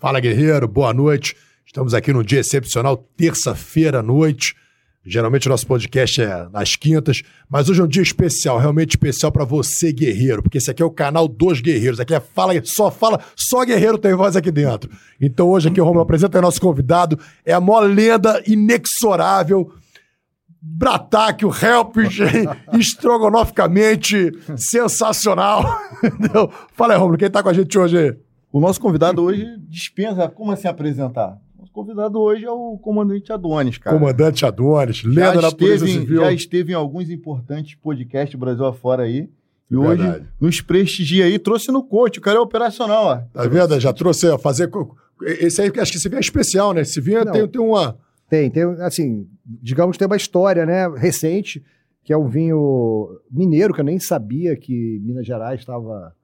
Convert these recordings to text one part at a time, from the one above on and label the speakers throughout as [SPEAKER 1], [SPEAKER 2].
[SPEAKER 1] Fala, guerreiro, boa noite. Estamos aqui num dia excepcional, terça-feira à noite. Geralmente o nosso podcast é nas quintas, mas hoje é um dia especial, realmente especial para você, guerreiro, porque esse aqui é o canal dos guerreiros. Aqui é fala, só fala, só guerreiro tem voz aqui dentro. Então hoje aqui o Romulo apresenta o nosso convidado, é a maior lenda inexorável, Bratáquio, Helpis, estrogonoficamente sensacional. Fala aí, Romulo, quem tá com a gente hoje aí?
[SPEAKER 2] O nosso convidado hoje dispensa. Como assim apresentar? Nosso convidado hoje é o comandante Adonis, cara.
[SPEAKER 1] Comandante Adonis, lenda da Polícia
[SPEAKER 2] esteve, em-
[SPEAKER 1] Civil.
[SPEAKER 2] já esteve em alguns importantes podcasts Brasil afora aí. E
[SPEAKER 1] Verdade.
[SPEAKER 2] hoje nos prestigia aí, trouxe no coach. O cara é operacional, ó.
[SPEAKER 1] Tá vendo? Já trouxe a fazer. Esse aí, acho que esse vinho é especial, né? Esse vinho
[SPEAKER 3] Não.
[SPEAKER 1] tem, tem uma.
[SPEAKER 3] Tem, tem, assim, digamos que tem uma história, né, recente, que é um vinho mineiro, que eu nem sabia que Minas Gerais estava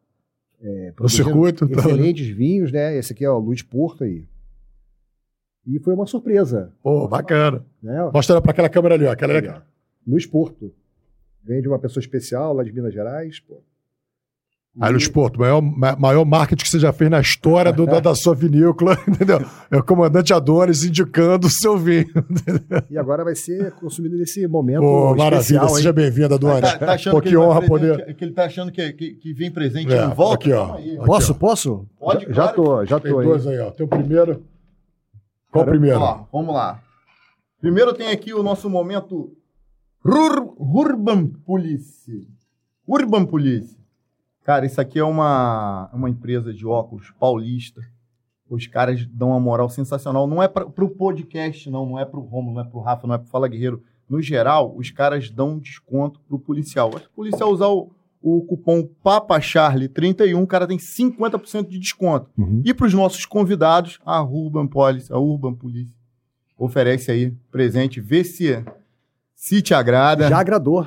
[SPEAKER 3] é,
[SPEAKER 1] No circuito. tá?
[SPEAKER 3] excelentes vinhos, né? Esse aqui é o Luiz Porto aí. E foi uma surpresa,
[SPEAKER 1] Pô, bacana.
[SPEAKER 3] né?
[SPEAKER 1] Mostra pra aquela câmera ali, ó. Aquela.
[SPEAKER 3] Aí, ó. Luiz Porto. Vem de uma pessoa especial lá de Minas Gerais, pô.
[SPEAKER 1] Aí, Luiz Porto, maior, ma- maior marketing que você já fez na história do- da, da sua vinícola, entendeu? É o comandante Adonis indicando o seu vinho.
[SPEAKER 3] E agora vai ser consumido nesse momento
[SPEAKER 1] Pô, maravilha.
[SPEAKER 3] especial, hein?
[SPEAKER 1] Seja bem-vindo, Adonis.
[SPEAKER 2] Tá, tá achando
[SPEAKER 1] Pô,
[SPEAKER 2] que,
[SPEAKER 1] que honra
[SPEAKER 2] presente-
[SPEAKER 1] poder.
[SPEAKER 2] que ele tá achando que, que, que vem presente
[SPEAKER 1] É,
[SPEAKER 2] não volta?
[SPEAKER 1] aqui, ó.
[SPEAKER 2] Aí.
[SPEAKER 1] Aqui,
[SPEAKER 3] Posso,
[SPEAKER 1] ó.
[SPEAKER 3] posso?
[SPEAKER 2] Pode,
[SPEAKER 3] já, já
[SPEAKER 2] claro.
[SPEAKER 3] tô, já
[SPEAKER 1] Tem
[SPEAKER 3] tô aí.
[SPEAKER 1] dois aí, ó. Tem o primeiro. Qual o
[SPEAKER 3] Caramba.
[SPEAKER 1] primeiro?
[SPEAKER 2] Ó, vamos lá. Primeiro tem aqui o nosso momento Rur, Urban Police. Urban Police. Cara, isso aqui é uma, uma empresa de óculos paulista. Os caras dão uma moral sensacional. Não é pra, pro podcast, não. Não é pro Romulo, não é pro Rafa, não é pro Fala Guerreiro. No geral, os caras dão desconto pro policial. Se o policial usar o, o cupom PAPACHARLE31, o cara tem 50% de desconto.
[SPEAKER 3] Uhum.
[SPEAKER 2] E para os nossos convidados, a Urban Police, a Urban Police, oferece aí presente. Vê se, se te agrada.
[SPEAKER 3] Já agradou.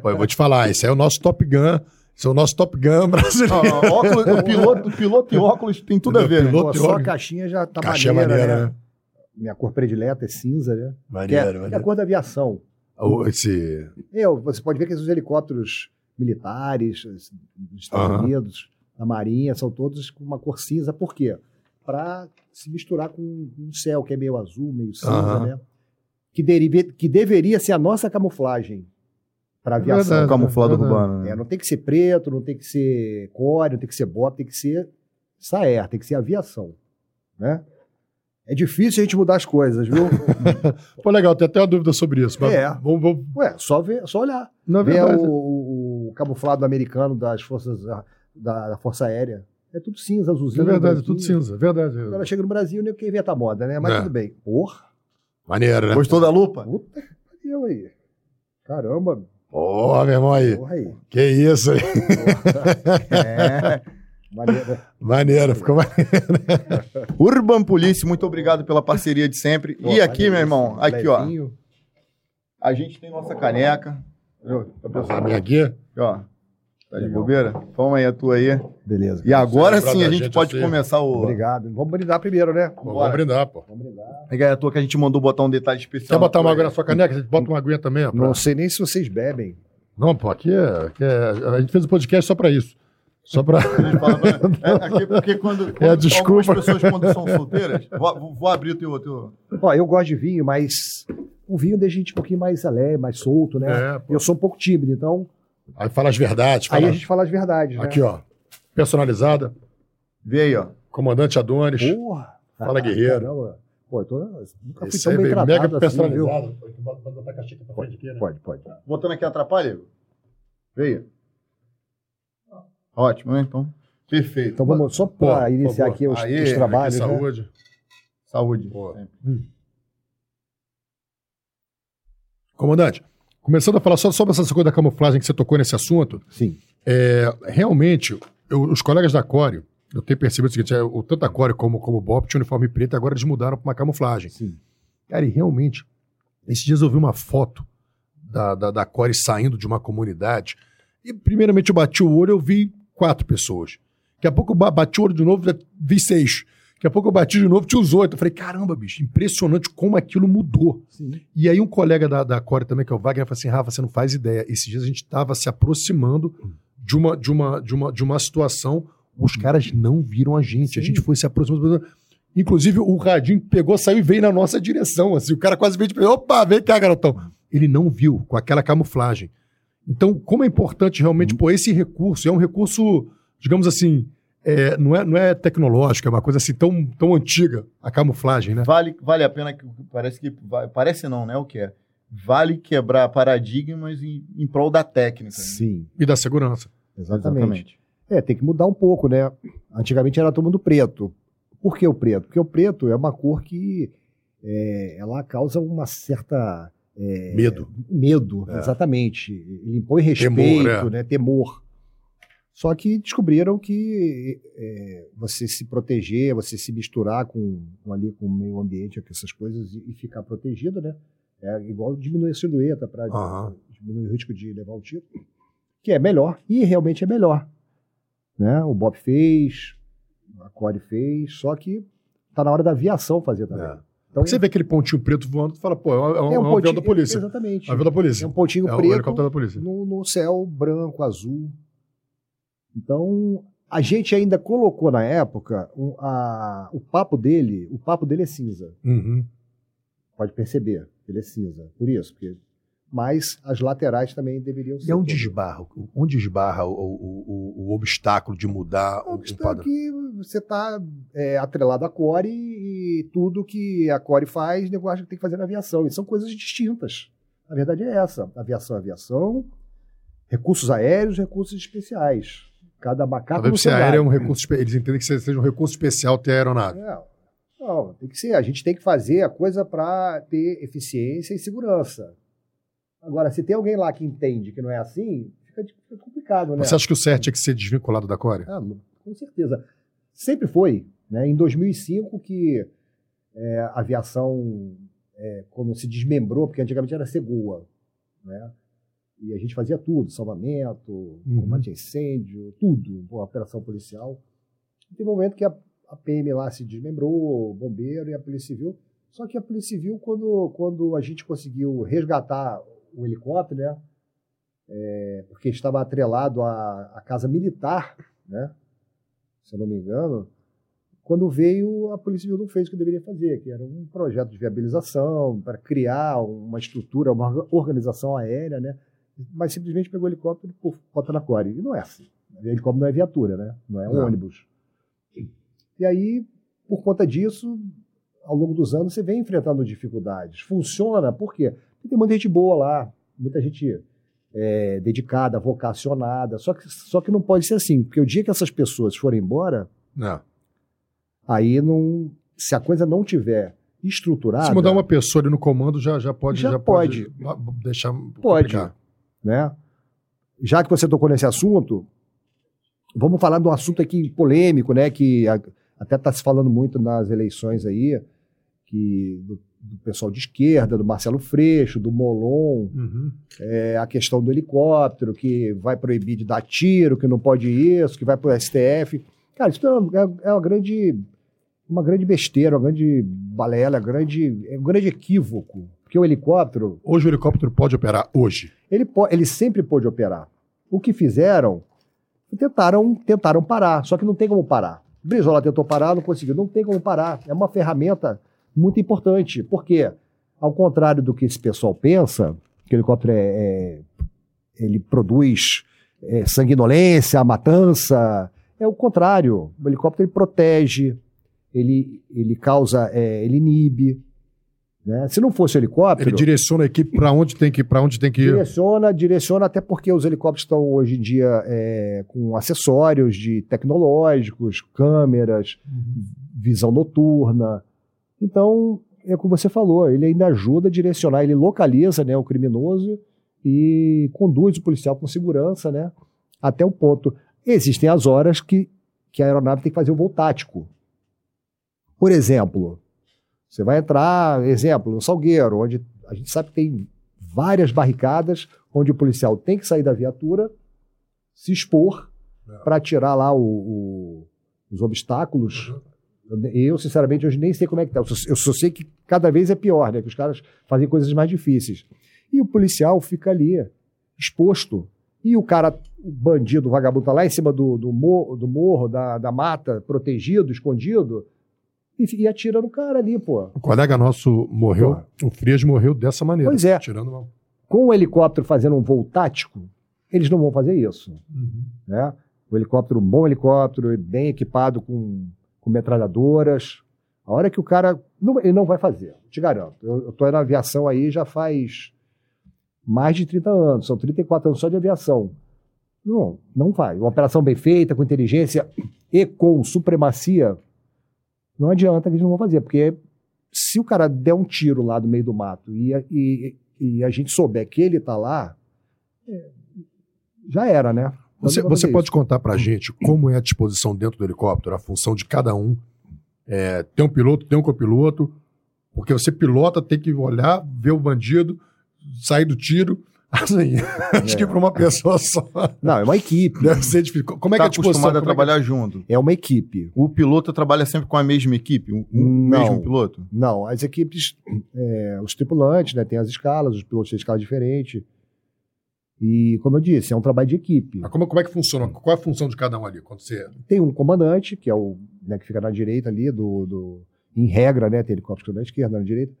[SPEAKER 1] Pô, eu vou te falar, esse aí é o nosso Top Gun. Esse é o nosso Top Gun brasileiro.
[SPEAKER 2] Ó, óculos, o, piloto, o piloto e óculos tem tudo a ver. né?
[SPEAKER 1] Piloto
[SPEAKER 3] Pô, só a caixinha já tá maneira,
[SPEAKER 1] maneira,
[SPEAKER 3] né?
[SPEAKER 1] né?
[SPEAKER 3] Minha cor predileta é cinza, né? É,
[SPEAKER 1] Maneiro,
[SPEAKER 3] que é a cor da aviação.
[SPEAKER 1] O- Esse...
[SPEAKER 3] Eu, você pode ver que esses helicópteros militares dos Estados
[SPEAKER 1] Aham.
[SPEAKER 3] Unidos, da Marinha, são todos com uma cor cinza. Por quê? Para se misturar com um céu que é meio azul, meio cinza,
[SPEAKER 1] Aham.
[SPEAKER 3] né? Que, derive, que deveria ser a nossa camuflagem para aviação.
[SPEAKER 1] verdade.
[SPEAKER 2] O camuflado
[SPEAKER 1] Verdade.
[SPEAKER 2] urbano. né?
[SPEAKER 3] É, não tem que ser preto, não tem que ser core, não tem que ser bota, tem que ser saer, tem que ser aviação, né? É difícil a gente mudar as coisas, viu?
[SPEAKER 1] Pô, legal, tem até uma dúvida sobre isso. Mas
[SPEAKER 3] É.
[SPEAKER 1] Vamos, vamos...
[SPEAKER 3] Ué, só ver, só olhar.
[SPEAKER 1] Na
[SPEAKER 3] Ver
[SPEAKER 1] verdade,
[SPEAKER 3] o, o- o camuflado americano das forças da, da Força Aérea. É tudo cinza,
[SPEAKER 1] é
[SPEAKER 3] azulzinho.
[SPEAKER 1] verdade, é tudo cinza, é verdade.
[SPEAKER 3] Agora chega no Brasil, nem que inventa a moda, né? Mas
[SPEAKER 1] É.
[SPEAKER 3] tudo bem. Porra,
[SPEAKER 1] Maneiro, né?
[SPEAKER 2] Gostou da lupa?
[SPEAKER 3] puta que pariu aí. Caramba,
[SPEAKER 1] Porra, meu irmão aí.
[SPEAKER 3] porra aí.
[SPEAKER 1] Que isso aí.
[SPEAKER 2] É.
[SPEAKER 3] Maneiro.
[SPEAKER 1] Maneiro, ficou maneiro.
[SPEAKER 2] Urban Police, muito obrigado pela parceria de sempre.
[SPEAKER 3] Pô,
[SPEAKER 2] e aqui, meu irmão, aqui, ó. A gente tem nossa caneca.
[SPEAKER 1] Aqui.
[SPEAKER 2] Aqui, ó. Tá de bobeira? Toma aí a tua aí.
[SPEAKER 3] Beleza.
[SPEAKER 2] E agora sim a gente
[SPEAKER 1] gente
[SPEAKER 2] pode
[SPEAKER 1] assim?
[SPEAKER 2] começar o.
[SPEAKER 3] Obrigado. Vamos brindar primeiro, né?
[SPEAKER 1] Pô, vamos brindar, pô.
[SPEAKER 3] Vamos brindar.
[SPEAKER 2] Pega aí a tua que a gente mandou botar um detalhe especial.
[SPEAKER 1] Quer botar uma água na sua caneca? A gente bota uma aguinha também, ó. pra-
[SPEAKER 3] Não sei nem se vocês bebem.
[SPEAKER 1] Não, pô, aqui é, aqui é- A gente fez o podcast só pra isso. Só pra-
[SPEAKER 2] é, aqui, porque quando, quando
[SPEAKER 1] É, desculpa.
[SPEAKER 2] algumas pessoas quando são solteiras, vou, vou abrir o teu, teu.
[SPEAKER 3] Ó, eu gosto de vinho, mas o vinho deixa a gente um pouquinho mais alegre, mais solto, né?
[SPEAKER 1] É, pô.
[SPEAKER 3] eu sou um pouco tímido, então
[SPEAKER 1] Aí fala as verdades.
[SPEAKER 3] aí
[SPEAKER 1] Fala...
[SPEAKER 3] a gente fala as verdades, né?
[SPEAKER 1] Aqui, ó. Personalizada.
[SPEAKER 2] Vê aí, ó.
[SPEAKER 1] Comandante Adonis.
[SPEAKER 3] Porra!
[SPEAKER 1] Fala, guerreiro.
[SPEAKER 3] Caramba. Pô, eu tô, nunca fui
[SPEAKER 1] Esse
[SPEAKER 3] tão
[SPEAKER 1] aí
[SPEAKER 3] bem tratado
[SPEAKER 1] mega
[SPEAKER 3] assim,
[SPEAKER 1] personalizado. Bota botar a caixinha pra frente aqui, né?
[SPEAKER 3] Pode, pode.
[SPEAKER 2] Botando aqui atrapalha, Igor? Veio. Ótimo, né? Então, perfeito.
[SPEAKER 3] Então vamos só para
[SPEAKER 1] por
[SPEAKER 3] iniciar aqui os,
[SPEAKER 2] Aê,
[SPEAKER 3] os trabalhos,
[SPEAKER 1] Aqui,
[SPEAKER 3] né?
[SPEAKER 1] saúde.
[SPEAKER 2] Saúde.
[SPEAKER 1] Pô.
[SPEAKER 2] Sempre.
[SPEAKER 1] Comandante, começando a falar só sobre essa coisa da camuflagem que você tocou nesse assunto,
[SPEAKER 3] Sim.
[SPEAKER 1] é, realmente, eu- os colegas da Core, eu tenho percebido o seguinte, é, o, tanto a Core como, como o Bob tinha uniforme preto, agora eles mudaram para uma camuflagem.
[SPEAKER 3] Sim.
[SPEAKER 1] Cara, e realmente, esses dias eu vi uma foto da, da, da Core saindo de uma comunidade e, primeiramente, eu bati o olho eu vi quatro pessoas. Daqui a pouco eu ba- bati o olho de novo, vi seis. Daqui a pouco eu bati de novo, tinha os oito. Eu falei, caramba, bicho, impressionante como aquilo mudou.
[SPEAKER 3] Sim.
[SPEAKER 1] E aí um colega da, da Core também, que é o Wagner, falou assim, Rafa, você não faz ideia. Esses dias a gente estava se aproximando de uma, de, uma, de, uma, de uma situação Os caras não viram a gente. A
[SPEAKER 3] Sim.
[SPEAKER 1] gente foi se aproximando. Inclusive, o radinho pegou, saiu e veio na nossa direção. Assim, o cara quase veio de opa, vem cá, garotão. Ele não viu, com aquela camuflagem. Então, como é importante realmente, pô, esse recurso, é um recurso, digamos assim, é, não, é, não é tecnológico, é uma coisa assim tão, tão antiga, a camuflagem, né?
[SPEAKER 2] Vale, vale a pena que parece que parece não, né? O que é? Vale quebrar paradigmas em, em prol da técnica. né?
[SPEAKER 3] Sim,
[SPEAKER 1] E da segurança.
[SPEAKER 3] exatamente. É, tem que mudar um pouco, né? Antigamente era todo mundo preto. Por que o preto? Porque o preto é uma cor que é, ela causa uma certa é,
[SPEAKER 1] Medo.
[SPEAKER 3] medo,
[SPEAKER 1] É.
[SPEAKER 3] exatamente. Ele impõe respeito,
[SPEAKER 1] Temor, é.
[SPEAKER 3] né? Temor. Só que descobriram que é, você se proteger, você se misturar com, com ali com o meio ambiente, com essas coisas e, e ficar protegido, né? É igual diminuir a silhueta para
[SPEAKER 1] Aham.
[SPEAKER 3] diminuir o risco de levar um tiro, que é melhor e realmente é melhor, né? O Bob fez, a Core fez, só que tá na hora da aviação fazer também.
[SPEAKER 1] É.
[SPEAKER 3] Então
[SPEAKER 1] Você vê aquele pontinho preto voando, tu fala, pô, é um, é um,
[SPEAKER 3] é
[SPEAKER 1] é um avião
[SPEAKER 3] pontinho-
[SPEAKER 1] da polícia.
[SPEAKER 3] Exatamente.
[SPEAKER 1] É um avião da polícia.
[SPEAKER 3] É um pontinho
[SPEAKER 1] É o
[SPEAKER 3] preto no, no céu branco, azul. Então, a gente ainda colocou na época um- a- o papo dele, o papo dele é cinza.
[SPEAKER 1] Uhum.
[SPEAKER 3] Pode perceber, ele é cinza. Por isso, porque mas as laterais também deveriam ser.
[SPEAKER 1] E onde
[SPEAKER 3] todas.
[SPEAKER 1] esbarra? Onde esbarra o, o, o, o obstáculo de mudar
[SPEAKER 3] Não,
[SPEAKER 1] o,
[SPEAKER 3] a
[SPEAKER 1] o
[SPEAKER 3] é
[SPEAKER 1] padrão?
[SPEAKER 3] que você está atrelado à Core e tudo que a Core faz, negócio que tem que fazer na aviação. E são coisas distintas. A verdade é essa. Aviação é aviação, recursos aéreos, recursos especiais. Cada
[SPEAKER 1] A
[SPEAKER 3] macaco no seu
[SPEAKER 1] aérea é um recurso. Eles entendem que seja um recurso especial ter aeronave.
[SPEAKER 3] Não, não, tem que ser. A gente tem que fazer a coisa para ter eficiência e segurança. Agora, se tem alguém lá que entende que não é assim, fica, fica complicado, né?
[SPEAKER 1] Você acha que o CERT tinha que ser desvinculado da Core?
[SPEAKER 3] Ah, com certeza. Sempre foi. Né? Em 2005 que é, a aviação, é, quando se desmembrou, porque antigamente era Segoa, né? E a gente fazia tudo, salvamento,
[SPEAKER 1] Uhum.
[SPEAKER 3] combate a incêndio, tudo, operação policial. E Teve um momento que a, a PM lá se desmembrou, o bombeiro e a Polícia Civil. Só que a Polícia Civil, quando, quando a gente conseguiu resgatar o helicóptero, né? É, porque estava atrelado à, à casa militar, né? se eu não me engano, quando veio, a Polícia Civil não fez o que deveria fazer, que era um projeto de viabilização para criar uma estrutura, uma orga- organização aérea, né? Mas simplesmente pegou o helicóptero e puf, bota na core. E não é assim. O helicóptero não é viatura, né? não é um
[SPEAKER 1] Não.
[SPEAKER 3] ônibus. E aí, por conta disso, ao longo dos anos, você vem enfrentando dificuldades. Funciona, por quê? Porque tem muita gente boa lá, muita gente é, dedicada, vocacionada. Só que, só que não pode ser assim, porque o dia que essas pessoas forem embora,
[SPEAKER 1] Não.
[SPEAKER 3] aí não. Se a coisa não tiver estruturada.
[SPEAKER 1] Se mudar uma pessoa ali no comando, já, já pode.
[SPEAKER 3] Já pode.
[SPEAKER 1] deixar.
[SPEAKER 3] Pode.
[SPEAKER 1] complicar.
[SPEAKER 3] Né? Já que você tocou nesse assunto, vamos falar de um assunto aqui polêmico, né? Que a- até está se falando muito nas eleições aí, que do, do pessoal de esquerda, do Marcelo Freixo, do Molon,
[SPEAKER 1] Uhum.
[SPEAKER 3] é, a questão do helicóptero, que vai proibir de dar tiro, que não pode isso, que vai para o STF. Cara, isso é uma, é uma grande uma grande besteira, uma grande balela, grande, é um grande equívoco. Porque o helicóptero,
[SPEAKER 1] Hoje o helicóptero pode operar hoje.
[SPEAKER 3] ele, po- ele sempre pôde operar. O que fizeram, tentaram, tentaram parar, só que não tem como parar. Brizola tentou parar, não conseguiu. Não tem como parar. É uma ferramenta muito importante. Por quê? Ao contrário do que esse pessoal pensa, que o helicóptero é, é- ele produz é, sanguinolência, matança, é o contrário. O helicóptero ele protege, ele, ele causa, é, ele inibe. Né? Se não fosse o helicóptero,
[SPEAKER 1] Ele direciona a equipe para onde tem que para onde tem que ir.
[SPEAKER 3] Direciona, direciona, até porque os helicópteros estão hoje em dia é, com acessórios de tecnológicos, câmeras, visão noturna. Então, é o que você falou, ele ainda ajuda a direcionar, ele localiza né, o criminoso e conduz o policial com segurança né, até o ponto. Existem as horas que, que a aeronave tem que fazer o voo tático. Por exemplo, você vai entrar, exemplo, no Salgueiro, onde a gente sabe que tem várias barricadas, onde o policial tem que sair da viatura, se expor
[SPEAKER 1] É.
[SPEAKER 3] para tirar lá o- o- os obstáculos. Eu, sinceramente, hoje nem sei como é que tá. Eu só, eu só sei que cada vez é pior, né? Que os caras fazem coisas mais difíceis. E o policial fica ali, exposto. E o cara, o bandido, o vagabundo tá lá em cima do, do, morro, do morro da, da mata, protegido, escondido, e, e atira no cara ali, pô.
[SPEAKER 1] Um colega nosso morreu, o Frias morreu dessa maneira.
[SPEAKER 3] Pois é.
[SPEAKER 1] Tirando uma...
[SPEAKER 3] Com o helicóptero fazendo um voo tático, eles não vão fazer isso.
[SPEAKER 1] Uhum.
[SPEAKER 3] Né? O helicóptero, um bom helicóptero, bem equipado com, com metralhadoras. A hora que o cara. Não, ele não vai fazer, te garanto. Eu estou na aviação aí já faz mais de 30 anos, são 34 anos só de aviação. Não, não vai. Uma operação bem feita, com inteligência e com supremacia, não adianta que eles não vão fazer, porque se o cara der um tiro lá do meio do mato e, e, e a gente souber que ele está lá, é, já era, né?
[SPEAKER 1] Você, você pode
[SPEAKER 3] isso.
[SPEAKER 1] contar pra gente como é a disposição dentro do helicóptero, a função de cada um. É, tem um piloto, tem um copiloto, porque você pilota, tem que olhar, ver o bandido, sair do tiro. Assim, acho que para uma pessoa só
[SPEAKER 3] Não, é uma equipe.
[SPEAKER 1] deve ser difícil. Como é que
[SPEAKER 2] tá
[SPEAKER 1] é a disposição?
[SPEAKER 2] acostumado a
[SPEAKER 1] Como é que-
[SPEAKER 2] trabalhar junto.
[SPEAKER 3] É uma equipe.
[SPEAKER 2] O piloto trabalha sempre com a mesma equipe? O, mesmo piloto?
[SPEAKER 3] Não, as equipes, é, os tripulantes, né, tem as escalas, os pilotos têm escala diferente. E, como eu disse, é um trabalho de equipe.
[SPEAKER 1] Mas como, como é que funciona? Qual é a função de cada um ali? Quando você...
[SPEAKER 3] Tem um comandante, que é o né, que fica na direita ali, do, do- em regra, né? Tem helicóptero que na esquerda, na direita.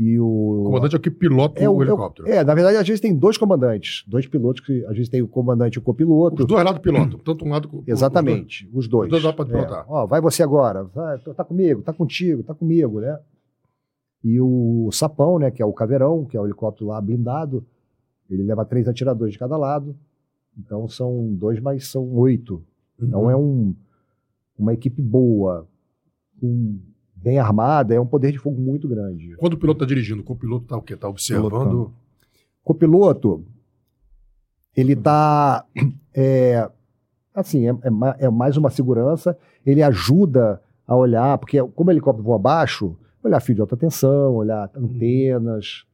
[SPEAKER 3] E o.
[SPEAKER 1] O comandante é o que pilota
[SPEAKER 3] é
[SPEAKER 1] o,
[SPEAKER 3] o-
[SPEAKER 1] helicóptero.
[SPEAKER 3] É, na verdade, às vezes tem dois comandantes, dois pilotos, que às vezes tem o comandante e o copiloto.
[SPEAKER 1] Os dois lados pilotam, tanto um lado como
[SPEAKER 3] Exatamente, os dois.
[SPEAKER 1] Os dois lá pode
[SPEAKER 3] É.
[SPEAKER 1] pilotar.
[SPEAKER 3] Ó, vai você agora, vai, tá comigo, tá contigo, tá comigo, né? E o Sapão, né, que é o Caveirão, que é o helicóptero lá blindado, ele leva três atiradores de cada lado. Então são dois, mas são oito. Então é um, uma equipe boa, com- bem armada, é um poder de fogo muito grande.
[SPEAKER 1] Quando o piloto está dirigindo, o piloto está o quê? Está observando.
[SPEAKER 3] Copiloto, ele tá é, assim, é, é é mais uma segurança, ele ajuda a olhar, porque como o helicóptero voa abaixo, olhar fio de alta tensão, olhar antenas,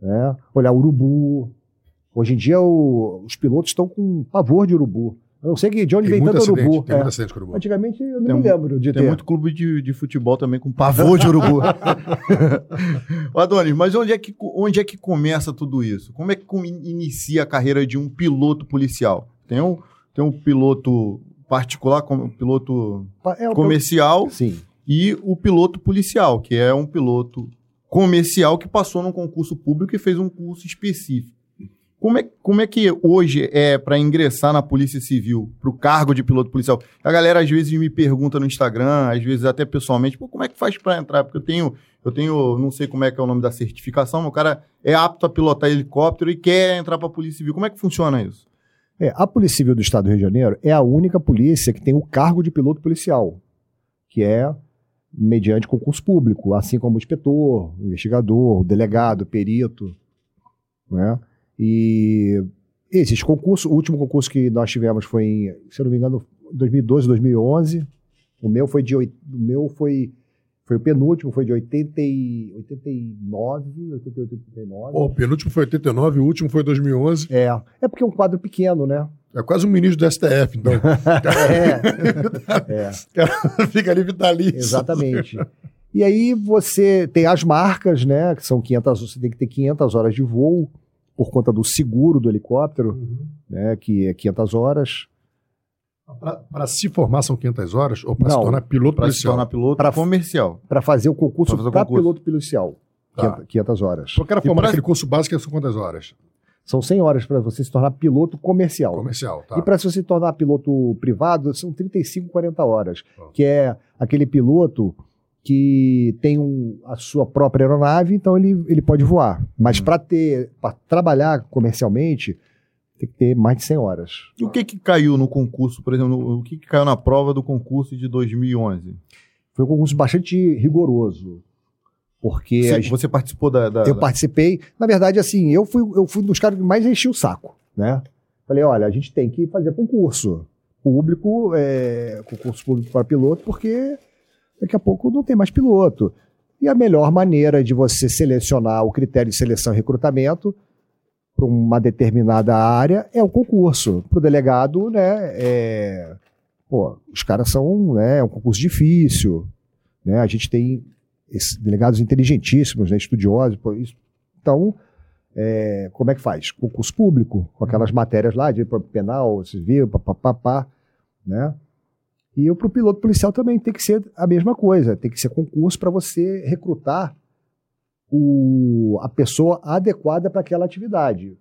[SPEAKER 3] né? olhar urubu. Hoje em dia o- os pilotos estão com pavor de urubu. Eu não sei que de onde
[SPEAKER 1] Tem
[SPEAKER 3] vem tanto
[SPEAKER 1] acidente,
[SPEAKER 3] urubu.
[SPEAKER 1] tem
[SPEAKER 3] É.
[SPEAKER 1] muito acidente com urubu.
[SPEAKER 3] Antigamente eu não
[SPEAKER 2] Tem
[SPEAKER 3] me lembro de
[SPEAKER 2] Tem
[SPEAKER 3] ter.
[SPEAKER 2] muito clube de, de futebol também com pavor de urubu. Ô, Adonis, mas onde é, que, onde é que começa tudo isso? Como é que inicia a carreira de um piloto policial? Tem um, tem um piloto particular, como um piloto
[SPEAKER 3] É
[SPEAKER 2] comercial
[SPEAKER 3] Sim.
[SPEAKER 2] e o piloto policial, que é um piloto comercial que passou num concurso público e fez um curso específico. Como é, como é que hoje é para ingressar na Polícia Civil, para o cargo de piloto policial? A galera às vezes me pergunta no Instagram, às vezes até pessoalmente, como é que faz para entrar? Porque eu tenho, eu tenho, não sei como é que é o nome da certificação, mas o cara é apto a pilotar helicóptero e quer entrar para a Polícia Civil. Como é que funciona isso?
[SPEAKER 3] É, a Polícia Civil do Estado do Rio de Janeiro é a única polícia que tem o cargo de piloto policial, que é mediante concurso público, assim como o inspetor, o investigador, o delegado, o perito. Né? E existe concurso, o último concurso que nós tivemos foi, em, se eu não me engano, 2012, 2011. O meu foi de o meu foi foi o penúltimo, foi de 80 e, 89, 88, 89.
[SPEAKER 1] Pô, o penúltimo foi 89, o último foi 2011.
[SPEAKER 3] É, é porque é um quadro pequeno, né?
[SPEAKER 1] É quase um ministro do STF, então.
[SPEAKER 3] É, é.
[SPEAKER 1] Fica ali vitalício.
[SPEAKER 3] Exatamente. E aí você tem as marcas, né? Que são 500, você tem que ter 500 horas de voo por conta do seguro do helicóptero,
[SPEAKER 1] Uhum.
[SPEAKER 3] né? Que é 500 horas.
[SPEAKER 1] Para se formar são 500 horas ou para se tornar piloto
[SPEAKER 2] Para se
[SPEAKER 1] policial?
[SPEAKER 2] tornar piloto
[SPEAKER 3] Pra-
[SPEAKER 2] comercial.
[SPEAKER 3] para fazer o concurso para piloto policial.
[SPEAKER 1] Tá.
[SPEAKER 3] 500, 500 horas.
[SPEAKER 1] Se o cara
[SPEAKER 2] E
[SPEAKER 1] formar
[SPEAKER 2] pra-
[SPEAKER 1] aquele curso básico, são quantas horas?
[SPEAKER 3] São 100 horas para você se tornar piloto comercial.
[SPEAKER 1] Comercial, tá.
[SPEAKER 3] E para você se tornar piloto privado, são 35, 40 horas.
[SPEAKER 1] Tá.
[SPEAKER 3] Que é aquele piloto que tem um- a sua própria aeronave, então ele, ele pode voar. Mas para ter para trabalhar comercialmente, tem que ter mais de 100 horas.
[SPEAKER 2] E o que que caiu no concurso, por exemplo, o que que caiu na prova do concurso de 2011?
[SPEAKER 3] Foi um concurso bastante rigoroso. Porque
[SPEAKER 2] Você,
[SPEAKER 3] gente-
[SPEAKER 2] você participou da... da-
[SPEAKER 3] eu
[SPEAKER 2] da-
[SPEAKER 3] participei. Na verdade, assim, eu fui, eu fui um dos caras que mais enchi o saco, né? Falei, olha, a gente tem que fazer concurso público, é, concurso público para piloto, porque daqui a pouco não tem mais piloto. E a melhor maneira de você selecionar o critério de seleção e recrutamento para uma determinada área é o concurso. Para o delegado, né, é, pô, os caras são, né, é um concurso difícil, né? A gente tem esses delegados inteligentíssimos, né, estudiosos, pô, isso- então É, como é que faz? Concurso público, com aquelas matérias lá, de penal, civil, papapá, né? E para o piloto policial também tem que ser a mesma coisa, tem que ser concurso para você recrutar o, a pessoa adequada para aquela atividade.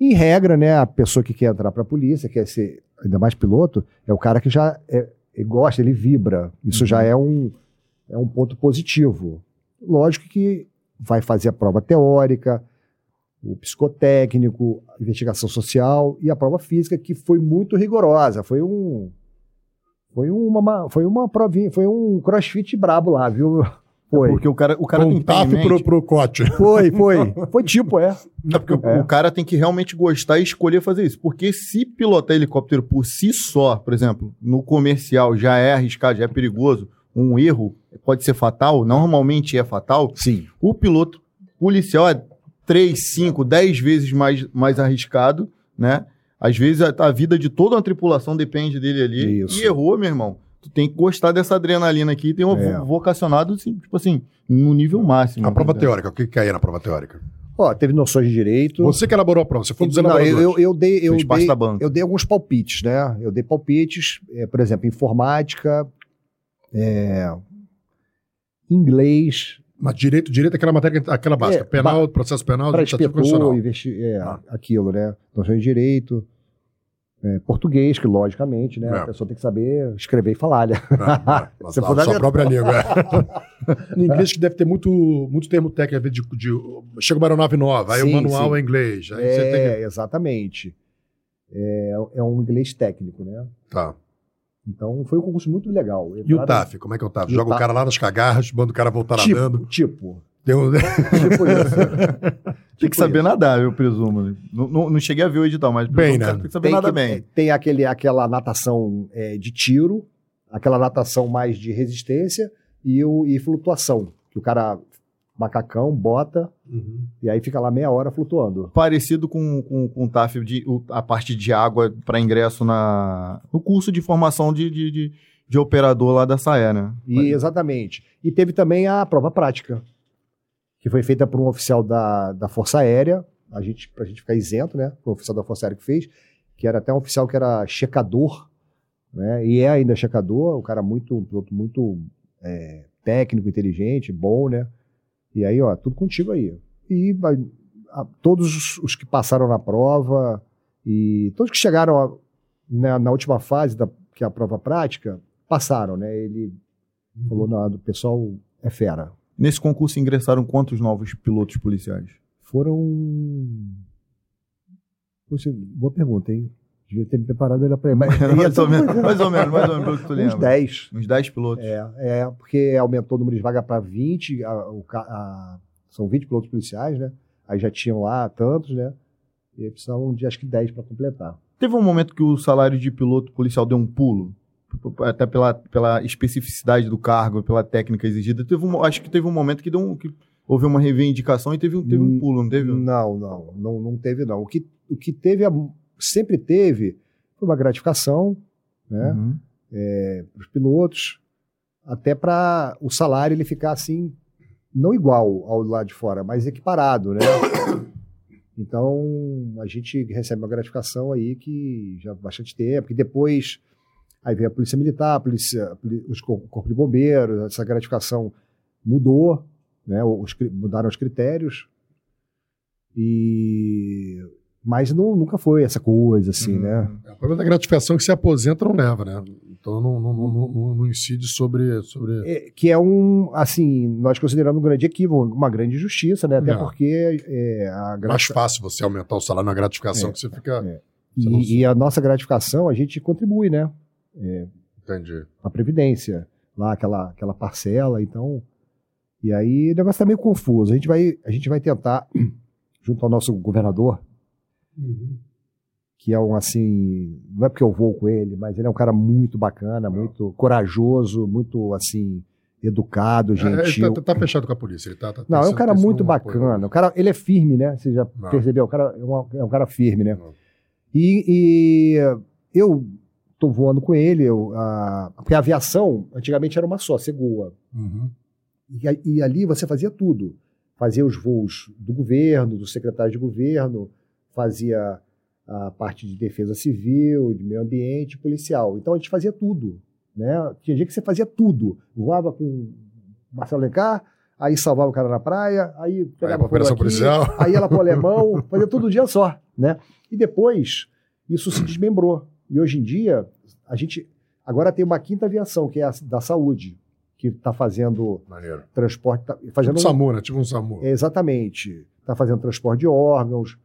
[SPEAKER 3] Em regra, né, a pessoa que quer entrar para a polícia, quer ser ainda mais piloto, é o cara que já é, ele gosta, ele vibra. Isso uhum. já é um, é um ponto positivo. Lógico que vai fazer a prova teórica, o psicotécnico, a investigação social e a prova física, que foi muito rigorosa. Foi um. Foi uma, foi uma provinha, foi um crossfit brabo lá, viu?
[SPEAKER 2] Foi. Porque o cara, o cara
[SPEAKER 1] tem que ter mente... pro, pro cote.
[SPEAKER 3] Foi, foi. Foi tipo, é.
[SPEAKER 2] é porque é. o cara tem que realmente gostar e escolher fazer isso. Porque se pilotar helicóptero por si só, por exemplo, no comercial já é arriscado, já é perigoso, um erro pode ser fatal, normalmente é fatal.
[SPEAKER 3] Sim.
[SPEAKER 2] O piloto policial é 3, 5, 10 vezes mais, mais arriscado, né? Às vezes a, a vida de toda uma tripulação depende dele ali. Isso. E errou, meu irmão tu tem que gostar dessa adrenalina aqui e tem um é. vocacionado, assim, tipo assim, no nível máximo.
[SPEAKER 1] A prova teórica, o que cai na prova teórica?
[SPEAKER 3] Ó, teve noções de direito.
[SPEAKER 1] Você que elaborou a prova, você foi um dos
[SPEAKER 3] Não, eu, eu, eu dei, eu dei, eu dei alguns palpites, né? Eu dei palpites, é, por exemplo, informática, é, inglês.
[SPEAKER 1] Mas direito, direito é aquela matéria, aquela básica, é, penal, processo penal,
[SPEAKER 3] para inspetor, investi é, ah. aquilo, né? Noções de direito, é, português, que logicamente, né? É. A pessoa tem que saber escrever e falar, né?
[SPEAKER 1] É, é. Você for sua própria língua. É. no inglês que deve ter muito, muito termo técnico, de, de, chega uma aeronave nova, aí sim, o manual sim. é inglês. Aí
[SPEAKER 3] é, que... exatamente. É, é um inglês técnico, né?
[SPEAKER 1] Tá.
[SPEAKER 3] Então foi um concurso muito legal.
[SPEAKER 1] E o TAF, como é que é o TAF? Joga o, o cara lá nas cagarras, manda o cara voltar
[SPEAKER 3] tipo,
[SPEAKER 1] nadando.
[SPEAKER 3] Tipo,
[SPEAKER 1] Deu... tipo
[SPEAKER 2] isso. tem que saber nadar, eu presumo. Não, não, não, cheguei a ver o edital, mas
[SPEAKER 1] bem, né?
[SPEAKER 2] tem que saber tem nadar que, bem.
[SPEAKER 3] Tem aquele, aquela natação é, de tiro, aquela natação mais de resistência e, o, e flutuação. Que o cara, macacão, bota uhum. e aí fica lá meia hora flutuando.
[SPEAKER 2] Parecido com, com, com o TAF, de, a parte de água para ingresso na, no curso de formação de, de, de, de operador lá da SAE, né?
[SPEAKER 3] E, exatamente. E teve também a prova prática que foi feita por um oficial da, da Força Aérea, a gente, pra gente ficar isento, né? Foi um oficial da Força Aérea que fez, que era até um oficial que era checador, né? E é ainda checador, um cara muito, muito é, técnico, inteligente, bom, né? E aí, ó, tudo contigo aí. E a, todos os que passaram na prova e todos que chegaram a, né, na última fase, da, que é a prova prática, passaram, né? Ele falou, não, o pessoal é fera,
[SPEAKER 2] Nesse concurso ingressaram quantos novos pilotos policiais?
[SPEAKER 3] Foram. Poxa, boa pergunta, hein? Devia ter me preparado ele para
[SPEAKER 2] mais, mais, ou menos, mais ou menos, mais ou menos, pelo que tu lembra.
[SPEAKER 3] Uns 10.
[SPEAKER 2] Uns 10 pilotos.
[SPEAKER 3] É, é, porque aumentou o número de vaga para 20, a, a, são 20 pilotos policiais, né? Aí já tinham lá tantos, né? E aí precisavam de acho que 10 para completar.
[SPEAKER 2] Teve um momento que o salário de piloto policial deu um pulo? até pela, pela especificidade do cargo, pela técnica exigida, teve um, acho que teve um momento que, deu um, que houve uma reivindicação e teve um, teve um pulo, não teve?
[SPEAKER 3] Não, não, não, não teve não. O que, o que teve, sempre teve, foi uma gratificação, né, uhum. é, para os pilotos, até para o salário ele ficar assim, não igual ao lado de fora, mas equiparado, né? Então, a gente recebe uma gratificação aí que já há bastante tempo, que depois Aí veio a Polícia Militar, a polícia, os Corpo de Bombeiros, essa gratificação mudou, né, os, mudaram os critérios. E mas não, nunca foi essa coisa, assim, uhum. né?
[SPEAKER 1] É, o problema da gratificação é que se aposenta não leva, né? Então não, não, não, não incide sobre. sobre...
[SPEAKER 3] É, que é um, assim, nós consideramos um grande equívoco, uma grande injustiça, né? Até é. porque é, a
[SPEAKER 1] gratificação. Mais fácil você aumentar o salário na gratificação, é, que você fica.
[SPEAKER 3] É. Você e, e, a nossa gratificação, a gente contribui, né?
[SPEAKER 1] É, Entendi.
[SPEAKER 3] A Previdência, lá aquela, aquela parcela, então. E aí o negócio está meio confuso. A gente vai, a gente vai tentar, junto ao nosso governador, uhum. que é um assim. Não é porque eu vou com ele, mas ele é um cara muito bacana, não. muito corajoso, muito assim educado, gentil.
[SPEAKER 1] É, ele tá, tá, fechado com a polícia. Ele tá, tá
[SPEAKER 3] não, é um cara muito bacana. O cara, ele é firme, né? Você já não. percebeu? O cara é, uma, é um cara firme, né? E, e, eu tô voando com ele. Eu, a, porque a aviação, antigamente era uma só, Segua. Uhum. E, e, ali você fazia tudo. fazia os voos do governo, do secretário de governo, fazia a parte de defesa civil, de meio ambiente, policial. Então a gente fazia tudo. Né? Tinha dia que você fazia tudo. Voava com Marcelo Lencar, aí salvava o cara na praia, aí pegava
[SPEAKER 1] Aí, operação
[SPEAKER 3] aqui,
[SPEAKER 1] policial.
[SPEAKER 3] aí ela pro alemão, fazia tudo um dia só. Né? E depois isso se desmembrou. E hoje em dia, a gente agora tem uma quinta aviação, que é a da saúde, que está fazendo
[SPEAKER 1] Maneiro.
[SPEAKER 3] transporte. Tá fazendo
[SPEAKER 1] Tipo um SAMU, né? Tipo um SAMU.
[SPEAKER 3] é, exatamente. Está fazendo transporte de órgãos,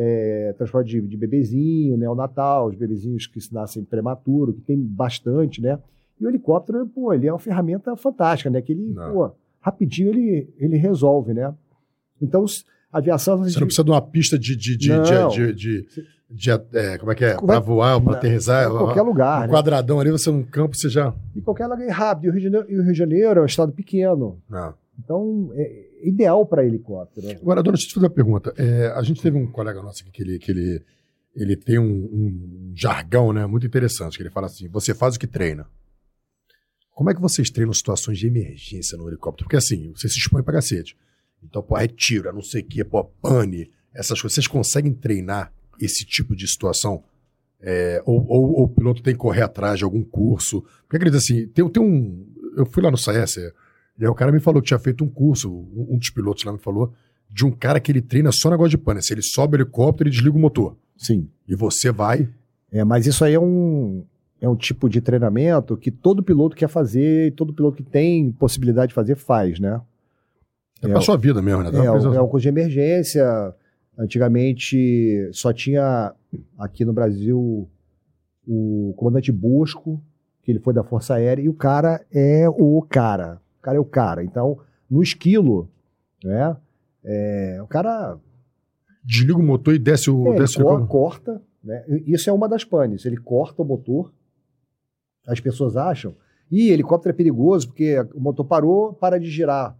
[SPEAKER 3] é, transporte de, de bebezinho, neonatal, os bebezinhos que se nascem prematuro, que tem bastante, né? E o helicóptero, pô, ele é uma ferramenta fantástica, né? Que ele,
[SPEAKER 1] Não.
[SPEAKER 3] pô, rapidinho ele, ele resolve, né? Então, a aviação...
[SPEAKER 1] Você não precisa de uma pista de. de, de, de, de, de- é, como é que é?
[SPEAKER 3] Vai-
[SPEAKER 1] Pra voar
[SPEAKER 3] Não.
[SPEAKER 1] aterrissar.
[SPEAKER 3] em qualquer lugar,
[SPEAKER 1] Um
[SPEAKER 3] né?
[SPEAKER 1] quadradão ali, você num campo, você já.
[SPEAKER 3] Em qualquer lugar é rápido. E o Rio de Janeiro, o Rio de Janeiro é um estado pequeno.
[SPEAKER 1] Não.
[SPEAKER 3] Então, é ideal para helicóptero.
[SPEAKER 1] Agora, dona, deixa eu te fazer uma pergunta. É, a gente teve um colega nosso aqui que ele, que ele, ele tem um, um jargão né, muito interessante, que ele fala assim, você faz o que treina. Como é que vocês treinam situações de emergência no helicóptero? Porque assim, você se expõe pra cacete. Então, pô, retira, não sei o quê, pô, pane, essas coisas. Vocês conseguem treinar esse tipo de situação? É, ou, ou- ou o piloto tem que correr atrás de algum curso? Porque acredita assim, tem, tem um. Eu fui lá no SAES, e aí o cara me falou que tinha feito um curso, um, um dos pilotos lá me falou, de um cara que ele treina só negócio de. Se ele sobe o helicóptero e desliga o motor.
[SPEAKER 3] Sim.
[SPEAKER 1] E você vai.
[SPEAKER 3] É, mas isso aí é um, é um tipo de treinamento que todo piloto quer fazer e todo piloto que tem possibilidade de fazer faz, né?
[SPEAKER 1] É,
[SPEAKER 3] É,
[SPEAKER 1] pra sua vida mesmo, né? Dá
[SPEAKER 3] É,
[SPEAKER 1] uma
[SPEAKER 3] um- é um curso de emergência. Antigamente só tinha aqui no Brasil o comandante Bosco, que ele foi da Força Aérea, e o cara é o cara. O cara é o cara. Então, no esquilo, né? É, o cara
[SPEAKER 1] Desliga o motor e desce o.
[SPEAKER 3] é, ele
[SPEAKER 1] desce o
[SPEAKER 3] cor-
[SPEAKER 1] helicóptero.
[SPEAKER 3] corta, né? Isso é uma das panes. Ele corta o motor. As pessoas acham. E helicóptero é perigoso porque o motor parou, para de girar.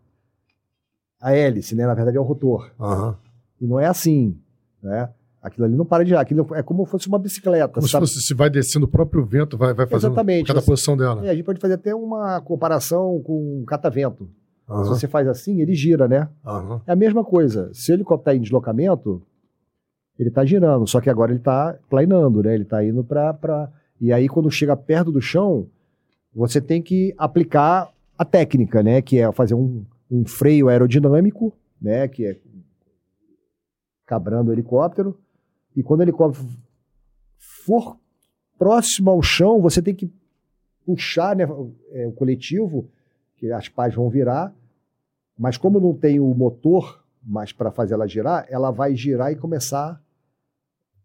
[SPEAKER 3] A hélice, né? Na verdade é o rotor.
[SPEAKER 1] Aham.
[SPEAKER 3] E não é assim, né? Aquilo ali não para de girar. Aquilo é como se fosse uma bicicleta.
[SPEAKER 1] Como se,
[SPEAKER 3] sabe?
[SPEAKER 1] fosse, se vai descendo o próprio vento, vai, vai fazendo
[SPEAKER 3] Exatamente.
[SPEAKER 1] cada posição dela.
[SPEAKER 3] É, a gente pode fazer até uma comparação com um catavento. Se
[SPEAKER 1] Aham.
[SPEAKER 3] você faz assim, ele gira, né?
[SPEAKER 1] Aham.
[SPEAKER 3] É a mesma coisa. Se o helicóptero está em deslocamento, ele está girando, só que agora ele está planando, né? Ele está indo para. Pra... E aí, quando chega perto do chão, você tem que aplicar a técnica, né? Que é fazer um, um freio aerodinâmico, né? Que é cabrando o helicóptero. E quando o helicóptero for próximo ao chão, você tem que puxar né, é, o coletivo, que as pás vão virar, mas como não tem o motor mais para fazer ela girar, ela vai girar e começar a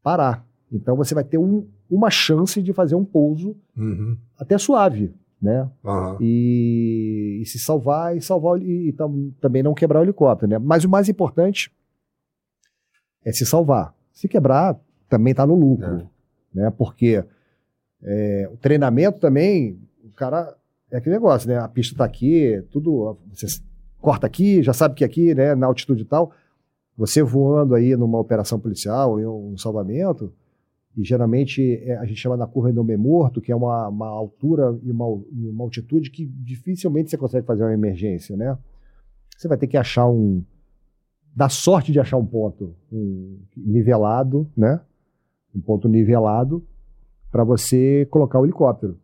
[SPEAKER 3] parar. Então você vai ter um- uma chance de fazer um pouso
[SPEAKER 1] Uhum.
[SPEAKER 3] até suave, né?
[SPEAKER 1] Aham.
[SPEAKER 3] E, e se salvar e salvar e, e tam- também não quebrar o helicóptero, né? Mas o mais importante é se salvar. Se quebrar, também está no lucro, né? Porque é, o treinamento também, o cara é aquele negócio, né? A pista está aqui, tudo você corta aqui, já sabe que aqui, né? Na altitude e tal, você voando aí numa operação policial, em um salvamento, e geralmente é, a gente chama na curva Endomé Morto, que é uma, uma altura e uma, uma altitude que dificilmente você consegue fazer uma emergência, né? Você vai ter que achar um. Dar sorte de achar um ponto um, nivelado, né? Um ponto nivelado para você colocar o helicóptero.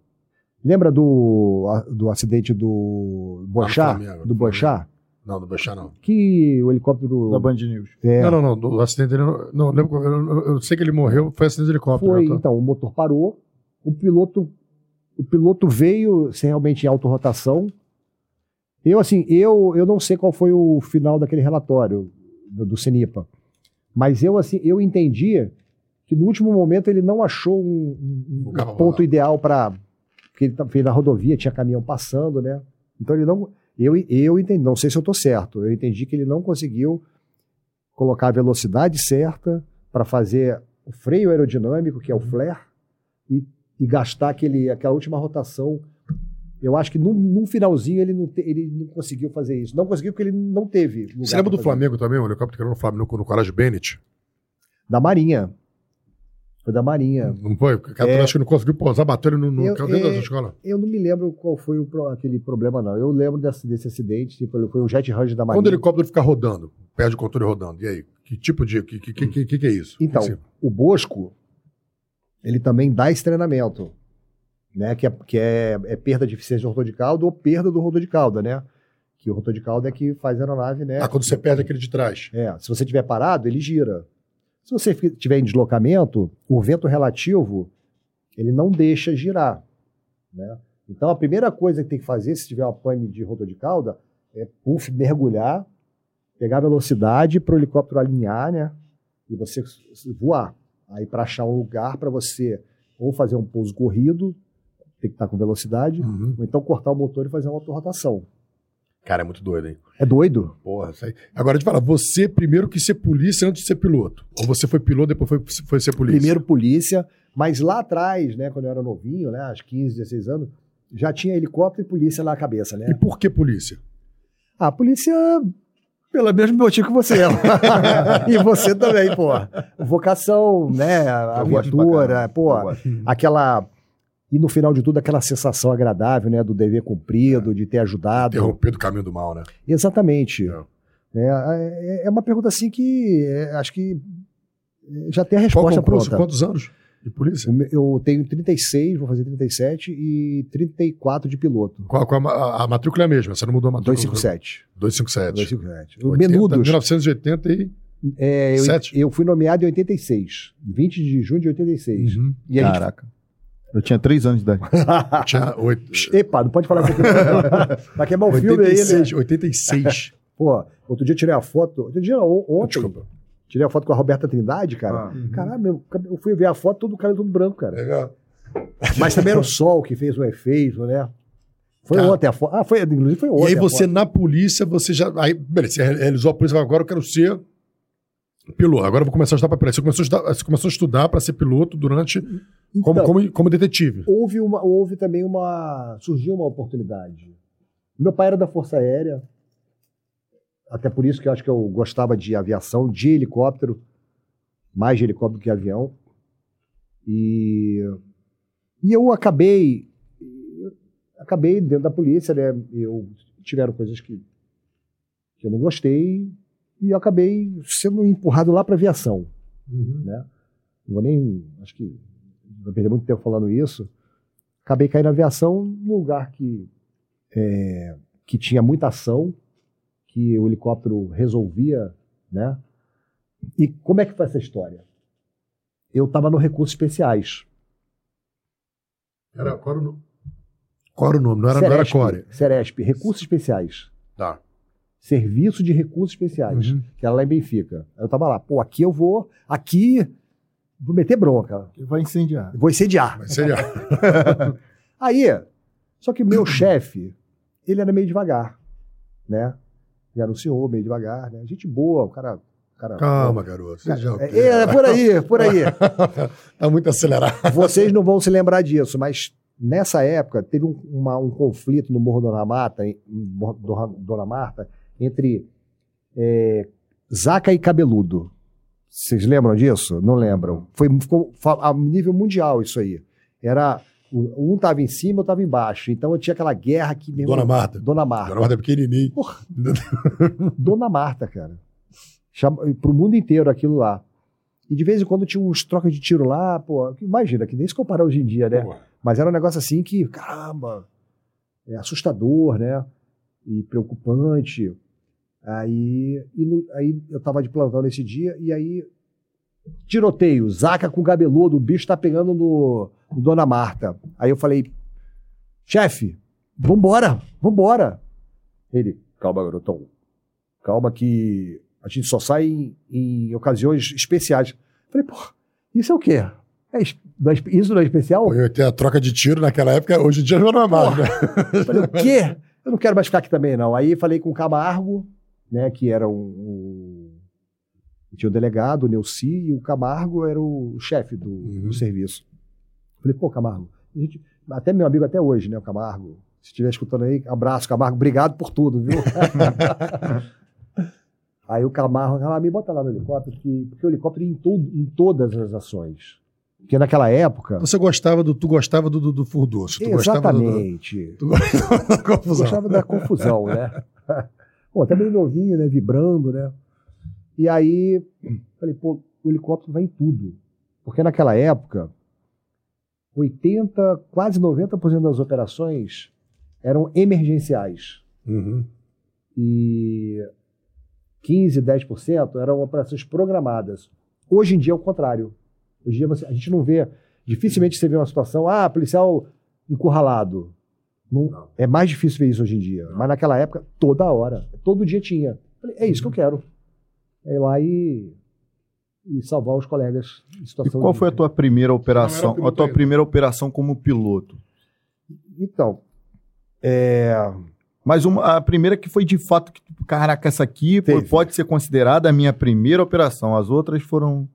[SPEAKER 3] Lembra do, a- do acidente do Bochá?
[SPEAKER 1] Flamengo,
[SPEAKER 3] do Bochá?
[SPEAKER 1] Não, do Bechá não.
[SPEAKER 3] Que o helicóptero.
[SPEAKER 2] Da Band News.
[SPEAKER 3] é,
[SPEAKER 1] Não, não, não. Do acidente dele. Não, não lembro. Eu, eu- sei que ele morreu, foi acidente de helicóptero.
[SPEAKER 3] Foi,
[SPEAKER 1] né, tá?
[SPEAKER 3] então, o motor parou, o piloto, o piloto veio sem realmente em autorrotação. Eu, assim, eu, eu não sei qual foi o final daquele relatório do, do CENIPA, mas eu, assim, eu entendi que no último momento ele não achou um, um- ponto ideal para porque ele tá- veio na rodovia, tinha caminhão passando, né? Então ele não, eu, eu entendi, não sei se eu estou certo, eu entendi que ele não conseguiu colocar a velocidade certa para fazer o freio aerodinâmico, que é o flare, e, e gastar aquele, aquela última rotação. Eu acho que no, no finalzinho ele não, te- ele não conseguiu fazer isso. Não conseguiu porque ele não teve.
[SPEAKER 1] Você lembra do. Flamengo também, o helicóptero que era no Flamengo, no, Colégio Bennett?
[SPEAKER 3] Da Marinha. Foi da Marinha.
[SPEAKER 1] Não foi? O cara
[SPEAKER 3] É.
[SPEAKER 1] acho que não conseguiu pousar, bateu no, no
[SPEAKER 3] Eu-
[SPEAKER 1] dentro
[SPEAKER 3] é-
[SPEAKER 1] da escola.
[SPEAKER 3] Eu não me lembro qual foi o aquele problema, não. Eu lembro desse, desse acidente, tipo, foi um jet range da Marinha.
[SPEAKER 1] Quando o helicóptero fica rodando, perde o controle rodando, e aí? Que tipo de. Que, que, que, que, que é isso?
[SPEAKER 3] Então, o Bosco, ele também dá esse treinamento, né? Que é, que é, é perda de eficiência do rotor de cauda ou perda do rotor de cauda, né? Que o rotor de cauda é que faz a aeronave, né?
[SPEAKER 1] Ah, quando você perde aquele de trás.
[SPEAKER 3] É, se você estiver parado, ele gira. Se você estiver em deslocamento, o vento relativo, ele não deixa girar, né? Então, a primeira coisa que tem que fazer, se tiver uma pane de rotor de cauda, é puff, mergulhar, pegar velocidade para o helicóptero alinhar, né? E você voar. Aí, para achar um lugar para você ou fazer um pouso corrido, tem que estar com velocidade,
[SPEAKER 1] Uhum.
[SPEAKER 3] ou então cortar o motor e fazer uma autorrotação.
[SPEAKER 1] Cara, é muito doido, hein?
[SPEAKER 3] É doido?
[SPEAKER 1] Porra, isso aí. Agora, te falar, você primeiro quis ser polícia antes de ser piloto? Ou você foi piloto depois foi, foi ser polícia?
[SPEAKER 3] Primeiro polícia, mas lá atrás, né, quando eu era novinho, né, aos 15, 16 anos, já tinha helicóptero e polícia na cabeça,
[SPEAKER 1] E
[SPEAKER 3] né?
[SPEAKER 1] por que polícia?
[SPEAKER 3] A polícia, pelo mesmo motivo que você. e você também, pô. Vocação, né, aventura, pô, aquela... E no final de tudo, aquela sensação agradável, né, do dever cumprido, de ter ajudado.
[SPEAKER 1] Interromper do caminho do mal, né?
[SPEAKER 3] Exatamente.
[SPEAKER 1] É.
[SPEAKER 3] É, é- é uma pergunta assim que é, acho que já tem a
[SPEAKER 1] Qual
[SPEAKER 3] resposta
[SPEAKER 1] concurso?
[SPEAKER 3] pronta.
[SPEAKER 1] Quantos anos de polícia?
[SPEAKER 3] O Eu tenho 36, vou fazer 37 e 34 de piloto.
[SPEAKER 1] Qual, qual a, a, matrícula é a mesma, você não mudou a matrícula?
[SPEAKER 3] 257.
[SPEAKER 1] 257.
[SPEAKER 3] 257. O
[SPEAKER 1] 80,
[SPEAKER 3] Menudos.
[SPEAKER 1] 1980 e...
[SPEAKER 3] é, eu,
[SPEAKER 1] Sete?
[SPEAKER 3] eu fui nomeado em 86. 20 de junho de 86.
[SPEAKER 1] Uhum.
[SPEAKER 3] E a gente-
[SPEAKER 2] Caraca. Eu tinha três anos de idade.
[SPEAKER 1] Tinha oito...
[SPEAKER 3] Epa, não pode falar isso aqui. Vai queimar o filme aí,
[SPEAKER 1] 86,
[SPEAKER 3] né?
[SPEAKER 1] 86.
[SPEAKER 3] Pô, outro dia eu tirei a foto. Outro dia, ontem.
[SPEAKER 1] Desculpa.
[SPEAKER 3] Tirei a foto com a Roberta Trindade, cara.
[SPEAKER 2] Ah.
[SPEAKER 3] Caralho, meu, eu fui ver a foto, todo o cabelo todo branco, cara.
[SPEAKER 1] Legal.
[SPEAKER 3] Mas também era o sol que fez o efeito, né? Foi
[SPEAKER 1] Cara.
[SPEAKER 3] ontem a foto. Ah, foi, inclusive foi
[SPEAKER 1] E
[SPEAKER 3] ontem.
[SPEAKER 1] aí
[SPEAKER 3] a
[SPEAKER 1] você, na polícia, você já... Aí, beleza, você realizou a polícia, falou, agora eu quero ser piloto. Agora eu vou começar a estudar para polícia. Você começou a estudar, começou a estudar para ser piloto durante... Como,
[SPEAKER 3] Então,
[SPEAKER 1] como, como detetive.
[SPEAKER 3] houve, uma, houve também uma. Surgiu uma oportunidade. Meu pai era da Força Aérea, até por isso que eu acho que eu gostava de aviação, de helicóptero, mais de helicóptero que avião. E, e eu acabei. Acabei dentro da polícia, né? Eu tiveram coisas que, que eu não gostei e eu acabei sendo empurrado lá para aviação né? Não vou nem. Acho que vou perder muito tempo falando isso. Acabei caindo na aviação num lugar que, é, que tinha muita ação, que o helicóptero resolvia, né? E como é que foi essa história? Eu estava no Recursos Especiais.
[SPEAKER 1] Era, qual, era o, nome? qual era o nome? Não era, não era
[SPEAKER 3] Ceresp,
[SPEAKER 1] Core.
[SPEAKER 3] Ceresp, Recursos Especiais.
[SPEAKER 1] Tá.
[SPEAKER 3] Serviço de Recursos Especiais,
[SPEAKER 1] Uhum.
[SPEAKER 3] que era lá em Benfica. Eu tava lá, pô, aqui eu vou, aqui vou meter bronca,
[SPEAKER 2] Vai incendiar.
[SPEAKER 3] vou incendiar.
[SPEAKER 1] Mas seria...
[SPEAKER 3] Aí, só que meu chefe, ele era meio devagar, né? Ele era um senhor meio devagar, né? Gente boa, o cara.
[SPEAKER 1] Calma, garoto. Já...
[SPEAKER 3] É, é, por aí, por aí.
[SPEAKER 1] tá muito acelerado.
[SPEAKER 3] Vocês não vão se lembrar disso, mas nessa época teve um, uma- um conflito no Morro Dona Marta, em, Morro Dona Marta, entre é, Zaca e Cabeludo. Vocês lembram disso? Não lembram. Foi ficou a nível mundial isso aí. Era o- um estava em cima, eu estava embaixo. Então eu tinha aquela guerra que meu
[SPEAKER 1] Dona Marta.
[SPEAKER 3] Dona Marta.
[SPEAKER 1] Dona Marta é pequenininho.
[SPEAKER 3] Dona Marta, cara. Chama, pro mundo inteiro aquilo lá. E de vez em quando tinha uns trocas de tiro lá, pô, imagina, que nem se comparar hoje em dia, né?
[SPEAKER 1] Pô,
[SPEAKER 3] Mas era um negócio assim que, caramba, é assustador, né? E preocupante. Aí, e aí eu tava de plantão nesse dia, e aí, tiroteio, zaca com cabeludo, o bicho tá pegando no, no Dona Marta. Aí eu falei, chefe, vambora, vambora. Ele, calma, garotão, calma que a gente só sai em, em ocasiões especiais. Falei, pô, isso é o quê? É é isso não é especial?
[SPEAKER 1] Pô, eu ter a troca de tiro naquela época, hoje em dia não é mais, né?
[SPEAKER 3] Eu Falei, o quê? Eu não quero mais ficar aqui também, não. Aí falei com o Camargo, né, que era um. um- tinha o delegado, o Neuci, e o Camargo era o chefe do,
[SPEAKER 1] Uhum.
[SPEAKER 3] do serviço. Falei, pô, Camargo, a gente- até meu amigo até hoje, né, o Camargo. Se estiver escutando aí, abraço, Camargo, obrigado por tudo, viu? aí o Camargo, ah, me bota lá no helicóptero, que, porque o helicóptero ia em, todo, em todas as ações. Porque naquela época.
[SPEAKER 1] Você gostava do. Tu gostava do, do, do. Tu gostava do- do-
[SPEAKER 3] Exatamente.
[SPEAKER 1] Tu gostava da confusão.
[SPEAKER 3] Gostava da confusão, né? Pô, até meio novinho, né? Vibrando, né? E aí, falei, pô, o helicóptero vai em tudo. Porque naquela época, 80, quase 90% das operações eram emergenciais.
[SPEAKER 1] Uhum.
[SPEAKER 3] E 15, 10% eram operações programadas. Hoje em dia é o contrário. Hoje em dia você- a gente não vê, dificilmente você vê uma situação, ah, policial encurralado. Não-
[SPEAKER 1] Não.
[SPEAKER 3] É mais difícil ver isso hoje em dia. Mas naquela época, toda hora, todo dia tinha. Falei, é isso que eu quero. É ir lá e, e salvar os colegas em
[SPEAKER 2] E
[SPEAKER 3] situação
[SPEAKER 2] qual
[SPEAKER 3] de-
[SPEAKER 2] foi a tua primeira operação? a tua
[SPEAKER 1] ainda.
[SPEAKER 2] primeira operação como piloto?
[SPEAKER 3] Então, é,
[SPEAKER 2] Mas uma, a primeira que foi de fato que, caraca, essa aqui
[SPEAKER 3] Teve.
[SPEAKER 2] pode ser considerada a minha primeira operação. As outras foram.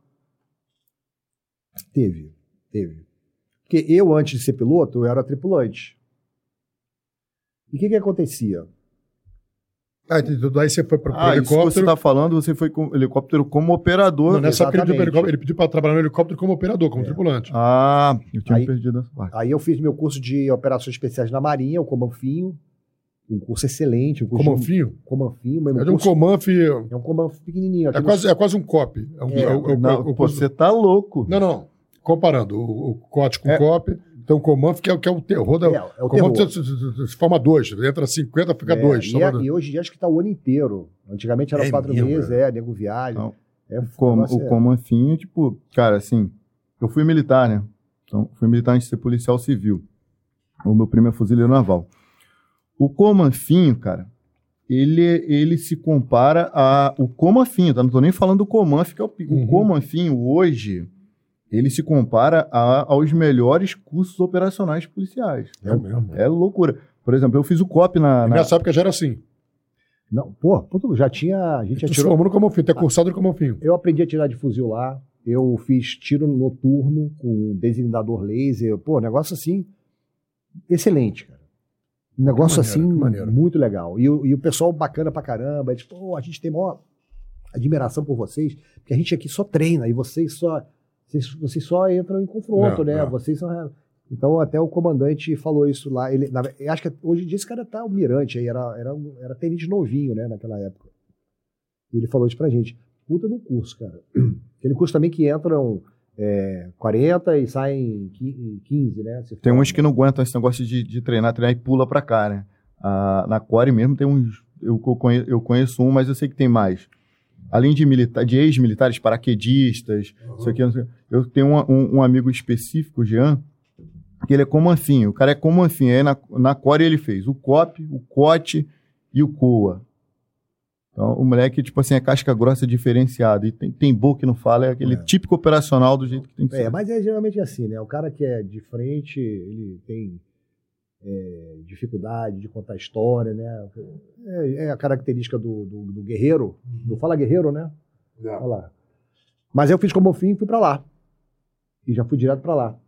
[SPEAKER 3] teve, teve. Porque eu, antes de ser piloto, eu era tripulante. E o que que acontecia?
[SPEAKER 1] Ah, entendi. daí você foi para o
[SPEAKER 2] Ah, isso que você
[SPEAKER 1] helicóptero.
[SPEAKER 2] está falando, você foi com helicóptero como operador.
[SPEAKER 1] Não, não é ele pediu, helicóptero, ele pediu para trabalhar no helicóptero como operador, como
[SPEAKER 3] É.
[SPEAKER 1] tripulante.
[SPEAKER 2] Ah, eu tinha
[SPEAKER 3] Aí-
[SPEAKER 2] perdido essa parte.
[SPEAKER 3] Aí eu fiz meu curso de operações especiais na Marinha, o Comanfinho. Um curso excelente. Um curso
[SPEAKER 1] Comanfinho?
[SPEAKER 3] Comanfinho. mas
[SPEAKER 1] É
[SPEAKER 3] um
[SPEAKER 1] de um
[SPEAKER 3] curso-
[SPEAKER 1] Comanf. É
[SPEAKER 3] é um Comanf pequenininho. no-
[SPEAKER 1] quase, é quase um COP. É um,
[SPEAKER 3] É,
[SPEAKER 1] é o- é o- é o-
[SPEAKER 2] você tá louco.
[SPEAKER 1] não, não. Comparando o, o COT com
[SPEAKER 2] É.
[SPEAKER 1] o COP, um Comanf que é, o- que é o terror da.
[SPEAKER 3] É, é o
[SPEAKER 1] Comanf
[SPEAKER 3] terror.
[SPEAKER 1] se, se- forma dois, entra 50, fica
[SPEAKER 3] É,
[SPEAKER 1] dois.
[SPEAKER 3] e, é-
[SPEAKER 1] dois.
[SPEAKER 3] e hoje em dia acho que tá o ano inteiro. Antigamente era
[SPEAKER 1] É
[SPEAKER 3] quatro
[SPEAKER 1] mesmo,
[SPEAKER 3] meses, é, nego viagem.
[SPEAKER 2] Não.
[SPEAKER 3] É,
[SPEAKER 2] Como,
[SPEAKER 3] negócio
[SPEAKER 2] o
[SPEAKER 3] é-
[SPEAKER 2] Comanfinho, tipo, cara, assim, eu fui militar, né? Então, fui militar antes de ser policial civil. O meu primo é fuzileiro naval. O Comanfinho, cara, ele, ele se compara a. O Comanfinho, tá? Não tô nem falando do Comanf, que é o,
[SPEAKER 1] Uhum.
[SPEAKER 2] o Comanfinho hoje. Ele se compara a- aos melhores cursos operacionais policiais.
[SPEAKER 1] É mesmo.
[SPEAKER 2] É loucura. Por exemplo, eu fiz o COP na. na-
[SPEAKER 1] Nessa época já era assim.
[SPEAKER 3] Não, pô, já tinha. A gente já tirou.
[SPEAKER 1] no Comanfinho, tu é cursado no Comanfinho.
[SPEAKER 3] Eu aprendi a tirar de fuzil lá. Eu fiz tiro noturno com designador laser. Pô, negócio assim. Excelente, cara. Um negócio
[SPEAKER 1] maneiro,
[SPEAKER 3] assim, muito legal. E, o- e o pessoal bacana pra caramba. Eles, pô, a gente tem maior admiração por vocês, porque a gente aqui só treina e vocês só. Vocês, vocês só entram em confronto,
[SPEAKER 1] É,
[SPEAKER 3] né?
[SPEAKER 1] é.
[SPEAKER 3] Vocês são. Então, até o comandante falou isso lá. Ele, na- acho que hoje em dia esse cara tá almirante aí, era, era, era tenente novinho, né, naquela época. E ele falou isso pra gente. Puta no curso, cara. Aquele curso também que entram é, 40 e saem qui- 15, né?
[SPEAKER 2] Tem uns que não aguentam esse negócio de, de treinar, treinar e pula pra cá, né? Ah, na Core mesmo tem uns. Eu, eu conheço, eu conheço um, mas eu sei que tem mais. Além de, milita de ex-militares, paraquedistas, isso aqui, não sei- eu tenho um, um- um amigo específico, Jean, que ele é comanfinho. O cara é comanfinho. Aí na, na Core ele fez o COP, o COT e o COA. Então, o moleque, tipo assim, é casca grossa diferenciado. E tem, tem boca que não fala, é aquele
[SPEAKER 3] É.
[SPEAKER 2] típico operacional do jeito que tem que
[SPEAKER 3] É,
[SPEAKER 2] ser.
[SPEAKER 3] mas é geralmente assim, né? O cara que é de frente, ele tem é, dificuldade de contar história, né? É, é a característica do, do, do guerreiro. Não fala guerreiro, né? Olha lá. Mas eu fiz como fim e fui pra lá. E já fui direto pra lá.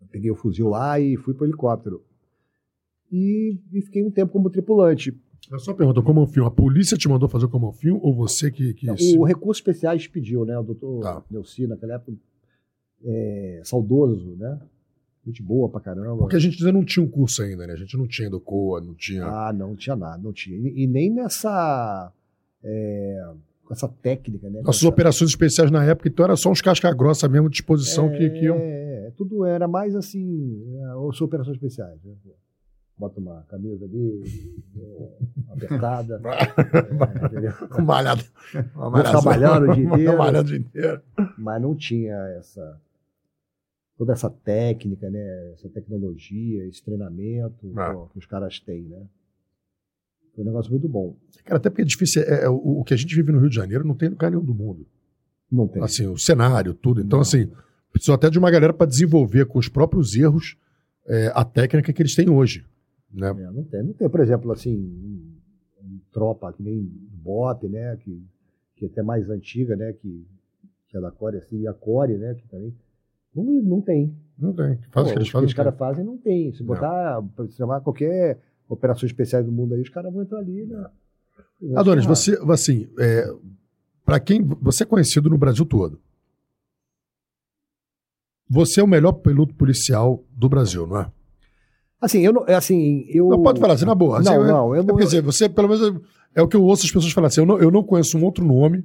[SPEAKER 3] Eu peguei o fuzil lá e fui pro helicóptero. E, e fiquei um tempo como tripulante.
[SPEAKER 1] Eu só pergunto, o Comanfinho, a polícia te mandou fazer o Comanfinho ou você que. que se-
[SPEAKER 3] O Recursos Especiais pediu, né? O doutor
[SPEAKER 1] Tá.
[SPEAKER 3] Neuci, naquela época, é, saudoso, né? Gente boa pra caramba.
[SPEAKER 1] Porque a gente ainda não tinha um curso ainda, né? A gente não tinha do COA, não tinha.
[SPEAKER 3] Ah, não tinha nada, não tinha. E, e nem nessa. é, essa técnica, né?
[SPEAKER 1] Nossas
[SPEAKER 3] essa-
[SPEAKER 1] operações especiais na época, então era só uns casca-grossa mesmo de disposição que, que iam.
[SPEAKER 3] É, tudo era mais assim, é, ou são operações especiais. Né? Bota uma camisa ali, é, uma apertada. é?
[SPEAKER 1] Malhado.
[SPEAKER 3] Malhando o dia inteiro.
[SPEAKER 1] O dia inteiro.
[SPEAKER 3] mas não tinha essa toda essa técnica, né? Essa tecnologia, esse treinamento
[SPEAKER 1] Ah.
[SPEAKER 3] pô, que os caras têm, né? Foi um negócio muito bom.
[SPEAKER 1] Cara, até porque é difícil. é- é- o, o que a gente vive no Rio de Janeiro não tem em lugar nenhum do mundo.
[SPEAKER 3] Não tem.
[SPEAKER 1] Assim, o cenário, tudo. Então,
[SPEAKER 3] Não.
[SPEAKER 1] assim, precisou até de uma galera para desenvolver com os próprios erros é, a técnica que eles têm hoje. Né?
[SPEAKER 3] É, não tem. Não tem, por exemplo, assim, um, um tropa que nem BOP, né? Que, que é até mais antiga, né? Que, que é da Core, assim, e a Core, né? Que também. Não, não tem.
[SPEAKER 1] Não tem. Faz o
[SPEAKER 3] Pô,
[SPEAKER 1] que eles fazem.
[SPEAKER 3] os caras fazem, não tem. Se botar, pra chamar qualquer operações especiais do mundo aí, os caras vão entrar ali, né?
[SPEAKER 1] Adonis, você, assim, é, para quem. Você é conhecido no Brasil todo. Você é o melhor piloto policial do Brasil, não é?
[SPEAKER 3] Assim, eu não. é Assim, eu...
[SPEAKER 1] Não pode falar assim, na boa. Assim,
[SPEAKER 3] Não,
[SPEAKER 1] é-
[SPEAKER 3] não, eu
[SPEAKER 1] é
[SPEAKER 3] não.
[SPEAKER 1] Quer dizer, você, pelo menos, é o que eu ouço as pessoas falarem assim. Eu não, eu não conheço um outro nome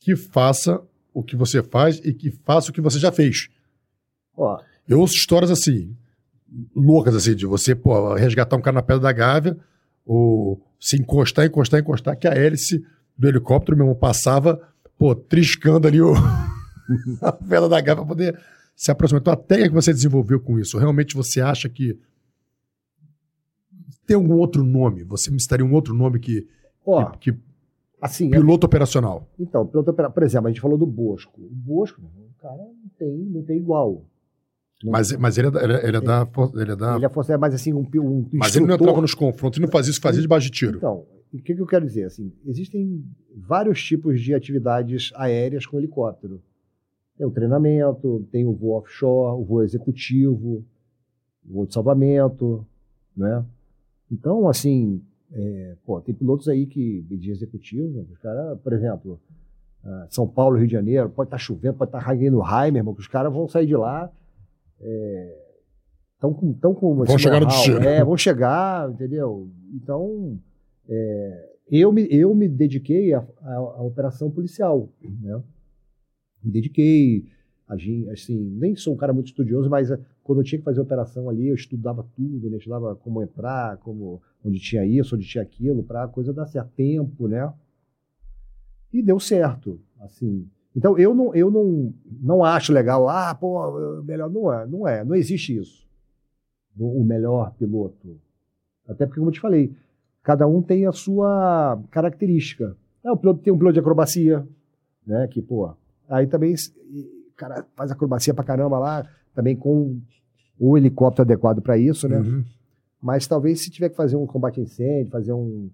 [SPEAKER 1] que faça o que você faz e que faça o que você já fez.
[SPEAKER 3] Ó,
[SPEAKER 1] Eu ouço histórias assim, loucas, assim, de você, pô, resgatar um cara na pedra da Gávea, ou se encostar, encostar, encostar, que a hélice do helicóptero mesmo passava, pô, triscando ali o... a pedra da Gávea pra poder se aproximar. Então, a técnica que você desenvolveu com isso, realmente você acha que tem algum outro nome? Você me citaria um outro nome que,
[SPEAKER 3] ó,
[SPEAKER 1] que, que
[SPEAKER 3] assim,
[SPEAKER 1] piloto operacional?
[SPEAKER 3] Então, piloto opera- por exemplo, a gente falou do Bosco. O Bosco, o cara não tem, não tem igual.
[SPEAKER 1] Mas, mas ele, é da- ele, é- ele é da... Ele é da
[SPEAKER 3] ele é força, mas assim, um, um
[SPEAKER 1] mas ele não entrava nos confrontos, ele não fazia isso, fazia de baixo de tiro.
[SPEAKER 3] Então, o que, que eu quero dizer? Assim, existem vários tipos de atividades aéreas com helicóptero. Tem o treinamento, tem o voo offshore, o voo executivo, o voo de salvamento, né? Então, assim, é, pô, tem pilotos aí que de executivo, os caras, por exemplo, ah, São Paulo, Rio de Janeiro, pode estar chovendo, pode estar raiando raio, meu irmão, que os caras vão sair de lá. Estão com, tão com
[SPEAKER 1] Vão chegar no destino.
[SPEAKER 3] É, vão chegar, entendeu? Então, é, eu, me, eu me dediquei à, operação policial, né? Me dediquei, agi, assim, nem sou um cara muito estudioso, mas quando eu tinha que fazer operação ali, eu estudava tudo, né? Estudava como entrar, como, onde tinha isso, onde tinha aquilo, para a coisa dar certo, tempo, né? E deu certo, assim. Então, eu não, eu não, não acho legal, ah, pô, melhor, não é, não é, não existe isso. O melhor piloto. Até porque, como eu te falei, cada um tem a sua característica. É, o piloto tem um piloto de acrobacia, né? Que, pô, aí também cara faz acrobacia pra caramba lá, também com o helicóptero adequado para isso, né?
[SPEAKER 1] Uhum.
[SPEAKER 3] Mas talvez se tiver que fazer um combate a incêndio, fazer um-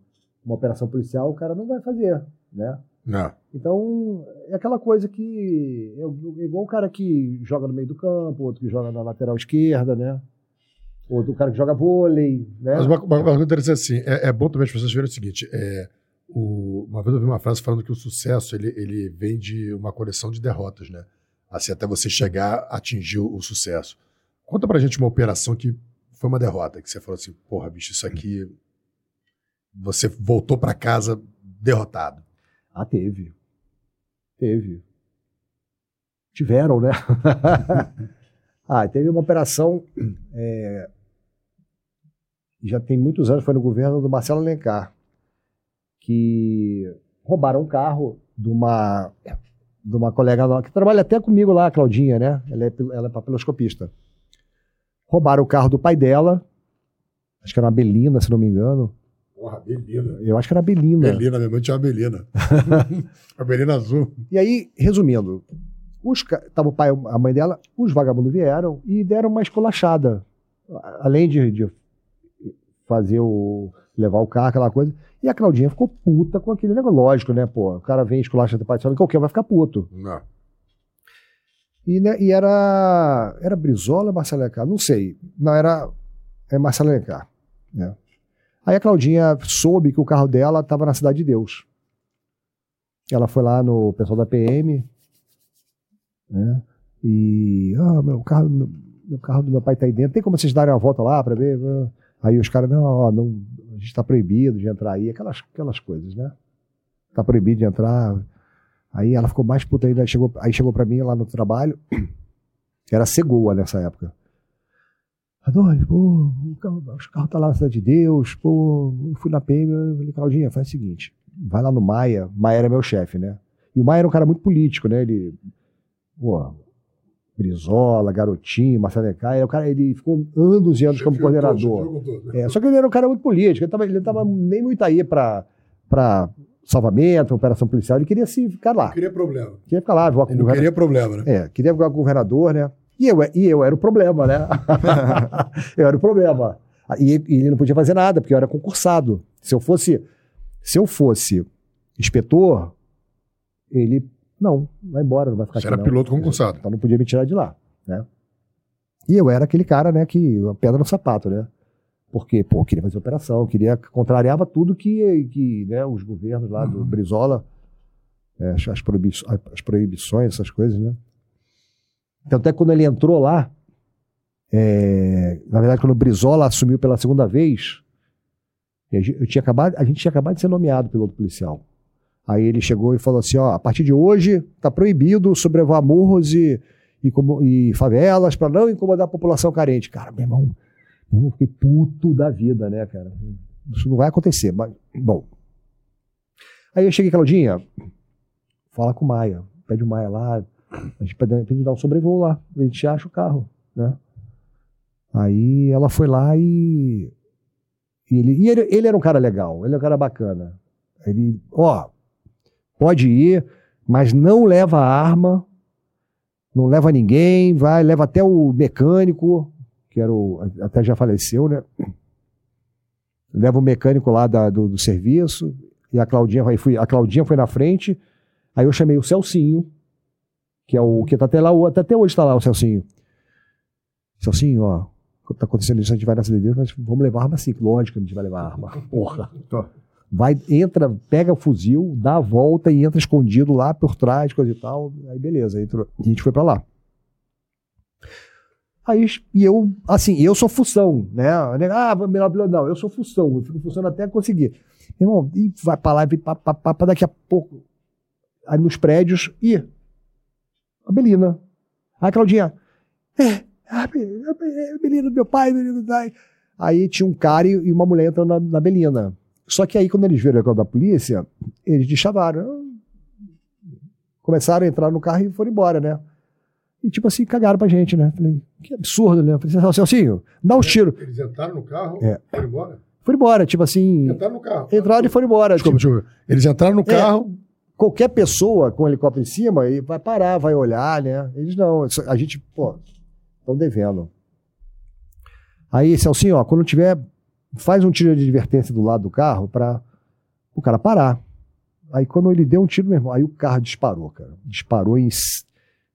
[SPEAKER 3] uma operação policial, o cara não vai fazer, né?
[SPEAKER 1] Não.
[SPEAKER 3] Então, é aquela coisa que é igual o cara que joga no meio do campo, outro que joga na lateral esquerda, né? Outro cara que joga vôlei, né?
[SPEAKER 1] Mas uma, uma, uma coisa interessante assim, é, é bom também as pessoas verem o seguinte, é, o- uma vez eu vi uma frase falando que o sucesso, ele, ele vem de uma coleção de derrotas, né? Assim, até você chegar atingir o, sucesso. Conta pra gente uma operação que foi uma derrota, que você falou assim, porra, bicho, isso aqui... Você voltou pra casa derrotado.
[SPEAKER 3] Ah, teve. Teve. Tiveram, né? ah, teve uma operação. é, já tem muitos anos, foi no governo do Marcelo Alencar, que roubaram um carro de uma, de uma colega nossa, que trabalha até comigo lá, a Claudinha, né? Ela é, ela é papiloscopista. Roubaram o carro do pai dela, acho que era uma Belina, se não me engano.
[SPEAKER 1] Porra, Belina.
[SPEAKER 3] Eu acho que era Belina.
[SPEAKER 1] Belina, minha mãe tinha uma Belina. a Belina azul.
[SPEAKER 3] E aí, resumindo, os, tava o pai a mãe dela, os vagabundos vieram e deram uma esculachada. A- Além de, de fazer o. levar o carro, aquela coisa. E a Claudinha ficou puta com aquele negócio. Lógico, né, pô? O cara vem esculacha do pai de qualquer um vai ficar puto.
[SPEAKER 1] Não.
[SPEAKER 3] E, né, e era. Era Brizola ou Marcelo Alencar? Não sei. Não, era. É Marcelo Alencar. Né? Aí a Claudinha soube que o carro dela estava na Cidade de Deus. Ela foi lá no pessoal da PM. Né? E. Ah, meu carro, meu, meu carro do meu pai tá aí dentro. Tem como vocês darem uma volta lá para ver? Aí os caras, não, ó, não, a gente está proibido de entrar aí. Aquelas, aquelas coisas, né? Tá proibido de entrar. Aí ela ficou mais puta ainda. Chegou, aí chegou pra mim lá no trabalho. Era Cegoa nessa época. Adore, pô, o carro, carros tá lá na Cidade de Deus, pô, eu fui na PM, eu falei, Claudinha, faz o seguinte, vai lá no Maia, Maia era meu chefe, né? E o Maia era um cara muito político, né? Ele, pô, Brizola, Garotinho, Marcelo Lecai, o cara, ele ficou anos e anos como coordenador. É, só que ele era um cara muito político, ele, não estava nem muito aí para salvamento, operação policial, ele queria se ficar lá,
[SPEAKER 1] Não queria problema.
[SPEAKER 3] queria ficar lá, voar com o
[SPEAKER 1] Ele não
[SPEAKER 3] governador.
[SPEAKER 1] queria problema, né?
[SPEAKER 3] É, queria ficar com o governador, né? E eu, e eu era o problema, né? eu era o problema. E, e ele não podia fazer nada, porque eu era concursado. Se eu fosse, se eu fosse inspetor, ele, não, vai embora, não vai ficar
[SPEAKER 1] Você
[SPEAKER 3] aqui
[SPEAKER 1] era
[SPEAKER 3] não.
[SPEAKER 1] piloto concursado.
[SPEAKER 3] Então não podia me tirar de lá, né? E eu era aquele cara, né, que a pedra no sapato, né? Porque, pô, eu queria fazer operação, queria contrariava tudo que, que né, os governos lá do
[SPEAKER 1] Uhum.
[SPEAKER 3] Brizola, é, as, proibi- as proibições, essas coisas, né? Tanto é que quando ele entrou lá, é, na verdade, quando o Brizola assumiu pela segunda vez, eu tinha acabado, a gente tinha acabado de ser nomeado piloto policial. Aí ele chegou e falou assim: ó, a partir de hoje está proibido sobrevoar morros e, e, e favelas para não incomodar a população carente. Cara, meu irmão, irmão, fiquei puto da vida, né, cara? Isso não vai acontecer, mas, bom. Aí eu cheguei, Claudinha, fala com o Maia, pede o Maia lá, a gente pede dar um sobrevoo lá, a gente acha o carro, né? Aí ela foi lá e. E ele, e ele, ele era um cara legal, ele era um cara bacana. Ele, ó, pode ir, mas não leva arma, não leva ninguém, vai, leva até o mecânico, que era o, até já faleceu, né? Leva o mecânico lá da, do, do, serviço, e a Claudinha, vai, fui, a Claudinha foi na frente, aí eu chamei o Celcinho, que é o que tá até lá, até, hoje está lá o Celcinho. Celcinho, ó, tá acontecendo isso, a gente vai nessa de mas vamos levar arma sim, lógico que a gente vai levar arma. Porra. Vai, entra, pega fuzil, dá a volta e entra escondido lá por trás, coisa e tal. Aí beleza, entrou. A gente foi para lá. Aí, e eu, assim, eu sou função, né? Ah, melhor não, eu sou função, eu fico funcionando até conseguir. Irmão, e vai pra lá, e pá, pá, pá, daqui a pouco, aí nos prédios, e a Belina. Aí a Claudinha, é, a Belina do meu pai, Belina. Aí tinha um cara e uma mulher entrando na, na Belina. Só que aí, quando eles viram o recado da polícia, eles deschavaram. Começaram a entrar no carro e foram embora, né? E tipo assim, cagaram pra gente, né? Falei, que absurdo, né? Falei, assim, Celcinho, dá um tiro.
[SPEAKER 1] Eles entraram no carro
[SPEAKER 3] é.
[SPEAKER 1] foram embora?
[SPEAKER 3] Foram embora, tipo assim.
[SPEAKER 1] Entraram no carro.
[SPEAKER 3] Entraram e foram embora.
[SPEAKER 1] Desculpa, tipo, desculpa. Eles entraram no é, carro.
[SPEAKER 3] É, qualquer pessoa com um helicóptero em cima vai parar, vai olhar, né? Eles não. A gente, pô, estão devendo. Aí, Celcinho, ó, quando tiver faz um tiro de advertência do lado do carro para o cara parar. Aí quando ele deu um tiro, meu irmão, aí o carro disparou, cara. Disparou em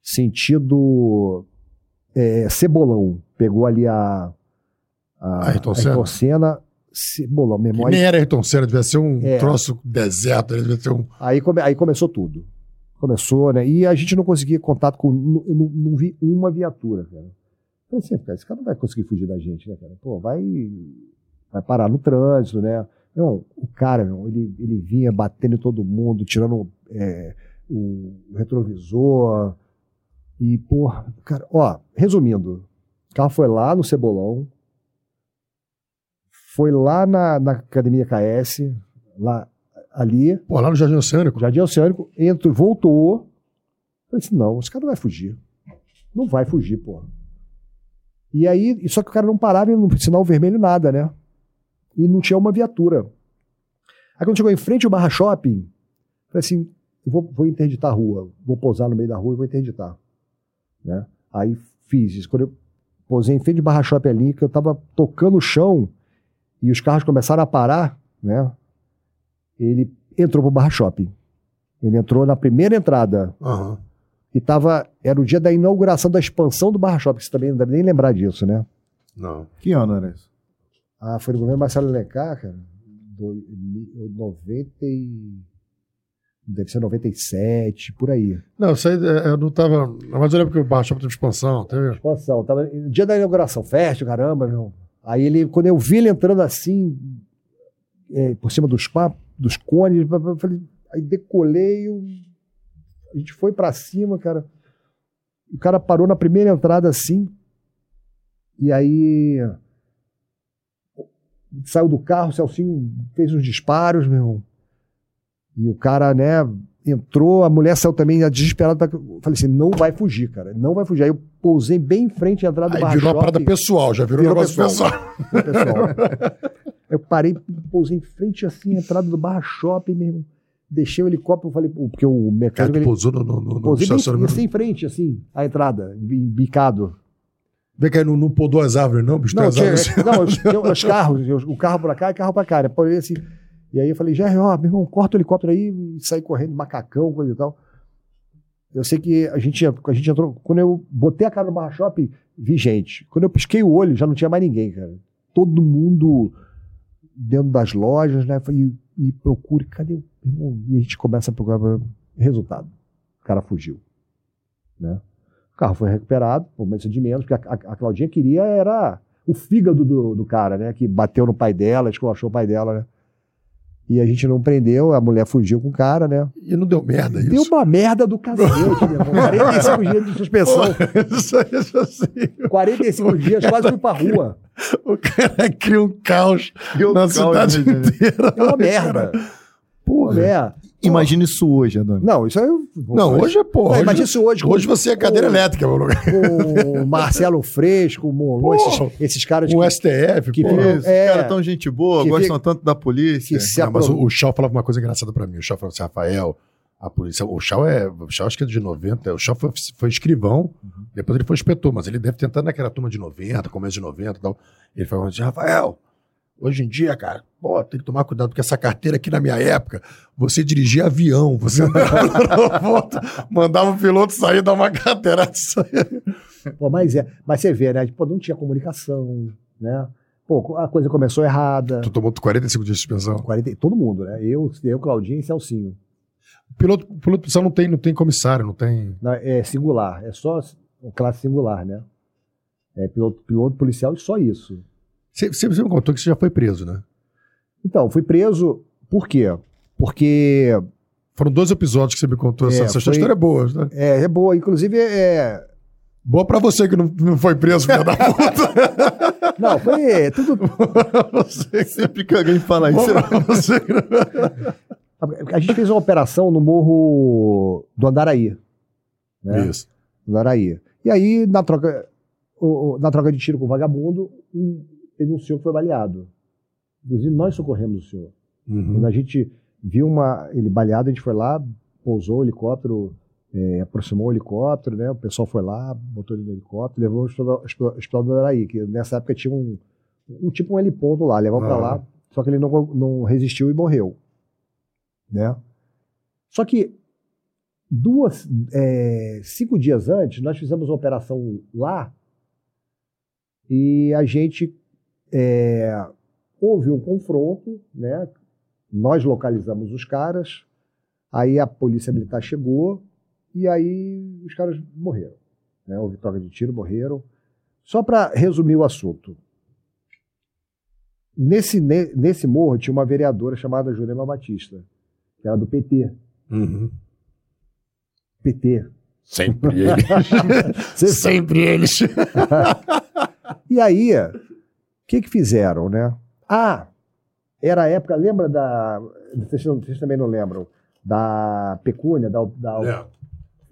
[SPEAKER 3] sentido é, cebolão. Pegou ali a,
[SPEAKER 1] a, Ayrton Senna.
[SPEAKER 3] Senna. Cebolão, meu irmão.
[SPEAKER 1] nem era Ayrton Senna, devia ser um é, troço deserto, devia ser um...
[SPEAKER 3] Aí, come, aí começou tudo. Começou, né? E a gente não conseguia contato com... Não, não, não vi uma viatura, cara. Falei assim, cara, esse cara não vai conseguir fugir da gente, né, cara? Pô, vai vai parar no trânsito, né? Não, o cara, meu, ele, ele vinha batendo em todo mundo, tirando é, o retrovisor. E, porra, cara, ó, resumindo, o carro foi lá no Cebolão, foi lá na, na Academia KS, lá ali.
[SPEAKER 1] Pô, lá no Jardim Oceânico.
[SPEAKER 3] Jardim Oceânico, entrou, voltou. Falei assim, não, esse cara não vai fugir. Não vai fugir, porra. E aí, só que o cara não parava no sinal vermelho nada, né? E não tinha uma viatura. Aí quando chegou em frente ao Barra Shopping, falei assim, vou, vou interditar a rua, vou pousar no meio da rua e vou interditar. Né? Aí fiz isso. Quando eu posei em frente ao Barra Shopping ali, que eu estava tocando o chão e os carros começaram a parar, né? ele entrou pro Barra Shopping. Ele entrou na primeira entrada.
[SPEAKER 1] Uhum.
[SPEAKER 3] E tava, era o dia da inauguração da expansão do Barra Shopping. Você também não deve nem lembrar disso, né?
[SPEAKER 1] Não.
[SPEAKER 2] Que ano era isso?
[SPEAKER 3] Ah, foi no governo Marcelo Alencar, cara. Do, 90 e... Deve ser 97, por aí.
[SPEAKER 1] Não, isso aí é, eu não tava. Mas eu lembro que o Barra Shopping teve expansão, teve.
[SPEAKER 3] Expansão. Tava, dia da inauguração, festa, caramba, meu. Aí ele, quando eu vi ele entrando assim, é, por cima dos, dos cones, eu falei, aí decolei, eu, a gente foi para cima, cara. O cara parou na primeira entrada assim, e aí saiu do carro, o Celcinho fez uns disparos, meu. E o cara, né, entrou, a mulher saiu também desesperada. Pra... Falei assim, não vai fugir, cara, não vai fugir. Aí eu pousei bem em frente à entrada do Aí
[SPEAKER 1] virou uma parada pessoal, já virou, virou negócio pessoal. pessoal.
[SPEAKER 3] eu parei, pousei em frente assim, à entrada do Barra Shopping mesmo. Deixei o helicóptero, falei, porque o mecânico.
[SPEAKER 1] Cara, pousou no, no, no,
[SPEAKER 3] no bem, assim, em frente, assim, a entrada, bicado.
[SPEAKER 1] Vê que aí não, não podou as árvores, não, bicho?
[SPEAKER 3] Não,
[SPEAKER 1] tinha,
[SPEAKER 3] árvores... não os, os, carros, o carro para cá e carro para cá. Né? Assim, e aí eu falei, já, ó, meu irmão, corta o helicóptero aí e sai correndo, macacão, coisa e tal. Eu sei que a gente, a gente entrou. Quando eu botei a cara no Barra Shopping, vi gente. Quando eu pisquei o olho, já não tinha mais ninguém, cara. Todo mundo dentro das lojas, né? E, e procure, cadê o irmão? E a gente começa a procurar resultado. O cara fugiu. Né? O carro foi recuperado, por menos de menos, porque a, a, a Claudinha queria era o fígado do, do cara, né? Que bateu no pai dela, esculachou o pai dela, né? E a gente não prendeu, a mulher fugiu com o cara, né?
[SPEAKER 1] E não deu merda isso.
[SPEAKER 3] Deu uma merda do cacete, irmão. 45 dias de suspensão.
[SPEAKER 1] isso já sei.
[SPEAKER 3] 45 dias, quase fui pra rua.
[SPEAKER 1] O cara cria um caos
[SPEAKER 2] Cria um
[SPEAKER 1] na
[SPEAKER 2] caos,
[SPEAKER 1] cidade
[SPEAKER 2] né, gente?
[SPEAKER 1] inteira.
[SPEAKER 3] É uma merda.
[SPEAKER 1] Porra.
[SPEAKER 3] É.
[SPEAKER 2] Imagina isso hoje, Adão.
[SPEAKER 3] Não, isso aí.
[SPEAKER 1] Não, hoje é porra.
[SPEAKER 3] Não, imagina isso hoje.
[SPEAKER 1] hoje você é cadeira
[SPEAKER 3] com-
[SPEAKER 1] elétrica, meu lugar.
[SPEAKER 3] O Marcelo Fresco, o Molon,
[SPEAKER 1] Porra.
[SPEAKER 3] esses, esses caras
[SPEAKER 1] O
[SPEAKER 3] que,
[SPEAKER 1] STF,
[SPEAKER 3] que
[SPEAKER 1] porra.
[SPEAKER 2] Esses
[SPEAKER 3] é,
[SPEAKER 2] caras tão gente boa, gostam
[SPEAKER 3] fica-
[SPEAKER 2] tanto da polícia.
[SPEAKER 1] Não, mas o, o Shaw falava uma coisa engraçada pra mim. O Shaw falava assim, Rafael, a polícia... O Shaw é... O Shaw acho que é de 90. O Shaw foi, foi escrivão, depois ele foi inspetor, mas ele deve ter entrado naquela turma de 90, começo de 90 e tal. Ele falava assim, Rafael, hoje em dia, cara, pô, tem que tomar cuidado, porque essa carteira aqui na minha época, você dirigia avião, você aeroporto, mandava o piloto sair, dar uma carteirada e sair.
[SPEAKER 3] Pô, mas, é, mas você vê, né? Pô, não tinha comunicação, né? Pô, a coisa começou errada.
[SPEAKER 1] Tu tomou 45 dias de suspensão.
[SPEAKER 3] 40, todo mundo, né? Eu, eu Claudinho e Celcinho.
[SPEAKER 1] Piloto, piloto policial não tem, não tem comissário, não tem...
[SPEAKER 3] Não, É singular, é só classe singular, né? É piloto, piloto policial e só isso.
[SPEAKER 1] Você, você me contou que você já foi preso, né?
[SPEAKER 3] Então, fui preso, por quê? Porque
[SPEAKER 1] Foram dois episódios que você me contou.
[SPEAKER 3] É,
[SPEAKER 1] essa essa
[SPEAKER 3] foi-
[SPEAKER 1] história é boa, né?
[SPEAKER 3] é, é boa, inclusive é.
[SPEAKER 1] Boa pra você que não, não foi preso, filho da puta.
[SPEAKER 3] Não, foi é, tudo.
[SPEAKER 1] você,
[SPEAKER 2] Sempre que alguém fala isso,
[SPEAKER 1] Boa pra você que não...
[SPEAKER 3] A gente fez uma operação no morro do Andaraí. Né?
[SPEAKER 1] Isso.
[SPEAKER 3] Andaraí. E aí, na troca, na troca de tiro com o vagabundo, um, teve um senhor que foi baleado. Inclusive, nós socorremos o senhor.
[SPEAKER 1] Uhum.
[SPEAKER 3] Quando a gente viu uma, ele baleado, a gente foi lá, pousou o helicóptero, é, aproximou o helicóptero, né? O pessoal foi lá, botou ele no helicóptero, levou ao hospital, hospital- do Araí, que nessa época tinha um, um tipo um heliponto lá, levou
[SPEAKER 1] Ah.
[SPEAKER 3] lá, só que ele não, não resistiu e morreu, né? Só que duas, é, cinco dias antes, nós fizemos uma operação lá e a gente é, houve um confronto, né? Nós localizamos os caras, aí a polícia militar chegou e aí os caras morreram. Né? Houve troca de tiro, morreram. Só para resumir o assunto. Nesse, ne- nesse morro tinha uma vereadora chamada Jurema Batista, que era do PT.
[SPEAKER 1] Uhum.
[SPEAKER 3] PT.
[SPEAKER 1] Sempre eles.
[SPEAKER 3] Você
[SPEAKER 1] Sempre eles.
[SPEAKER 3] E aí, que que fizeram, né? Ah, era a época, lembra da... Vocês, vocês também não lembram. Da pecúnia, da, da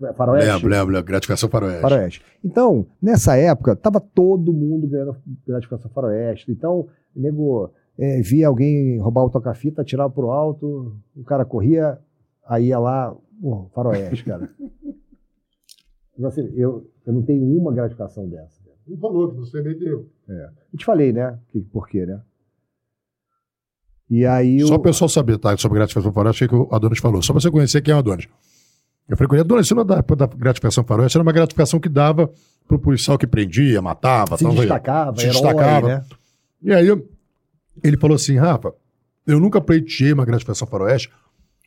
[SPEAKER 1] Lembro,
[SPEAKER 3] faroeste?
[SPEAKER 1] lembro, lembro. lembro. Gratificação faroeste.
[SPEAKER 3] Faroeste. Então, nessa época, tava todo mundo ganhando gratificação faroeste. Então, o nego é, via alguém roubar o toca-fita, tirava pro alto, o cara corria, aí ia lá, pô, faroeste, cara. Então, assim, eu, eu não tenho uma gratificação dessa.
[SPEAKER 1] Não falou que você me deu.
[SPEAKER 3] Eu te falei, né? Que, por quê, né? E aí
[SPEAKER 1] Só
[SPEAKER 3] o...
[SPEAKER 1] o pessoal saber, tá? Sobre gratificação faroeste, que o Adonis falou. Só pra você conhecer quem é o Adonis. Eu falei com ele, Adonis, isso não é da, da gratificação faroeste, era uma gratificação que dava pro policial que prendia, matava.
[SPEAKER 3] se destacava,
[SPEAKER 1] se
[SPEAKER 3] herói,
[SPEAKER 1] destacava.
[SPEAKER 3] né?
[SPEAKER 1] E aí ele falou assim, Rafa, eu nunca pleiteei uma gratificação faroeste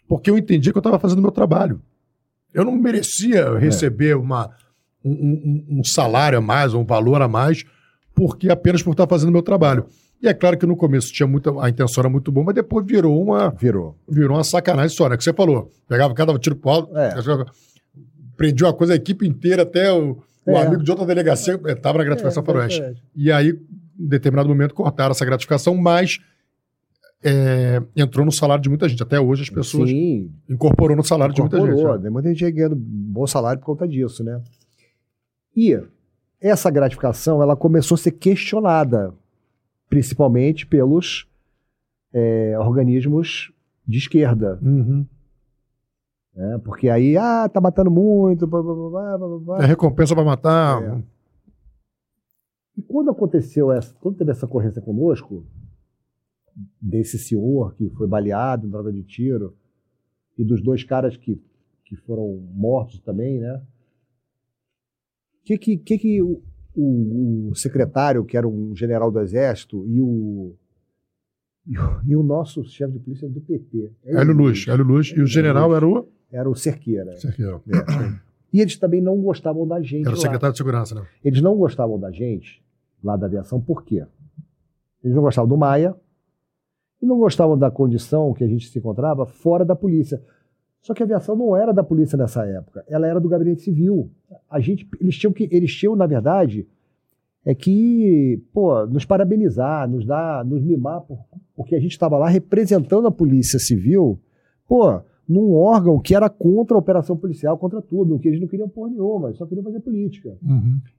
[SPEAKER 1] porque eu entendi que eu estava fazendo o meu trabalho. Eu não merecia receber uma, um, um- um salário a mais, um valor a mais, porque apenas por estar fazendo o meu trabalho. E é claro que no começo tinha muita, a intenção era muito boa, mas depois virou uma,
[SPEAKER 3] Virou.
[SPEAKER 1] virou uma sacanagem só, né? Que você falou. Pegava cada tiro pro alto,
[SPEAKER 3] É.
[SPEAKER 1] prendia uma coisa, a equipe inteira, até o, o
[SPEAKER 3] É.
[SPEAKER 1] amigo de outra delegacia estava na gratificação
[SPEAKER 3] É,
[SPEAKER 1] faroeste.
[SPEAKER 3] é, é.
[SPEAKER 1] E aí, em determinado momento, cortaram essa gratificação, mas é, entrou no salário de muita gente. Até hoje as pessoas
[SPEAKER 3] Sim,
[SPEAKER 1] incorporou no salário de muita
[SPEAKER 3] incorporou.
[SPEAKER 1] gente. né?
[SPEAKER 3] Tem muita gente ganhando bom salário por conta disso, né? E essa gratificação, ela começou a ser questionada, principalmente pelos é, organismos de esquerda,
[SPEAKER 1] Uhum.
[SPEAKER 3] né? Porque aí, ah, tá matando muito, blá, blá, blá, blá.
[SPEAKER 1] É recompensa para matar.
[SPEAKER 3] É. E quando aconteceu essa, quando teve essa ocorrência conosco, desse senhor que foi baleado em droga de tiro, e dos dois caras que, que foram mortos também, né? O que, que, que, que o, o, o secretário, que era um general do Exército, e o, e o, e o nosso chefe de polícia do PT.
[SPEAKER 1] Hélio Luz, Hélio Luz. E o general era o.
[SPEAKER 3] Era o Cerqueira.
[SPEAKER 1] Ó.
[SPEAKER 3] É. E eles também não gostavam da gente.
[SPEAKER 1] Era o
[SPEAKER 3] lá.
[SPEAKER 1] secretário de segurança, né?
[SPEAKER 3] Eles não gostavam da gente, lá da aviação, por quê? Eles não gostavam do Maia e não gostavam da condição que a gente se encontrava fora da polícia. Só que a aviação não era da polícia nessa época, ela era do gabinete civil. A gente, eles tinham que, eles tinham, na verdade, é que, pô, nos parabenizar, nos dar, nos mimar, por- porque a gente estava lá representando a polícia civil, pô, num órgão que era contra a operação policial, contra tudo, que eles não queriam porra nenhuma, eles só queriam fazer política.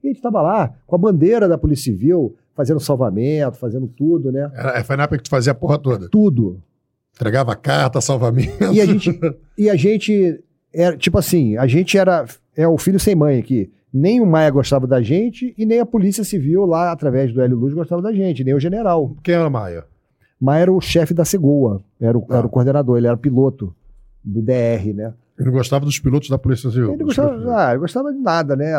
[SPEAKER 3] E a gente estava lá com a bandeira da Polícia Civil, fazendo salvamento, fazendo tudo, né?
[SPEAKER 1] Era, foi na época que tu fazia a porra toda.
[SPEAKER 3] Tudo.
[SPEAKER 1] Entregava carta, salvamento.
[SPEAKER 3] E a gente, e a gente era, tipo assim, a gente era é o filho sem mãe aqui. Nem o Maia gostava da gente e nem a Polícia Civil lá, através do Hélio Luz, gostava da gente, nem o general.
[SPEAKER 1] Quem era Maia?
[SPEAKER 3] Maia era o chefe da Segoa, era o,
[SPEAKER 1] Ah.
[SPEAKER 3] era o coordenador, ele era piloto do DR, né?
[SPEAKER 1] Ele não gostava dos pilotos da Polícia Civil.
[SPEAKER 3] Ele gostava, ah, ele gostava de nada, né?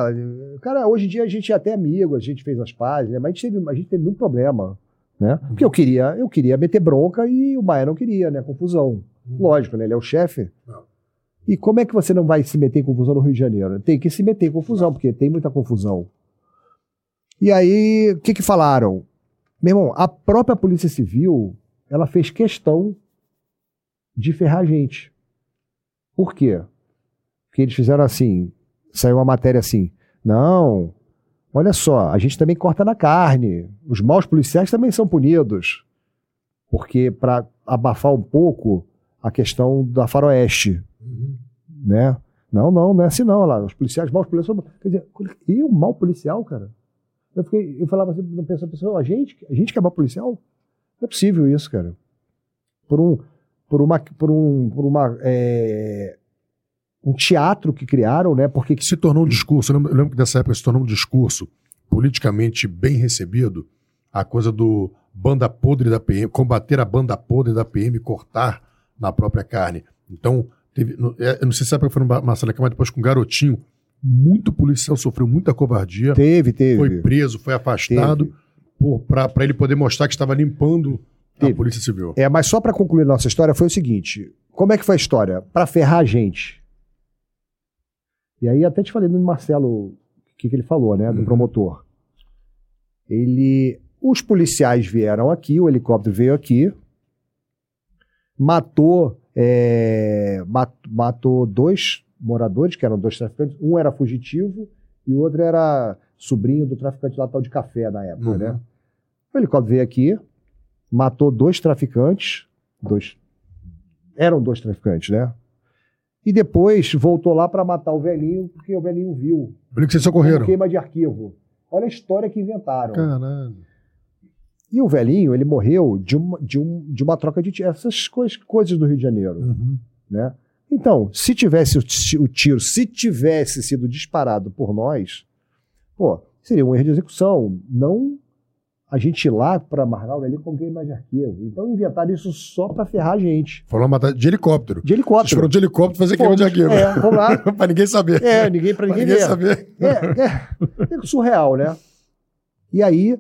[SPEAKER 3] Cara, hoje em dia a gente é até amigo, a gente fez as pazes, né? mas a gente, teve, a gente teve muito problema, né? Porque eu queria, eu queria meter bronca e o Maia não queria, né? Confusão. Lógico, né? Ele é o chefe. E como é que você não vai se meter em confusão no Rio de Janeiro? Tem que se meter em confusão, porque tem muita confusão. E aí, o que que falaram? Meu irmão, a própria Polícia Civil, ela fez questão de ferrar a gente. Por quê? Porque eles fizeram assim, saiu uma matéria assim, não, olha só, a gente também corta na carne, os maus policiais também são punidos. Porque para abafar um pouco a questão da faroeste,
[SPEAKER 1] Uhum.
[SPEAKER 3] né? Não, não, não é assim não, lá, os policiais, maus policiais, quer dizer, e o mal policial, cara? Eu, fiquei, eu falava assim, não pensava, pessoal, a gente, a gente que é mal policial? Não é possível isso, cara. Por um, por uma, por um, por uma, é, um teatro que criaram, né? Porque
[SPEAKER 1] que se tornou um discurso, eu lembro, eu lembro que dessa época se tornou um discurso politicamente bem recebido, a coisa do banda podre da PM, combater a banda podre da PM e cortar na própria carne. Então, teve, é, eu não sei se época foi no Marcelo mas depois com o Garotinho, muito policial sofreu muita covardia,
[SPEAKER 3] teve, teve.
[SPEAKER 1] foi preso, foi afastado, para ele poder mostrar que estava limpando a
[SPEAKER 3] Teve.
[SPEAKER 1] Polícia Civil.
[SPEAKER 3] É, mas só para concluir nossa história foi o seguinte: como é que foi a história? Para ferrar a gente. E aí até te falei do Marcelo o que, que ele falou, né, do
[SPEAKER 1] Uhum.
[SPEAKER 3] promotor. Ele, os policiais vieram aqui, o helicóptero veio aqui, matou, é, mat- matou dois moradores que eram dois traficantes. Um era fugitivo e o outro era sobrinho do traficante lá tal de café na época,
[SPEAKER 1] Uhum.
[SPEAKER 3] né? O helicóptero veio aqui, matou dois traficantes, dois eram dois traficantes, né? E depois voltou lá para matar o velhinho, porque o velhinho viu.
[SPEAKER 1] Por que vocês
[SPEAKER 3] Como
[SPEAKER 1] socorreram.
[SPEAKER 3] queima de arquivo. Olha a história que inventaram.
[SPEAKER 1] Caralho.
[SPEAKER 3] E o velhinho, ele morreu de uma, de um, de uma troca de tiro. Essas coisas, coisas do Rio de Janeiro,
[SPEAKER 1] Uhum.
[SPEAKER 3] né? Então, se tivesse o, ti- o tiro, se tivesse sido disparado por nós, pô, seria um erro de execução. Não a gente ir lá para o velhinho com queima de arquivo. Então inventaram isso só para ferrar a gente.
[SPEAKER 1] Foram matar de helicóptero.
[SPEAKER 3] De
[SPEAKER 1] Vocês
[SPEAKER 3] helicóptero.
[SPEAKER 1] foram de helicóptero fazer queima de arquivo.
[SPEAKER 3] É, vamos lá.
[SPEAKER 1] pra ninguém saber.
[SPEAKER 3] É, ninguém para ninguém,
[SPEAKER 1] ninguém
[SPEAKER 3] ver.
[SPEAKER 1] saber.
[SPEAKER 3] É, é, é surreal, né? E aí,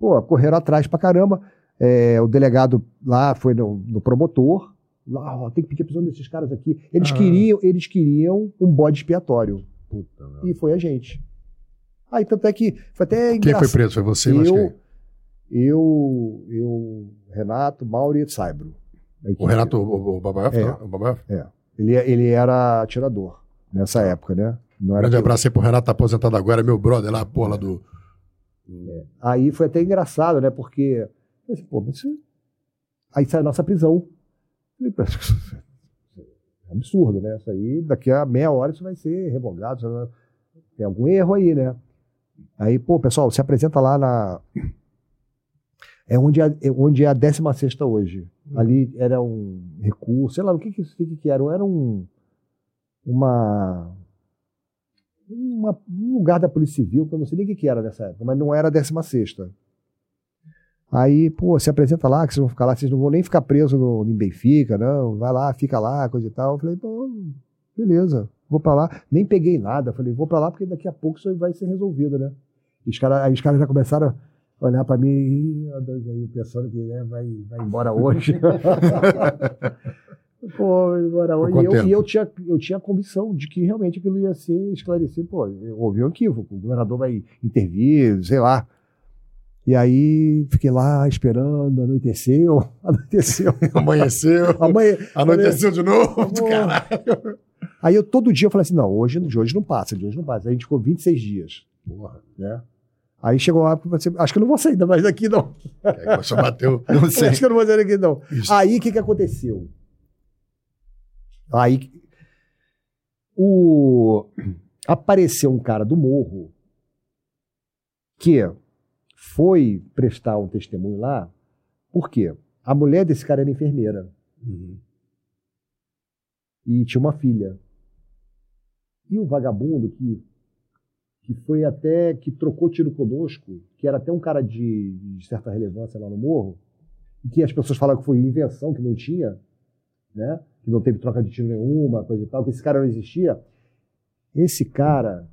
[SPEAKER 3] pô, correram atrás pra caramba. É, o delegado lá foi no, no promotor. Lá, ó, tem que pedir a prisão desses caras aqui. Eles
[SPEAKER 1] Ah.
[SPEAKER 3] queriam, eles queriam um bode expiatório.
[SPEAKER 1] Puta.
[SPEAKER 3] E foi a gente. Aí, tanto é que foi até
[SPEAKER 1] Quem
[SPEAKER 3] engraçado.
[SPEAKER 1] foi preso? Foi você, mas
[SPEAKER 3] eu,
[SPEAKER 1] quem?
[SPEAKER 3] eu, eu, Renato, Mauro e Saibro.
[SPEAKER 1] O. Renato, o, o?
[SPEAKER 3] É.
[SPEAKER 1] não? O Babaef?
[SPEAKER 3] Ele, ele era atirador nessa época, né? Não era
[SPEAKER 1] Grande abraço aí pro Renato, tá aposentado agora, meu brother lá, porra, lá do.
[SPEAKER 3] Aí foi até engraçado, né? Porque. eu disse, Pô, mas isso... Aí sai a nossa prisão. Eu falei, "Pô, É absurdo, né? Isso aí, daqui a meia hora isso vai ser revogado. Tem algum erro aí, né? Aí, pô, pessoal, se apresenta lá na. É onde é, é onde é a 16 hoje. Ali era um recurso, sei lá, o que que, que, que era? Era um. Uma uma- um lugar da Polícia Civil, que eu não sei nem o que, que era nessa época, mas não era a 16. Aí, pô, se apresenta lá, que vocês vão ficar lá, vocês não vão nem ficar presos no, em Benfica, não, vai lá, fica lá, coisa e tal. Eu falei, pô, beleza, vou pra lá. Nem peguei nada, falei, vou pra lá porque daqui a pouco isso vai ser resolvido, né? E os cara, aí os caras já começaram a olhar pra mim e dois aí, pensando que né, vai, vai embora hoje. Pô, agora,
[SPEAKER 1] Por
[SPEAKER 3] e eu, e eu tinha, eu tinha a convicção de que realmente aquilo ia ser esclarecido. Pô, houve um equívoco, o governador vai intervir, sei lá. E aí fiquei lá esperando, anoiteceu, anoiteceu.
[SPEAKER 1] Amanheceu,
[SPEAKER 3] Amanhã,
[SPEAKER 1] anoiteceu de novo, caralho.
[SPEAKER 3] Aí eu todo dia eu falei assim: não, hoje, de hoje não passa, de hoje não passa. Aí a gente ficou 26 dias,
[SPEAKER 1] Porra,
[SPEAKER 3] né? Aí chegou lá, eu falei assim, acho que eu não vou sair mais daqui, não.
[SPEAKER 1] aí só bateu.
[SPEAKER 2] Não
[SPEAKER 3] Acho que eu não vou sair daqui, não.
[SPEAKER 1] Isso.
[SPEAKER 3] Aí o que, que aconteceu? Aí o... apareceu um cara do morro que foi prestar um testemunho lá, por quê? A mulher desse cara era enfermeira
[SPEAKER 1] Uhum.
[SPEAKER 3] e tinha uma filha. E o vagabundo que, que foi até, que trocou tiro conosco, que era até um cara de, de certa relevância lá no morro, e que as pessoas falaram que foi invenção, que não tinha, né? que não teve troca de tiro nenhuma, coisa e tal, que esse cara não existia. Esse cara,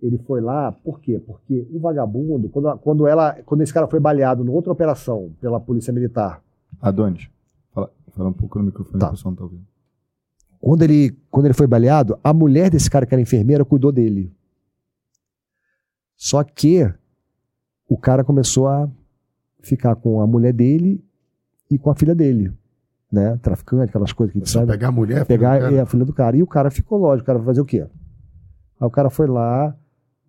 [SPEAKER 3] ele foi lá, por quê? Porque o vagabundo, quando, quando, ela, quando esse cara foi baleado numa outra operação pela Polícia Militar,
[SPEAKER 2] Adonis, fala, fala um pouco no microfone,
[SPEAKER 3] Tá.
[SPEAKER 2] o pessoal não tá ouvindo.
[SPEAKER 3] Quando ele, quando ele foi baleado, a mulher desse cara que era enfermeira cuidou dele. Só que o cara começou a ficar com a mulher dele e com a filha dele, né? Traficante, aquelas coisas que a sabe.
[SPEAKER 1] pegar a mulher,
[SPEAKER 3] pegar
[SPEAKER 1] cara.
[SPEAKER 3] é, a filha do cara. E o cara ficou lógico, o cara vai fazer o quê? Aí o cara foi lá,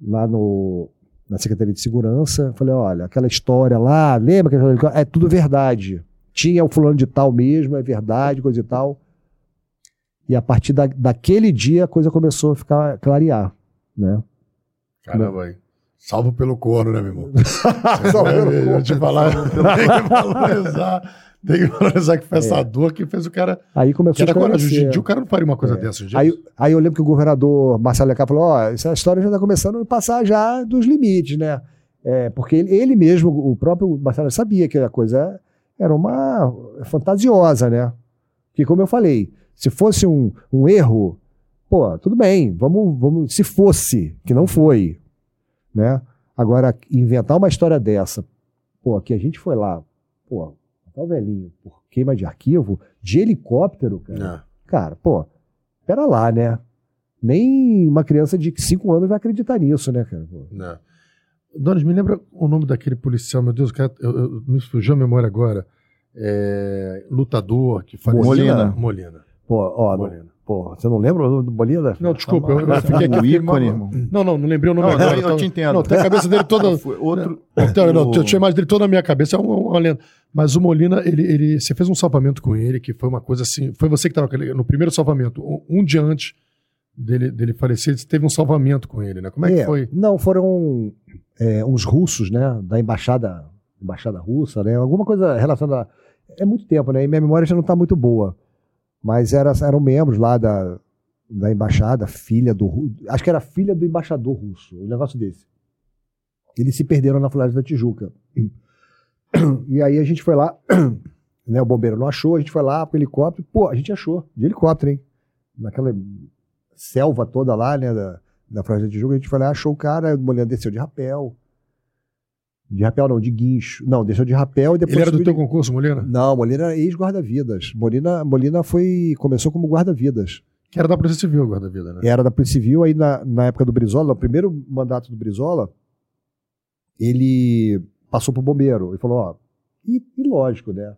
[SPEAKER 3] lá no, na Secretaria de Segurança, falei, olha, aquela história lá, lembra que é tudo verdade. Tinha o fulano de tal mesmo, é verdade, coisa e tal. E a partir da, daquele dia a coisa começou a ficar clarear, né?
[SPEAKER 1] Caramba aí. Salvo pelo corno, né, meu irmão?
[SPEAKER 3] Salvo pelo
[SPEAKER 1] Eu
[SPEAKER 3] corno.
[SPEAKER 1] te falar, tem que valorizar. Tem que valorizar que foi essa dor que fez o cara.
[SPEAKER 3] Aí
[SPEAKER 1] Que
[SPEAKER 3] começou
[SPEAKER 1] era
[SPEAKER 3] a esclarecer.
[SPEAKER 1] Hoje em dia o cara não faria uma coisa
[SPEAKER 3] É.
[SPEAKER 1] dessa. hoje.
[SPEAKER 3] Aí, aí eu lembro que o governador Marcelo Lecá falou: ó, essa história já está começando a passar já dos limites, né? É, porque ele, ele mesmo, o próprio Marcelo, sabia que a coisa era uma fantasiosa, né? Porque, como eu falei, se fosse um, um erro, pô, tudo bem, vamos, vamos. Se fosse, que não foi, né? Agora, inventar uma história dessa, pô, que a gente foi lá, pô, tá o velhinho, por queima de arquivo, de helicóptero, cara.
[SPEAKER 1] É.
[SPEAKER 3] Cara, pô, pera lá, né? Nem uma criança de 5 anos vai acreditar nisso, né, cara? Pô.
[SPEAKER 1] Né. Donis, me lembra o nome daquele policial, meu Deus, cara, eu, eu- me fugiu a memória agora. É, lutador que faleceu.
[SPEAKER 2] Molina.
[SPEAKER 1] Molina.
[SPEAKER 3] Pô, ó, não, pô, você não lembra o nome do Molina?
[SPEAKER 1] Não, desculpa, eu, eu fiquei aqui.
[SPEAKER 2] o ícone, irmão.
[SPEAKER 1] Não, não, não lembrei o nome
[SPEAKER 2] Não,
[SPEAKER 1] agora.
[SPEAKER 2] eu, eu
[SPEAKER 1] Tava-
[SPEAKER 2] te entendo.
[SPEAKER 1] Não, tem a cabeça dele toda.
[SPEAKER 2] Outro.
[SPEAKER 1] Então, não, eu tinha a imagem dele toda na minha cabeça, é uma, uma lenda. Mas o Molina, ele, ele, você fez um salvamento com ele, que foi uma coisa assim. Foi você que estava no primeiro salvamento, um, um dia antes dele, dele falecer, você teve um salvamento com ele, né? Como é, que foi?
[SPEAKER 3] Não, foram é, uns russos, né, da embaixada, embaixada russa, né, alguma coisa relacionada. É muito tempo, né, e minha memória já não está muito boa. Mas era, eram membros lá da, da embaixada, filha do. Acho que era filha do embaixador russo, um negócio desse. Eles se perderam na Floresta da Tijuca. E aí a gente foi lá, né, o bombeiro não achou, a gente foi lá com o helicóptero. Pô, a gente achou, de helicóptero, hein? Naquela selva toda lá, né, da, da Floresta da Tijuca, a gente foi lá, achou o cara, o Molina desceu de rapel. De rapel não, de guincho. Não, desceu de rapel e depois...
[SPEAKER 1] Ele era do teu
[SPEAKER 3] de-
[SPEAKER 1] concurso, Molina?
[SPEAKER 3] Não, Molina era ex-guarda-vidas. Molina, Molina foi, começou como guarda-vidas.
[SPEAKER 1] Que era da Polícia Civil, guarda-vida, né?
[SPEAKER 3] Era da Polícia Civil, aí na, na época do Brizola, no primeiro mandato do Brizola, ele passou pro bombeiro. Ele falou, ó, e, e lógico, né?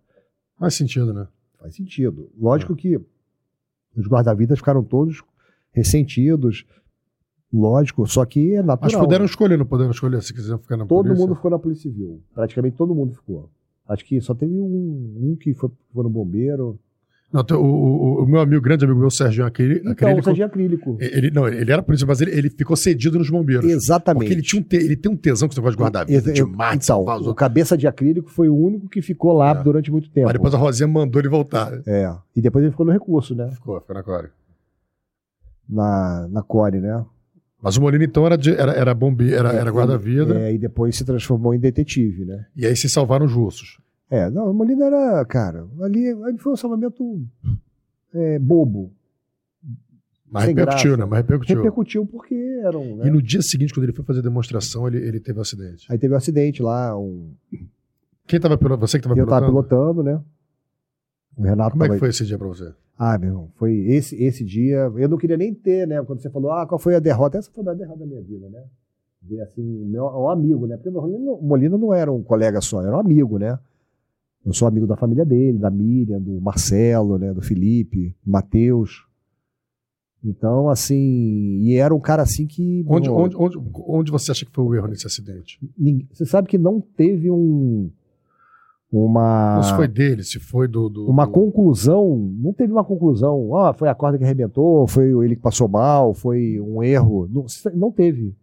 [SPEAKER 1] Faz sentido, né?
[SPEAKER 3] Faz sentido. Lógico que os guarda-vidas ficaram todos ressentidos, lógico, só que é natural.
[SPEAKER 1] Mas puderam escolher, não puderam escolher, se quiser ficar na
[SPEAKER 3] Todo
[SPEAKER 1] polícia.
[SPEAKER 3] mundo ficou na Polícia Civil. Praticamente todo mundo ficou. Acho que só teve um, um que foi, foi no bombeiro.
[SPEAKER 1] Não, o, o, o meu amigo, grande amigo meu, Sérgio Acri-
[SPEAKER 3] Então,
[SPEAKER 1] Acrílico,
[SPEAKER 3] seja acrílico.
[SPEAKER 1] ele, não, ele era polícia, mas ele, ele ficou cedido nos bombeiros.
[SPEAKER 3] Exatamente.
[SPEAKER 1] Porque ele, tinha um te- ele tem um tesão com esse negócio de guarda-vida, de mate,
[SPEAKER 3] então,
[SPEAKER 1] salvar
[SPEAKER 3] o cabeça de acrílico foi o único que ficou lá
[SPEAKER 1] É.
[SPEAKER 3] durante muito tempo.
[SPEAKER 1] Mas depois a Rosinha mandou ele voltar.
[SPEAKER 3] É. E depois ele ficou no recurso, né?
[SPEAKER 1] Ficou, ficou na core.
[SPEAKER 3] Na, na Core, né?
[SPEAKER 1] Mas o Molina, então, era, de- era, era bombeiro, era, era guarda-vida.
[SPEAKER 3] É, e depois se transformou em detetive, né?
[SPEAKER 1] E aí se salvaram os russos.
[SPEAKER 3] É, não, o Molina era, cara, ali, ali foi um salvamento é, bobo.
[SPEAKER 1] Mas repercutiu,
[SPEAKER 3] graça.
[SPEAKER 1] né? Mas repercutiu.
[SPEAKER 3] Repercutiu porque eram. Né?
[SPEAKER 1] E no dia seguinte, quando ele foi fazer demonstração, ele, ele teve um acidente.
[SPEAKER 3] Aí teve um acidente lá, um...
[SPEAKER 1] Quem tava pilotando? Você que tava
[SPEAKER 3] eu tava
[SPEAKER 1] pilotando?
[SPEAKER 3] pilotando, né? O Renato
[SPEAKER 1] Como é que foi esse dia pra você?
[SPEAKER 3] Ah, meu irmão, foi esse, esse dia. Eu não queria nem ter, né? Quando você falou, ah, qual foi a derrota? Essa foi a derrota da minha vida, né? Ver assim, meu, um amigo, né? Porque o Molina, Molina não era um colega só, era um amigo, né? Eu sou amigo da família dele, da Miriam, do Marcelo, né? Do Felipe, do Matheus. Então, assim, e era um cara assim que.
[SPEAKER 1] Onde,
[SPEAKER 3] meu,
[SPEAKER 1] onde, onde, onde você acha que foi o erro nesse acidente?
[SPEAKER 3] você sabe que não teve um. Uma.
[SPEAKER 1] Não se foi dele, se foi do. do-
[SPEAKER 3] uma
[SPEAKER 1] do-
[SPEAKER 3] conclusão, não teve uma conclusão, ah, foi a corda que arrebentou, foi ele que passou mal, foi um erro. Não, não teve.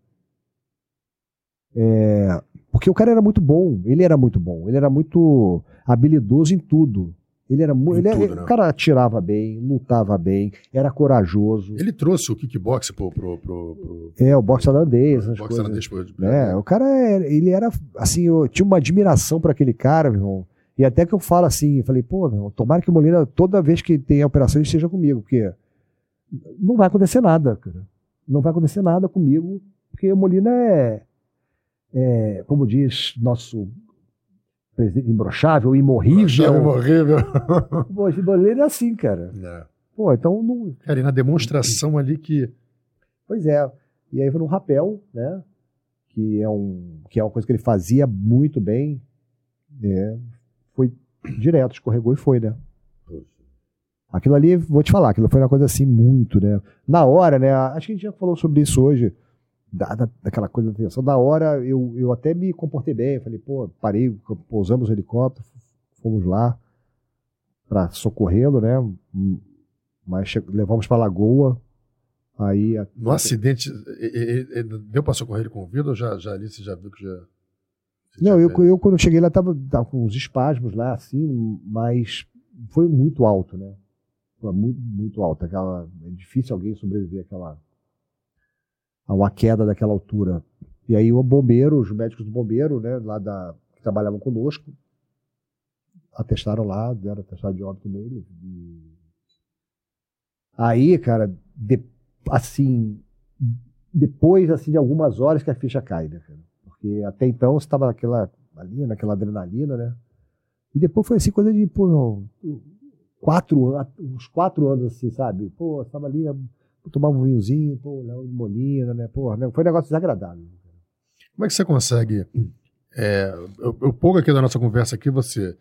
[SPEAKER 3] É, porque o cara era muito bom, ele era muito bom, ele era muito habilidoso em tudo. Ele era muito. Ele,
[SPEAKER 1] tudo,
[SPEAKER 3] ele-
[SPEAKER 1] né?
[SPEAKER 3] O cara atirava bem, lutava bem, era corajoso.
[SPEAKER 1] Ele trouxe o kickbox pro. pro, pro, pro
[SPEAKER 3] É, o boxe holandês, essas
[SPEAKER 1] boxe holandês
[SPEAKER 3] É, o cara, era- ele era, assim, eu tinha uma admiração por aquele cara, meu irmão. E até que eu falo assim, eu falei, pô, meu irmão, tomara que o Molina, toda vez que tem a operação, ele esteja comigo, porque não vai acontecer nada, cara. Não vai acontecer nada comigo, porque o Molina é, é, como diz nosso presidente, imbrochável, imorrível.
[SPEAKER 1] Chave horrível.
[SPEAKER 3] Pô, esse Molina é assim, cara.
[SPEAKER 1] É.
[SPEAKER 3] Pô, então, não,
[SPEAKER 1] Cara, e na demonstração ali que.
[SPEAKER 3] Pois é. E aí foi no rapel, né? Que é, um, que é uma coisa que ele fazia muito bem. né? Foi direto, escorregou e foi, né? Aquilo ali, vou te falar, aquilo foi uma coisa assim muito, né? Na hora, né? Acho que a gente já falou sobre isso hoje. Da, da- daquela coisa da tensão. Na hora, eu, eu até me comportei bem. Falei, pô, parei, pousamos o helicóptero, fomos lá para socorrê-lo, né? Mas levamos para Lagoa. Aí a-
[SPEAKER 1] No acidente, e- e- e- deu pra socorrer ele com vida ou já, já ali você já viu que já.
[SPEAKER 3] Não,
[SPEAKER 1] já
[SPEAKER 3] eu, eu quando cheguei lá tava, tava com uns espasmos lá, assim, mas foi muito alto, né? Foi muito, muito alto. Aquela, é difícil alguém sobreviver àquela, a uma queda daquela altura. E aí o bombeiro, os médicos do bombeiro, né, lá da, que trabalhavam conosco, atestaram lá, deram atestado de óbito nele. E... Aí, cara, de- assim, depois assim, de algumas horas que a ficha cai, né, cara? Porque até então você estava naquela, ali, naquela adrenalina, né? E depois foi assim, coisa de, pô, quatro, uns quatro anos assim, sabe? Pô, você tava ali, tomava um vinhozinho, pô, Léo de Molina, né? Pô, né? foi um negócio desagradável.
[SPEAKER 1] Como é que você consegue. É, eu, eu pouco aqui da nossa conversa aqui, você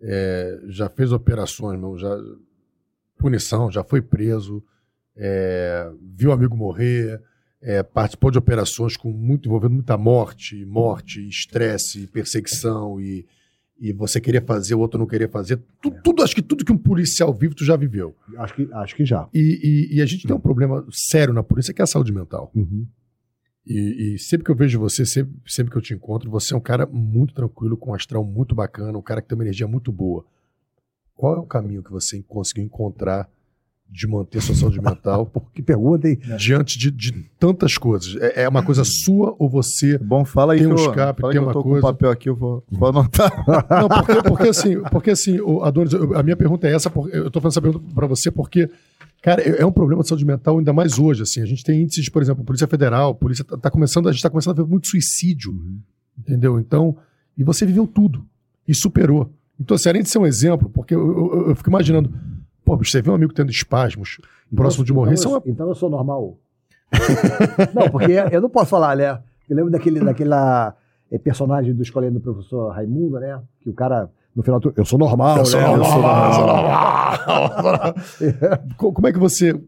[SPEAKER 1] é, já fez operações, meu, já, punição, já foi preso, é, viu amigo morrer, é, participou de operações com muito envolvendo muita morte, morte, estresse, perseguição e, e você queria fazer, o outro não queria fazer. Tu- Tudo, acho que tudo que um policial vive, tu já viveu.
[SPEAKER 3] Acho que, acho que já.
[SPEAKER 1] E, e- e a gente tem um problema sério na polícia que é a saúde mental.
[SPEAKER 3] Uhum.
[SPEAKER 1] E, e sempre que eu vejo você, sempre, sempre que eu te encontro, você é um cara muito tranquilo, com um astral muito bacana, um cara que tem uma energia muito boa. Qual é o caminho que você conseguiu encontrar de manter sua saúde mental
[SPEAKER 3] Pô, que pergunta, hein?
[SPEAKER 1] diante de, de tantas coisas? É, é uma coisa sua ou você.
[SPEAKER 2] Bom, fala aí
[SPEAKER 1] Tem um
[SPEAKER 2] eu,
[SPEAKER 1] escape,
[SPEAKER 2] fala
[SPEAKER 1] tem
[SPEAKER 2] que eu
[SPEAKER 1] uma
[SPEAKER 2] tô
[SPEAKER 1] coisa.
[SPEAKER 2] com papel aqui, eu vou, vou anotar.
[SPEAKER 1] Não, porque, porque assim, porque assim, Adonis, eu- a minha pergunta é essa, porque eu tô fazendo essa pergunta pra você porque, cara, é é um problema de saúde mental ainda mais hoje, assim. A gente tem índices, por exemplo, Polícia Federal, polícia tá, tá começando, a gente tá começando a ver muito suicídio, entendeu? Então, e você viveu tudo e superou. Então, assim, além de ser um exemplo, porque eu, eu- eu fico imaginando, pô, você vê um amigo tendo espasmos, próximo de morrer, isso é
[SPEAKER 3] então,
[SPEAKER 1] uma
[SPEAKER 3] eu, então eu sou normal. não, porque eu não posso falar, né? Eu lembro daquele, daquela eh, personagem do escolhendo do professor Raimundo, né? Que o cara, no final, eu sou normal,
[SPEAKER 1] Eu sou
[SPEAKER 3] né?
[SPEAKER 1] normal,
[SPEAKER 3] eu sou
[SPEAKER 1] eu sou
[SPEAKER 3] normal.
[SPEAKER 1] Co- Como é que você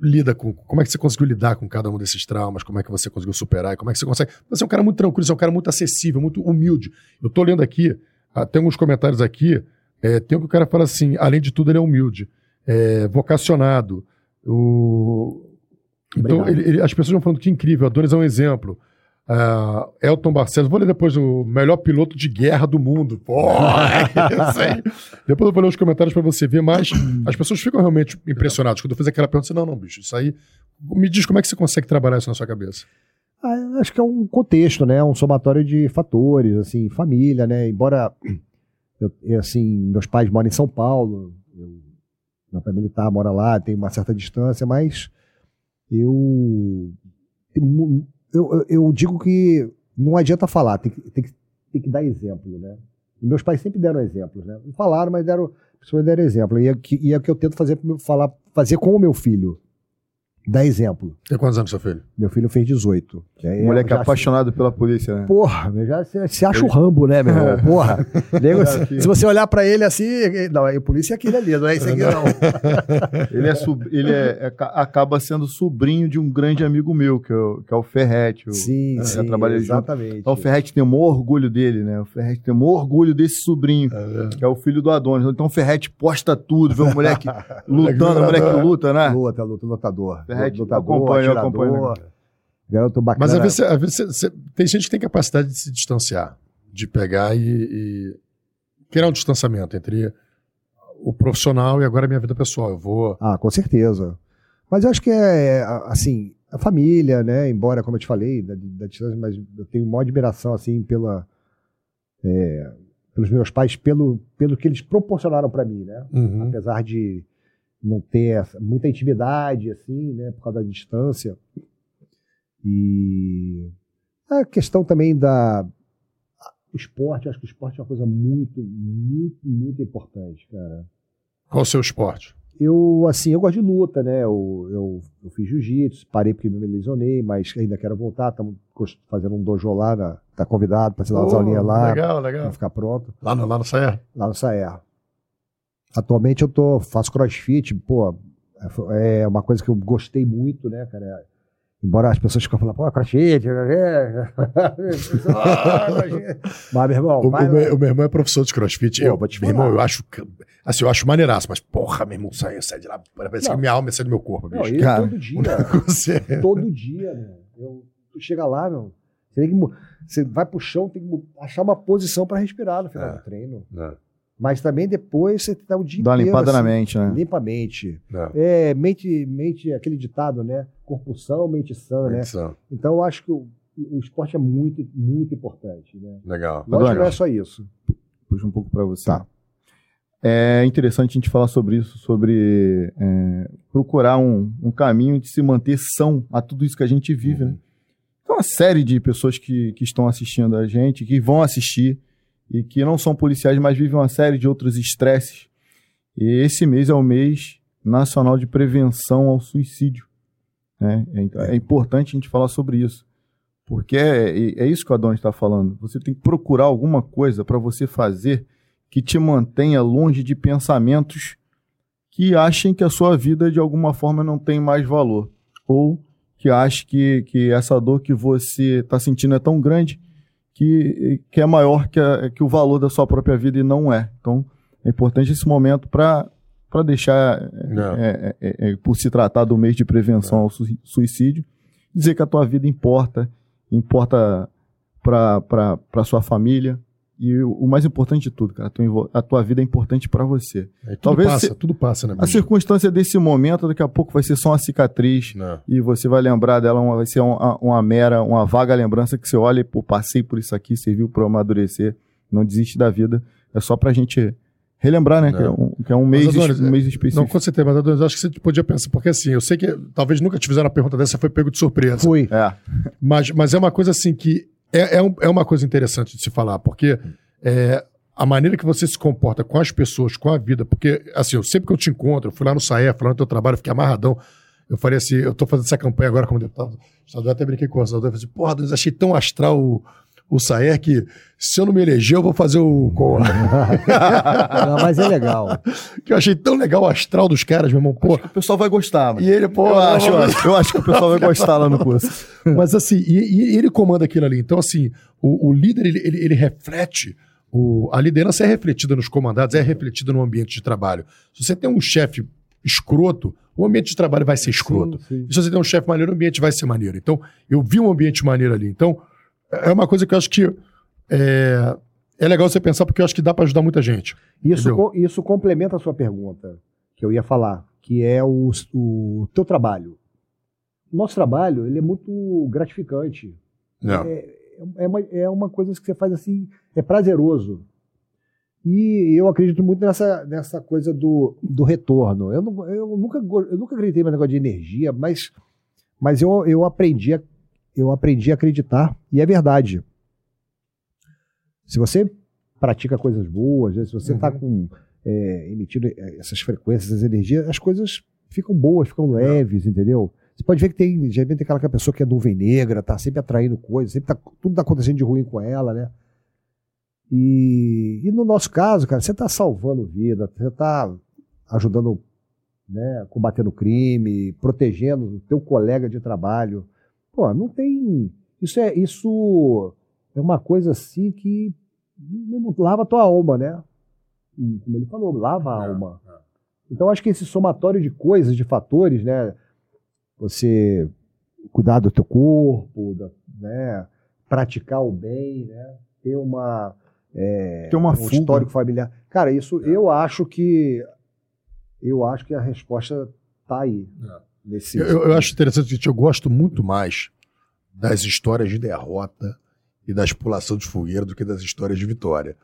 [SPEAKER 1] lida com. Como é que você conseguiu lidar com cada um desses traumas? Como é que você conseguiu superar? Como é que você consegue. Você é um cara muito tranquilo, você é um cara muito acessível, muito humilde. Eu tô lendo aqui, ah, tem alguns comentários aqui. é, tem um que o cara fala assim: além de tudo, ele é humilde, é, vocacionado. O... Então, ele- ele- as pessoas vão falando que incrível, Adonis é um exemplo. Ah, Elton Barcelos, vou ler depois o melhor piloto de guerra do mundo. Aí. Depois eu vou ler os comentários pra você ver, mas as pessoas ficam realmente impressionadas. Quando eu fiz aquela pergunta, disse, não, não, bicho, isso aí. Me diz como é que você consegue trabalhar isso na sua cabeça.
[SPEAKER 3] Ah, acho que é um contexto, né? Um somatório de fatores, assim, família, né? Embora, eu, assim, meus pais moram em São Paulo, eu, meu pai militar mora lá, tem uma certa distância, mas eu, eu, eu, digo que não adianta falar, tem que, tem que, tem que dar exemplo, né? E meus pais sempre deram exemplos, né? Não falaram, mas deram, principalmente deram exemplo. E é, que, e é o que eu tento fazer, falar, fazer com o meu filho. Dar exemplo.
[SPEAKER 1] Tem quantos anos, seu filho?
[SPEAKER 3] Meu filho fez 18. que aí
[SPEAKER 2] Moleque apaixonado pela polícia, né?
[SPEAKER 3] Porra, já se, se acha o Rambo, né, meu irmão? Porra. Nego, se, se você olhar pra ele assim, não, é o polícia é aquele ali, não é esse aqui não.
[SPEAKER 2] Ele, é, sub- ele é- é ca- acaba sendo sobrinho de um grande amigo meu, que é o, que é o Ferrete. O-
[SPEAKER 3] Sim,
[SPEAKER 2] é,
[SPEAKER 3] sim,
[SPEAKER 2] trabalhei junto.
[SPEAKER 3] exatamente.
[SPEAKER 2] Então o Ferrete tem o maior orgulho dele, né? O Ferrete tem o maior orgulho desse sobrinho, que é o filho do Adonis. Então o Ferrete posta tudo, vê o moleque lutando, o moleque luta, né?
[SPEAKER 3] Luta, luta, lutador.
[SPEAKER 2] Ferrete,
[SPEAKER 3] lutador,
[SPEAKER 2] acompanho,
[SPEAKER 3] atirador.
[SPEAKER 2] acompanho.
[SPEAKER 3] Garoto bacana.
[SPEAKER 1] Mas às vezes, às vezes você- você- tem gente que tem capacidade de se distanciar, de pegar e, e criar um distanciamento entre o profissional e agora a minha vida pessoal. Eu vou.
[SPEAKER 3] Ah, com certeza. Mas eu acho que é, é, assim, a família, né? Embora, como eu te falei, da, da distância, mas eu tenho uma admiração, assim, pela, é, pelos meus pais, pelo, pelo que eles proporcionaram para mim, né?
[SPEAKER 1] Uhum.
[SPEAKER 3] Apesar de não ter muita intimidade, assim, né? Por causa da distância. E a questão também da... O esporte, eu acho que o esporte é uma coisa muito, muito, muito importante, cara.
[SPEAKER 1] Qual o seu esporte?
[SPEAKER 3] Eu, assim, eu gosto de luta, né? Eu, eu, eu fiz jiu-jitsu, parei porque me lesionei, mas ainda quero voltar. Estamos fazendo um dojo lá, na, tá convidado para se dar umas
[SPEAKER 1] Oh,
[SPEAKER 3] aulinhas lá,
[SPEAKER 1] Legal, legal.
[SPEAKER 3] ficar pronto,
[SPEAKER 1] Lá no, lá no Saia?
[SPEAKER 3] lá no Saer. Atualmente eu tô, faço crossfit, pô, é uma coisa que eu gostei muito, né, cara? Embora as pessoas ficam falando, pô, crossfit, é. mas, meu irmão,
[SPEAKER 1] O,
[SPEAKER 3] vai
[SPEAKER 1] o meu, o meu irmão é professor de crossfit.
[SPEAKER 3] Pô,
[SPEAKER 1] eu,
[SPEAKER 3] vou te
[SPEAKER 1] meu irmão, eu acho. Assim, eu acho maneiraço, mas porra, meu irmão, sai, sai de lá. Parece
[SPEAKER 3] Não.
[SPEAKER 1] que minha alma sai do meu corpo,
[SPEAKER 3] Não,
[SPEAKER 1] bicho.
[SPEAKER 3] isso
[SPEAKER 2] Cara,
[SPEAKER 3] todo dia.
[SPEAKER 1] Você.
[SPEAKER 3] todo dia, meu. Eu, tu chega lá, meu. Você, tem que, você vai pro chão, tem que achar uma posição para respirar no final
[SPEAKER 1] É.
[SPEAKER 3] do treino.
[SPEAKER 1] Não,
[SPEAKER 3] Mas também depois você tá o dia
[SPEAKER 2] Dá uma limpada na
[SPEAKER 3] assim,
[SPEAKER 2] mente, né?
[SPEAKER 3] Limpa a mente.
[SPEAKER 1] não.
[SPEAKER 3] É, mente, mente, aquele ditado, né? Corpo são, mente sã, né? Então eu acho que o, o esporte é muito, muito importante, né?
[SPEAKER 1] Legal.
[SPEAKER 3] Lógico que não é só isso.
[SPEAKER 2] Puxa um pouco para você.
[SPEAKER 3] Tá.
[SPEAKER 2] É interessante a gente falar sobre isso, sobre é, procurar um, um caminho de se manter são a tudo isso que a gente vive, né? Tem uma série de pessoas que, que estão assistindo a gente, que vão assistir e que não são policiais, mas vivem uma série de outros estresses. E esse mês é o mês nacional de prevenção ao suicídio. né? É, é importante a gente falar sobre isso. Porque é, é- isso que o Adonis está falando. Você tem que procurar alguma coisa para você fazer que te mantenha longe de pensamentos que achem que a sua vida de alguma forma não tem mais valor. Ou que achem que, que essa dor que você está sentindo é tão grande que, que é maior que, a- que o valor da sua própria vida e não é. Então, é importante esse momento para deixar,
[SPEAKER 1] Não.
[SPEAKER 2] é, é, é, por se tratar do mês de prevenção ao sui- suicídio, dizer que a tua vida importa, importa para a sua família. E o, mais importante de tudo, cara, a tua, vida é importante para você.
[SPEAKER 1] Tudo
[SPEAKER 2] Talvez
[SPEAKER 1] passa,
[SPEAKER 2] se-
[SPEAKER 1] tudo passa, né?
[SPEAKER 2] A circunstância desse momento, daqui a pouco vai ser só uma cicatriz
[SPEAKER 1] Não.
[SPEAKER 2] e você vai lembrar dela, uma- vai ser uma, uma mera, uma vaga lembrança que você olha e, pô, passei por isso aqui, serviu para eu amadurecer, não desiste da vida. É só pra gente relembrar, né?
[SPEAKER 1] Não.
[SPEAKER 2] Que é um, que é um mês,
[SPEAKER 1] Adonis,
[SPEAKER 2] um mês
[SPEAKER 1] Não,
[SPEAKER 2] específico.
[SPEAKER 1] com certeza, mas Adonis, eu acho que você podia pensar, porque assim, eu sei que talvez nunca te fizeram uma pergunta dessa, foi pego de surpresa.
[SPEAKER 3] Fui.
[SPEAKER 2] É,
[SPEAKER 1] Mas, mas é uma coisa assim que é, é, um- é uma coisa interessante de se falar, porque é, a maneira que você se comporta com as pessoas, com a vida, porque assim, eu sempre que eu te encontro, eu fui lá no SAE, falando do teu trabalho, eu fiquei amarradão. Eu falei assim, eu tô fazendo essa campanha agora como deputado estadual, até brinquei com o senador, eu falei assim, porra, Adonis, achei tão astral o, o Saer que se eu não me eleger, eu vou fazer o. co-
[SPEAKER 3] Não, mas é legal.
[SPEAKER 1] que eu achei tão legal o astral dos caras, meu irmão. Pô,
[SPEAKER 2] o pessoal vai gostar, mano.
[SPEAKER 1] e ele, pô,
[SPEAKER 2] eu, acho, eu, acho, eu acho que o pessoal vai gostar lá no curso.
[SPEAKER 1] Mas assim, e, e ele comanda aquilo ali. Então, assim, o, o líder, ele, ele, ele reflete. O, a liderança é refletida nos comandados, é refletida no ambiente de trabalho. Se você tem um chefe escroto, o ambiente de trabalho vai ser escroto.
[SPEAKER 3] Sim, sim.
[SPEAKER 1] E se você tem um chefe maneiro, o ambiente vai ser maneiro. Então, eu vi um ambiente maneiro ali. Então, é uma coisa que eu acho que é, é legal você pensar, porque eu acho que dá para ajudar muita gente.
[SPEAKER 3] Isso, isso complementa a sua pergunta, que eu ia falar, que é o, o teu trabalho. O nosso trabalho, ele é muito gratificante.
[SPEAKER 1] Não.
[SPEAKER 3] É, é, uma, é uma coisa que você faz assim, é prazeroso. E eu acredito muito nessa, nessa coisa do, do retorno. Eu, não, eu, nunca, eu nunca acreditei no negócio de energia, mas, mas eu, eu, aprendi a, eu aprendi a acreditar, e é verdade. Se você pratica coisas boas, né? se você está
[SPEAKER 1] Uhum.
[SPEAKER 3] com é, emitindo é, essas frequências, essas energias, as coisas ficam boas, ficam leves, entendeu? Você pode ver que tem, já tem aquela pessoa que é nuvem negra, tá sempre atraindo coisas, sempre tá, tudo tá acontecendo de ruim com ela, né? E, e no nosso caso, cara, você tá salvando vida, você tá ajudando, né, combatendo crime, protegendo o teu colega de trabalho. Pô, não tem. Isso é, isso é uma coisa assim que lava a tua alma, né? Como ele falou, lava a
[SPEAKER 1] É,
[SPEAKER 3] alma. Então, acho que esse somatório de coisas, de fatores, né? Você cuidar do teu corpo, da- né? praticar o bem, né? ter uma, é,
[SPEAKER 2] Ter uma
[SPEAKER 3] um
[SPEAKER 2] fuga.
[SPEAKER 3] histórico familiar. Cara, isso
[SPEAKER 1] É.
[SPEAKER 3] eu acho que eu acho que a resposta tá aí.
[SPEAKER 1] É.
[SPEAKER 3] Nesse,
[SPEAKER 1] Eu, eu acho interessante que eu gosto muito mais das histórias de derrota e da expulação de fogueira do que das histórias de vitória.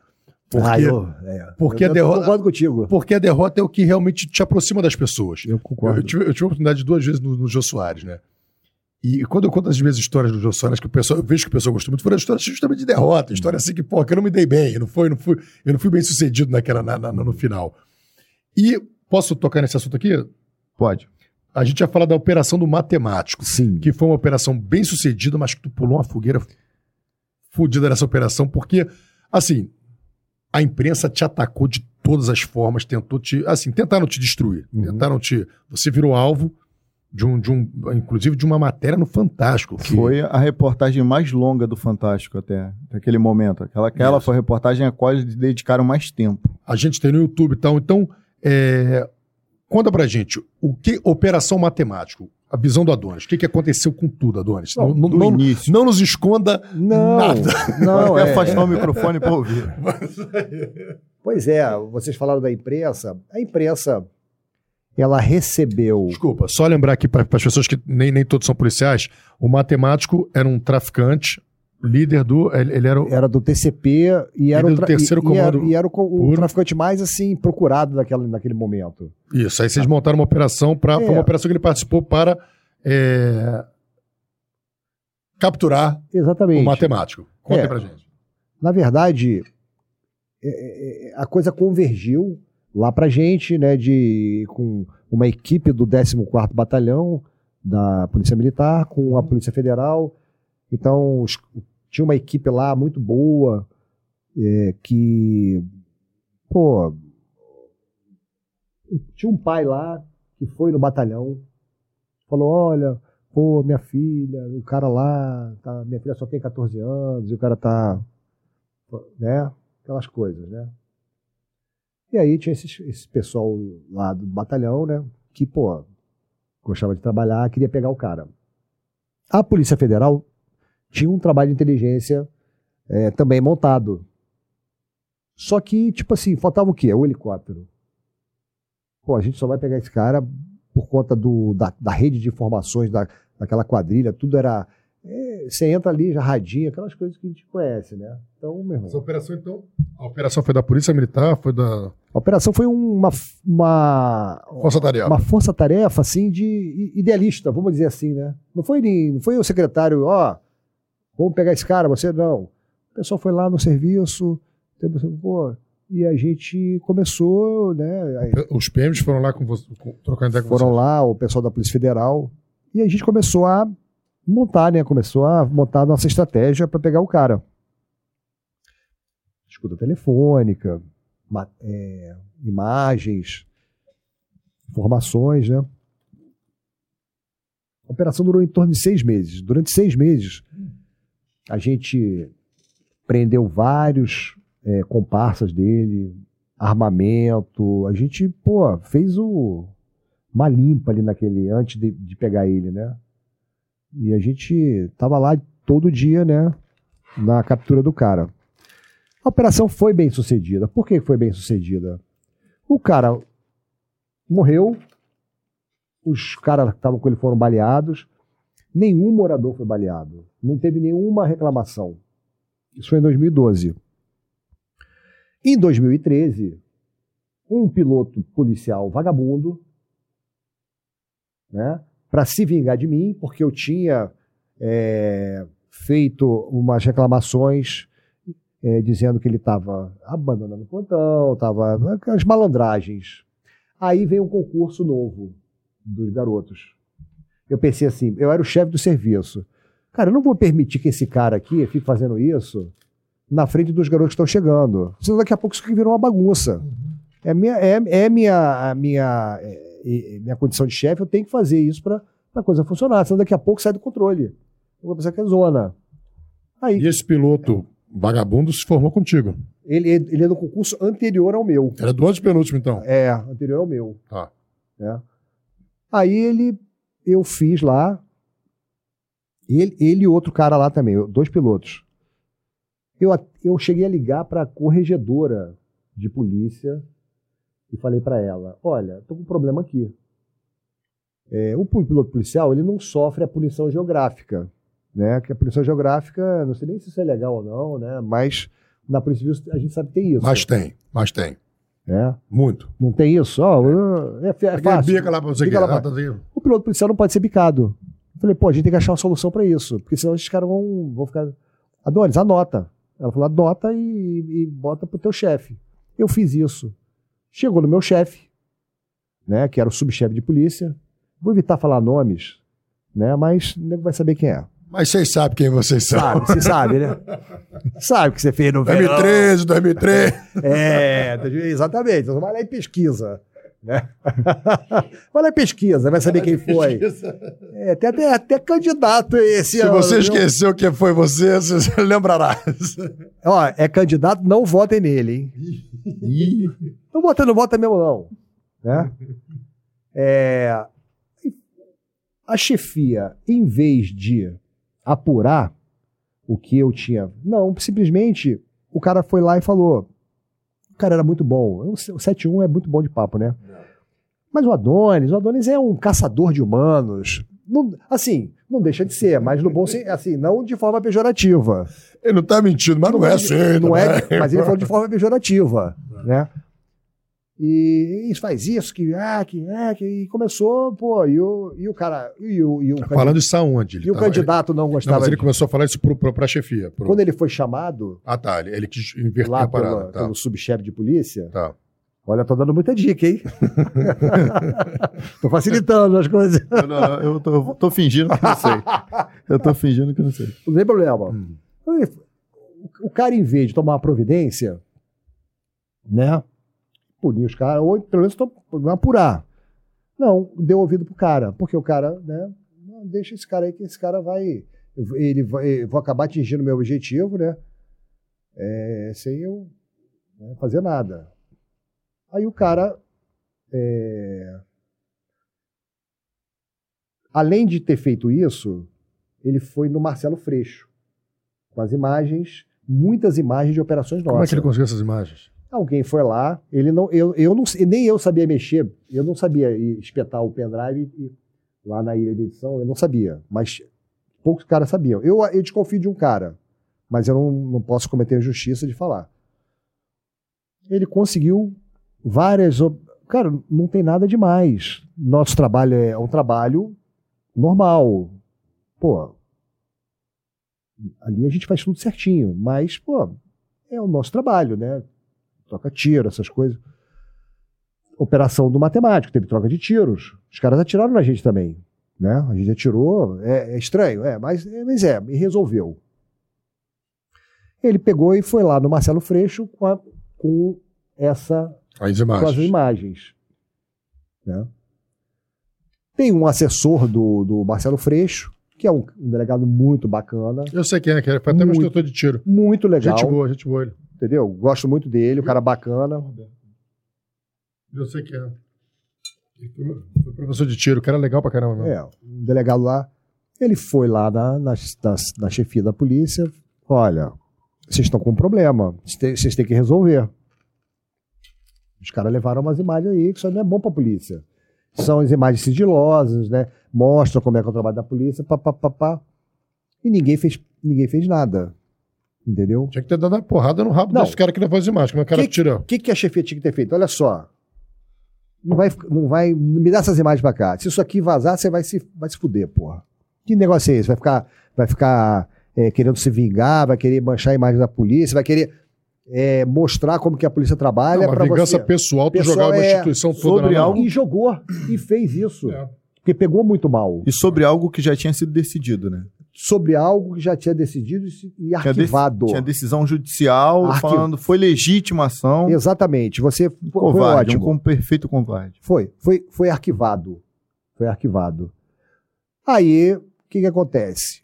[SPEAKER 1] Porque,
[SPEAKER 3] Ah, eu, é.
[SPEAKER 1] porque
[SPEAKER 3] eu,
[SPEAKER 1] a derrota-
[SPEAKER 3] concordo contigo.
[SPEAKER 1] porque a derrota é o que realmente te aproxima das pessoas.
[SPEAKER 3] Eu concordo.
[SPEAKER 1] eu tive, eu tive a oportunidade duas vezes no, no Jô Soares, né? E quando eu conto as minhas histórias do Jô Soares, que o pessoal, eu vejo que o pessoal gostou muito, foram histórias justamente de derrota, história assim que, pô, que eu não me dei bem, eu não fui, não fui, eu não fui bem sucedido naquela, na- na- no final. E posso tocar nesse assunto aqui?
[SPEAKER 2] Pode.
[SPEAKER 1] A gente ia falar da operação do matemático,
[SPEAKER 3] Sim.
[SPEAKER 1] que foi uma operação bem sucedida, mas que tu pulou uma fogueira fodida nessa operação, porque, assim, a imprensa te atacou de todas as formas, tentou te. Assim, tentaram te destruir.
[SPEAKER 3] Uhum.
[SPEAKER 1] Tentaram te. Você virou alvo de um, de um. Inclusive de uma matéria no Fantástico. que-
[SPEAKER 2] Foi a reportagem mais longa do Fantástico até, naquele momento. Aquela, aquela
[SPEAKER 1] Isso.
[SPEAKER 2] foi a reportagem a qual eles dedicaram mais tempo.
[SPEAKER 1] A gente tem no YouTube e tal. Então, é, conta pra gente, o que. Operação Matemático, a visão do Adonis. O que, que aconteceu com tudo, Adonis? Não, não,
[SPEAKER 2] do
[SPEAKER 1] não-
[SPEAKER 2] início.
[SPEAKER 1] não nos esconda
[SPEAKER 3] Não,
[SPEAKER 1] nada.
[SPEAKER 3] não, é,
[SPEAKER 2] afastar o microfone para ouvir.
[SPEAKER 3] Pois é, vocês falaram da imprensa. A imprensa, ela recebeu.
[SPEAKER 1] Desculpa, só lembrar aqui para as pessoas que nem, nem todos são policiais, o matemático era um traficante, líder do. Ele, era o.
[SPEAKER 3] Era do TCP e era, o,
[SPEAKER 1] do
[SPEAKER 3] tra-
[SPEAKER 1] terceiro
[SPEAKER 3] e, e era,
[SPEAKER 1] comando
[SPEAKER 3] e era o, o traficante mais assim procurado naquela, naquele momento.
[SPEAKER 1] Isso, aí vocês montaram uma operação para. Foi
[SPEAKER 3] É.
[SPEAKER 1] uma operação que ele participou para é, capturar
[SPEAKER 3] Exatamente.
[SPEAKER 1] o matemático. Conta
[SPEAKER 3] É.
[SPEAKER 1] aí pra gente.
[SPEAKER 3] Na verdade, é, é, a coisa convergiu lá pra gente, né, de, com uma equipe do 14º Batalhão da Polícia Militar, com a Polícia Federal. Então, os- tinha uma equipe lá muito boa, é, que, pô, tinha um pai lá que foi no batalhão, falou, olha, pô, minha filha, o cara lá, tá- minha filha só tem 14 anos, e o cara tá né? Aquelas coisas, né? E aí tinha esses- esse pessoal lá do batalhão, né? Que, pô, gostava de trabalhar, queria pegar o cara. A Polícia Federal tinha um trabalho de inteligência é, também montado. Só que, tipo assim, faltava o quê? O helicóptero. Pô, a gente só vai pegar esse cara por conta do, da, da rede de informações da, daquela quadrilha, tudo era. é, você entra ali, já radinho, aquelas coisas que a gente conhece, né? Então, meu irmão.
[SPEAKER 1] Essa operação, então. A operação foi da Polícia Militar, foi da
[SPEAKER 3] A operação foi uma, uma,
[SPEAKER 1] Força Tarefa.
[SPEAKER 3] uma força-tarefa assim de idealista, vamos dizer assim, né? Não foi, nem- não foi o secretário, ó, vamos pegar esse cara, você não. O pessoal foi lá no serviço, teve- pô, e a gente começou, né? aí
[SPEAKER 1] Os PMs foram lá com você, com, trocando ideia com
[SPEAKER 3] Foram
[SPEAKER 1] vocês.
[SPEAKER 3] lá, o pessoal da Polícia Federal, e a gente começou a montar, né? Começou a montar a nossa estratégia para pegar o cara. Escuta telefônica, é, imagens, informações, né? A operação durou em torno de seis meses. Durante seis meses, a gente prendeu vários é, comparsas dele, armamento. A gente, pô, fez o, uma limpa ali naquele, antes de, de pegar ele, né? E a gente tava lá todo dia, né? Na captura do cara. A operação foi bem sucedida. Por que foi bem sucedida? O cara morreu, os caras que estavam com ele foram baleados, nenhum morador foi baleado. Não teve nenhuma reclamação. Isso foi em 2012. Em 2013, um piloto policial vagabundo, né, para se vingar de mim, porque eu tinha é, feito umas reclamações é, dizendo que ele estava abandonando o plantão, estava as malandragens. Aí vem um concurso novo dos garotos. Eu pensei assim, eu era o chefe do serviço. Cara, eu não vou permitir que esse cara aqui fique fazendo isso na frente dos garotos que estão chegando. Senão daqui a pouco isso aqui virou uma bagunça. É, minha, é, é minha, a minha, é, é minha condição de chefe, eu tenho que fazer isso para a coisa funcionar. Senão daqui a pouco sai do controle. Eu vou pensar que é zona. Aí,
[SPEAKER 1] E esse piloto vagabundo se formou contigo.
[SPEAKER 3] ele, ele é do concurso anterior ao meu.
[SPEAKER 1] Era do antepenúltimo, então.
[SPEAKER 3] É, anterior ao meu.
[SPEAKER 1] Tá.
[SPEAKER 3] né? Aí ele, eu fiz lá, ele, ele e outro cara lá também, dois pilotos. Eu, eu cheguei a ligar para a corregedora de polícia e falei para ela: Olha, tô com um problema aqui. É, o piloto policial ele não sofre a punição geográfica, né? Que a punição geográfica, não sei nem se isso é legal ou não, né? Mas na Polícia Civil a gente sabe que tem isso.
[SPEAKER 1] Mas tem, mas tem.
[SPEAKER 3] Né?
[SPEAKER 1] Muito.
[SPEAKER 3] Não tem isso? Ó, é, é
[SPEAKER 1] Aquele
[SPEAKER 3] fácil.
[SPEAKER 1] bica lá pra você
[SPEAKER 3] Bica lá
[SPEAKER 1] ah, tá
[SPEAKER 3] o piloto policial não pode ser bicado. Eu falei, pô, a gente tem que achar uma solução pra isso, porque senão esses caras vão, vão ficar. Adonis, anota. Ela falou, anota e, e bota pro teu chefe. Eu fiz isso. Chegou no meu chefe, né, que era o subchefe de polícia. Vou evitar falar nomes, né, mas o nego vai saber quem é.
[SPEAKER 1] Mas vocês sabem quem vocês são.
[SPEAKER 3] Sabe, você sabe, né? Sabe o que você fez no verão.
[SPEAKER 1] 2013, 2013.
[SPEAKER 3] É, exatamente. Então vai lá e pesquisa. Né? Vai lá e pesquisa, vai saber quem foi. É, tem até, até candidato esse
[SPEAKER 1] Se
[SPEAKER 3] ano.
[SPEAKER 1] você
[SPEAKER 3] viu?
[SPEAKER 1] esqueceu quem foi você, você lembrará.
[SPEAKER 3] Ó, é candidato, não votem nele, hein? não vota, não vota mesmo, não. Né? É, a chefia, em vez de apurar o que eu tinha. Não, simplesmente o cara foi lá e falou. O cara era muito bom. O 71 é muito bom de papo, né? Mas o Adonis, o Adonis é um caçador de humanos. Não- assim, não deixa de ser, mas no bom assim, não de forma pejorativa.
[SPEAKER 1] Ele não tá mentindo, mas não, é assim.
[SPEAKER 3] Não é,
[SPEAKER 1] também.
[SPEAKER 3] mas ele falou de forma pejorativa, né? E isso faz isso, que ah, que é, que e começou, pô, e o, e o cara, e o, e o,
[SPEAKER 1] Falando isso aonde? Ele
[SPEAKER 3] e o
[SPEAKER 1] tava-
[SPEAKER 3] candidato não
[SPEAKER 1] Ele, não,
[SPEAKER 3] gostava.
[SPEAKER 1] mas ele
[SPEAKER 3] de-
[SPEAKER 1] começou a falar isso pro, pro, pra chefia. pro-
[SPEAKER 3] Quando ele foi chamado
[SPEAKER 1] Ah, tá. Ele, ele quis inverter
[SPEAKER 3] lá
[SPEAKER 1] a parada.
[SPEAKER 3] pela-
[SPEAKER 1] Tá,
[SPEAKER 3] pelo subchefe de polícia,
[SPEAKER 1] tá.
[SPEAKER 3] olha, tô dando muita dica, hein? tô facilitando as coisas.
[SPEAKER 2] Eu, não, eu tô, tô fingindo que não sei. Eu tô fingindo que não sei.
[SPEAKER 3] Não tem problema.
[SPEAKER 1] Hum.
[SPEAKER 3] O cara, em vez de tomar uma providência, né? Punir os caras, ou pelo menos to- apurar. Não, deu ouvido pro cara, porque o cara, né? não, deixa esse cara aí que esse cara vai. Ele vai, vou acabar atingindo o meu objetivo, né? É, sem eu né, fazer nada. Aí o cara. é, além de ter feito isso, ele foi no Marcelo Freixo com as imagens, muitas imagens de operações nossas.
[SPEAKER 1] Como é que ele conseguiu essas imagens?
[SPEAKER 3] Alguém foi lá, ele não, eu, eu não, nem eu sabia mexer, eu não sabia espetar o pendrive e- lá na ilha de edição, eu não sabia, mas poucos caras sabiam. Eu, eu desconfio de um cara, mas eu não, não posso cometer a injustiça de falar. Ele conseguiu várias. Cara, não tem nada demais. Nosso trabalho é um trabalho normal. Pô, ali a gente faz tudo certinho, mas, pô, é o nosso trabalho, né? Troca tiro, essas coisas. Operação do matemático, teve troca de tiros. Os caras atiraram na gente também, né? A gente atirou, é, é estranho, é, mas, é, mas é, e resolveu. Ele pegou e foi lá no Marcelo Freixo com, a- com essa
[SPEAKER 1] As
[SPEAKER 3] com as
[SPEAKER 1] imagens.
[SPEAKER 3] imagens. né? Tem um assessor do, do Marcelo Freixo, que é um, um delegado muito bacana,
[SPEAKER 1] Eu sei quem é, que é. Foi até meu
[SPEAKER 3] Muito.
[SPEAKER 1] instrutor de tiro.
[SPEAKER 3] muito legal,
[SPEAKER 1] Gente boa, gente boa ele.
[SPEAKER 3] Entendeu? Gosto muito dele, o cara bacana.
[SPEAKER 1] Eu sei quem é. Foi professor de tiro, o cara é legal pra caramba. mesmo.
[SPEAKER 3] É, um delegado lá. Ele foi lá na, na, na, na chefia da polícia. Olha, vocês estão com um problema. Vocês têm- que resolver. Os caras levaram umas imagens aí que isso não é bom pra polícia. São as imagens sigilosas, né? Mostram como é que é o trabalho da polícia, pá, pá, pá, pá. E ninguém fez, ninguém fez nada. Entendeu?
[SPEAKER 1] Tinha que ter dado uma porrada no rabo
[SPEAKER 3] Não.
[SPEAKER 1] desse cara que levou as imagens. Como é que o cara
[SPEAKER 3] Que-
[SPEAKER 1] tirou?
[SPEAKER 3] O que, que a chefia tinha que ter feito? Olha só. Não vai, não vai. Me dá essas imagens pra cá. Se isso aqui vazar, você vai se, vai se fuder, porra. Que negócio é esse? Vai ficar, vai ficar é, querendo se vingar, vai querer manchar a imagem da polícia, vai querer é, mostrar como que a polícia trabalha
[SPEAKER 1] Não, uma
[SPEAKER 3] para
[SPEAKER 1] vingança
[SPEAKER 3] você.
[SPEAKER 1] pessoal, tu
[SPEAKER 3] Pessoal,
[SPEAKER 1] jogar uma
[SPEAKER 3] é,
[SPEAKER 1] instituição toda
[SPEAKER 2] sobre algo-
[SPEAKER 3] E jogou, e fez isso.
[SPEAKER 1] É.
[SPEAKER 3] Porque pegou muito mal.
[SPEAKER 2] E sobre algo que já tinha sido decidido, né?
[SPEAKER 3] Sobre algo que já tinha decidido e arquivado.
[SPEAKER 2] tinha decisão judicial
[SPEAKER 3] Arquivo.
[SPEAKER 2] falando foi legítima ação.
[SPEAKER 3] Exatamente. Você foi, foi
[SPEAKER 2] Covarde, um
[SPEAKER 3] ótimo.
[SPEAKER 2] com perfeito covarde.
[SPEAKER 3] Foi, foi, foi arquivado. Foi arquivado. Aí, o que, que acontece?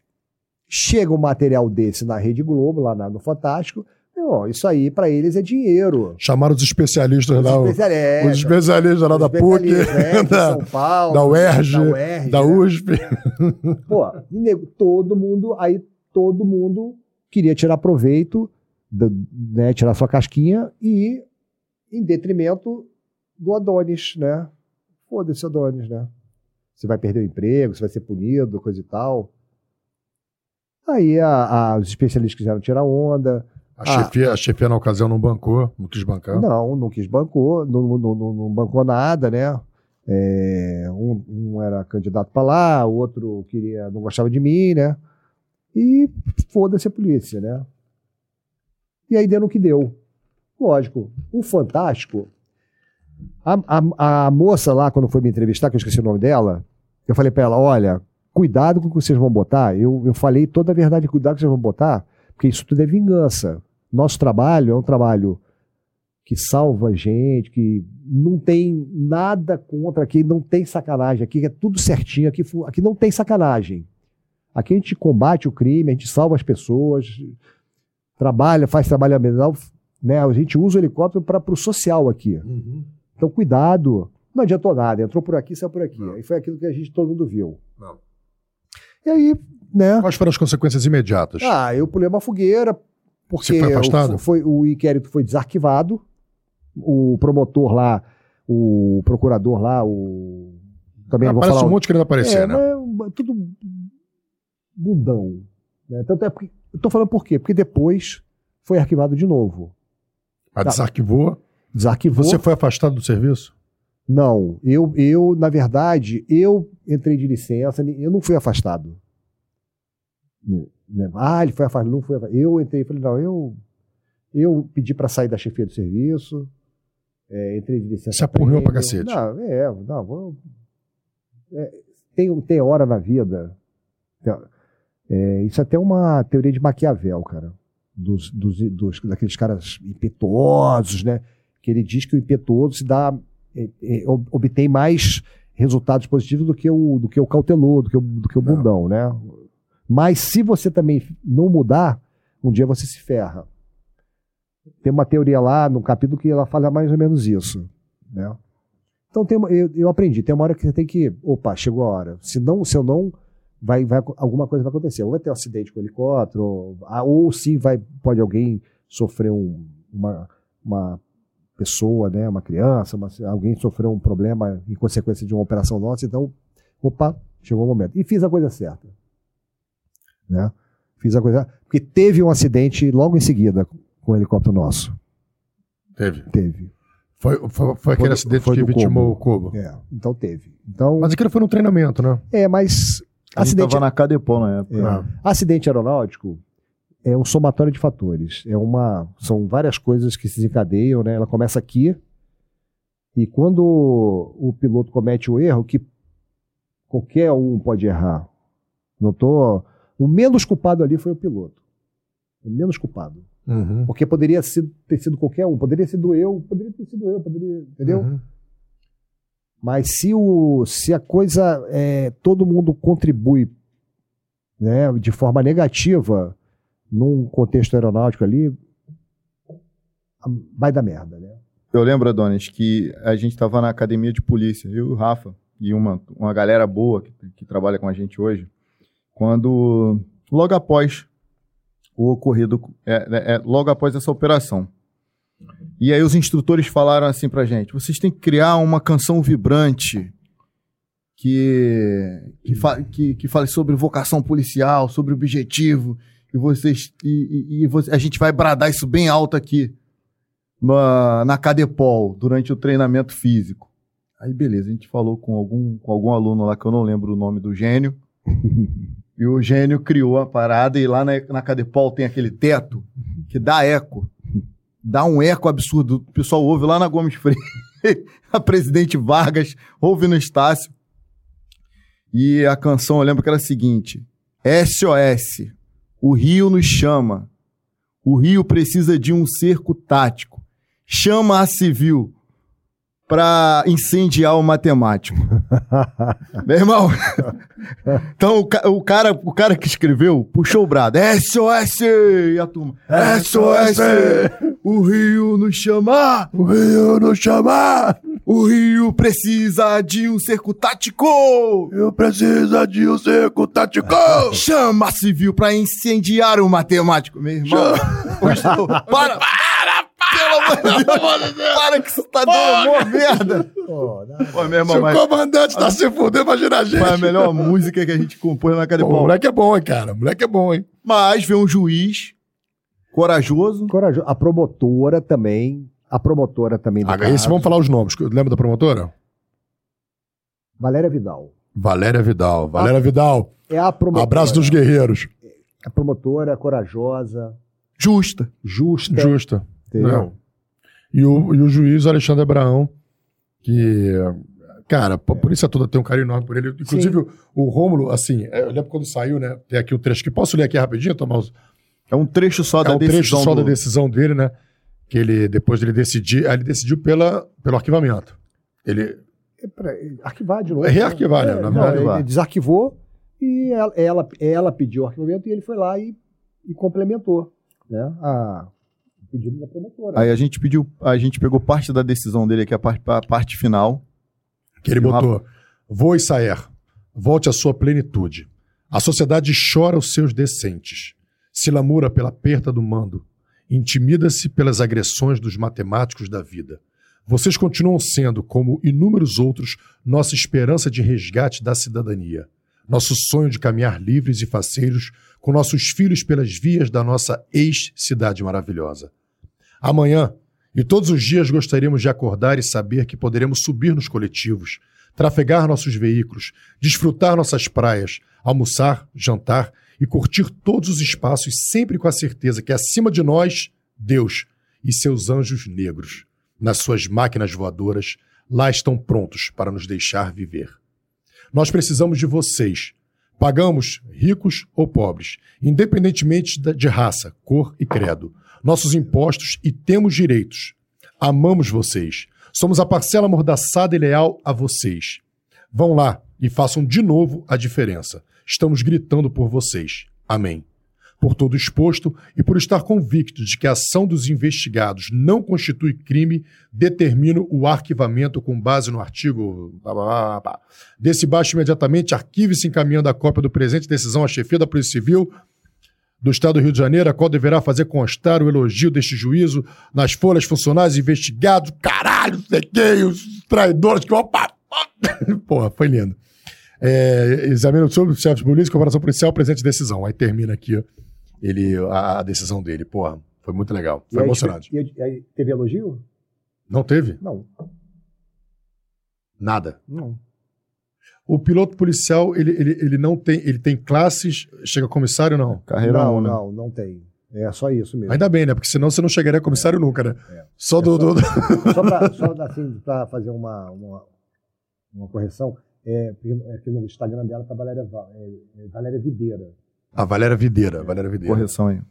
[SPEAKER 3] Chega um material desse na Rede Globo, lá no Fantástico. Meu, isso aí, para eles, é dinheiro.
[SPEAKER 1] Chamaram os especialistas lá, o-
[SPEAKER 3] especialistas,
[SPEAKER 1] os especialistas lá da PUC,
[SPEAKER 3] é,
[SPEAKER 1] da,
[SPEAKER 3] São Paulo,
[SPEAKER 1] da UERJ,
[SPEAKER 3] da, UERJ,
[SPEAKER 1] da
[SPEAKER 3] né?
[SPEAKER 1] USP.
[SPEAKER 3] Pô, e nego, todo mundo, aí todo mundo queria tirar proveito, né, tirar sua casquinha e em detrimento do Adonis, né? Foda-se Adonis, né? Você vai perder o emprego, você vai ser punido, coisa e tal. Aí a- a- os especialistas quiseram tirar onda.
[SPEAKER 1] A,
[SPEAKER 3] Ah.
[SPEAKER 1] chefia, a chefia, na ocasião, não bancou, não quis bancar.
[SPEAKER 3] Não, não quis bancou, não, não, não, não bancou nada, né? É, um, um era candidato para lá, o outro queria, não gostava de mim, né? E foda-se a polícia, né? E aí deu no que deu. Lógico, o Fantástico, a, a, a moça lá, quando foi me entrevistar, que eu esqueci o nome dela, eu falei para ela: olha, cuidado com o que vocês vão botar. Eu, eu falei toda a verdade, cuidado com o que vocês vão botar, porque isso tudo é vingança. Nosso trabalho é um trabalho que salva a gente, que não tem nada contra aqui, não tem sacanagem. Aqui é tudo certinho, aqui, aqui não tem sacanagem. Aqui a gente combate o crime, a gente salva as pessoas, trabalha, faz trabalho ambiental, né? A gente usa o helicóptero para o social aqui.
[SPEAKER 1] Uhum.
[SPEAKER 3] Então, cuidado. Não adiantou nada, entrou por aqui, saiu por aqui.
[SPEAKER 1] Não.
[SPEAKER 3] Aí foi aquilo que a gente todo mundo viu.
[SPEAKER 1] Não.
[SPEAKER 3] E aí, né?
[SPEAKER 1] Quais foram as consequências imediatas?
[SPEAKER 3] Ah, eu pulei uma fogueira, porque
[SPEAKER 1] foi
[SPEAKER 3] foi, o inquérito foi desarquivado. O promotor lá, o procurador lá, o. Também
[SPEAKER 1] Aparece
[SPEAKER 3] falar.
[SPEAKER 1] um monte querendo aparecer,
[SPEAKER 3] é,
[SPEAKER 1] né?
[SPEAKER 3] mas tudo bundão. Né? Tanto é porque. Tô falando por quê? Porque depois foi arquivado de novo.
[SPEAKER 1] A
[SPEAKER 3] tá.
[SPEAKER 1] desarquivou.
[SPEAKER 3] Desarquivou.
[SPEAKER 1] Você foi afastado do serviço?
[SPEAKER 3] Não, eu, eu, na verdade, eu entrei de licença, eu não fui afastado. Né? Ah, ele foi afastado, não foi afastado. Eu entrei, falei, não, eu, eu pedi para sair da chefia do serviço, é, entrei de licença.
[SPEAKER 1] Se apurriu pra cacete.
[SPEAKER 3] Não, é, não, vou, é, tem, tem hora na vida, é, isso é até uma teoria de Maquiavel, cara, dos, dos, dos- daqueles caras impetuosos, né? Que ele diz que o impetuoso se dá é, é, ob- obtém mais resultados positivos do que o, do que o cauteloso, do que o, do que o bundão, né? Mas se você também não mudar, um dia você se ferra. Tem uma teoria lá no capítulo que ela fala mais ou menos isso, né? Então tem eu, eu aprendi, tem uma hora que você tem que, opa, chegou a hora. Se não, se eu não vai, vai alguma coisa vai acontecer. Ou vai ter um acidente com o helicóptero, ou, ah, ou sim vai pode alguém sofrer um- uma, uma pessoa, né, uma criança, uma- alguém sofreu um problema em consequência de uma operação nossa, então, opa, chegou o momento. E fiz a coisa certa. Né? Fiz a coisa porque teve um acidente logo em seguida com o helicóptero nosso.
[SPEAKER 1] Teve.
[SPEAKER 3] Teve.
[SPEAKER 1] Foi, foi, foi aquele
[SPEAKER 3] do-
[SPEAKER 1] acidente
[SPEAKER 3] foi
[SPEAKER 1] que vitimou
[SPEAKER 3] Kobo.
[SPEAKER 1] o Kobo.
[SPEAKER 3] É, então teve. Então,
[SPEAKER 1] Mas aquilo foi no treinamento, né?
[SPEAKER 3] é, mas
[SPEAKER 2] A gente
[SPEAKER 3] acidente
[SPEAKER 2] tava na Cadepol na época.
[SPEAKER 3] É.
[SPEAKER 1] Ah.
[SPEAKER 3] Acidente aeronáutico é um somatório de fatores. É uma, são várias coisas que se desencadeiam, né? Ela começa aqui e quando o piloto comete o erro, que qualquer um pode errar. Não tô, o menos culpado ali foi o piloto. O menos culpado,
[SPEAKER 1] Uhum.
[SPEAKER 3] porque poderia ser- ter sido qualquer um, poderia ter sido eu, poderia ter sido eu, poderia, entendeu?
[SPEAKER 1] Uhum.
[SPEAKER 3] Mas se, o, se a coisa, é, todo mundo contribui né, de forma negativa num contexto aeronáutico ali, vai dar merda, né?
[SPEAKER 2] Eu lembro, Adonis, que a gente estava na academia de polícia, eu e o Rafa, e uma, uma galera boa que, que trabalha com a gente hoje, quando, logo após o ocorrido, é, é, é, logo após essa operação. E aí os instrutores falaram assim pra gente, vocês têm que criar uma canção vibrante que, que, fa, que, que fale sobre vocação policial, sobre objetivo, e vocês e, e, e você- a gente vai bradar isso bem alto aqui na, na Cadepol, durante o treinamento físico. Aí, beleza, a gente falou com algum, com algum aluno lá que eu não lembro o nome do gênio. E o gênio criou a parada e lá na, na Cadepol tem aquele teto que dá eco. Dá um eco absurdo. O pessoal ouve lá na Gomes Freire, a presidente Vargas, ouve no Estácio. E a canção, eu lembro que era a seguinte: SOS, o Rio nos chama. O Rio precisa de um cerco tático. Chama a civil para incendiar o matemático. Meu irmão. então o, o cara, o cara que escreveu puxou o brado. SOS! E a turma. SOS! O Rio nos chama!
[SPEAKER 1] O Rio nos chamar!
[SPEAKER 2] O Rio precisa de um cerco tático!
[SPEAKER 1] Eu preciso de um cerco tático!
[SPEAKER 2] Chama civil pra incendiar o matemático, meu irmão. Poxa, para! Para! Pelo amor de Deus! Para que isso tá dando uma merda!
[SPEAKER 3] Pô,
[SPEAKER 2] Pô, meu
[SPEAKER 1] Se
[SPEAKER 2] irmão,
[SPEAKER 1] o
[SPEAKER 2] mas
[SPEAKER 1] comandante tá se fudendo, imagina a gente.
[SPEAKER 2] foi a melhor música que a gente compôs na
[SPEAKER 1] Pô, o
[SPEAKER 2] Cadepol.
[SPEAKER 1] moleque é bom, hein, cara. O moleque é bom, hein?
[SPEAKER 2] Mas veio um juiz corajoso.
[SPEAKER 3] Corajoso. A promotora também. A promotora também do
[SPEAKER 1] Ah,
[SPEAKER 3] caso,
[SPEAKER 1] esse, vamos falar os nomes. Lembra da promotora?
[SPEAKER 3] Valéria Vidal.
[SPEAKER 1] Valéria Vidal. Valéria Vidal.
[SPEAKER 3] É a promotora.
[SPEAKER 1] Abraço dos guerreiros.
[SPEAKER 3] A promotora corajosa,
[SPEAKER 2] Justa.
[SPEAKER 3] justa.
[SPEAKER 1] Justa.
[SPEAKER 3] Entendeu?
[SPEAKER 1] Não. E o, e o juiz Alexandre Abraão, que, cara, a polícia toda tem um carinho enorme por ele. Inclusive, o, o Rômulo, assim, é, eu lembro quando saiu, né? Tem aqui o trecho que posso ler aqui rapidinho, Tomás?
[SPEAKER 2] É um trecho só
[SPEAKER 1] É
[SPEAKER 2] da
[SPEAKER 1] um
[SPEAKER 2] decisão.
[SPEAKER 1] trecho só
[SPEAKER 2] do-
[SPEAKER 1] da decisão dele, né? Que ele, depois dele decidir, aí ele decidiu pela, pelo arquivamento. Ele,
[SPEAKER 3] É pra arquivar de novo.
[SPEAKER 1] É rearquivar, né? Na
[SPEAKER 3] não,
[SPEAKER 1] verdade,
[SPEAKER 3] ele desarquivou e ela, ela, ela pediu o arquivamento e ele foi lá e, e complementou né, a, da promotora.
[SPEAKER 2] Aí a gente pediu, a gente pegou parte da decisão dele aqui, a parte, a parte final.
[SPEAKER 1] que ele
[SPEAKER 2] E o
[SPEAKER 1] botou: Voe sair, volte à sua plenitude. A sociedade chora os seus decentes, se lamura pela perda do mando, intimida-se pelas agressões dos matemáticos da vida. Vocês continuam sendo, como inúmeros outros, nossa esperança de resgate da cidadania, nosso sonho de caminhar livres e faceiros com nossos filhos pelas vias da nossa ex-cidade maravilhosa. Amanhã e todos os dias gostaríamos de acordar e saber que poderemos subir nos coletivos, trafegar nossos veículos, desfrutar nossas praias, almoçar, jantar e curtir todos os espaços sempre com a certeza que acima de nós, Deus e seus anjos negros, nas suas máquinas voadoras, lá estão prontos para nos deixar viver. Nós precisamos de vocês. Pagamos, ricos ou pobres, independentemente de raça, cor e credo. Nossos impostos e temos direitos. Amamos vocês. Somos a parcela amordaçada e leal a vocês. Vão lá e façam de novo a diferença. Estamos gritando por vocês. Amém. Por todo exposto e por estar convicto de que a ação dos investigados não constitui crime, determino o arquivamento com base no artigo. Desse baixo imediatamente, arquive-se encaminhando a cópia do presente decisão à chefia da Polícia Civil do Estado do Rio de Janeiro, a qual deverá fazer constar o elogio deste juízo nas folhas funcionários investigados. Caralho, sei os traidores que vão. pa- Porra, foi lindo. É, examina sobre o chefe de polícia, comparação policial, presente decisão. Aí termina aqui ele, a, a decisão dele. Porra, foi muito legal. Foi emocionante.
[SPEAKER 3] E aí, e aí, teve elogio?
[SPEAKER 1] Não teve?
[SPEAKER 3] Não.
[SPEAKER 1] Nada.
[SPEAKER 3] Não.
[SPEAKER 1] O piloto policial, ele, ele, ele não tem. Ele tem classes. Chega comissário, não.
[SPEAKER 2] Carreira
[SPEAKER 3] não,
[SPEAKER 2] um, né?
[SPEAKER 3] não, não tem. É só isso mesmo.
[SPEAKER 1] Ainda bem, né? Porque senão você não chegaria a comissário nunca, né? Só do. do- do-
[SPEAKER 3] Só para só assim, fazer uma, uma, uma correção, é, porque aqui no Instagram dela tá Valéria, Va- é, é Valéria Videira.
[SPEAKER 1] A Valéria Videira. Valéria Videira.
[SPEAKER 2] Correção aí.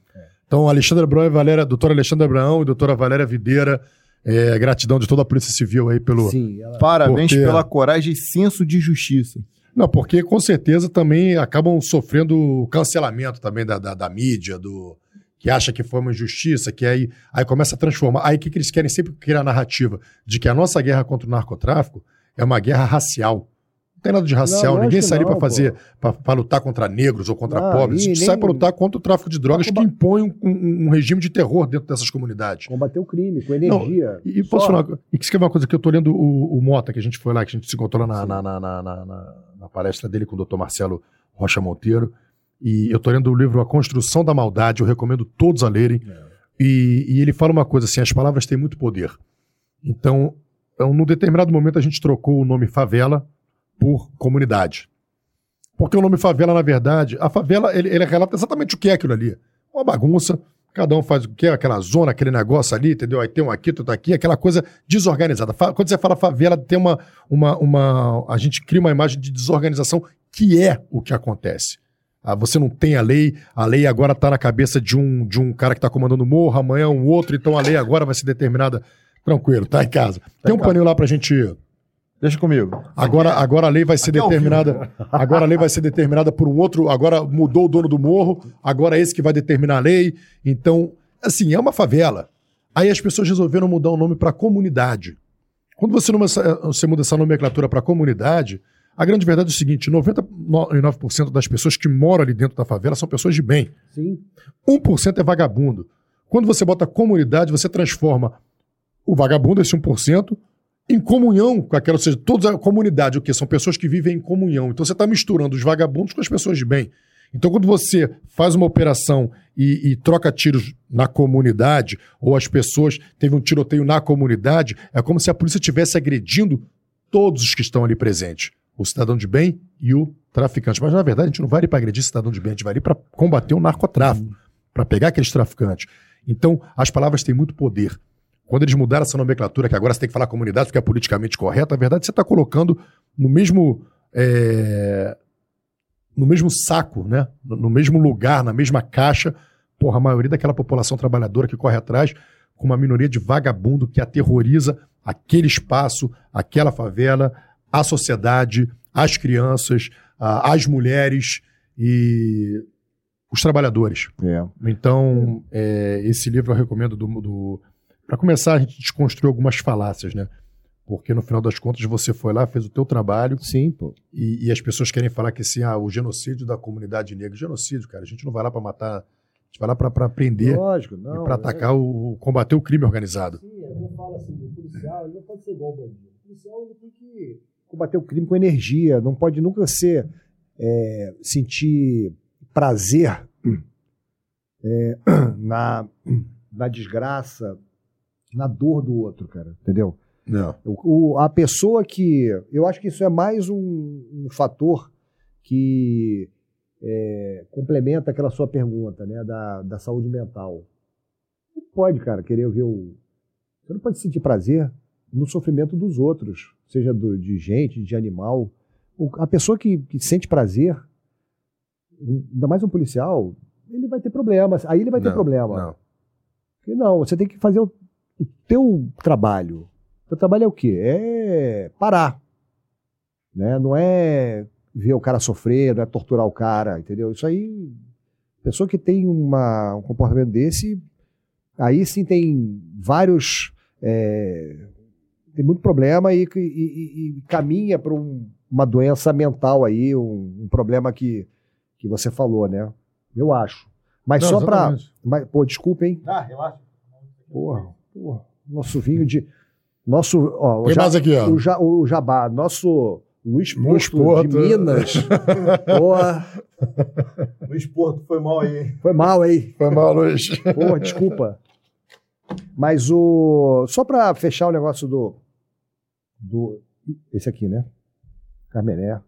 [SPEAKER 1] Então, Alexandre Abraão e Valéria, doutora Alexandre Abraão e doutora Valéria Videira, é, gratidão de toda a Polícia Civil aí pelo.
[SPEAKER 3] Sim, ela,
[SPEAKER 2] Parabéns
[SPEAKER 1] Porque-
[SPEAKER 2] pela coragem e senso de justiça.
[SPEAKER 1] Não, porque com certeza também acabam sofrendo cancelamento também da, da, da mídia, do que acha que foi uma injustiça, que aí, aí começa a transformar. Aí o que, que eles querem sempre criar a narrativa de que a nossa guerra contra o narcotráfico é uma guerra racial. Não tem nada de racial,
[SPEAKER 3] Não,
[SPEAKER 1] ninguém
[SPEAKER 3] lógico
[SPEAKER 1] sai
[SPEAKER 3] que
[SPEAKER 1] para
[SPEAKER 3] não,
[SPEAKER 1] fazer, para lutar contra negros ou contra
[SPEAKER 3] Não,
[SPEAKER 1] pobres. A gente sai para lutar contra o tráfico de drogas que impõe um, um- um regime de terror dentro dessas comunidades.
[SPEAKER 3] combater o crime com energia.
[SPEAKER 1] E, e posso
[SPEAKER 3] Só.
[SPEAKER 1] falar, uma- e que escrever uma coisa que eu tô lendo o, o Mota, que a gente foi lá, que a gente se encontrou lá na, na, na, na, palestra dele com o Dr. Marcelo Rocha Monteiro. E eu tô lendo o livro A Construção da Maldade, eu recomendo todos a lerem. E, e ele fala uma coisa assim: as palavras têm muito poder. Então, então, num determinado momento, a gente trocou o nome favela por comunidade. Porque o nome favela, na verdade, a favela, ele, ele relata exatamente o que é aquilo ali. Uma bagunça, cada um faz o que é, aquela zona, aquele negócio ali, entendeu? Aí tem um aqui, tudo aqui, aquela coisa desorganizada. Quando você fala favela, tem uma, uma, uma. A gente cria uma imagem de desorganização que é o que acontece. Ah, você não tem a lei, a lei agora está na cabeça de um, de um cara que está comandando o morro, amanhã um outro, então a lei agora vai ser determinada. Tranquilo, tá em casa. Tem um paninho lá pra gente.
[SPEAKER 2] Deixa comigo.
[SPEAKER 1] Agora, agora a lei vai ser determinada. Agora a lei vai ser determinada por um outro. Agora mudou o dono do morro. Agora é esse que vai determinar a lei. Então, assim, é uma favela. Aí as pessoas resolveram mudar o nome para comunidade. Quando você, numa- você muda essa nomenclatura para comunidade, a grande verdade é o seguinte: 99% das pessoas que moram ali dentro da favela são pessoas de bem.
[SPEAKER 3] Sim.
[SPEAKER 1] 1% é vagabundo. Quando você bota comunidade, você transforma o vagabundo, esse 1%, em comunhão com aquela, ou seja, toda a comunidade, o que? São pessoas que vivem em comunhão. Então você está misturando os vagabundos com as pessoas de bem. Então, quando você faz uma operação e, e troca tiros na comunidade, ou as pessoas teve um tiroteio na comunidade, é como se a polícia estivesse agredindo todos os que estão ali presentes. O cidadão de bem e o traficante. Mas, na verdade, a gente não vai ali para agredir cidadão de bem, a gente vai ali para combater o narcotráfico, para pegar aqueles traficantes. Então, as palavras têm muito poder. Quando eles mudaram essa nomenclatura, que agora você tem que falar comunidade porque é politicamente correta, na verdade você está colocando no mesmo. é, no mesmo saco, né? No, no mesmo lugar, na mesma caixa, porra, a maioria daquela população trabalhadora que corre atrás, com uma minoria de vagabundo que aterroriza aquele espaço, aquela favela, a sociedade, as crianças, a- as mulheres e os trabalhadores.
[SPEAKER 3] É.
[SPEAKER 1] Então, é, esse livro eu recomendo do, do para começar a gente desconstruir algumas falácias, né? Porque no final das contas você foi lá, fez o teu trabalho
[SPEAKER 3] Sim, pô.
[SPEAKER 1] e, e as pessoas querem falar que assim, ah, o genocídio da comunidade negra, genocídio, cara, a gente não vai lá para matar, a gente vai lá para prender
[SPEAKER 3] Lógico, não.
[SPEAKER 1] e para atacar o combater o crime organizado.
[SPEAKER 3] Sim, eu falo assim, o policial ele não pode ser igual ao bandido. O policial ele tem que combater o crime com energia, não pode nunca ser é, sentir prazer é, na, na desgraça, na dor do outro, cara, entendeu?
[SPEAKER 1] Não.
[SPEAKER 3] O, o- a pessoa que. Eu acho que isso é mais um, um fator que é, complementa aquela sua pergunta, né? Da, da saúde mental. Não pode, cara, querer ver o. Você não pode sentir prazer no sofrimento dos outros, seja do- de gente, de animal. O- a pessoa que, que sente prazer, ainda mais um policial, ele vai ter problemas. Aí ele vai ter
[SPEAKER 1] Não,
[SPEAKER 3] problema.
[SPEAKER 1] Não.
[SPEAKER 3] Porque não, você tem que fazer o, o teu trabalho. O teu trabalho é o quê? É parar. Né? Não é ver o cara sofrer, não é torturar o cara, entendeu? Isso aí, pessoa que tem uma, um comportamento desse, aí sim tem vários. é, tem muito problema e, e- e- e caminha para uma doença mental aí, um, um problema que, que você falou, né? Eu acho. Mas
[SPEAKER 1] Não,
[SPEAKER 3] só para. pô, desculpa, hein?
[SPEAKER 2] Ah, relaxa.
[SPEAKER 3] Porra, Nosso vinho de. Nosso. Ó, o, ja,
[SPEAKER 1] aqui, ó.
[SPEAKER 3] o, ja, o Jabá, nosso Luiz
[SPEAKER 1] Luiz
[SPEAKER 3] Porto, de
[SPEAKER 1] Porto.
[SPEAKER 3] Minas. Porra,
[SPEAKER 2] Luiz Porto foi mal aí. hein?
[SPEAKER 3] foi mal aí.
[SPEAKER 1] Foi mal, Luiz.
[SPEAKER 3] Porra, desculpa. Mas o. Só para fechar o negócio do. do esse aqui, né? Carmené.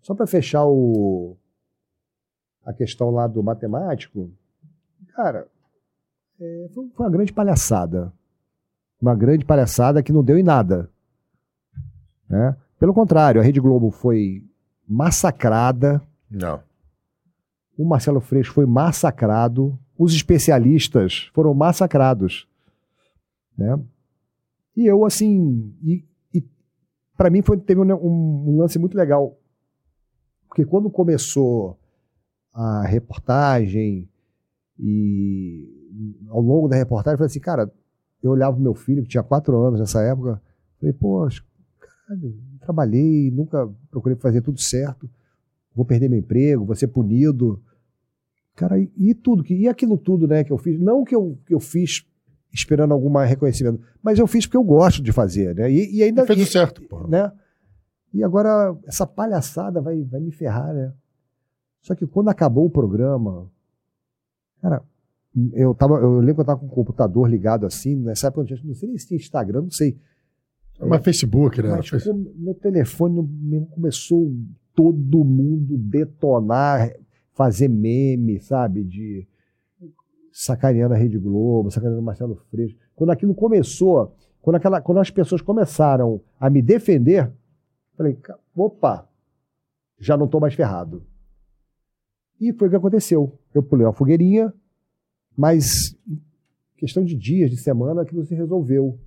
[SPEAKER 3] Só para fechar o. A questão lá do matemático. Cara, é, foi, uma grande palhaçada. Uma grande palhaçada que não deu em nada. Né? Pelo contrário, a Rede Globo foi massacrada.
[SPEAKER 1] Não.
[SPEAKER 3] O Marcelo Freixo foi massacrado, os especialistas foram massacrados, né? E eu assim, e, e para mim foi teve um- um lance muito legal, porque quando começou a reportagem e ao longo da reportagem eu falei assim, cara, eu olhava pro meu filho que tinha quatro anos nessa época, falei, pô, caralho, trabalhei, nunca procurei fazer tudo certo vou perder meu emprego, vou ser punido. Cara, e, e tudo, que, e aquilo tudo né, que eu fiz, não que eu, que eu fiz esperando algum reconhecimento, mas eu fiz porque eu gosto de fazer, né? E, e ainda.
[SPEAKER 1] Fez o
[SPEAKER 3] e-
[SPEAKER 1] certo, pô.
[SPEAKER 3] né? E agora essa palhaçada vai, vai me ferrar, né? Só que quando acabou o programa, cara, eu, tava, eu lembro que eu tava com o computador ligado assim, nessa época eu não tinha- não sei nem se tinha Instagram, não sei.
[SPEAKER 1] Mas Facebook, né?
[SPEAKER 3] Mas como meu telefone começou todo mundo detonar, fazer meme, sabe? De sacaneando a Rede Globo, sacaneando o Marcelo Freixo. Quando aquilo começou, quando, aquela, quando as pessoas começaram a me defender, falei, "Ca- opa, já não estou mais ferrado. E foi o que aconteceu. Eu pulei uma fogueirinha, mas questão de dias, de semana, aquilo se resolveu.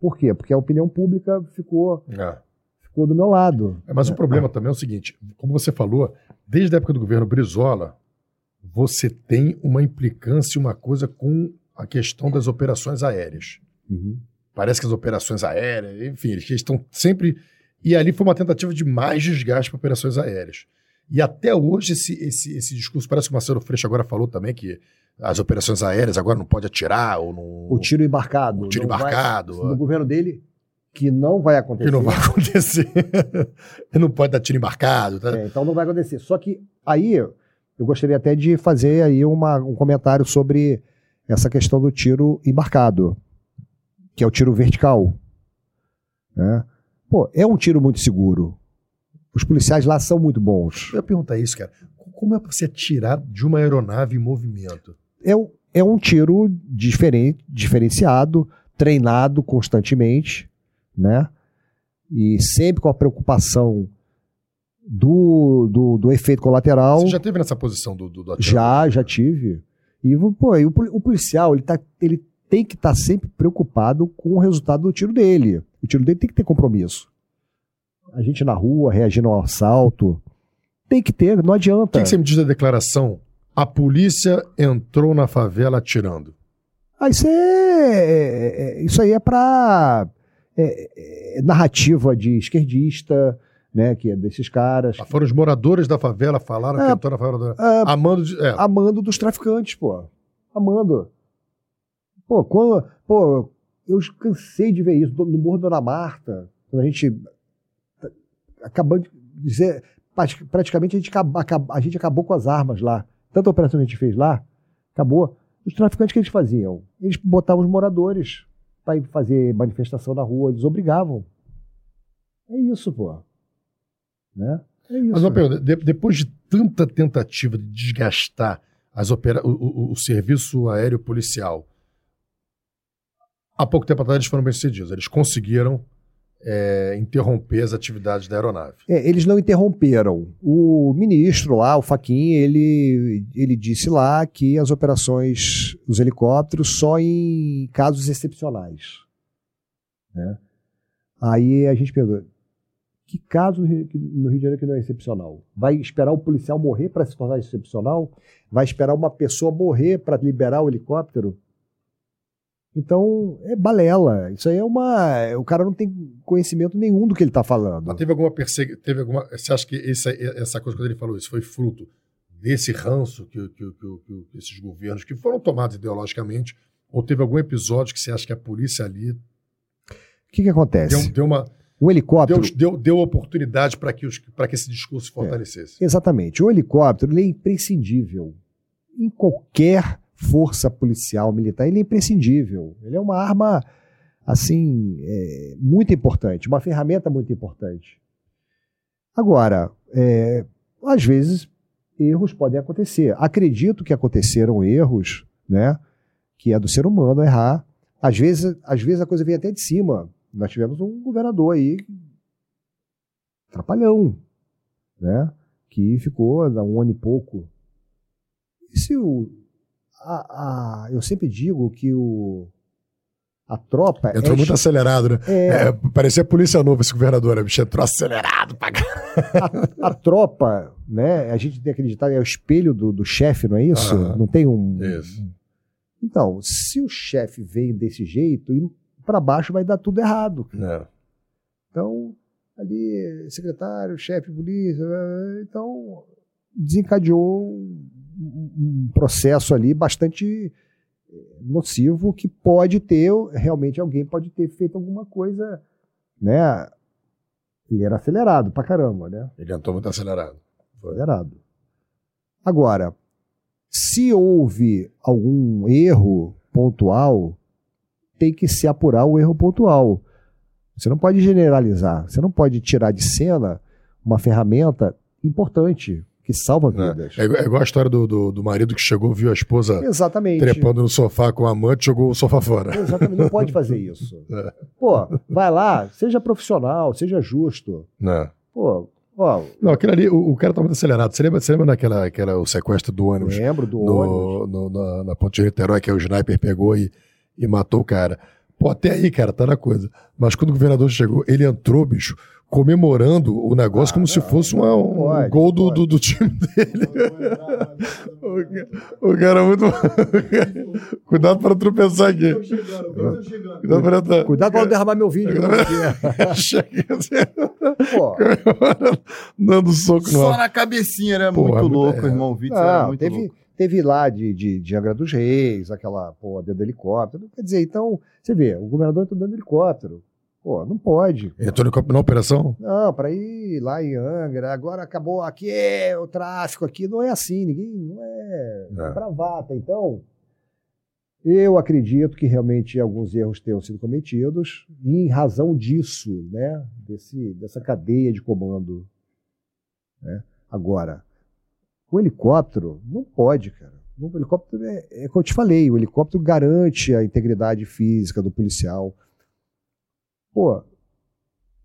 [SPEAKER 3] Por quê? Porque a opinião pública ficou,
[SPEAKER 1] É.
[SPEAKER 3] ficou do meu lado.
[SPEAKER 1] É, Mas o problema também é o seguinte: como você falou, desde a época do governo Brizola, você tem uma implicância, uma coisa com a questão das operações aéreas.
[SPEAKER 3] Uhum.
[SPEAKER 1] Parece que as operações aéreas, enfim, eles estão sempre. E ali foi uma tentativa de mais desgaste para operações aéreas. E até hoje esse, esse, esse discurso, parece que o Marcelo Freixo agora falou também que as operações aéreas agora não pode atirar ou não.
[SPEAKER 3] O tiro embarcado.
[SPEAKER 1] O tiro
[SPEAKER 3] não vai-
[SPEAKER 1] embarcado.
[SPEAKER 3] no governo dele, que não vai acontecer.
[SPEAKER 1] que não vai acontecer. não pode dar tiro embarcado. Tá?
[SPEAKER 3] É, então não vai acontecer. Só que aí eu gostaria até de fazer aí uma- um comentário sobre essa questão do tiro embarcado, que é o tiro vertical. né? Pô, é um tiro muito seguro. Os policiais lá são muito bons.
[SPEAKER 1] Eu ia perguntar isso, cara. Como é para você atirar de uma aeronave em movimento?
[SPEAKER 3] É, um- é um tiro diferente, diferenciado, treinado constantemente, né? E sempre com a preocupação do, do, do efeito colateral.
[SPEAKER 1] Você já teve nessa posição do, do, do atirador?
[SPEAKER 3] Já, já tive. E, pô, e o, o policial, ele, tá, ele tem que estar sempre preocupado com o resultado do tiro dele. O tiro dele tem que ter compromisso. A gente na rua, reagindo ao assalto, tem que ter, não
[SPEAKER 1] O
[SPEAKER 3] adianta.
[SPEAKER 1] que, que você me diz da declaração? A polícia entrou na favela atirando.
[SPEAKER 3] Ah, isso, é, é- é- isso aí é pra é- é narrativa de esquerdista, né, que é desses caras.
[SPEAKER 1] Ah, Foram os moradores da favela falaram que
[SPEAKER 3] É.
[SPEAKER 1] entrou na favela.
[SPEAKER 3] Ah,
[SPEAKER 1] Amando de. É,
[SPEAKER 3] amando dos traficantes, pô. Amando. Pô, quando, pô, eu cansei de ver isso no Morro Dona Marta, quando a gente tá- acabou de dizer, prati- praticamente a gente, acaba- a gente acabou com as armas lá. Tanta operação que a gente fez lá, acabou. Os traficantes que eles faziam? Eles botavam os moradores para fazer manifestação na rua, eles obrigavam. É isso, pô. Né? É isso.
[SPEAKER 1] Mas uma pergunta: de- depois de tanta tentativa de desgastar as opera o, o- o serviço aéreo policial, há pouco tempo atrás eles foram bem-sucedidos. Eles conseguiram é, interromper as atividades da aeronave.
[SPEAKER 3] É, eles não interromperam. O ministro lá, o Faquin, ele, ele disse lá que as operações, os helicópteros, só em casos excepcionais. né? Aí a gente pergunta, que caso no Rio de Janeiro que não é excepcional? Vai esperar o policial morrer para se tornar excepcional? Vai esperar uma pessoa morrer para liberar o helicóptero? Então, é balela. Isso aí é uma. O cara não tem conhecimento nenhum do que ele está falando.
[SPEAKER 1] Mas teve alguma perseguição? Teve alguma? Você acha que essa, essa coisa, quando ele falou isso, foi fruto desse ranço que, que, que- que esses governos, que foram tomados ideologicamente, ou teve algum episódio que você acha que a polícia ali
[SPEAKER 3] O que, que acontece?
[SPEAKER 1] deu, deu uma
[SPEAKER 3] O helicóptero.
[SPEAKER 1] deu, deu, deu oportunidade para que, os- que esse discurso se fortalecesse?
[SPEAKER 3] Exatamente. O helicóptero é imprescindível. Em qualquer força policial militar, ele é imprescindível. Ele é uma arma, assim, é, muito importante, uma ferramenta muito importante. Agora, é, às vezes, erros podem acontecer. Acredito que aconteceram erros, né? Que é do ser humano errar. Às vezes, às vezes a coisa vem até de cima. Nós tivemos um governador aí, trapalhão, né? Que ficou há um ano e pouco. E se o. a- a- eu sempre digo que o. A tropa.
[SPEAKER 1] Entrou
[SPEAKER 3] é,
[SPEAKER 1] muito acelerado, né?
[SPEAKER 3] é,
[SPEAKER 1] É, parecia a polícia nova esse governador, né? Bicho, entrou acelerado pra caralho.
[SPEAKER 3] a tropa, né? A gente tem que acreditar, é o espelho do, do chefe, não é isso? Não tem um.
[SPEAKER 1] Isso.
[SPEAKER 3] Então, se o chefe vem desse jeito, para baixo vai dar tudo errado.
[SPEAKER 1] É.
[SPEAKER 3] Então, ali, secretário, chefe polícia, então desencadeou um, processo ali bastante eh, nocivo que pode ter, realmente alguém pode ter feito alguma coisa, né? Ele era acelerado pra caramba, né?
[SPEAKER 1] Ele entrou muito acelerado. Foi.
[SPEAKER 3] Acelerado. Agora, se houve algum erro pontual, tem que se apurar o erro pontual. Você não pode generalizar, você não pode tirar de cena uma ferramenta importante, que salva vidas.
[SPEAKER 1] É, é igual a história do, do, do marido que chegou, viu a esposa
[SPEAKER 3] Exatamente.
[SPEAKER 1] trepando no sofá com a amante, jogou o sofá fora.
[SPEAKER 3] Exatamente, não pode fazer isso.
[SPEAKER 1] É.
[SPEAKER 3] Pô, vai lá, seja profissional, seja justo.
[SPEAKER 1] Né?
[SPEAKER 3] Pô, ó,
[SPEAKER 1] Não, aquilo ali, o, o cara tá muito acelerado. Você lembra, você lembra daquela aquela, o sequestro do ônibus
[SPEAKER 3] lembro do ônibus.
[SPEAKER 1] no, no- na, na ponte de Niterói, que o sniper pegou e, e matou o cara. Pô, até aí, cara, tá na coisa. Mas quando o governador chegou, ele entrou, bicho, comemorando o negócio
[SPEAKER 3] Ah,
[SPEAKER 1] como se fosse uma- um
[SPEAKER 3] pode,
[SPEAKER 1] gol do, do, do time dele. O cara é muito. Cuidado para tropeçar aqui. Cuidado para.
[SPEAKER 3] Cuidado pra não derramar meu vídeo.
[SPEAKER 1] assim,
[SPEAKER 3] Pô,
[SPEAKER 1] dando soco no
[SPEAKER 2] Só na cabecinha, era
[SPEAKER 1] Porra,
[SPEAKER 2] muito louco,
[SPEAKER 1] é.
[SPEAKER 2] irmão. O vídeo era
[SPEAKER 3] não,
[SPEAKER 2] muito
[SPEAKER 3] teve,
[SPEAKER 2] louco.
[SPEAKER 3] teve lá de, de, de Angra dos Reis, aquela porra dentro do helicóptero. Quer dizer, então, você vê, o governador entrou dentro do helicóptero. Pô, não pode.
[SPEAKER 1] Entrou na operação?
[SPEAKER 3] Não, para ir lá em Angra, agora acabou aqui, é, o tráfico aqui, não é assim, ninguém, não é
[SPEAKER 1] É.
[SPEAKER 3] bravata. Então, eu acredito que realmente alguns erros tenham sido cometidos, e em razão disso, né, desse, dessa cadeia de comando. né. Agora, o helicóptero não pode, cara. O helicóptero é, é como eu te falei, o helicóptero garante a integridade física do policial. Pô,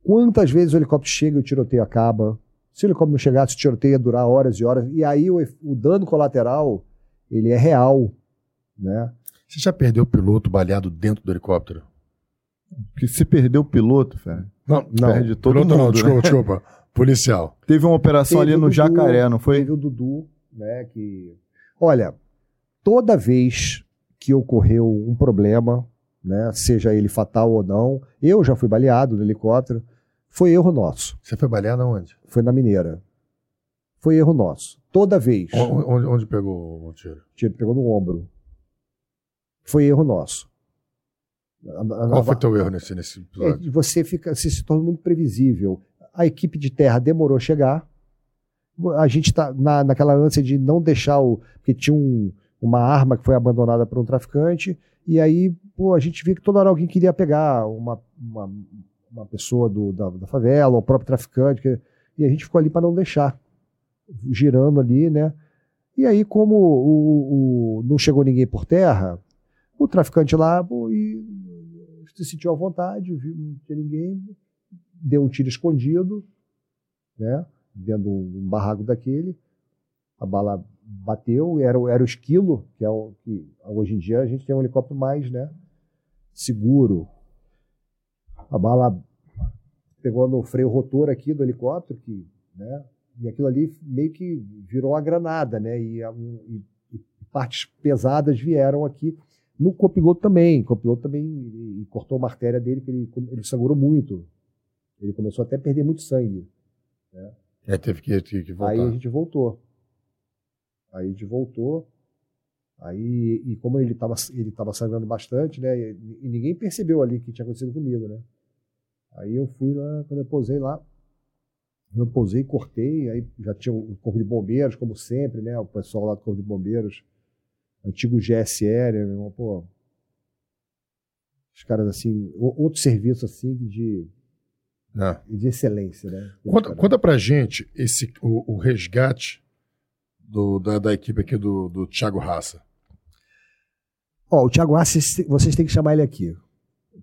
[SPEAKER 3] quantas vezes o helicóptero chega e o tiroteio acaba? Se o helicóptero não chegasse, o tiroteio ia durar horas e horas. E aí o, o dano colateral, ele é real, né?
[SPEAKER 1] Você já perdeu o piloto baleado dentro do helicóptero?
[SPEAKER 2] Porque se perdeu o piloto, velho.
[SPEAKER 1] Não,
[SPEAKER 2] Perde todo
[SPEAKER 1] piloto não,
[SPEAKER 2] mundo,
[SPEAKER 1] desculpa,
[SPEAKER 2] né?
[SPEAKER 1] desculpa. Policial.
[SPEAKER 2] Teve uma operação
[SPEAKER 3] Teve
[SPEAKER 2] ali no
[SPEAKER 3] Dudu,
[SPEAKER 2] Jacaré, não foi?
[SPEAKER 3] Teve o Dudu, né, que... Olha, toda vez que ocorreu um problema, né, seja ele fatal ou não, eu já fui baleado no helicóptero, foi erro nosso.
[SPEAKER 1] Você foi baleado aonde?
[SPEAKER 3] Foi na Mineira. Foi erro nosso. Toda vez.
[SPEAKER 1] O- Onde, onde pegou o tiro?
[SPEAKER 3] O tiro pegou no ombro. Foi erro nosso.
[SPEAKER 1] Qual foi teu erro nesse, nesse
[SPEAKER 3] é,
[SPEAKER 1] episódio?
[SPEAKER 3] você fica, você se torna muito previsível. A equipe de terra demorou a chegar. A gente está na, naquela ânsia de não deixar o. Porque tinha um- uma arma que foi abandonada por um traficante, e aí pô, a gente via que toda hora alguém queria pegar uma, uma, uma pessoa do, da, da favela, o próprio traficante, que- e a gente ficou ali para não deixar, girando ali, né? E aí, como o, o- não chegou ninguém por terra, o traficante lá pô, e se sentiu à vontade, viu, não tinha ninguém, deu um tiro escondido, né? Dentro de um barraco daquele. A bala bateu, era, era o esquilo, que é o que hoje em dia a gente tem um helicóptero mais, né? Seguro. A bala pegou no freio rotor aqui do helicóptero, que, né? E aquilo ali meio que virou uma granada, né? E, e- e partes pesadas vieram aqui. No copiloto também. O copiloto também e- e cortou uma artéria dele, que ele, ele sangrou muito. Ele começou até a perder muito sangue.
[SPEAKER 1] É, teve que, teve que voltar.
[SPEAKER 3] Aí a gente voltou. Aí a gente voltou. Aí, e como ele estava ele tava sangrando bastante, né? E, e ninguém percebeu ali o que tinha acontecido comigo, né? Aí eu fui lá, quando eu pousei lá, eu pousei, cortei, aí já tinha o Corpo de Bombeiros, como sempre, né? O pessoal lá do Corpo de Bombeiros, antigo né? meu irmão? Pô, os caras assim, outro serviço assim de,
[SPEAKER 1] É.
[SPEAKER 3] de excelência, né?
[SPEAKER 1] Conta, conta pra gente esse, o, o resgate do- da, da equipe aqui do, do Thiago Raça.
[SPEAKER 3] Ó, o Thiago Assis, vocês têm que chamar ele aqui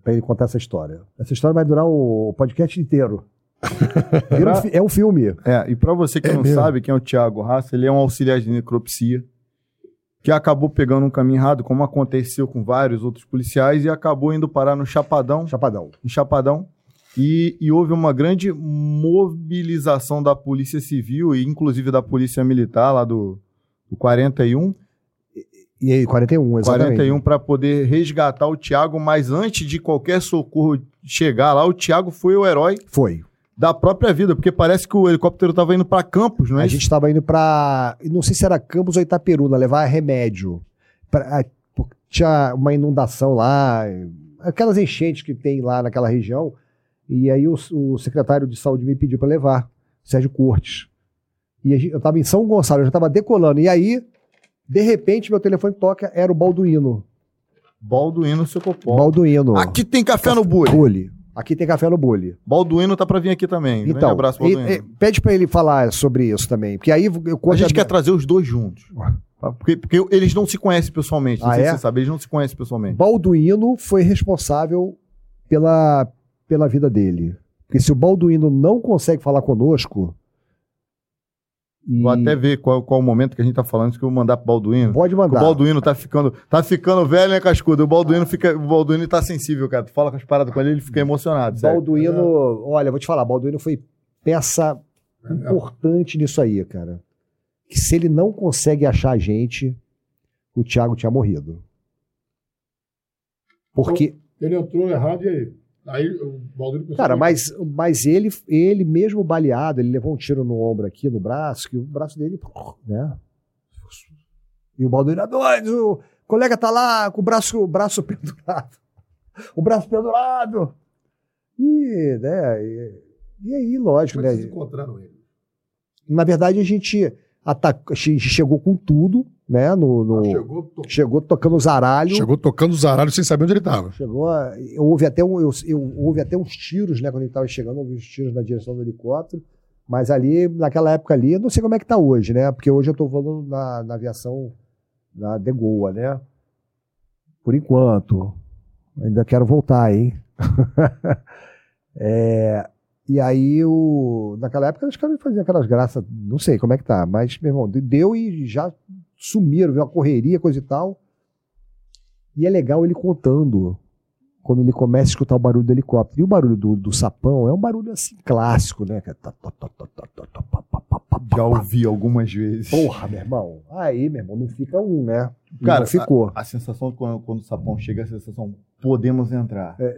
[SPEAKER 3] para ele contar essa história. Essa história vai durar o podcast inteiro. Fi- é um filme.
[SPEAKER 2] É, e pra você que
[SPEAKER 1] É
[SPEAKER 2] não
[SPEAKER 1] mesmo?
[SPEAKER 2] sabe quem é o Thiago Raça, ele é um auxiliar de necropsia que acabou pegando um caminho errado, como aconteceu com vários outros policiais, e acabou indo parar no Chapadão,
[SPEAKER 3] Chapadão.
[SPEAKER 2] em Chapadão, e, e houve uma grande mobilização da Polícia Civil e inclusive da Polícia Militar lá do, do 41,
[SPEAKER 3] E aí, 41, exatamente.
[SPEAKER 2] 41 para poder resgatar o Thiago, mas antes de qualquer socorro chegar lá, o Thiago foi o herói
[SPEAKER 3] Foi.
[SPEAKER 2] da própria vida, porque parece que o helicóptero estava indo para Campos, não é
[SPEAKER 3] a gente estava indo para, não sei se era Campos ou Itaperuna, levar remédio. Pra- tinha uma inundação lá, aquelas enchentes que tem lá naquela região. E aí o, o secretário de saúde me pediu para levar, Sérgio Cortes. E a eu estava em São Gonçalo, eu já estava decolando. E aí, de repente, meu telefone toca, era o Balduino.
[SPEAKER 2] Balduino Secopol.
[SPEAKER 3] Balduino.
[SPEAKER 2] Aqui tem café no bule.
[SPEAKER 3] Aqui tem café no bule.
[SPEAKER 2] Balduino tá pra vir aqui também. Grande
[SPEAKER 3] Então,
[SPEAKER 2] abraço,
[SPEAKER 3] e-
[SPEAKER 2] Balduino.
[SPEAKER 3] e- pede pra ele falar sobre isso também. Porque aí eu
[SPEAKER 2] a gente quer trazer os dois juntos. Porque, porque eles não se conhecem pessoalmente. Não
[SPEAKER 3] Ah,
[SPEAKER 2] sei
[SPEAKER 3] é?
[SPEAKER 2] se você sabe, eles não se conhecem pessoalmente.
[SPEAKER 3] Balduino foi responsável pela, pela vida dele. Porque se o Balduino não consegue falar conosco. e-
[SPEAKER 2] Vou até ver qual, qual o momento que a gente tá falando, isso que eu vou mandar pro Balduino.
[SPEAKER 3] Pode
[SPEAKER 2] O
[SPEAKER 3] mandar.
[SPEAKER 2] Balduino tá ficando, tá ficando velho, né, Cascudo? O Balduino, fica, o Balduino tá sensível, cara. Tu fala com as paradas com ele, ele fica emocionado. sério.
[SPEAKER 3] Balduino, olha, vou te falar, Balduino foi peça importante nisso aí, cara. Que se ele não consegue achar a gente, o Thiago tinha morrido. Porque,
[SPEAKER 1] Ele entrou errado e aí? Aí o Balduino
[SPEAKER 3] cara, mas, mas ele, ele mesmo baleado, ele levou um tiro no ombro aqui, no braço, que o braço dele, né? E o Balduino, é doido, o colega tá lá com o braço, o braço pendurado. O braço pendurado. E, né, e, e aí, lógico,
[SPEAKER 1] Como é
[SPEAKER 3] né?
[SPEAKER 1] vocês encontraram ele?
[SPEAKER 3] Na verdade, a gente, ataca, a gente chegou com tudo, né? No, no-
[SPEAKER 1] Chegou, to-
[SPEAKER 3] chegou tocando zaralho.
[SPEAKER 1] chegou tocando os aralhos sem saber onde ele estava.
[SPEAKER 3] Chegou a- houve até um, eu, eu- houve até uns tiros, né? Quando ele estava chegando, houve uns tiros na direção do helicóptero. Mas ali, naquela época ali, eu não sei como é que tá hoje, né? Porque hoje eu estou voando na, na aviação da De Goa, né? Por enquanto. Ainda quero voltar, hein? É, e aí, o, naquela época, os caras faziam aquelas graças, não sei como é que tá, mas, meu irmão, deu e já sumiram, viu uma correria, coisa e tal. E é legal ele contando quando ele começa a escutar o barulho do helicóptero. E o barulho do, do sapão é um barulho assim clássico, né?
[SPEAKER 2] Já ouvi algumas vezes.
[SPEAKER 3] Porra, meu irmão. Aí, meu irmão, não fica um, né?
[SPEAKER 2] Cara,
[SPEAKER 3] ficou.
[SPEAKER 2] A sensação quando, quando o sapão chega, a sensação, podemos entrar.
[SPEAKER 3] É,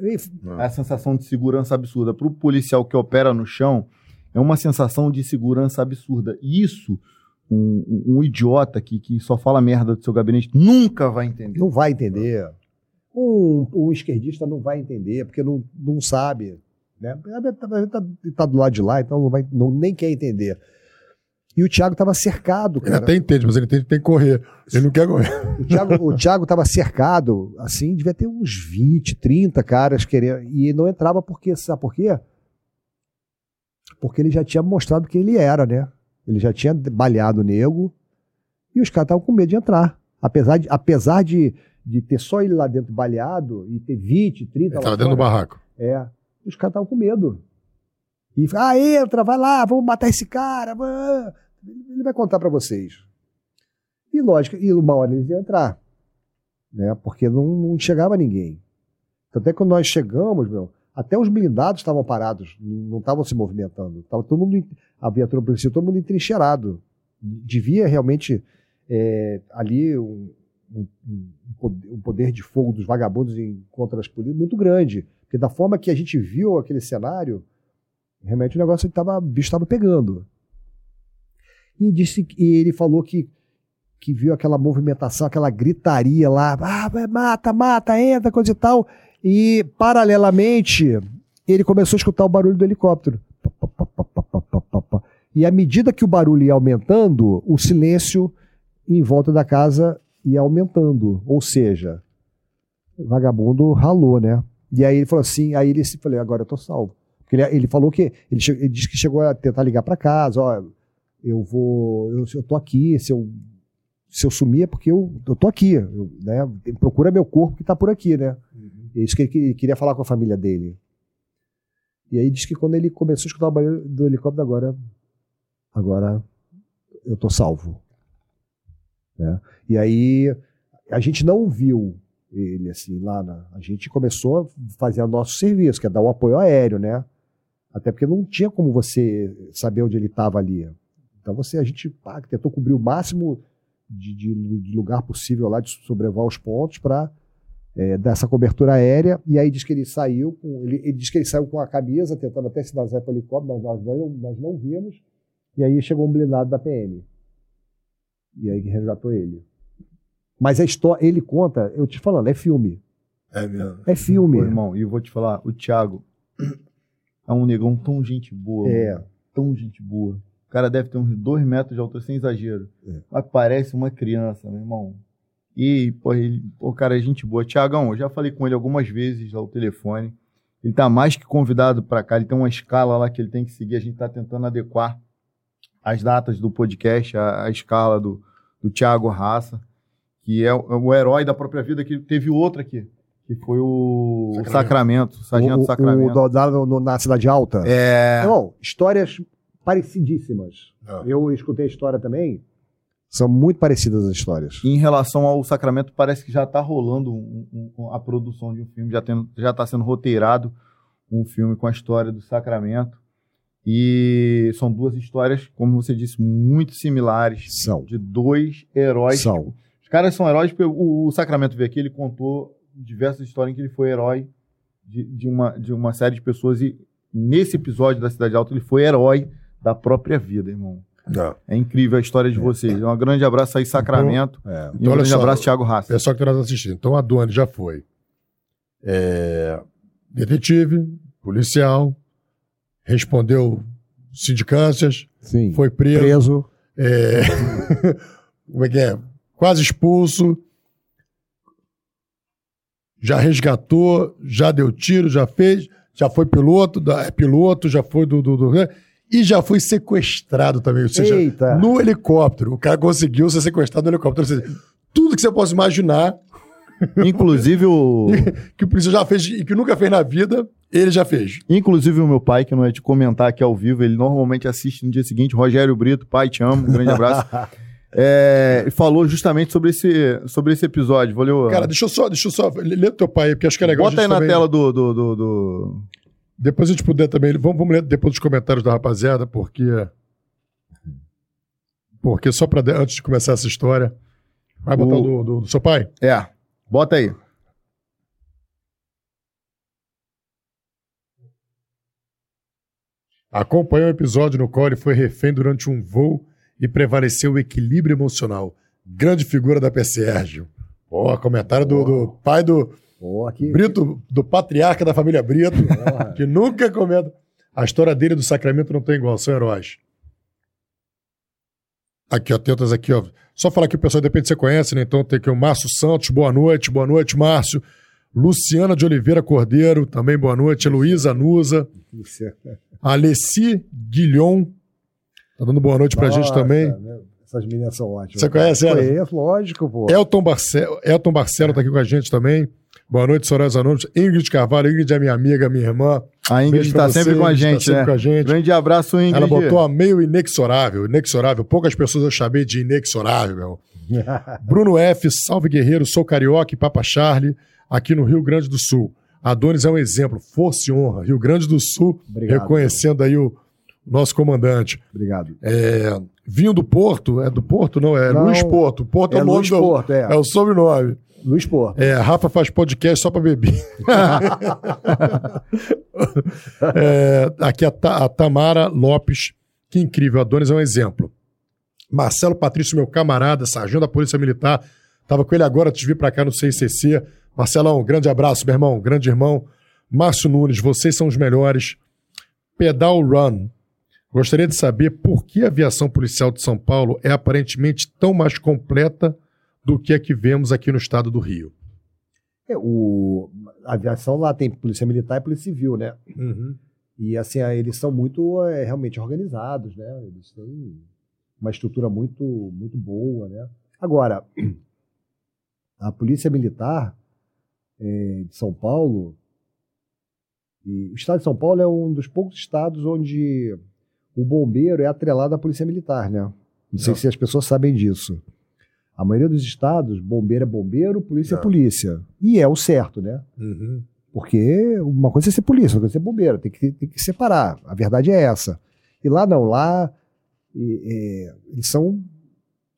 [SPEAKER 2] É a sensação de segurança absurda. Para o policial que opera no chão, é uma sensação de segurança absurda. E Isso, um, um- um idiota que, que só fala merda do seu gabinete nunca vai entender.
[SPEAKER 3] não vai entender. Um, um esquerdista não vai entender, porque não, não sabe. Né? Tá, tá do lado de lá, então não vai, não, nem quer entender. E o Thiago estava cercado,
[SPEAKER 1] Ele
[SPEAKER 3] cara.
[SPEAKER 1] até entende, mas ele entende que tem que correr. Ele não quer correr.
[SPEAKER 3] O Thiago, o Thiago tava cercado, assim, devia ter uns 20, 30 caras querendo. E não entrava porque, sabe por quê? Porque ele já tinha mostrado que ele era, né? Ele já tinha baleado o nego e os caras estavam com medo de entrar. Apesar de, apesar de, de ter só ele lá dentro baleado e ter 20, 30
[SPEAKER 1] Ele
[SPEAKER 3] lá
[SPEAKER 1] tava dentro do barraco.
[SPEAKER 3] É. Os caras estavam com medo. E ah, entra, vai lá, vamos matar esse cara. vá. Ele vai contar pra vocês. E lógico, e uma hora eles iam entrar. Né? Porque não, não chegava ninguém. Tanto é que quando nós chegamos, meu, até os blindados estavam parados, não estavam se movimentando. Tava todo mundo, a viatura policial, todo mundo entrincheirado. Devia realmente é, ali um, um- um poder- de fogo dos vagabundos em contra as polícias muito grande. Porque da forma que a gente viu aquele cenário, realmente o negócio estava, estava pegando e disse e ele falou que que viu aquela movimentação, aquela gritaria lá, ah, mata, mata, entra, coisa e tal. E paralelamente, ele começou a escutar o barulho do helicóptero. E à medida que o barulho ia aumentando, o silêncio em volta da casa ia aumentando. Ou seja, o vagabundo ralou, né? E aí ele falou assim, aí ele se falou, agora eu tô salvo. Porque ele, ele falou que ele, ele disse que chegou a tentar ligar para casa, ó, eu vou, eu, eu tô aqui, se eu, se eu sumir é porque eu, eu tô aqui, eu, né? Procura meu corpo que tá por aqui, né? É isso que ele, que- ele queria falar com a família dele. E aí disse que quando ele começou a escutar o barulho do helicóptero, agora, agora eu tô salvo. Né? E aí a gente não viu ele assim lá na, a gente começou a fazer o nosso serviço, que é dar o apoio aéreo, né? Até porque não tinha como você saber onde ele estava ali. Então você a gente pá, tentou cobrir o máximo de, de- de lugar possível lá, de sobrevoar os pontos para dar essa cobertura aérea. E aí diz que ele saiu com ele, ele diz que ele saiu com a camisa tentando até se dar para o helicóptero, mas nós não, nós não vimos. E aí chegou um blindado da PM. E aí que resgatou ele. Mas a história, ele conta, eu te falando, é filme.
[SPEAKER 1] É mesmo.
[SPEAKER 3] É filme.
[SPEAKER 2] Pô, irmão, e eu vou te falar, o Thiago é um negão tão gente boa.
[SPEAKER 3] É.
[SPEAKER 2] mano. Tão gente boa. O cara deve ter uns dois metros de altura, sem exagero.
[SPEAKER 3] É.
[SPEAKER 2] Mas parece uma criança, meu irmão. E, pô, ele, pô, cara, é gente boa. Tiagão, eu já falei com ele algumas vezes ao telefone. Ele tá mais que convidado para cá. Ele tem uma escala lá que ele tem que seguir. A gente está tentando adequar as datas do podcast, a, a escala do, do Thiago Raça, que é o, é o herói da própria vida, que teve outro aqui, que foi o Sacramento, Sacramento o Sargento
[SPEAKER 3] o,
[SPEAKER 2] Sacramento.
[SPEAKER 3] O, do, no, no, na Cidade Alta.
[SPEAKER 2] É.
[SPEAKER 3] Não, histórias parecidíssimas.
[SPEAKER 1] Ah.
[SPEAKER 3] Eu escutei a história também. São muito parecidas as histórias.
[SPEAKER 2] Em relação ao Sacramento, parece que já está rolando um, um, a produção de um filme, já está sendo roteirado um filme com a história do Sacramento. E são duas histórias, como você disse, muito similares.
[SPEAKER 3] São.
[SPEAKER 2] De dois heróis.
[SPEAKER 3] São.
[SPEAKER 2] Os caras são heróis, porque o, o Sacramento veio aqui, ele contou diversas histórias em que ele foi herói de, de, uma, de uma série de pessoas. E nesse episódio da Cidade Alta, ele foi herói da própria vida, irmão.
[SPEAKER 1] Não.
[SPEAKER 2] É incrível a história de vocês. Um grande abraço aí, Sacramento.
[SPEAKER 3] É.
[SPEAKER 2] e
[SPEAKER 1] Então,
[SPEAKER 2] um grande
[SPEAKER 1] só,
[SPEAKER 2] abraço, Thiago Raça.
[SPEAKER 1] Pessoal que está nos assistindo. Então, a Doni já foi é, detetive, policial, respondeu sindicâncias,
[SPEAKER 3] Sim.
[SPEAKER 1] foi preso,
[SPEAKER 3] preso.
[SPEAKER 1] é, como é que é? Quase expulso, já resgatou, já deu tiro, já fez, já foi piloto, da- é piloto, já foi do, do, do- né? E já foi sequestrado também, ou seja,
[SPEAKER 3] Eita.
[SPEAKER 1] no helicóptero. O cara conseguiu ser sequestrado no helicóptero. Ou seja, tudo que você possa imaginar
[SPEAKER 2] Inclusive o,
[SPEAKER 1] que o polícia já fez e que nunca fez na vida, ele já fez.
[SPEAKER 2] inclusive o meu pai, que não é de comentar aqui ao vivo, ele normalmente assiste no dia seguinte. Rogério Brito, pai, te amo, um grande abraço. É, falou justamente sobre esse, sobre esse episódio. O-
[SPEAKER 1] Cara, deixa eu só, deixa eu só o teu pai aí, porque acho que é legal.
[SPEAKER 2] Bota aí na
[SPEAKER 1] também-
[SPEAKER 2] tela do, do, do, do-
[SPEAKER 1] Depois a gente puder também. Vamos, vamos ler depois dos comentários da rapaziada, porque. Porque só para antes de começar essa história. Vai botar
[SPEAKER 2] O-
[SPEAKER 1] do, do- do seu pai?
[SPEAKER 2] É, bota aí.
[SPEAKER 1] Acompanhou o episódio no qual ele foi refém durante um voo e prevaleceu o equilíbrio emocional. Grande figura da P. Sérgio. Ó, comentário do, do pai do
[SPEAKER 3] Pô, aqui.
[SPEAKER 1] Brito, do patriarca da família Brito,
[SPEAKER 3] Porra.
[SPEAKER 1] que nunca comenta. A história dele do Sacramento não tem igual, são heróis. Aqui, ó, tentas aqui, ó. Só falar que o pessoal, depende se você conhece, né? Então tem aqui o Márcio Santos, boa noite, boa noite, Márcio. Luciana de Oliveira Cordeiro, também boa noite. Heloísa Nusa. Alessi Guilhom, tá dando boa noite pra gente
[SPEAKER 3] Nossa,
[SPEAKER 1] também.
[SPEAKER 3] né? Essas meninas são ótimas.
[SPEAKER 1] Você conhece elas?
[SPEAKER 3] Conheço, lógico, pô.
[SPEAKER 1] Elton Barcelo, Elton Barcelo tá aqui com a gente também. Boa noite, Soraya Anônimos. Ingrid Carvalho, Ingrid é minha amiga, minha irmã.
[SPEAKER 2] A Ingrid está sempre com a
[SPEAKER 1] Ingrid,
[SPEAKER 2] gente,
[SPEAKER 1] tá sempre
[SPEAKER 2] né?
[SPEAKER 1] com a gente.
[SPEAKER 2] Grande abraço, Ingrid.
[SPEAKER 1] Ela botou a meio inexorável, inexorável. Poucas pessoas eu chamei de inexorável, meu. Bruno F, salve guerreiro, sou carioca e Papa Charlie, aqui no Rio Grande do Sul. Adonis é um exemplo, força e honra. Rio Grande do Sul,
[SPEAKER 3] Obrigado.
[SPEAKER 1] reconhecendo aí o nosso comandante.
[SPEAKER 3] Obrigado.
[SPEAKER 1] É, vinho do Porto, é do Porto? Não, é
[SPEAKER 3] Não,
[SPEAKER 1] Luiz Porto. Porto é,
[SPEAKER 3] É
[SPEAKER 1] o nome
[SPEAKER 3] Luiz
[SPEAKER 1] do-
[SPEAKER 3] Porto, é.
[SPEAKER 1] é o sobrenome.
[SPEAKER 3] Luiz Porto.
[SPEAKER 1] É, Rafa faz podcast só pra beber. É, aqui a, Ta- a Tamara Lopes, que incrível, Adonis é um exemplo. Marcelo Patrício, meu camarada, sargento da Polícia Militar, tava com ele agora, te vi pra cá no CICC. Marcelão, um grande abraço, meu irmão, grande irmão. Márcio Nunes, vocês são os melhores. Pedal Run. Gostaria de saber por que a aviação policial de São Paulo é aparentemente tão mais completa do que a que vemos aqui no estado do Rio.
[SPEAKER 3] É, o, a aviação lá tem polícia militar e polícia civil, né? E assim, eles são muito é, realmente organizados, né? Eles têm uma estrutura muito, muito boa, né? Agora, a polícia militar é, de São Paulo, e o estado de São Paulo é um dos poucos estados onde o bombeiro é atrelado à polícia militar, né? Não sei
[SPEAKER 1] Não.
[SPEAKER 3] se as pessoas sabem disso. A maioria dos estados, bombeiro é bombeiro, polícia
[SPEAKER 1] Não.
[SPEAKER 3] é polícia. E é o certo, né?
[SPEAKER 1] Uhum.
[SPEAKER 3] Porque uma coisa é ser polícia, outra coisa é ser bombeiro, tem que, tem que separar. A verdade é essa. E lá não, lá e- é, eles são,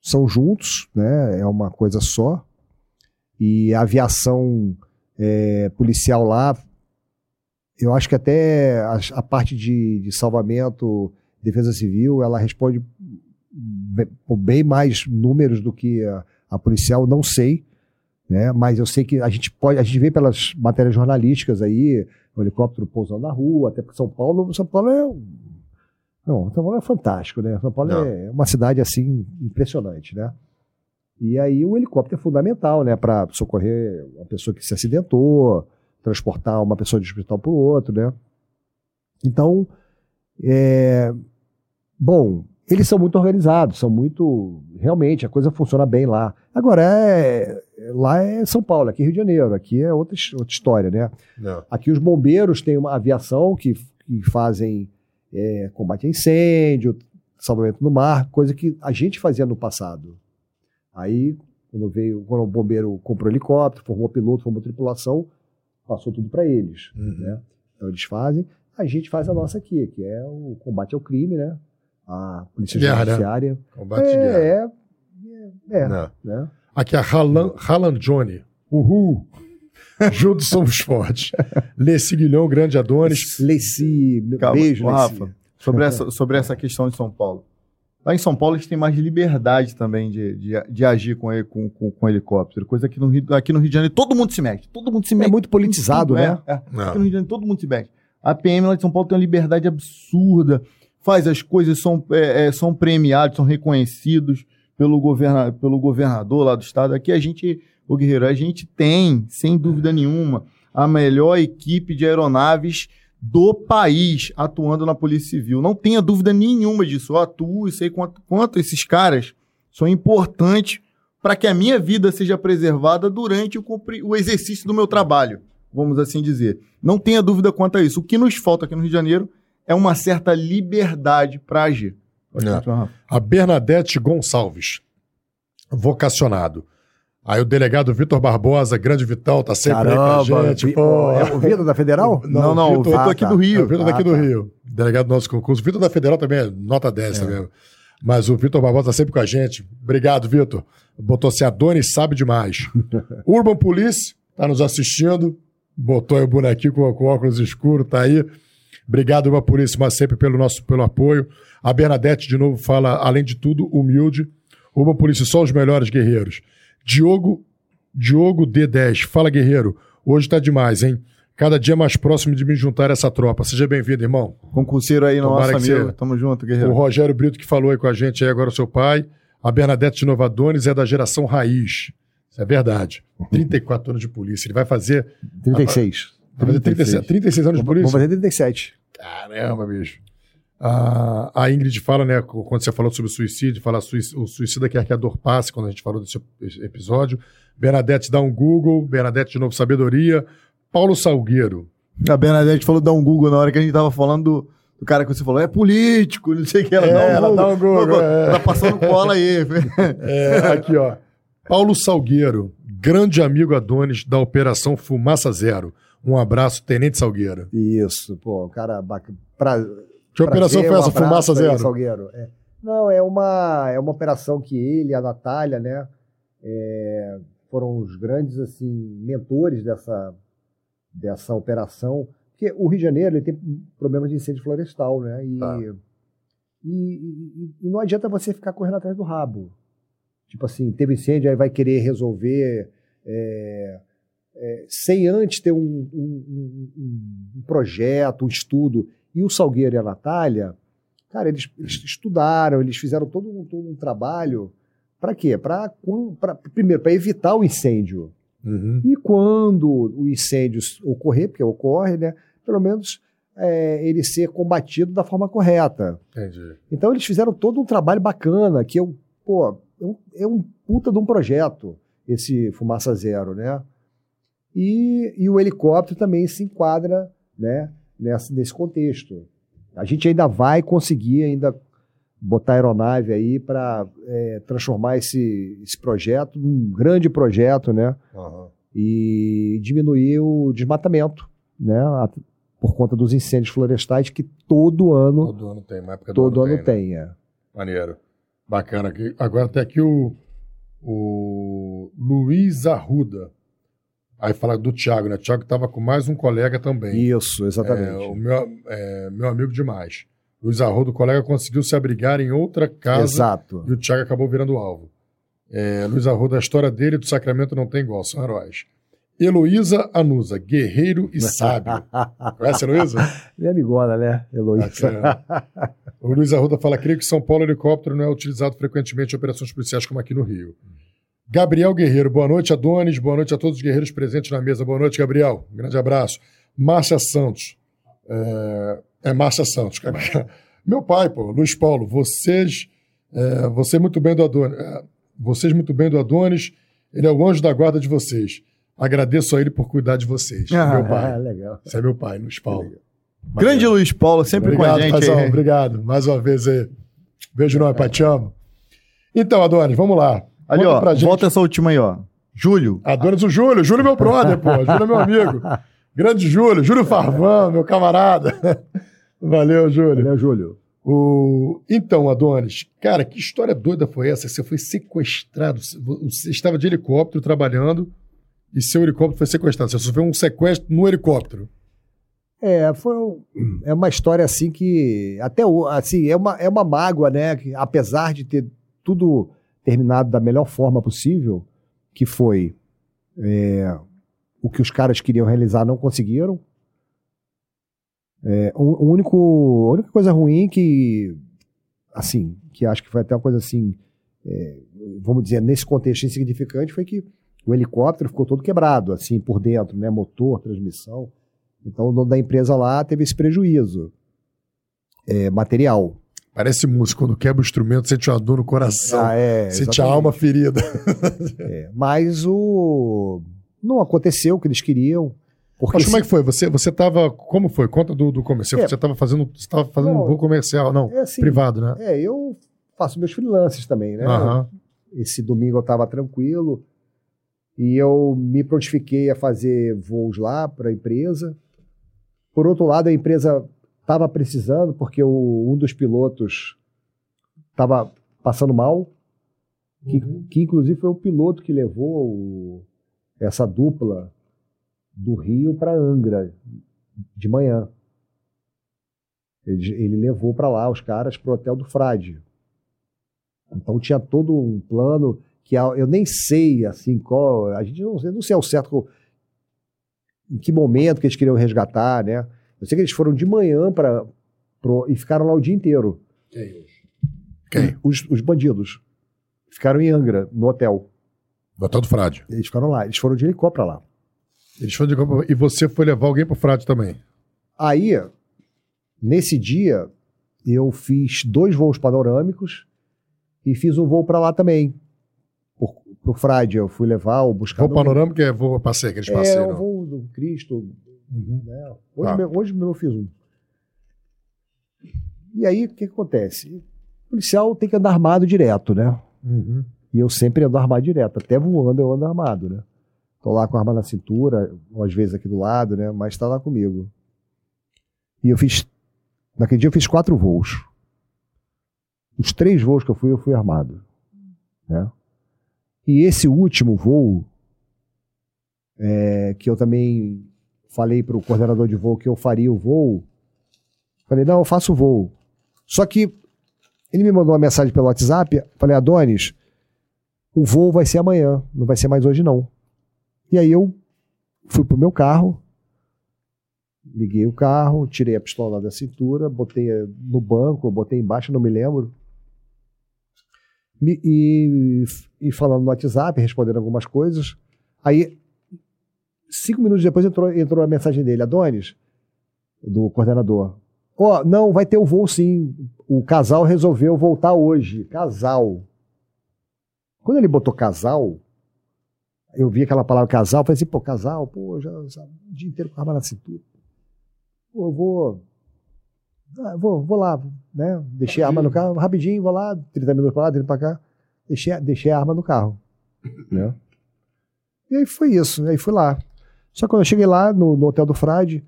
[SPEAKER 3] são juntos, né? é uma coisa só. E a aviação é, policial lá, eu acho que até a, a parte de, de salvamento, defesa civil, ela responde bem, mais números do que a, a policial, não sei né? Mas eu sei que a gente pode, a gente vê pelas matérias jornalísticas aí, o helicóptero pousando na rua, até porque São Paulo, São Paulo é não, São Paulo é fantástico, né? São Paulo
[SPEAKER 1] Não.
[SPEAKER 3] é uma cidade assim impressionante, né? E aí o helicóptero é fundamental, né, para socorrer uma pessoa que se acidentou, transportar uma pessoa de um hospital para o outro, né? Então, é, bom, eles são muito organizados, são muito. Realmente, a coisa funciona bem lá. Agora, é, lá é São Paulo, aqui é Rio de Janeiro, aqui é outra, outra história, né?
[SPEAKER 1] Não.
[SPEAKER 3] Aqui os bombeiros têm uma aviação que, que fazem é, combate a incêndio, salvamento no mar, coisa que a gente fazia no passado. Aí, quando veio, quando o bombeiro comprou helicóptero, formou piloto, formou tripulação, passou tudo para eles.
[SPEAKER 1] Uhum.
[SPEAKER 3] Né? Então eles fazem, a gente faz a nossa aqui, que é o combate ao crime, né? A polícia
[SPEAKER 1] Guerra, né?
[SPEAKER 3] judiciária.
[SPEAKER 1] Combate de guerra.
[SPEAKER 3] É, é, é,
[SPEAKER 1] Não.
[SPEAKER 3] né?
[SPEAKER 1] Aqui a Halan, Halan Johnny. Uhul. Juntos somos fortes. Leci Guilhom, grande Adonis.
[SPEAKER 3] Leci,
[SPEAKER 2] Calma,
[SPEAKER 3] beijo, Leci.
[SPEAKER 2] Rafa, sobre essa, sobre essa questão de São Paulo. Lá em São Paulo, eles têm mais liberdade também de, de, de agir com, ele- com, com, com helicóptero. Coisa que no Rio, aqui no Rio de Janeiro todo mundo se mexe. Todo mundo se
[SPEAKER 3] É
[SPEAKER 2] mexe.
[SPEAKER 3] muito politizado,
[SPEAKER 2] Tudo,
[SPEAKER 3] né?
[SPEAKER 2] É, é. Aqui no Rio de Janeiro todo mundo se mexe. A PM lá de São Paulo tem uma liberdade absurda. Faz as coisas, são, é, é, são premiados, são reconhecidos pelo, governa, pelo governador lá do estado. Aqui a gente, o Guerreiro, a gente tem, sem dúvida nenhuma, a melhor equipe de aeronaves do país atuando na Polícia Civil. Não tenha dúvida nenhuma disso. Eu atuo e sei quanto, quanto esses caras são importantes para que a minha vida seja preservada durante o, o exercício do meu trabalho, vamos assim dizer. Não tenha dúvida quanto a isso. O que nos falta aqui no Rio de Janeiro é uma certa liberdade para agir.
[SPEAKER 1] É. A Bernadette Gonçalves, vocacionado. Aí o delegado Vitor Barbosa, grande Vitão, tá sempre aí
[SPEAKER 3] Caramba,
[SPEAKER 1] com a gente.
[SPEAKER 3] Vi-
[SPEAKER 1] pô.
[SPEAKER 3] é o Vitor da Federal?
[SPEAKER 2] Não, não, o Vitor
[SPEAKER 3] Ah,
[SPEAKER 2] aqui
[SPEAKER 3] tá.
[SPEAKER 2] do
[SPEAKER 1] É
[SPEAKER 2] Rio.
[SPEAKER 1] o Vitor daqui
[SPEAKER 3] Ah,
[SPEAKER 1] do
[SPEAKER 3] tá.
[SPEAKER 1] Rio, delegado do nosso concurso. O Vitor da Federal também é nota 10 também. Mas o Vitor Barbosa tá sempre com a gente. Obrigado, Vitor. Botou assim, Adonis sabe demais. Urban Police tá nos assistindo. Botou aí o bonequinho com, com óculos escuros, tá aí. Obrigado, Police, mas sempre pelo nosso pelo apoio. A Bernadette, de novo, fala, além de tudo, humilde. Urban Police, só os melhores guerreiros. Diogo, Diogo D10, fala, guerreiro. Hoje tá demais, hein? Cada dia mais próximo de me juntar a essa tropa. Seja bem-vindo, irmão.
[SPEAKER 2] Concurseiro aí,
[SPEAKER 1] Tomara
[SPEAKER 2] nosso
[SPEAKER 1] que
[SPEAKER 2] amigo.
[SPEAKER 1] você-
[SPEAKER 2] Tamo junto,
[SPEAKER 1] O
[SPEAKER 2] Guerreiro.
[SPEAKER 1] Rogério Brito que falou aí com a gente aí agora, o seu pai. A Bernadette de Novadones é da geração raiz. Isso é verdade. 34 anos de polícia. Ele vai fazer,
[SPEAKER 3] 36.
[SPEAKER 1] Vai fazer 36, 36 anos de
[SPEAKER 3] Vamos
[SPEAKER 1] polícia?
[SPEAKER 3] fazer 37.
[SPEAKER 1] Caramba, bicho. A, a Ingrid fala, né, quando você falou sobre o suicídio, fala o suicida quer que a dor passe, quando a gente falou desse episódio. Bernadette dá um Google, Bernadette de novo sabedoria. Paulo Salgueiro.
[SPEAKER 2] A Bernadette falou dar um Google na hora que a gente tava falando do, do cara que você falou, é político, não sei o que. Ela,
[SPEAKER 1] É,
[SPEAKER 2] dá, um
[SPEAKER 1] ela
[SPEAKER 2] Google.
[SPEAKER 1] dá um Google, é.
[SPEAKER 2] Tá passando cola aí.
[SPEAKER 1] É, aqui, ó. Paulo Salgueiro, grande amigo Adonis da Operação Fumaça Zero. Um abraço, Tenente Salgueiro.
[SPEAKER 3] Isso, pô, o cara bacana. Pra,
[SPEAKER 1] Que operação foi
[SPEAKER 3] um
[SPEAKER 1] essa, Fumaça Zero?
[SPEAKER 3] Salgueiro. É. Não, é uma, é uma operação que ele, a Natália, né, é, foram os grandes assim mentores dessa, dessa operação. Porque o Rio de Janeiro ele tem problema de incêndio florestal, né? E,
[SPEAKER 1] Tá.
[SPEAKER 3] e, e- e não adianta você ficar correndo atrás do rabo. Tipo assim, teve incêndio, aí vai querer resolver é, é, sem antes ter um, um- um- um- projeto, um estudo. E o Salgueiro e a Natália, cara, eles, eles estudaram, eles fizeram todo um, todo um trabalho. Para quê? Pra, pra- primeiro, para evitar o incêndio.
[SPEAKER 1] Uhum.
[SPEAKER 3] E quando o incêndio ocorrer, porque ocorre, né? Pelo menos é, ele ser combatido da forma correta.
[SPEAKER 1] Entendi.
[SPEAKER 3] Então eles fizeram todo um trabalho bacana, que eu, pô, é um, é um puta de um projeto, esse Fumaça Zero, né? E, e o helicóptero também se enquadra, né, nessa, nesse contexto. A gente ainda vai conseguir ainda botar aeronave aí para transformar esse, esse projeto num grande projeto, né?
[SPEAKER 1] Aham.
[SPEAKER 3] e diminuir o desmatamento, né? a- Por conta dos incêndios florestais que todo ano,
[SPEAKER 1] Todo ano tem, uma época do
[SPEAKER 3] todo ano
[SPEAKER 1] né?
[SPEAKER 3] tem. é.
[SPEAKER 1] Maneiro. Bacana. Agora tem aqui o, o Luiz Arruda. Aí fala do Thiago, né? O Thiago estava com mais um colega também.
[SPEAKER 3] Isso,
[SPEAKER 1] É,
[SPEAKER 3] exatamente.
[SPEAKER 1] o meu, é, meu amigo demais. Luiz Arruda, o colega, conseguiu se abrigar em outra casa
[SPEAKER 3] Exato.
[SPEAKER 1] e o Thiago acabou virando alvo. É, Luiz Arruda, a história dele e do Sacramento não tem igual, são heróis. Heloísa Anusa, guerreiro e sábio. Conhece a Heloísa?
[SPEAKER 3] Minha amigona, né, Heloísa?
[SPEAKER 1] Bacana. O Luiz Arruda fala: creio que São Paulo helicóptero não é utilizado frequentemente em operações policiais como aqui no Rio. Gabriel Guerreiro, boa noite, Adonis. Boa noite a todos os guerreiros presentes na mesa. Boa noite, Gabriel. Um grande abraço. Márcia Santos. É, é Márcia Santos. Meu pai, pô, Luiz Paulo, vocês. É, você muito bem do Adonis. é, vocês muito bem do Adonis. Ele é o anjo da guarda de vocês. Agradeço a ele por cuidar de vocês.
[SPEAKER 2] Ah,
[SPEAKER 1] meu
[SPEAKER 3] Ah,
[SPEAKER 1] pai.
[SPEAKER 3] legal.
[SPEAKER 1] Esse é meu pai, Luiz Paulo.
[SPEAKER 2] Grande Luiz Paulo, sempre
[SPEAKER 1] obrigado,
[SPEAKER 2] com a gente.
[SPEAKER 1] paizão,
[SPEAKER 2] aí.
[SPEAKER 1] obrigado. Mais uma vez aí. Beijo não, pai, te amo. Então, Adonis, vamos lá.
[SPEAKER 2] Ali,
[SPEAKER 1] Conta
[SPEAKER 2] ó,
[SPEAKER 1] pra gente.
[SPEAKER 2] volta essa última aí, ó. Júlio.
[SPEAKER 1] Adonis o Júlio. Júlio é meu brother, pô. Júlio é meu amigo. Grande Júlio. Júlio Farvão, meu camarada. Valeu, Júlio.
[SPEAKER 3] Valeu, Júlio.
[SPEAKER 1] O... Então, Adonis, cara, que história doida foi essa? Você foi sequestrado. Você estava de helicóptero trabalhando e seu helicóptero foi sequestrado. Você sofreu um sequestro no helicóptero.
[SPEAKER 3] É, foi um- é uma história assim que até assim é uma, é uma mágoa, né? Que, apesar de ter tudo terminado da melhor forma possível, que foi é, o que os caras queriam realizar não conseguiram. É, o, único, a única coisa ruim que assim que acho que foi até uma coisa assim, é, vamos dizer nesse contexto insignificante foi que o helicóptero ficou todo quebrado assim por dentro, né? Motor, transmissão. Então o dono da empresa lá teve esse prejuízo é, material.
[SPEAKER 1] Parece músico, quando quebra o instrumento, sente uma dor no coração.
[SPEAKER 3] Ah, é,
[SPEAKER 1] sente a alma ferida.
[SPEAKER 3] É, mas o não aconteceu o que eles queriam. Porque
[SPEAKER 1] Mas como é
[SPEAKER 3] se-
[SPEAKER 1] que foi? Você, você tava. Como foi? Conta do, do. Você
[SPEAKER 3] É.
[SPEAKER 1] estava fazendo, você tava fazendo
[SPEAKER 3] Não.
[SPEAKER 1] um voo comercial, não,
[SPEAKER 3] é assim,
[SPEAKER 1] privado, né?
[SPEAKER 3] É, eu faço meus freelances também, né?
[SPEAKER 1] Aham.
[SPEAKER 3] Esse domingo eu estava tranquilo e eu me prontifiquei a fazer voos lá para a empresa. Por outro lado, a empresa estava precisando porque o- um dos pilotos estava passando mal, que, que inclusive foi o piloto que levou o- essa dupla do Rio para Angra de manhã. Ele, ele levou para lá os caras para o hotel do Frade. Então tinha todo um plano que eu nem sei assim qual, a gente não, não sei ao certo qual- em que momento que eles queriam resgatar, né? Eu sei que eles foram de manhã para e ficaram lá o dia inteiro.
[SPEAKER 1] Quem?
[SPEAKER 3] Os, os bandidos ficaram em Angra no hotel.
[SPEAKER 1] Do Hotel do Frade.
[SPEAKER 3] Eles ficaram lá, eles foram de helicóptero lá.
[SPEAKER 1] Eles foram de campo- E você foi levar alguém pro Frade também.
[SPEAKER 3] Aí, nesse dia, eu fiz dois voos panorâmicos e fiz um voo para lá também. Pro Frade, eu fui levar ou buscar.
[SPEAKER 1] Voo panorâmico é voo passeio, aqueles
[SPEAKER 3] É,
[SPEAKER 1] passeios.
[SPEAKER 3] o
[SPEAKER 1] não?
[SPEAKER 3] voo do Cristo.
[SPEAKER 1] Uhum.
[SPEAKER 3] né? Hoje,
[SPEAKER 1] Tá.
[SPEAKER 3] mesmo, hoje mesmo eu fiz um. E aí, o que, que acontece? O policial tem que andar armado direto, né?
[SPEAKER 1] Uhum.
[SPEAKER 3] E eu sempre ando armado direto. Até voando eu ando armado, né? Tô lá com a arma na cintura, às vezes aqui do lado, né? Mas tá lá comigo. E eu fiz. Naquele dia eu fiz quatro voos. Os três voos que eu fui, eu fui armado. Né? E esse último voo, é, que eu também falei para o coordenador de voo que eu faria o voo, falei, não, eu faço o voo. Só que ele me mandou uma mensagem pelo WhatsApp, falei, Adonis, o voo vai ser amanhã, não vai ser mais hoje não. E aí eu fui pro meu carro, liguei o carro, tirei a pistola da cintura, botei eh, no banco, botei embaixo, não me lembro. Me- e, e falando no WhatsApp, respondendo algumas coisas. Aí, cinco minutos depois, entrou, entrou a mensagem dele, Adonis, do coordenador. Ó, não, vai ter o voo sim. O casal resolveu voltar hoje. Casal. Quando ele botou casal, eu vi aquela palavra casal, falei assim, pô, casal, pô, já sabe, o dia inteiro com a arma na cintura. Pô, eu vou. ah, vou, vou lá, né? Deixei a arma no carro, rapidinho, vou lá, 30 minutos pra lá, 30 pra cá. Deixei, deixei a arma no carro. Né? E aí foi isso, aí fui lá. Só que quando eu cheguei lá no, no hotel do Frade,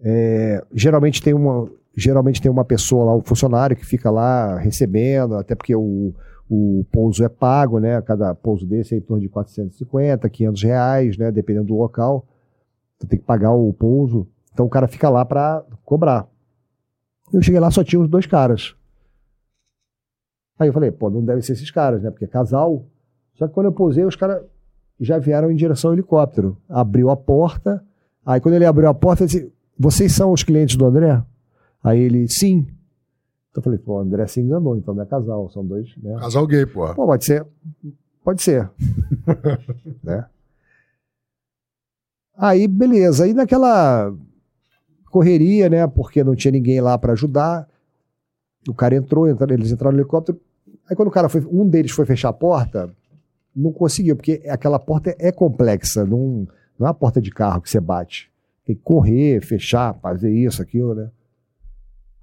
[SPEAKER 3] é, geralmente tem uma geralmente tem uma pessoa lá, um funcionário que fica lá recebendo, até porque o, o pouso é pago, né? Cada pouso desse é em torno de 450, 500 reais, né? Dependendo do local. Tu tem que pagar o pouso. Então o cara fica lá para cobrar. Eu cheguei lá, só tinha os dois caras. Aí eu falei, pô, não deve ser esses caras, né? Porque é casal. Só que quando eu pousei, os caras já vieram em direção ao helicóptero. Abriu a porta. Aí quando ele abriu a porta, eu disse, vocês são os clientes do André? Aí ele, sim. Então eu falei, pô, o André se enganou, então não é casal, são dois, né?
[SPEAKER 1] Casal gay, porra.
[SPEAKER 3] Pô, pode ser, Pode ser. né? Aí, beleza. Aí naquela correria, né? Porque não tinha ninguém lá para ajudar. O cara entrou, entrou, eles entraram no helicóptero. Aí quando o cara foi, um deles foi fechar a porta, não conseguiu, porque aquela porta é complexa, não, não é uma porta de carro que você bate. Tem que correr, fechar, fazer isso, aquilo, né?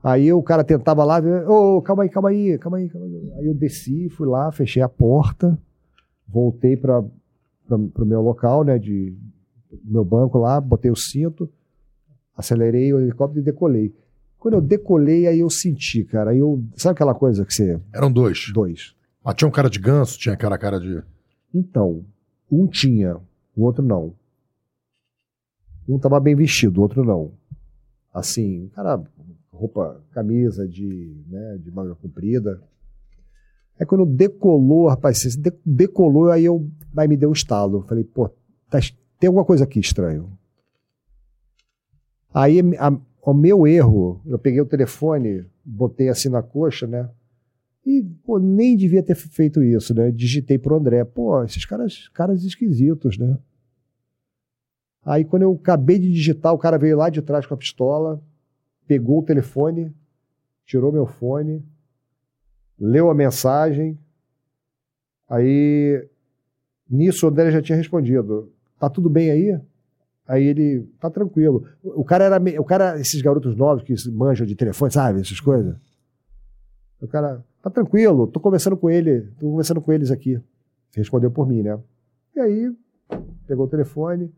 [SPEAKER 3] Aí o cara tentava lá, ô, oh, calma aí, calma aí, calma aí, calma aí. Aí eu desci, fui lá, fechei a porta, voltei para o meu local, né, de meu banco lá, botei o cinto, acelerei o helicóptero e decolei. Quando eu decolei, aí eu senti, cara, aí eu, sabe aquela coisa que você...
[SPEAKER 1] Eram dois?
[SPEAKER 3] Dois.
[SPEAKER 1] Mas tinha um cara de ganso, tinha aquela cara de...
[SPEAKER 3] Então, um tinha, o outro não. Um tava bem vestido, o outro não. Assim, cara, roupa, camisa de, né, de manga comprida. Aí quando decolou, rapaz, decolou, aí eu aí me deu um estalo. Falei, pô, tá, tem alguma coisa aqui estranho. Aí a, o meu erro, eu peguei o telefone, botei assim na coxa, né? E pô, nem devia ter feito isso, né? Digitei pro André. Pô, esses caras, caras esquisitos, né? Aí quando eu acabei de digitar, o cara veio lá de trás com a pistola, pegou o telefone, tirou meu fone, leu a mensagem. Aí, nisso, o André já tinha respondido: Tá tudo bem aí? Aí ele, tá tranquilo. O cara era, o cara, esses garotos novos que manjam de telefone, sabe, essas coisas. O cara, tá tranquilo, tô conversando com ele, tô conversando com eles aqui. Respondeu por mim, né? E aí, pegou o telefone,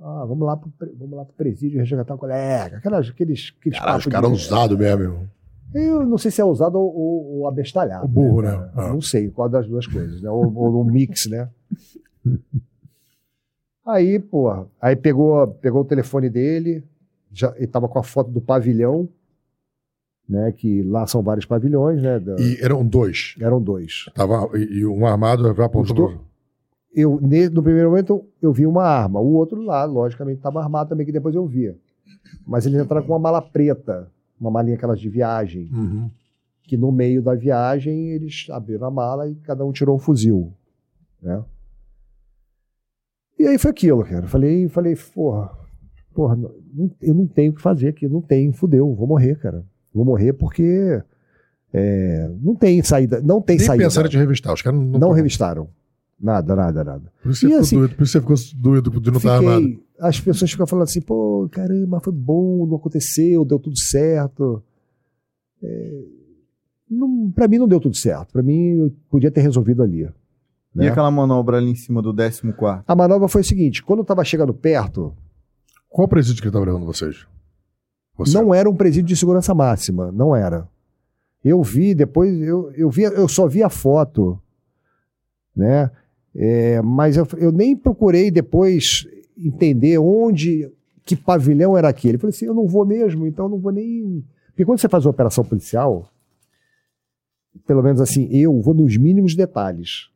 [SPEAKER 3] ah, vamos lá pro, vamos lá pro presídio resgatar o colega. Aquelas, aqueles, aqueles
[SPEAKER 1] Caralho, os caras usados mesmo, irmão.
[SPEAKER 3] Eu não sei se é usado ou, ou, ou abestalhado.
[SPEAKER 1] O burro, né? né?
[SPEAKER 3] Ah. Não sei qual das duas coisas, né? Ou, ou um mix, né? aí, porra, aí pegou, pegou o telefone dele, já, ele tava com a foto do pavilhão, né? Que lá são vários pavilhões, né? Da...
[SPEAKER 1] E eram dois.
[SPEAKER 3] Eram dois.
[SPEAKER 1] Tava, e, um armado já apontou
[SPEAKER 3] eu, no primeiro momento, eu vi uma arma. O outro lá, logicamente, estava armado também, que depois eu via. Mas eles entraram com uma mala preta, uma malinha aquelas de viagem.
[SPEAKER 1] Uhum.
[SPEAKER 3] Que no meio da viagem eles abriram a mala e cada um tirou um fuzil. Né? E aí foi aquilo, cara. Falei, falei, porra, porra, não, eu não tenho o que fazer aqui, não tem, fudeu, vou morrer, cara. Vou morrer porque é, não tem saída, não tem
[SPEAKER 1] Nem
[SPEAKER 3] saída.
[SPEAKER 1] pensaram de revistar, os caras não,
[SPEAKER 3] não, não revistaram. Nada, nada, nada.
[SPEAKER 1] Por isso, você, assim, doido, por isso você ficou doido de não estar armado.
[SPEAKER 3] As pessoas ficam falando assim, pô, caramba, foi bom, não aconteceu, deu tudo certo. É, pra mim não deu tudo certo. Pra mim, eu podia ter resolvido ali.
[SPEAKER 2] Né? E aquela manobra ali em cima do 14?
[SPEAKER 3] A manobra foi o seguinte: quando eu tava chegando perto.
[SPEAKER 1] Qual presídio que estava levando vocês?
[SPEAKER 3] Você? Não era um presídio de segurança máxima, não era. Eu vi, depois, eu, eu, vi, eu só vi a foto, né? É, mas eu, eu, nem procurei depois entender onde, que pavilhão era aquele. Eu falei assim, eu não vou mesmo, então não vou nem. Porque quando você faz uma operação policial, pelo menos assim, eu vou nos mínimos detalhes.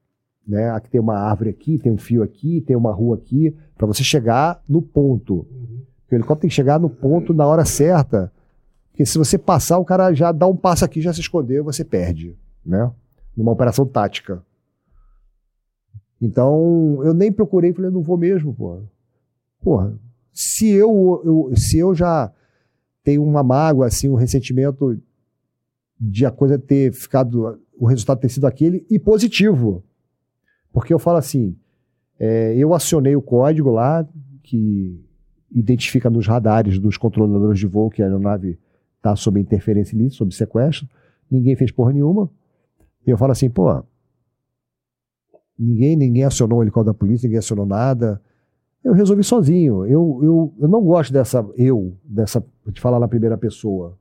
[SPEAKER 3] Né? Aqui tem uma árvore aqui, tem um fio aqui, tem uma rua aqui, para você chegar no ponto. O helicóptero tem que chegar no ponto na hora certa. Porque se você passar, o cara já dá um passo aqui, já se escondeu, você perde. Né? Numa operação tática. Então, eu nem procurei, falei, não vou mesmo, porra. Porra, se eu, eu, se eu já tenho uma mágoa, assim, um ressentimento de a coisa ter ficado, o resultado ter sido aquele, e positivo. Porque eu falo assim, é, eu acionei o código lá, que identifica nos radares dos controladores de voo que a aeronave está sob interferência ali, sob sequestro, ninguém fez porra nenhuma. E eu falo assim, pô, Ninguém, ninguém acionou o helicóptero da polícia, ninguém acionou nada. Eu resolvi sozinho. Eu, eu, eu não gosto dessa, eu, dessa, de falar na primeira pessoa.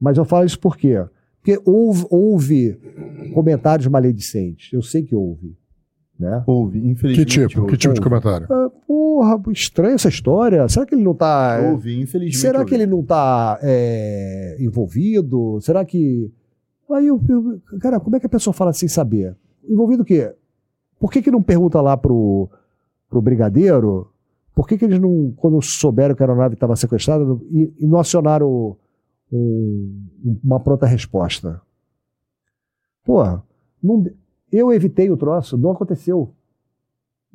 [SPEAKER 3] Mas eu falo isso por quê? Porque houve, houve comentários maledicentes. Eu sei que houve. Né?
[SPEAKER 2] Houve, infelizmente.
[SPEAKER 1] Que tipo?
[SPEAKER 2] Houve.
[SPEAKER 1] Que tipo de comentário?
[SPEAKER 3] Ah, porra, estranha essa história. Será que ele não está.
[SPEAKER 2] Houve, infelizmente.
[SPEAKER 3] Será que ele não está é, envolvido? Será que. Aí eu, eu, Cara, como é que a pessoa fala sem saber? Envolvido o quê? Por que, que não pergunta lá pro, pro brigadeiro? Por que, que eles não, quando souberam que a aeronave estava sequestrada, e, e, não acionaram um, uma pronta resposta? Porra, não, Eu evitei o troço, não aconteceu.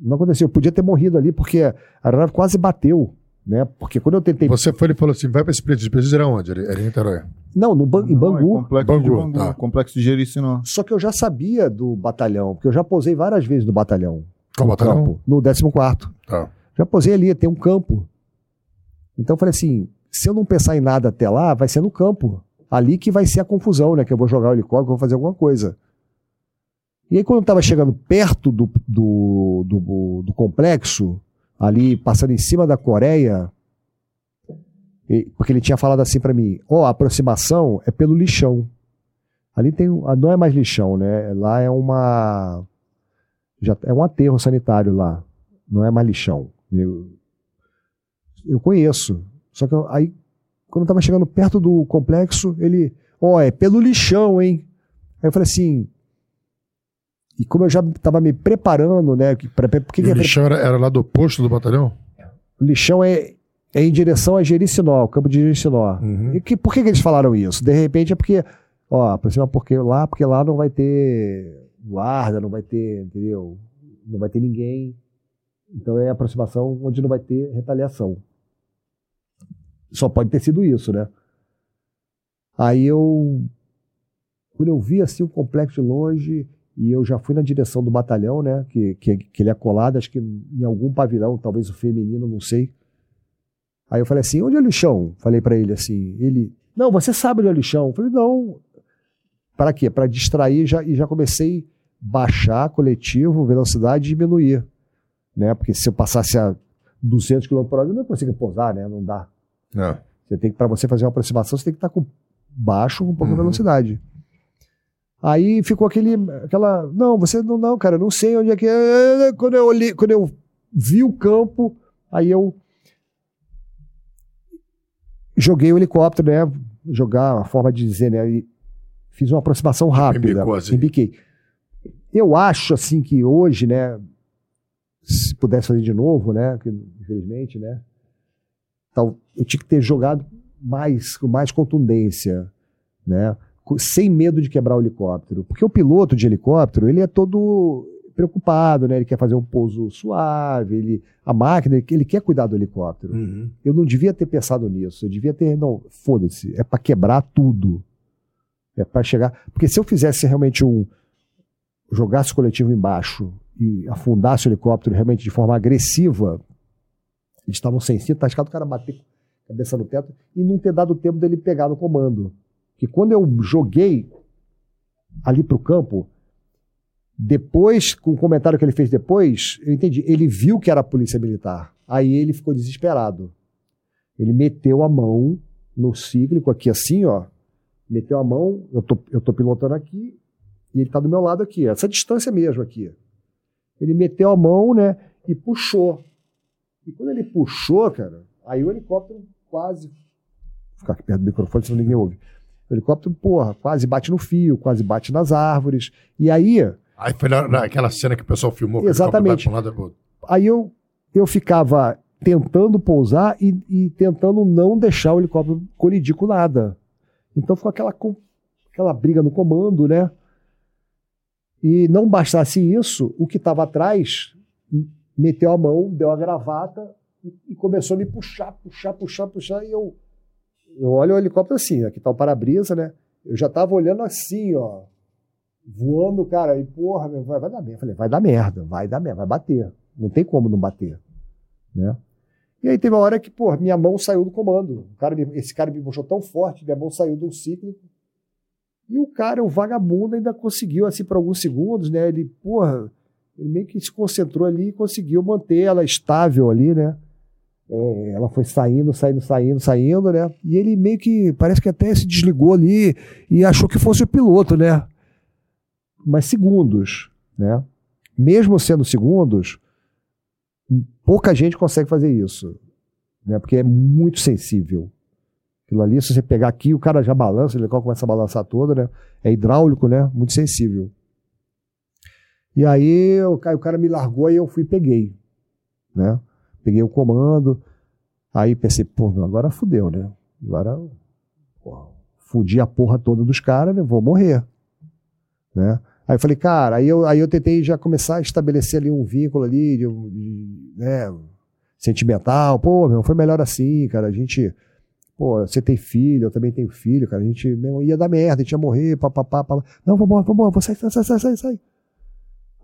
[SPEAKER 3] Não aconteceu. Eu podia ter morrido ali, porque a aeronave quase bateu. Né? Porque quando eu tentei.
[SPEAKER 1] Você foi e falou assim: vai para esse presídio. Esse presídio era onde? Era em Niterói.
[SPEAKER 3] Não, no, Ban- em
[SPEAKER 2] Não, é
[SPEAKER 3] Bangu.
[SPEAKER 2] complexo
[SPEAKER 1] Bangu,
[SPEAKER 2] de Bangu.
[SPEAKER 1] tá.
[SPEAKER 2] Complexo de Jericinó.
[SPEAKER 3] Só que eu já sabia do batalhão, porque eu já posei várias vezes no batalhão.
[SPEAKER 1] Qual
[SPEAKER 3] no
[SPEAKER 1] batalhão?
[SPEAKER 3] Campo, no 14.
[SPEAKER 1] Tá.
[SPEAKER 3] Já posei ali, tem um campo. Então eu falei assim: se eu não pensar em nada até lá, vai ser no campo. Ali que vai ser a confusão, né? Que eu vou jogar o helicóptero, vou fazer alguma coisa. E aí, quando eu tava chegando perto do, do, do, do complexo, ali passando em cima da Coreia, e- porque ele tinha falado assim pra mim: ó, a aproximação é pelo lixão. Ali tem. ah, Não é mais lixão, né? Lá é uma. Já, é um aterro sanitário lá. Não é mais lixão. Eu, eu conheço. Só que eu- aí, quando eu tava chegando perto do complexo, ele. Ó, é pelo lixão, hein? Aí eu falei assim. E como eu já tava me preparando, né? Pra, porque
[SPEAKER 1] E o lixão era, era lá do posto do batalhão?
[SPEAKER 3] o lixão é, é em direção a Jericinó, o campo de Jericinó.
[SPEAKER 1] Uhum.
[SPEAKER 3] E que, por que, que eles falaram isso? De repente é porque, ó, aproxima porque lá, porque lá não vai ter guarda, não vai ter, entendeu? Não vai ter ninguém. Então é aproximação onde não vai ter retaliação. Só pode ter sido isso, né? Aí eu, quando eu vi assim o complexo de longe, e eu já fui na direção do batalhão, né? Que, que, que ele é colado, acho que em algum pavilhão, talvez o feminino, não sei. Aí eu falei assim, onde é o lixão? Falei pra ele assim, ele, não, você sabe onde é o lixão? Eu falei, não. Para quê? Para distrair já, e já comecei a baixar coletivo, velocidade e diminuir, né? Porque se eu passasse a 200 km por hora, eu não consigo pousar, né? Não dá.
[SPEAKER 1] É.
[SPEAKER 3] Você tem que, para você fazer uma aproximação, você tem que estar com baixo, com pouca
[SPEAKER 1] Uhum.
[SPEAKER 3] velocidade. Aí ficou aquele, aquela, não, você não, não, cara, não sei onde é que é. Quando eu olhei, quando eu vi o campo, aí eu joguei o helicóptero, né? Jogar, a forma de dizer, né? E fiz uma aproximação rápida.
[SPEAKER 1] Embicou assim.
[SPEAKER 3] Embiquei. Eu acho, assim, que hoje, né? Se pudesse fazer de novo, né? Que, infelizmente, né? Tal, eu tinha que ter jogado mais, com mais contundência, né? Sem medo de quebrar o helicóptero. Porque o piloto de helicóptero, ele é todo preocupado, né? Ele quer fazer um pouso suave, ele, a máquina, ele, quer cuidar do helicóptero.
[SPEAKER 1] Uhum.
[SPEAKER 3] Eu não devia ter pensado nisso. Eu devia ter, não, foda-se, é para quebrar tudo. É para chegar. Porque se eu fizesse realmente um. jogasse o coletivo embaixo e afundasse o helicóptero realmente de forma agressiva, eles estavam sensíveis, tá escado o cara bater cabeça no teto e não ter dado tempo dele pegar no comando. Que quando eu joguei ali pro campo, depois, com o comentário que ele fez depois, eu entendi. Ele viu que era a polícia militar. Aí ele ficou desesperado. Ele meteu a mão no cíclico aqui assim, ó. Meteu a mão, eu tô, eu tô pilotando aqui, e ele tá do meu lado aqui, essa distância mesmo aqui. Ele meteu a mão, né, e puxou. E quando ele puxou, cara, aí o helicóptero quase. Vou ficar aqui perto do microfone, senão ninguém ouve. O helicóptero, porra, quase bate no fio, quase bate nas árvores. E aí,
[SPEAKER 1] Aí foi na, naquela cena que o pessoal filmou.
[SPEAKER 3] Exatamente.
[SPEAKER 1] um outro.
[SPEAKER 3] aí eu, eu ficava tentando pousar e, e tentando não deixar o helicóptero colidir com nada. Então ficou aquela, aquela briga no comando, né? E não bastasse isso, o que estava atrás meteu a mão, deu a gravata e, e começou a me puxar, puxar, puxar, puxar. E eu, eu olho o helicóptero assim, aqui tá o para-brisa, né? Eu já tava olhando assim, ó, voando, cara, e porra, vai, vai dar merda. Falei, vai dar merda, vai dar merda, vai bater. Não tem como não bater, né? E aí teve uma hora que, pô, minha mão saiu do comando. O cara me- esse cara me puxou tão forte, minha mão saiu do cíclico. E o cara, o vagabundo, ainda conseguiu, assim, por alguns segundos, né? Ele, porra, ele meio que se concentrou ali e conseguiu manter ela estável ali, né? É, ela foi saindo, saindo, saindo, saindo, né? E ele meio que, parece que até se desligou ali e achou que fosse o piloto, né? Mas segundos, né? Mesmo sendo segundos, pouca gente consegue fazer isso, né? Porque é muito sensível. Aquilo ali, se você pegar aqui, o cara já balança, helicóptero começa a balançar todo, né? É hidráulico, né? Muito sensível. E aí o cara me largou e eu fui e peguei, né? Peguei o comando, aí pensei, pô, agora fudeu, né? Agora, porra, fudi a porra toda dos caras, né? Vou morrer, né? Aí eu falei, cara, aí eu, aí eu tentei já começar a estabelecer ali um vínculo ali, de, de, né, sentimental. Pô, meu, foi melhor assim, cara. A gente, pô, você tem filho, eu também tenho filho, cara. A gente meu, ia dar merda, a gente ia morrer, papapá. Pá, Não, vamos, vamos, vamos, sai, sai, sai, sai, sai.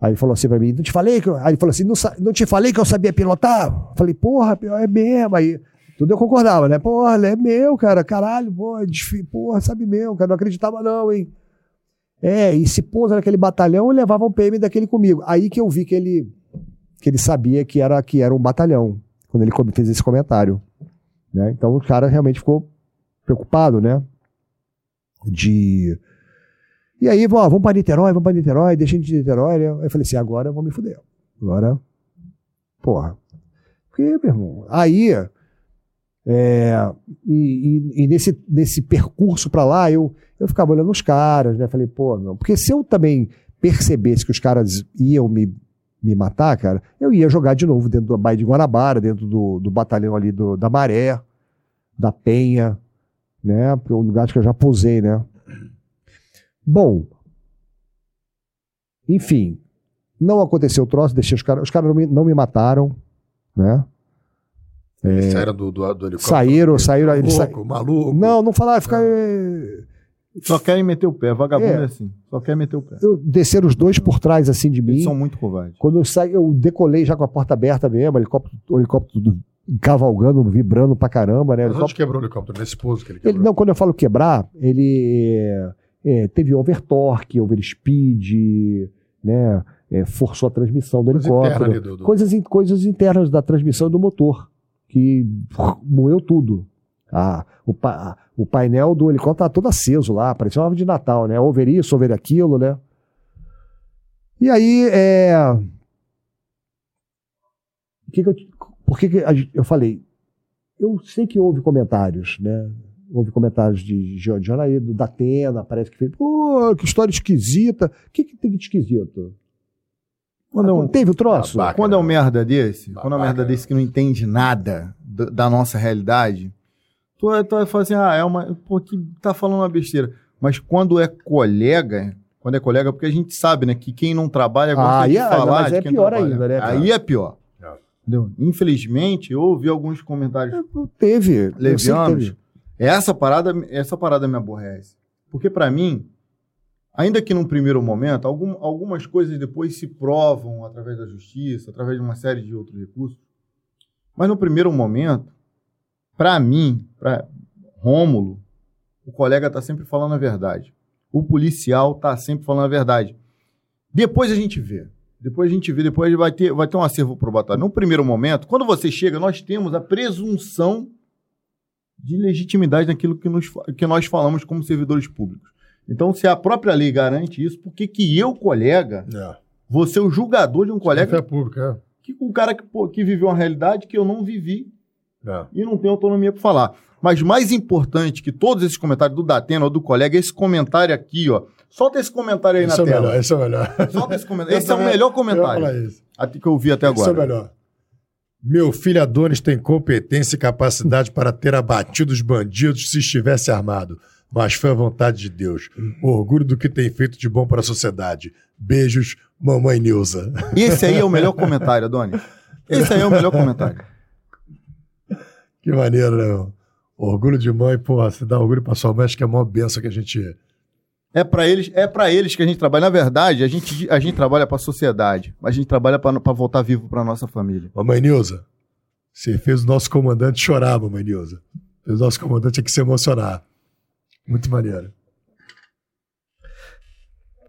[SPEAKER 3] Aí ele falou assim pra mim, não te falei que eu... Aí ele falou assim, não, não te falei que eu sabia pilotar? Falei, porra, é mesmo. Aí tudo eu concordava, né? Porra, é meu, cara, caralho, porra, porra, sabe mesmo, cara, não acreditava não, hein? É, e se pôs naquele batalhão, eu levava um PM daquele comigo. Aí que eu vi que ele, que ele sabia que era, que era um batalhão, quando ele fez esse comentário. Né? Então o cara realmente ficou preocupado, né? De e aí, ó, vamos para Niterói, vamos para Niterói, deixa de Niterói. Né? Aí eu falei assim, agora eu vou me fuder. Agora, porra. Porque, meu irmão, aí, é, e, e, e, nesse, nesse percurso para lá, eu, eu ficava olhando os caras, né? Falei, pô, não. Porque se eu também percebesse que os caras iam me, me matar, cara, eu ia jogar de novo dentro do Baía de Guanabara, dentro do, do batalhão ali do, da Maré, da Penha, né? Porque é um lugar que eu já posei, né? Bom, enfim, não aconteceu o troço, deixei os caras. Os caras não me, não me mataram, né?
[SPEAKER 1] Eles é, saíram do, do, do helicóptero.
[SPEAKER 3] Saíram, saíram. Eles
[SPEAKER 1] louco, sa... maluco.
[SPEAKER 3] Não, não falaram, ficar. É.
[SPEAKER 2] Só querem meter o pé, vagabundo é, é assim. Só quer meter o pé.
[SPEAKER 3] Eu desceram os dois por trás assim de mim. Eles
[SPEAKER 2] são muito covardes.
[SPEAKER 3] Quando eu saí, eu decolei já com a porta aberta mesmo, helicóptero, o helicóptero cavalgando, vibrando pra caramba, né?
[SPEAKER 1] Mas onde quebrou o helicóptero? Nesse pouso que ele quebrou?
[SPEAKER 3] Ele, não, quando eu falo quebrar, ele é, teve overtorque, overspeed, né? É, forçou a transmissão do Coisa helicóptero. Do... Coisas, in, coisas internas da transmissão e do motor, que moeu tudo. Ah, o, pa, o painel do helicóptero estava todo aceso lá, parecia uma árvore de Natal, né? Over isso, over aquilo, né? E aí, é... Que que eu, por que, que eu falei? Eu sei que houve comentários, né? Houve comentários de Janaído, da Atena, parece que fez, pô, que história esquisita. O que, que tem de esquisito? Quando ah, é um, teve o troço?
[SPEAKER 2] Babaca, quando é um merda desse, babaca, quando é um merda desse que não entende nada da, nossa realidade, tu, tu vai falar assim, ah, é uma. Pô, que tá falando uma besteira. Mas quando é colega, quando é colega, porque a gente sabe, né, que quem não trabalha gosta ah, de é, falar mas
[SPEAKER 3] é pior trabalha. ainda, né?
[SPEAKER 2] Aí é pior. É. Entendeu? Infelizmente, eu ouvi alguns comentários.
[SPEAKER 3] Teve.
[SPEAKER 2] Levianos essa parada, essa parada me aborrece. Porque para mim, ainda que num primeiro momento, algum, algumas coisas depois se provam através da justiça, através de uma série de outros recursos. Mas no primeiro momento, para mim, para Rômulo, o colega está sempre falando a verdade. O policial está sempre falando a verdade. Depois a gente vê. Depois a gente vê, depois vai ter, vai ter um acervo probatório. No primeiro momento, quando você chega, nós temos a presunção de legitimidade naquilo que, nos, que nós falamos como servidores públicos. Então, se a própria lei garante isso, por que, que eu, colega, é. vou ser o julgador de um colega.
[SPEAKER 1] É é.
[SPEAKER 2] Que, um cara que, pô, que viveu uma realidade que eu não vivi é. e não tenho autonomia para falar. Mas mais importante que todos esses comentários do Datena ou do colega, esse comentário aqui, ó. Solta esse comentário aí esse na
[SPEAKER 1] é
[SPEAKER 2] tela.
[SPEAKER 1] Melhor, esse é o melhor.
[SPEAKER 2] Solta esse comentário. Esse é o melhor comentário. Até que eu vi até agora.
[SPEAKER 1] Esse é o melhor. Meu filho Adonis tem competência e capacidade para ter abatido os bandidos se estivesse armado, mas foi a vontade de Deus. Orgulho do que tem feito de bom para a sociedade. Beijos, mamãe Nilza.
[SPEAKER 2] Esse aí é o melhor comentário, Adonis. Esse aí é o melhor comentário.
[SPEAKER 1] Que maneiro, né? Orgulho de mãe, porra, você dá orgulho para sua mãe, acho que é a maior benção que a gente
[SPEAKER 2] é para eles, é para eles que a gente trabalha. Na verdade, a gente, a gente trabalha para a sociedade, mas a gente trabalha para voltar vivo para nossa família.
[SPEAKER 1] Mamãe Nilza, você fez o nosso comandante chorar, mamãe Nilza. Fez o nosso comandante aqui se emocionar. Muito maneiro.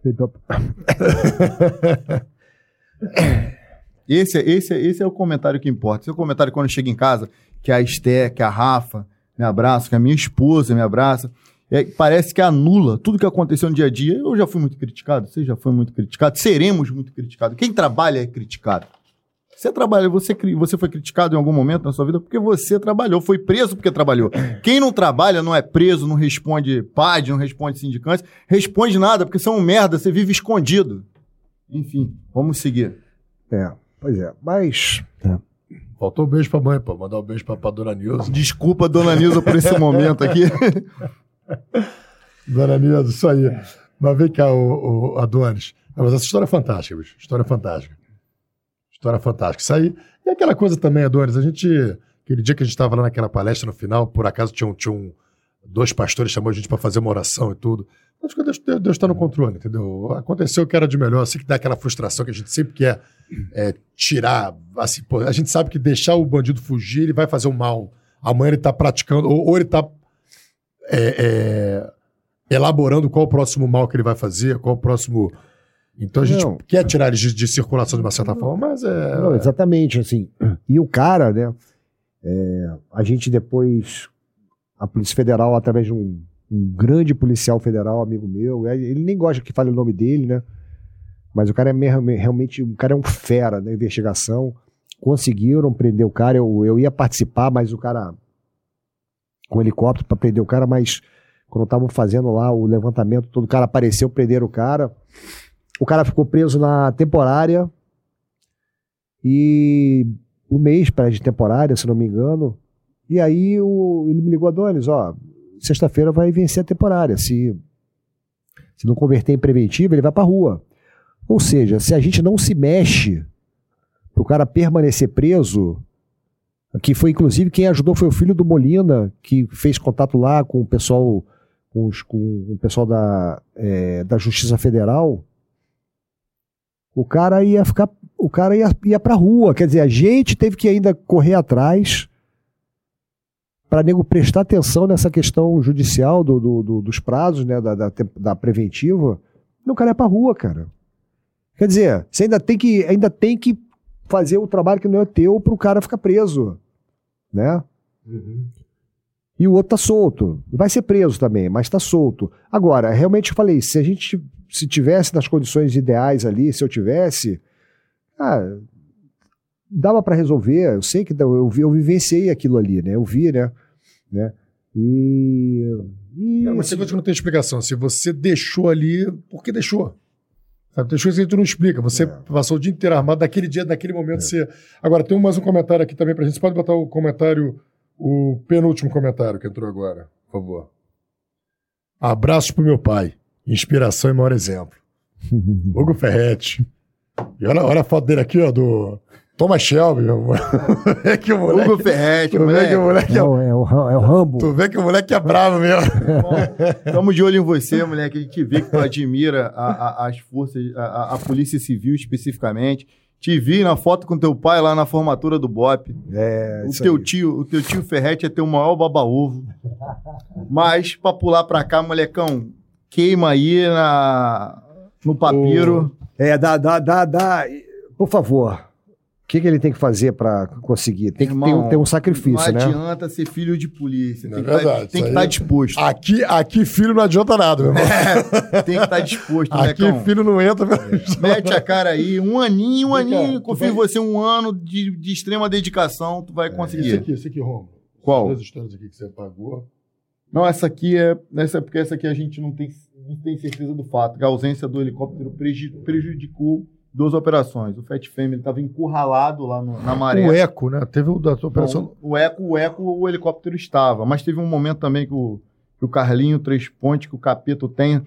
[SPEAKER 2] esse, esse, esse é o comentário que importa. Esse é o comentário quando chega em casa, que a Esté, que a Rafa me abraça, que a minha esposa me abraça é, parece que anula tudo que aconteceu no dia a dia. Eu já fui muito criticado, você já foi muito criticado, seremos muito criticados. Quem trabalha é criticado. Você trabalha, você, você foi criticado em algum momento na sua vida porque você trabalhou, foi preso porque trabalhou. Quem não trabalha não é preso, não responde PAD, não responde sindicantes, responde nada, porque são um merda, você vive escondido. Enfim, vamos seguir.
[SPEAKER 3] É, pois é, mas. É.
[SPEAKER 1] Faltou um beijo pra mãe, pô. Mandar um beijo pra, pra dona Nilza.
[SPEAKER 2] Desculpa, dona Nilza, por esse momento aqui.
[SPEAKER 1] Dona Nilza, isso aí. Mas vem cá, o, o Adonis. Mas essa história é fantástica, bicho. História fantástica. História fantástica. Isso aí. E aquela coisa também, Adonis, a gente. Aquele dia que a gente estava lá naquela palestra no final, por acaso tinha um, tinha um dois pastores chamou a gente para fazer uma oração e tudo. Acho que Deus, está no controle, entendeu? Aconteceu o que era de melhor, assim que dá aquela frustração que a gente sempre quer é, tirar. Assim, pô, a gente sabe que deixar o bandido fugir, ele vai fazer o mal. Amanhã ele está praticando, ou, ou ele está é, é, elaborando qual o próximo mal que ele vai fazer, qual o próximo. Então a gente não. quer tirar eles de, de, circulação de uma certa forma, mas é.
[SPEAKER 3] Não, exatamente, assim. E o cara, né? É, a gente depois, a Polícia Federal, através de um um grande policial federal, amigo meu. É, ele nem gosta que fale o nome dele, né? Mas o cara é realmente, o cara é um fera na investigação. Conseguiram prender o cara. Eu, eu ia participar, mas o cara com o helicóptero para prender o cara, mas quando estavam fazendo lá o levantamento, todo o cara apareceu, prenderam o cara. O cara ficou preso na temporária e um mês para de temporária, se não me engano. E aí o, ele me ligou, Adonis, ó, sexta-feira vai vencer a temporária. Se, se não converter em preventiva, ele vai para rua. Ou seja, se a gente não se mexe para o cara permanecer preso, que foi inclusive quem ajudou foi o filho do Molina, que fez contato lá com o pessoal, com, os, com o pessoal da, é, da Justiça Federal. O cara ia ficar, o cara ia, ia para rua. Quer dizer, a gente teve que ainda correr atrás para nego prestar atenção nessa questão judicial do, do, do, dos prazos, né, da, da, da preventiva, o cara é para rua, cara. Quer dizer, você ainda tem que, ainda tem que fazer o trabalho que não é teu para o cara ficar preso, né? Uhum. E o outro tá solto. Vai ser preso também, mas tá solto. Agora, realmente eu falei, se a gente se tivesse nas condições ideais ali, se eu tivesse, ah, dava para resolver. Eu sei que eu, eu vivenciei aquilo ali, né? Eu vi, né? né? E.
[SPEAKER 1] e é, mas que não tem explicação. Se você deixou ali, por que deixou? Sabe, tem coisas que tu não explica. Você é. passou o dia inteiro armado, daquele dia, naquele momento é. você. Agora, tem mais um comentário aqui também pra gente. Você pode botar o comentário, o penúltimo comentário que entrou agora, por favor. Abraços pro meu pai. Inspiração e maior exemplo. Hugo Ferretti. E olha, olha a foto dele aqui, ó, do Thomas Shelby, meu
[SPEAKER 2] é que o moleque. Hugo Ferretti, tu moleque.
[SPEAKER 1] Que o moleque
[SPEAKER 3] é, é, o, é o Rambo.
[SPEAKER 1] Tu vê que o moleque é bravo mesmo.
[SPEAKER 2] Estamos de olho em você, moleque. A gente vê que tu admira a, a, as forças, a, a, Polícia Civil especificamente. Te vi na foto com teu pai lá na formatura do BOP.
[SPEAKER 3] É,
[SPEAKER 2] o teu aí. tio, o teu tio Ferretti é teu maior baba-ovo. Mas, pra pular pra cá, molecão, queima aí na, no papiro.
[SPEAKER 3] O... É, dá, dá, dá, dá. Por favor, que, que ele tem que fazer para conseguir? Tem Irmão, que ter um, ter um sacrifício,
[SPEAKER 2] né?
[SPEAKER 3] Não
[SPEAKER 2] adianta ser filho de polícia. Não tem é que verdade, tá, estar tá disposto.
[SPEAKER 1] Aqui, aqui, filho não adianta nada, meu irmão.
[SPEAKER 2] É, tem que estar tá disposto,
[SPEAKER 1] né, Aqui, filho não entra.
[SPEAKER 2] É. Mete a cara aí, um aninho, um aninho. Confio em você, um ano de, de extrema dedicação, tu vai é, conseguir.
[SPEAKER 1] Esse aqui, esse aqui, Romulo.
[SPEAKER 2] Qual?
[SPEAKER 1] As histórias aqui que você pagou.
[SPEAKER 2] Não, essa aqui é. Essa, porque essa aqui a gente não tem, não tem certeza do fato. Que a ausência do helicóptero prejudicou duas operações. O Fat Family estava encurralado lá no, na maré.
[SPEAKER 1] O Eco, né? Teve o da operação.
[SPEAKER 2] o Eco, o Eco, o helicóptero estava. Mas teve um momento também que o, que o Carlinho Três Pontes, que o Capito tem,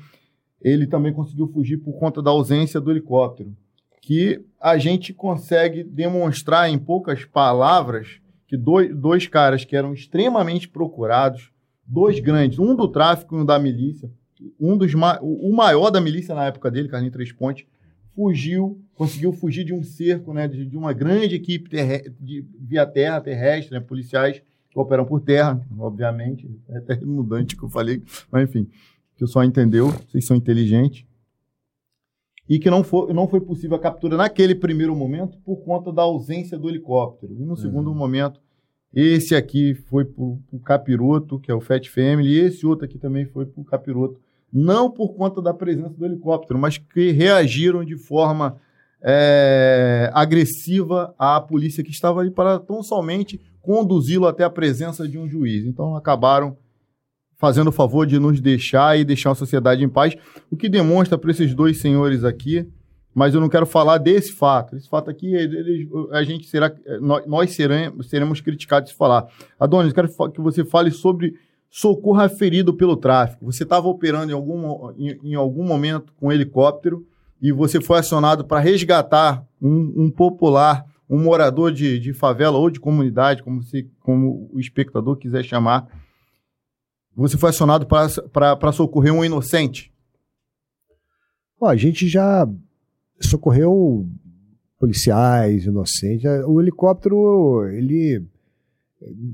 [SPEAKER 2] ele também conseguiu fugir por conta da ausência do helicóptero. Que a gente consegue demonstrar em poucas palavras que dois, dois caras que eram extremamente procurados, dois grandes, um do tráfico e um da milícia, um dos o maior da milícia na época dele, Carlinho Três Pontes, fugiu, conseguiu fugir de um cerco, né, de, de uma grande equipe de, via terra, terrestre, né, policiais que operam por terra, obviamente, é até redundante que eu falei, mas enfim, que o só entendeu, vocês são inteligentes, e que não foi, não foi possível a captura naquele primeiro momento por conta da ausência do helicóptero. E no segundo uhum. momento, esse aqui foi para o capiroto, que é o Fat Family, e esse outro aqui também foi para o capiroto, não por conta da presença do helicóptero, mas que reagiram de forma é, agressiva à polícia que estava ali para tão somente conduzi-lo até a presença de um juiz. Então acabaram fazendo o favor de nos deixar e deixar a sociedade em paz, o que demonstra para esses dois senhores aqui, mas eu não quero falar desse fato. Esse fato aqui, eles, a gente será, nós seremos, criticados se falar. Adonis, quero que você fale sobre socorro ferido pelo tráfico. Você estava operando em algum, em, em, algum momento com um helicóptero e você foi acionado para resgatar um, um, popular, um morador de, de favela ou de comunidade, como, você, como o espectador quiser chamar, você foi acionado para socorrer um inocente?
[SPEAKER 3] Ó, a gente já socorreu policiais, inocentes. O helicóptero, ele.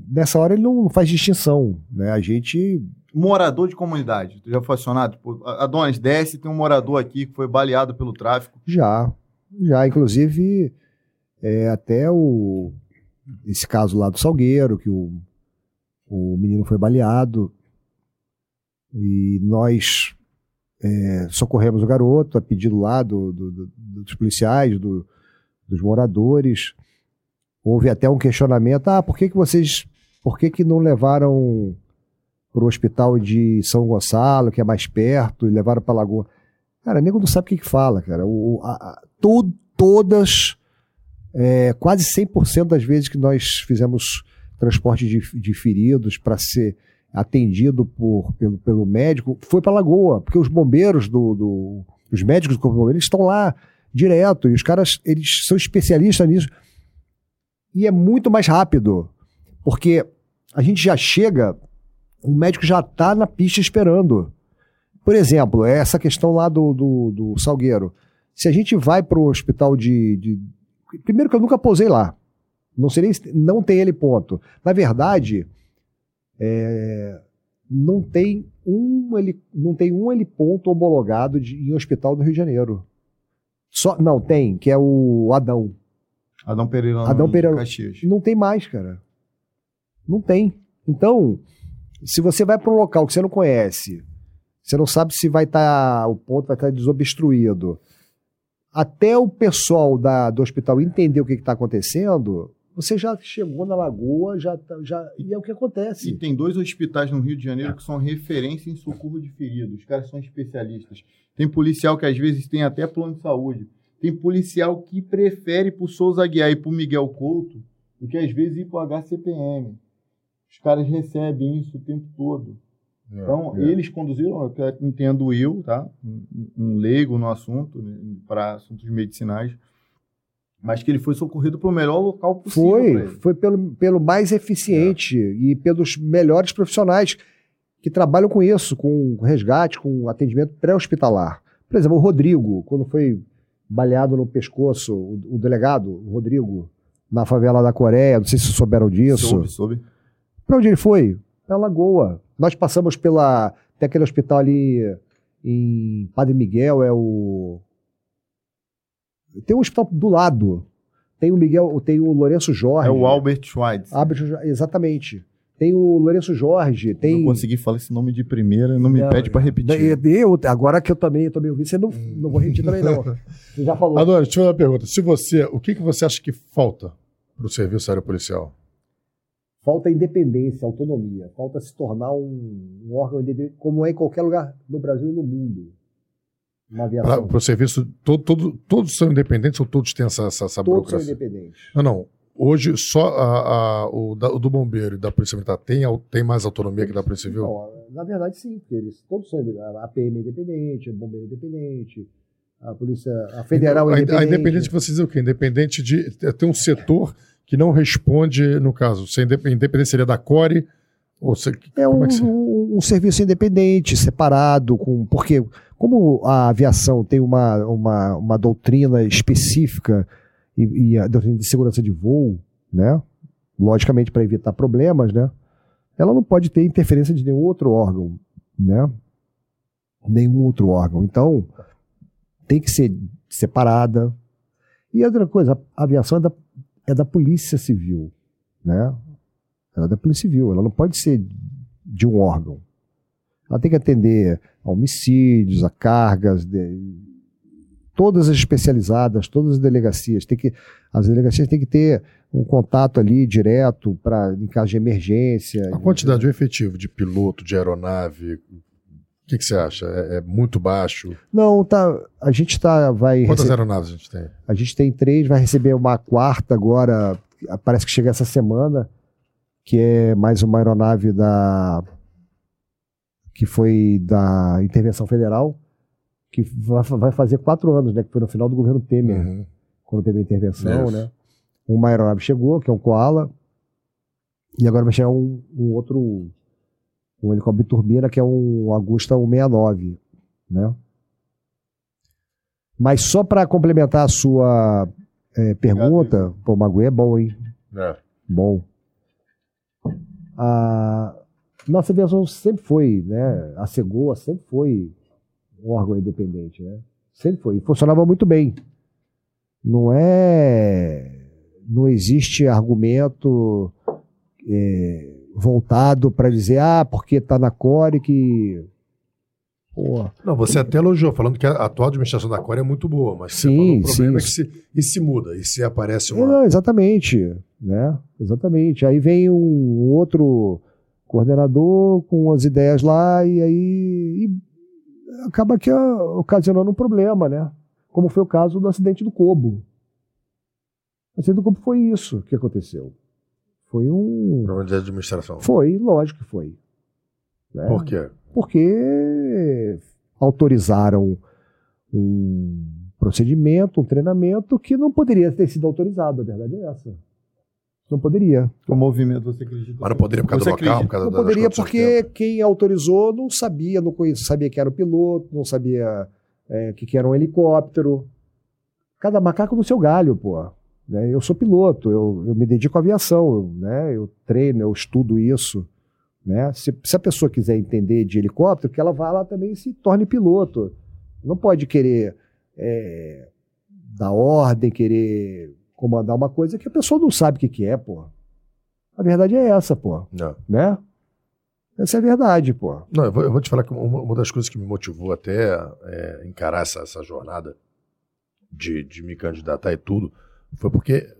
[SPEAKER 3] Nessa hora ele não faz distinção, né? A gente.
[SPEAKER 2] Morador de comunidade, tu já foi acionado? Adonis, desce, tem um morador aqui que foi baleado pelo tráfico.
[SPEAKER 3] Já, já. Inclusive, é, até o. Esse caso lá do Salgueiro, que o, o menino foi baleado. E nós é, socorremos o garoto a pedido lá do, do, do, dos policiais, do, dos moradores. Houve até um questionamento: ah, por que, que vocês. Por que, que não levaram para o hospital de São Gonçalo, que é mais perto, e levaram para Lagoa? Cara, nego não sabe o que, que fala, cara. O, a, a, to, todas, é, quase 100% das vezes que nós fizemos transporte de, de feridos para ser atendido por, pelo, pelo médico, foi para Lagoa, porque os bombeiros do, do os médicos do Corpo Bombeiro estão lá direto e os caras eles são especialistas nisso e é muito mais rápido, porque a gente já chega, o médico já está na pista esperando. Por exemplo, é essa questão lá do, do, do Salgueiro. Se a gente vai para o hospital de, de, Primeiro que eu nunca posei lá. Não sei nem, não tem ele ponto. Na verdade, é, não tem um ele não tem um heliponto homologado de, em hospital do Rio de Janeiro. Só não tem, que é o Adão.
[SPEAKER 2] Adão Pereira.
[SPEAKER 3] Adão Pereira. Caxias. Não tem mais, cara. Não tem. Então, se você vai para um local que você não conhece, você não sabe se vai estar tá, o ponto vai estar tá desobstruído. Até o pessoal da, do hospital entender o que está acontecendo, você já chegou na lagoa, já, tá, já e é o que acontece.
[SPEAKER 2] E tem dois hospitais no Rio de Janeiro que são referência em socorro de feridos. Os caras são especialistas. Tem policial que às vezes tem até plano de saúde. Tem policial que prefere para o Souza Guiar e para o Miguel Couto do que às vezes ir para o HCPM. Os caras recebem isso o tempo todo. É, então, é. eles conduziram, eu entendo eu, tá? Um, um leigo no assunto, né? para assuntos medicinais mas que ele foi socorrido para o melhor local possível.
[SPEAKER 3] Foi, foi pelo, pelo mais eficiente é. e pelos melhores profissionais que trabalham com isso, com resgate, com atendimento pré-hospitalar. Por exemplo, o Rodrigo, quando foi baleado no pescoço, o, o, delegado, o Rodrigo, na favela da Coreia, não sei se souberam disso.
[SPEAKER 2] Soube, soube.
[SPEAKER 3] Para onde ele foi? Para Lagoa. Nós passamos pela. Tem aquele hospital ali em Padre Miguel, é o tem um hospital do lado. Tem o Miguel, tem o Lourenço Jorge.
[SPEAKER 2] É o Albert Schweitz.
[SPEAKER 3] Albert, exatamente. Tem o Lourenço Jorge. Tem...
[SPEAKER 2] Não consegui falar esse nome de primeira, não me não, pede para repetir.
[SPEAKER 3] Eu, agora que eu também estou me ouvindo, você não, não vou repetir também, não. Você já falou.
[SPEAKER 1] Adoro, deixa eu fazer uma pergunta. Se você, o que, que você acha que falta para o serviço aéreo policial?
[SPEAKER 3] Falta independência, autonomia. Falta se tornar um, um órgão independente, como é em qualquer lugar no Brasil e no mundo.
[SPEAKER 1] Para o serviço, todo, todo, todos são independentes ou todos têm essa, essa, essa
[SPEAKER 3] todos burocracia? Todos são independentes.
[SPEAKER 1] Não, não. Hoje, só a, a, o, da, o, do bombeiro e da Polícia Militar tem, tem mais autonomia que da Polícia Civil? Não,
[SPEAKER 3] na verdade, sim, porque eles todos são a PM é independente, o bombeiro é independente, a Polícia a Federal
[SPEAKER 1] então,
[SPEAKER 3] é independente.
[SPEAKER 1] A, independente que vocês dizem o quê? Independente de ter um setor que não responde, no caso, se a independência seria da CORE ou se,
[SPEAKER 3] é, um, é um, um, serviço independente, separado, com porque como a aviação tem uma, uma, uma doutrina específica e, e, a doutrina de segurança de voo, né? logicamente para evitar problemas, né? ela não pode ter interferência de nenhum outro órgão, né? nenhum outro órgão. Então, tem que ser separada. E outra coisa, a aviação é da, é da Polícia Civil, né? Ela é da Polícia Civil, ela não pode ser de um órgão. Ela tem que atender a homicídios, a cargas, de, todas as especializadas, todas as delegacias. Tem que, as delegacias têm que ter um contato ali direto para em caso de emergência.
[SPEAKER 1] A quantidade, o efetivo de piloto, de aeronave, o que, que, você acha? É, é, muito baixo?
[SPEAKER 3] Não, tá. A gente tá, vai.
[SPEAKER 1] Quantas rece... aeronaves a gente tem?
[SPEAKER 3] A gente tem três, vai receber uma quarta agora. Parece que chega essa semana, que é mais uma aeronave da que foi da intervenção federal, que va- vai fazer quatro anos, né? Que foi no final do governo Temer,
[SPEAKER 1] Uhum.
[SPEAKER 3] quando teve a intervenção,
[SPEAKER 1] Isso.
[SPEAKER 3] né? Uma aeronave chegou, que é um Koala, e agora vai chegar um, um outro, um helicóptero de turbina, que é um Agusta 169, né? Mas só para complementar a sua eh, pergunta, pô, o Maguê é bom, hein?
[SPEAKER 1] É.
[SPEAKER 3] Bom. A nossa aviação sempre foi, né? A Cegoa sempre foi órgão independente, né? Sempre foi. E funcionava muito bem. Não é. Não existe argumento é, voltado para dizer, ah, porque está na Core que. Pô,
[SPEAKER 1] Não, você até elogiou, falando que a atual administração da Core é muito boa, mas você
[SPEAKER 3] Sim,
[SPEAKER 1] falou, o problema
[SPEAKER 3] sim.
[SPEAKER 1] é que se, e se muda, e se aparece
[SPEAKER 3] É,
[SPEAKER 1] uma...
[SPEAKER 3] não, exatamente, né? Exatamente. Aí vem um outro coordenador com as ideias lá e aí e acaba que ah, ocasionando um problema, né? Como foi o caso do acidente do Cobo. O acidente do Cobo foi isso que aconteceu. Foi um.
[SPEAKER 1] problema de administração.
[SPEAKER 3] Foi, lógico que foi. né?
[SPEAKER 1] Por quê?
[SPEAKER 3] Porque autorizaram um procedimento, um treinamento que não poderia ter sido autorizado, a verdade é essa. Não poderia.
[SPEAKER 2] O movimento, você acredita?
[SPEAKER 1] Mas não poderia por causa
[SPEAKER 2] Você
[SPEAKER 1] do local, por causa
[SPEAKER 3] Não
[SPEAKER 1] das
[SPEAKER 3] poderia porque quem autorizou não sabia, não conhecia, sabia que era o piloto, não sabia é, que, que era um helicóptero. Cada macaco no seu galho, pô. Né? Eu sou piloto, eu, eu me dedico à aviação, eu, né? eu treino, eu estudo isso. Né? Se, se a pessoa quiser entender de helicóptero, que ela vá lá também e se torne piloto. Não pode querer é, dar ordem, querer comandar uma coisa que a pessoa não sabe o que, que é, pô. A verdade é essa, pô
[SPEAKER 1] Não.
[SPEAKER 3] né? Essa é a verdade, pô.
[SPEAKER 1] Não, eu vou, eu vou te falar que uma, uma das coisas que me motivou até é, encarar essa, essa jornada de, de me candidatar e tudo foi porque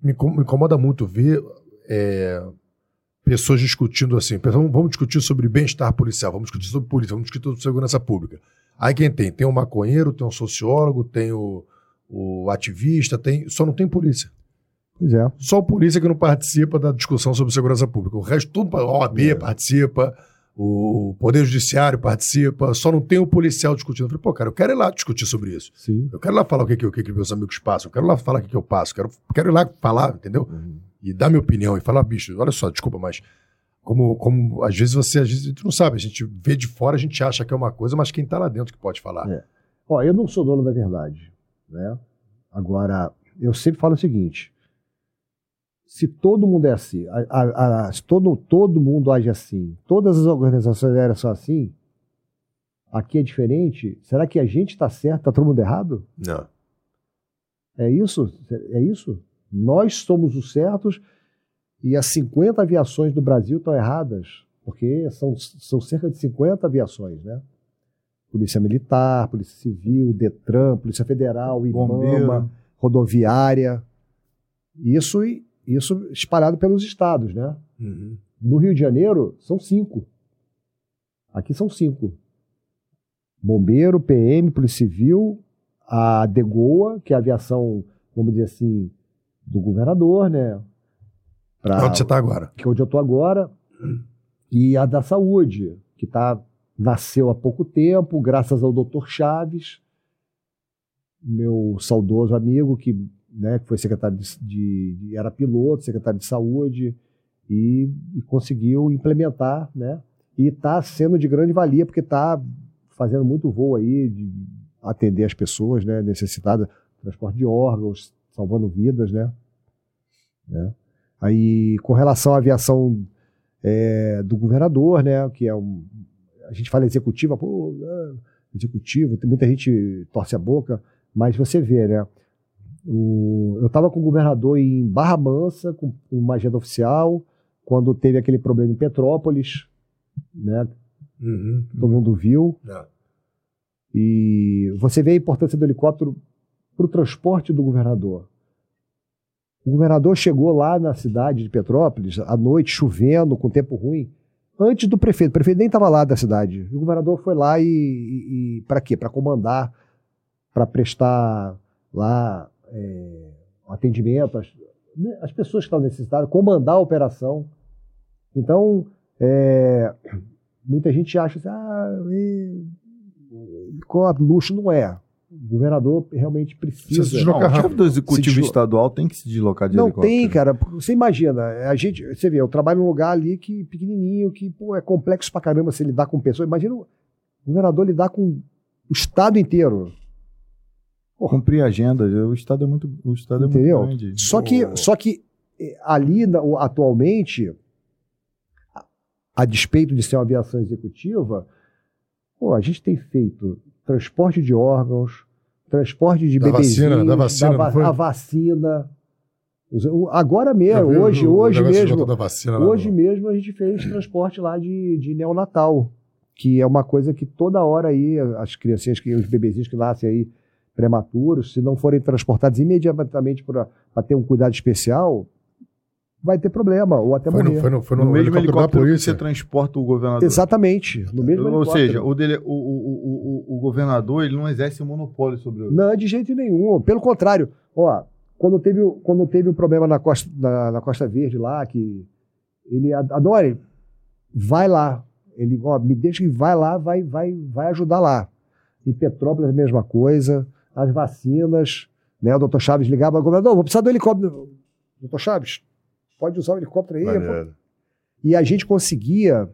[SPEAKER 1] me, me incomoda muito ver é, pessoas discutindo assim. Vamos, vamos discutir sobre bem-estar policial, vamos discutir sobre polícia, vamos discutir sobre segurança pública. Aí quem tem? Tem um maconheiro, tem um sociólogo, tem o, o ativista, tem, só não tem polícia.
[SPEAKER 3] Pois é.
[SPEAKER 1] Só o polícia que não participa da discussão sobre segurança pública. O resto, tudo, a OAB
[SPEAKER 3] É.
[SPEAKER 1] participa, o Poder Judiciário participa, só não tem o policial discutindo. Eu falei, pô, cara, eu quero ir lá discutir sobre isso.
[SPEAKER 3] Sim.
[SPEAKER 1] Eu quero ir lá falar o que, que, o que, que meus amigos passam, eu quero ir lá falar o que, que eu passo, quero, quero ir lá falar, entendeu? E dar minha opinião e falar, bicho, olha só, desculpa, mas como, como às vezes você, às vezes a gente não sabe, a gente vê de fora, a gente acha que é uma coisa, mas quem tá lá dentro que pode falar.
[SPEAKER 3] É. Ó, eu não sou dono da verdade, né? Agora, eu sempre falo o seguinte: se todo mundo é assim, a- a- a- se todo, todo mundo age assim, todas as organizações aéreas são assim, aqui é diferente, será que a gente está certo, está todo mundo errado?
[SPEAKER 1] Não.
[SPEAKER 3] É isso? É isso? Nós somos os certos e as 50 aviações do Brasil estão erradas, porque são, são cerca de 50 aviações, né? Polícia Militar, Polícia Civil, Detran, Polícia Federal, IBAMA, rodoviária. Isso, isso espalhado pelos estados, né?
[SPEAKER 1] Uhum.
[SPEAKER 3] No Rio de Janeiro, são cinco. Aqui são cinco. Bombeiro, PM, Polícia Civil, a DEGOA, que é a aviação, vamos dizer assim, do governador, né? Pra-
[SPEAKER 1] Onde você tá agora?
[SPEAKER 3] que é onde eu estou agora, e a da saúde, que tá, nasceu há pouco tempo, graças ao doutor Chaves, meu saudoso amigo, que, né, que foi secretário de- de- era piloto, secretário de saúde, e, e conseguiu implementar, né? E está sendo de grande valia, porque está fazendo muito voo aí, de atender as pessoas, né, necessitadas, transporte de órgãos, salvando vidas, né? né? Aí, com relação à aviação é, do governador, né, que é um, a gente fala executiva, pô, é, executivo, tem muita gente torce a boca, mas você vê, né, o, eu estava com o governador em Barra Mansa, com uma agenda oficial, quando teve aquele problema em Petrópolis, né,
[SPEAKER 1] Uhum.
[SPEAKER 3] todo mundo viu,
[SPEAKER 1] É.
[SPEAKER 3] e você vê a importância do helicóptero para o transporte do governador. O governador chegou lá na cidade de Petrópolis, à noite, chovendo, com tempo ruim, antes do prefeito. O prefeito nem estava lá da cidade. O governador foi lá e, e, e para quê? Para comandar, para prestar lá é, atendimento às, né, às pessoas que estão necessitadas, comandar a operação. Então, é, muita gente acha assim, ah, e- luxo não é. O governador realmente precisa.
[SPEAKER 1] Se deslocar
[SPEAKER 2] Não, o chefe do executivo
[SPEAKER 3] deslo-
[SPEAKER 2] estadual tem que se deslocar de
[SPEAKER 3] Não tem, cara. Você imagina, a gente, você vê, eu trabalho num lugar ali que pequenininho, que pô, é complexo pra caramba se lidar com pessoas. Imagina o governador lidar com o estado inteiro.
[SPEAKER 2] Cumprir a agenda. O estado é muito, o estado é muito grande.
[SPEAKER 3] Só que, só que eh, ali, atualmente, a, a despeito de ser uma aviação executiva, pô, a gente tem feito transporte de órgãos, transporte de
[SPEAKER 1] Da
[SPEAKER 3] bebezinhos,
[SPEAKER 1] vacina, da vacina,
[SPEAKER 3] va-
[SPEAKER 1] não foi?
[SPEAKER 3] a vacina. O- Agora mesmo,
[SPEAKER 1] vi
[SPEAKER 3] hoje,
[SPEAKER 1] o
[SPEAKER 3] hoje
[SPEAKER 1] de
[SPEAKER 3] mesmo,
[SPEAKER 1] Da vacina
[SPEAKER 3] Hoje
[SPEAKER 1] no-
[SPEAKER 3] mesmo a gente fez transporte lá de, de neonatal, que é uma coisa que toda hora aí as criancinhas, que, os bebezinhos que nascem aí prematuros, se não forem transportados imediatamente para ter um cuidado especial, vai ter problema, ou até
[SPEAKER 1] Foi
[SPEAKER 3] morrer.
[SPEAKER 1] no, foi no, foi no,
[SPEAKER 2] no mesmo
[SPEAKER 1] helicóptero,
[SPEAKER 2] helicóptero que você transporta o governador.
[SPEAKER 3] Exatamente, no mesmo
[SPEAKER 2] Ou
[SPEAKER 3] helicóptero.
[SPEAKER 2] seja, o, dele, o, o, o, o, governador ele não exerce o monopólio sobre o.
[SPEAKER 3] Não, de jeito nenhum. Pelo contrário, ó, quando teve, o- quando teve o problema na Costa, na, na Costa Verde lá, que ele adore, vai lá. Ele, ó, me deixa que vai lá, vai, vai, vai ajudar lá. Em Petrópolis a mesma coisa, as vacinas, né? O doutor Chaves ligava, governador, vou precisar do helicóptero. Doutor Chaves, pode usar o helicóptero aí?
[SPEAKER 1] Maneiro.
[SPEAKER 3] E a gente conseguia,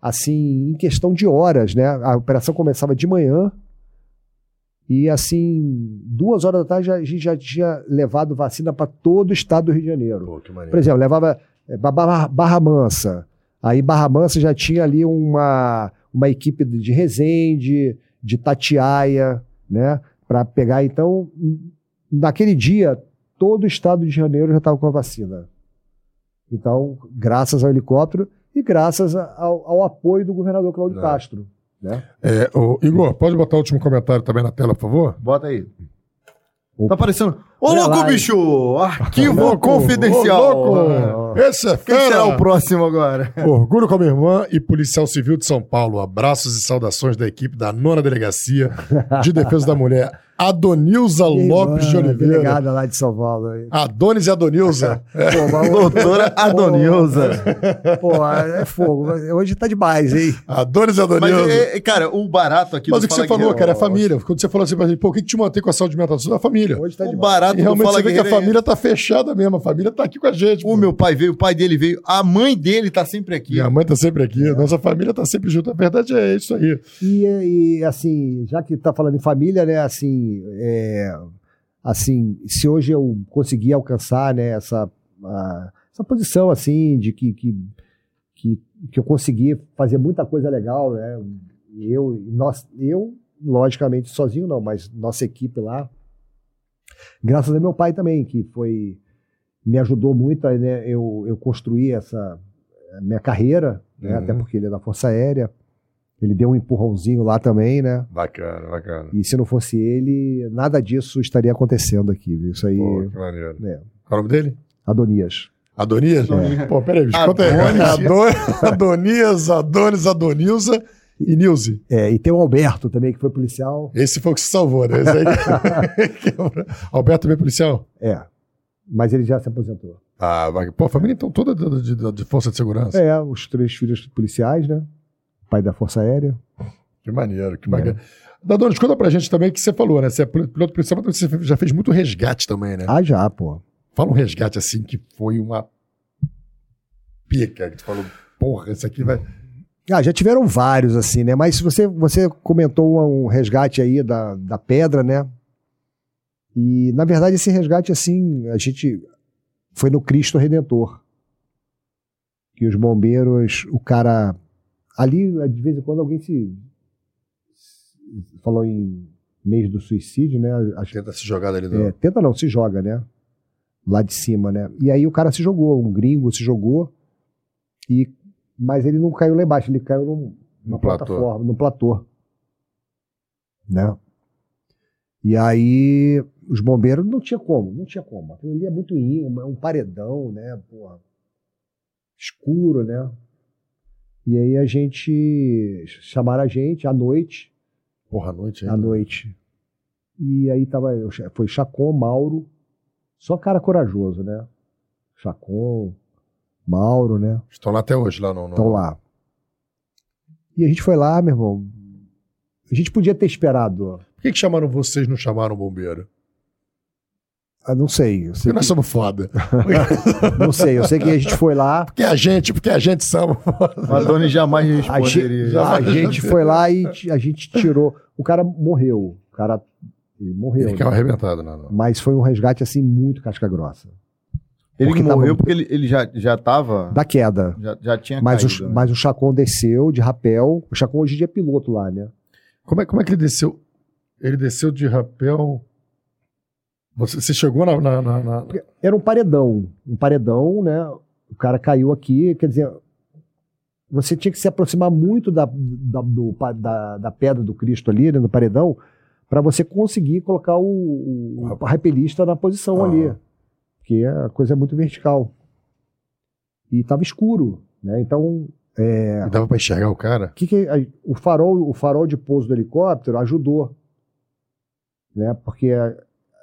[SPEAKER 3] assim, em questão de horas, né? A operação começava de manhã e, assim, duas horas da tarde a gente já tinha levado vacina para todo o estado do Rio de Janeiro.
[SPEAKER 1] Pô.
[SPEAKER 3] Por exemplo, levava ba- Barra, Barra Mansa. Aí Barra Mansa já tinha ali uma, uma equipe de de Resende, de Tatiaia, né? Para pegar. Então, naquele dia, todo o estado de Janeiro já estava com a vacina. Então, graças ao helicóptero e graças ao, ao apoio do governador Cláudio
[SPEAKER 1] É.
[SPEAKER 3] Castro. Né?
[SPEAKER 1] É, ô, Igor, pode botar o último comentário também na tela, por favor?
[SPEAKER 2] Bota aí.
[SPEAKER 3] Opa.
[SPEAKER 2] Tá aparecendo. Ô, louco, bicho! Arquivo
[SPEAKER 1] louco,
[SPEAKER 2] confidencial.
[SPEAKER 1] ô, louco. Esse é
[SPEAKER 2] Quem será
[SPEAKER 1] fera!
[SPEAKER 2] o próximo agora?
[SPEAKER 1] Orgulho como irmã e policial civil de São Paulo. Abraços e saudações da equipe da nona delegacia de defesa da mulher, Adonilza Lopes de Oliveira.
[SPEAKER 3] Delegada lá de São Paulo. aí.
[SPEAKER 1] Adonis e Adonilza.
[SPEAKER 3] Pô, mas-
[SPEAKER 2] Doutora Adonilza.
[SPEAKER 3] Pô, é fogo. Hoje tá demais, hein?
[SPEAKER 1] Adonis e
[SPEAKER 2] Mas,
[SPEAKER 1] Adonilza.
[SPEAKER 2] é, é, cara, o barato aqui
[SPEAKER 1] Mas o que você falou,
[SPEAKER 2] Guerreiro-
[SPEAKER 1] cara, é família. Quando você falou assim pra gente, pô, o que, que te mantém com a saúde mental? Isso é a família.
[SPEAKER 3] Hoje tá
[SPEAKER 2] O
[SPEAKER 3] demais.
[SPEAKER 2] barato
[SPEAKER 1] E realmente
[SPEAKER 2] Fala
[SPEAKER 1] você vê que a
[SPEAKER 2] é-
[SPEAKER 1] família tá fechada mesmo. A família tá aqui com a gente.
[SPEAKER 2] O
[SPEAKER 1] pô.
[SPEAKER 2] meu pai veio, o pai dele veio, a mãe dele tá sempre aqui.
[SPEAKER 1] Minha mãe tá sempre aqui, nossa família tá sempre junto. A verdade é isso aí.
[SPEAKER 3] E, e, assim, já que tá falando em família, né, assim, é, assim, se hoje eu conseguir alcançar, né, essa, a- essa posição, assim, de que, que, que, que eu consegui fazer muita coisa legal, né, eu, nós, eu, logicamente, sozinho não, mas nossa equipe lá, graças a meu pai também, que foi, me ajudou muito, a, né, eu, eu construir essa a minha carreira, né,
[SPEAKER 1] Uhum.
[SPEAKER 3] até porque ele é da Força Aérea, ele deu um empurrãozinho lá também, né?
[SPEAKER 1] Bacana, bacana.
[SPEAKER 3] E se não fosse ele, nada disso estaria acontecendo aqui, viu? Isso aí,
[SPEAKER 1] Pô, que maneiro.
[SPEAKER 3] é,
[SPEAKER 1] Qual é o nome dele?
[SPEAKER 3] Adonias.
[SPEAKER 1] Adonias?
[SPEAKER 2] É.
[SPEAKER 1] Pô, peraí, bicho, conta aí. Adonias, Adonias, Adonis, Adonilza e Nilze.
[SPEAKER 3] É, e tem o Alberto também, que foi policial.
[SPEAKER 1] Esse foi o que se salvou, né? Alberto também é policial?
[SPEAKER 3] É, mas ele já se aposentou.
[SPEAKER 1] Ah, vai- pô, a família então toda de, de- de força de segurança.
[SPEAKER 3] É, os três filhos policiais, né? Pai da Força Aérea.
[SPEAKER 1] Que maneiro, que bacana. Dadonis, conta pra gente também o que você falou, né? Você é piloto policial, mas você já fez muito resgate também, né?
[SPEAKER 3] Ah, já, pô.
[SPEAKER 1] Fala um resgate assim que foi uma pica, que tu falou, porra, isso aqui vai.
[SPEAKER 3] Ah, já tiveram vários, assim, né? Mas você, você comentou um resgate aí da, da pedra, né? E, na verdade, esse resgate, assim, a gente. Foi no Cristo Redentor. Que os bombeiros, o cara. Ali, de vez em quando, alguém se. Falou em mês do suicídio, né? Acho
[SPEAKER 1] Tenta se jogar dali do.
[SPEAKER 3] é, tenta não, se joga, né? Lá de cima, né? E aí o cara se jogou, um gringo se jogou, e, mas ele não caiu lá embaixo, ele caiu num, numa
[SPEAKER 1] platô.
[SPEAKER 3] plataforma, num platô. Né? E aí os bombeiros não tinha como, não tinha como. Aquilo ali é muito íngreme, é um paredão, né? Porra, escuro, né? E aí a gente chamaram a gente à noite,
[SPEAKER 1] Porra, à noite aí.
[SPEAKER 3] à noite. E aí tava, foi Chacon, Mauro, só cara corajoso, né? Chacon, Mauro, né?
[SPEAKER 1] Estão lá até hoje, lá no. no...
[SPEAKER 3] Estão lá. E a gente foi lá, meu irmão. A gente podia ter esperado.
[SPEAKER 1] Por que, que chamaram vocês e não chamaram o bombeiro?
[SPEAKER 3] Ah, não sei. Eu sei
[SPEAKER 1] Porque nós
[SPEAKER 3] que-
[SPEAKER 1] somos foda.
[SPEAKER 3] não sei. Eu sei que a gente foi lá.
[SPEAKER 1] Porque a gente, porque a gente somos foda.
[SPEAKER 2] O Adoni jamais
[SPEAKER 3] A gente,
[SPEAKER 2] responderia.
[SPEAKER 3] a gente foi lá e a gente tirou. O cara morreu. O cara ele morreu.
[SPEAKER 1] Ele
[SPEAKER 3] né?
[SPEAKER 1] arrebentado, não, não.
[SPEAKER 3] Mas foi um resgate assim muito casca grossa.
[SPEAKER 2] Ele
[SPEAKER 3] Porque
[SPEAKER 2] morreu
[SPEAKER 3] tava-
[SPEAKER 2] porque ele, ele já, já tava.
[SPEAKER 3] Da queda.
[SPEAKER 2] Já, já tinha
[SPEAKER 3] Mas,
[SPEAKER 2] caído.
[SPEAKER 3] o,
[SPEAKER 2] né?
[SPEAKER 3] mas o Chacon desceu de rapel. O Chacon hoje em dia é piloto lá, né?
[SPEAKER 1] Como é, como é que ele desceu? Ele desceu de rapel. Você, você chegou na. na- na- na-
[SPEAKER 3] Era um paredão. Um paredão, né? O cara caiu aqui, quer dizer. Você tinha que se aproximar muito da, da, do da, da pedra do Cristo ali, né, no paredão, para você conseguir colocar o, o rapelista na posição
[SPEAKER 1] Ah.
[SPEAKER 3] ali. Porque a coisa é muito vertical. E estava escuro, né? Então, é,
[SPEAKER 1] Dava pra enxergar o cara?
[SPEAKER 3] que que a- o farol o farol de pouso do helicóptero ajudou né porque a-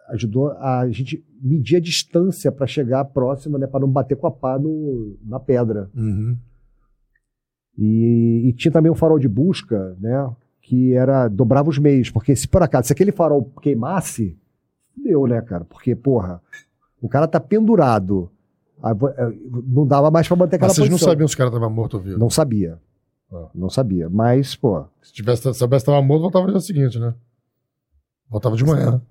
[SPEAKER 3] ajudou a gente medir a distância para chegar próxima né para não bater com a pá no, na pedra
[SPEAKER 1] Uhum.
[SPEAKER 3] e, e tinha também um farol de busca né que era dobrava os meios porque se por acaso se aquele farol queimasse deu né cara porque porra o cara tá pendurado eh, não dava mais para manter aquela
[SPEAKER 1] Mas vocês não
[SPEAKER 3] posição.
[SPEAKER 1] sabiam se o cara tava morto ou vivo?
[SPEAKER 3] não sabia
[SPEAKER 1] Ah.
[SPEAKER 3] não sabia mas pô
[SPEAKER 1] Se tivesse, se soubesse que tava morto, voltava no dia seguinte, né? Voltava de manhã.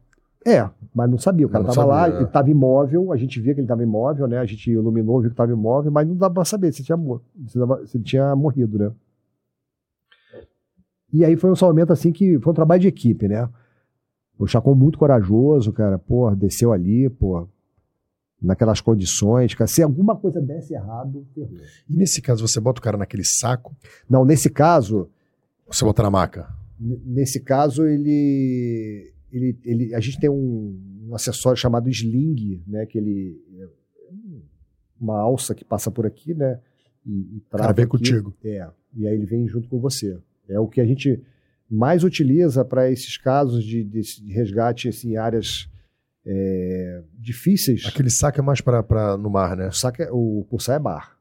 [SPEAKER 3] É, mas não sabia. O cara
[SPEAKER 1] Não
[SPEAKER 3] estava lá,
[SPEAKER 1] sabia, é.
[SPEAKER 3] ele estava imóvel, a gente via que ele estava imóvel, né? A gente iluminou, viu que estava imóvel, mas não dava para saber se, tinha, se, dava- se ele tinha morrido, né? E aí foi um salvamento assim que foi um trabalho de equipe, né? O Chacon muito corajoso, cara, pô, desceu ali, pô, naquelas condições, cara. Se alguma coisa desse errado, ferrou.
[SPEAKER 1] E nesse caso, você bota o cara naquele saco,
[SPEAKER 3] Não, nesse caso,
[SPEAKER 1] você bota na maca.
[SPEAKER 3] Nesse caso, ele, ele, ele, a gente tem um, um acessório chamado sling, né? Que ele é uma alça que passa por aqui, né? E, e
[SPEAKER 1] O cara
[SPEAKER 3] trava
[SPEAKER 1] vem
[SPEAKER 3] aqui.
[SPEAKER 1] contigo.
[SPEAKER 3] É. E aí ele vem junto com você. É o que a gente mais utiliza para esses casos de, de resgate assim, em áreas é, difíceis.
[SPEAKER 1] Aquele saco é mais pra, pra, no mar, né?
[SPEAKER 3] O, saco é, o pulsar é bar.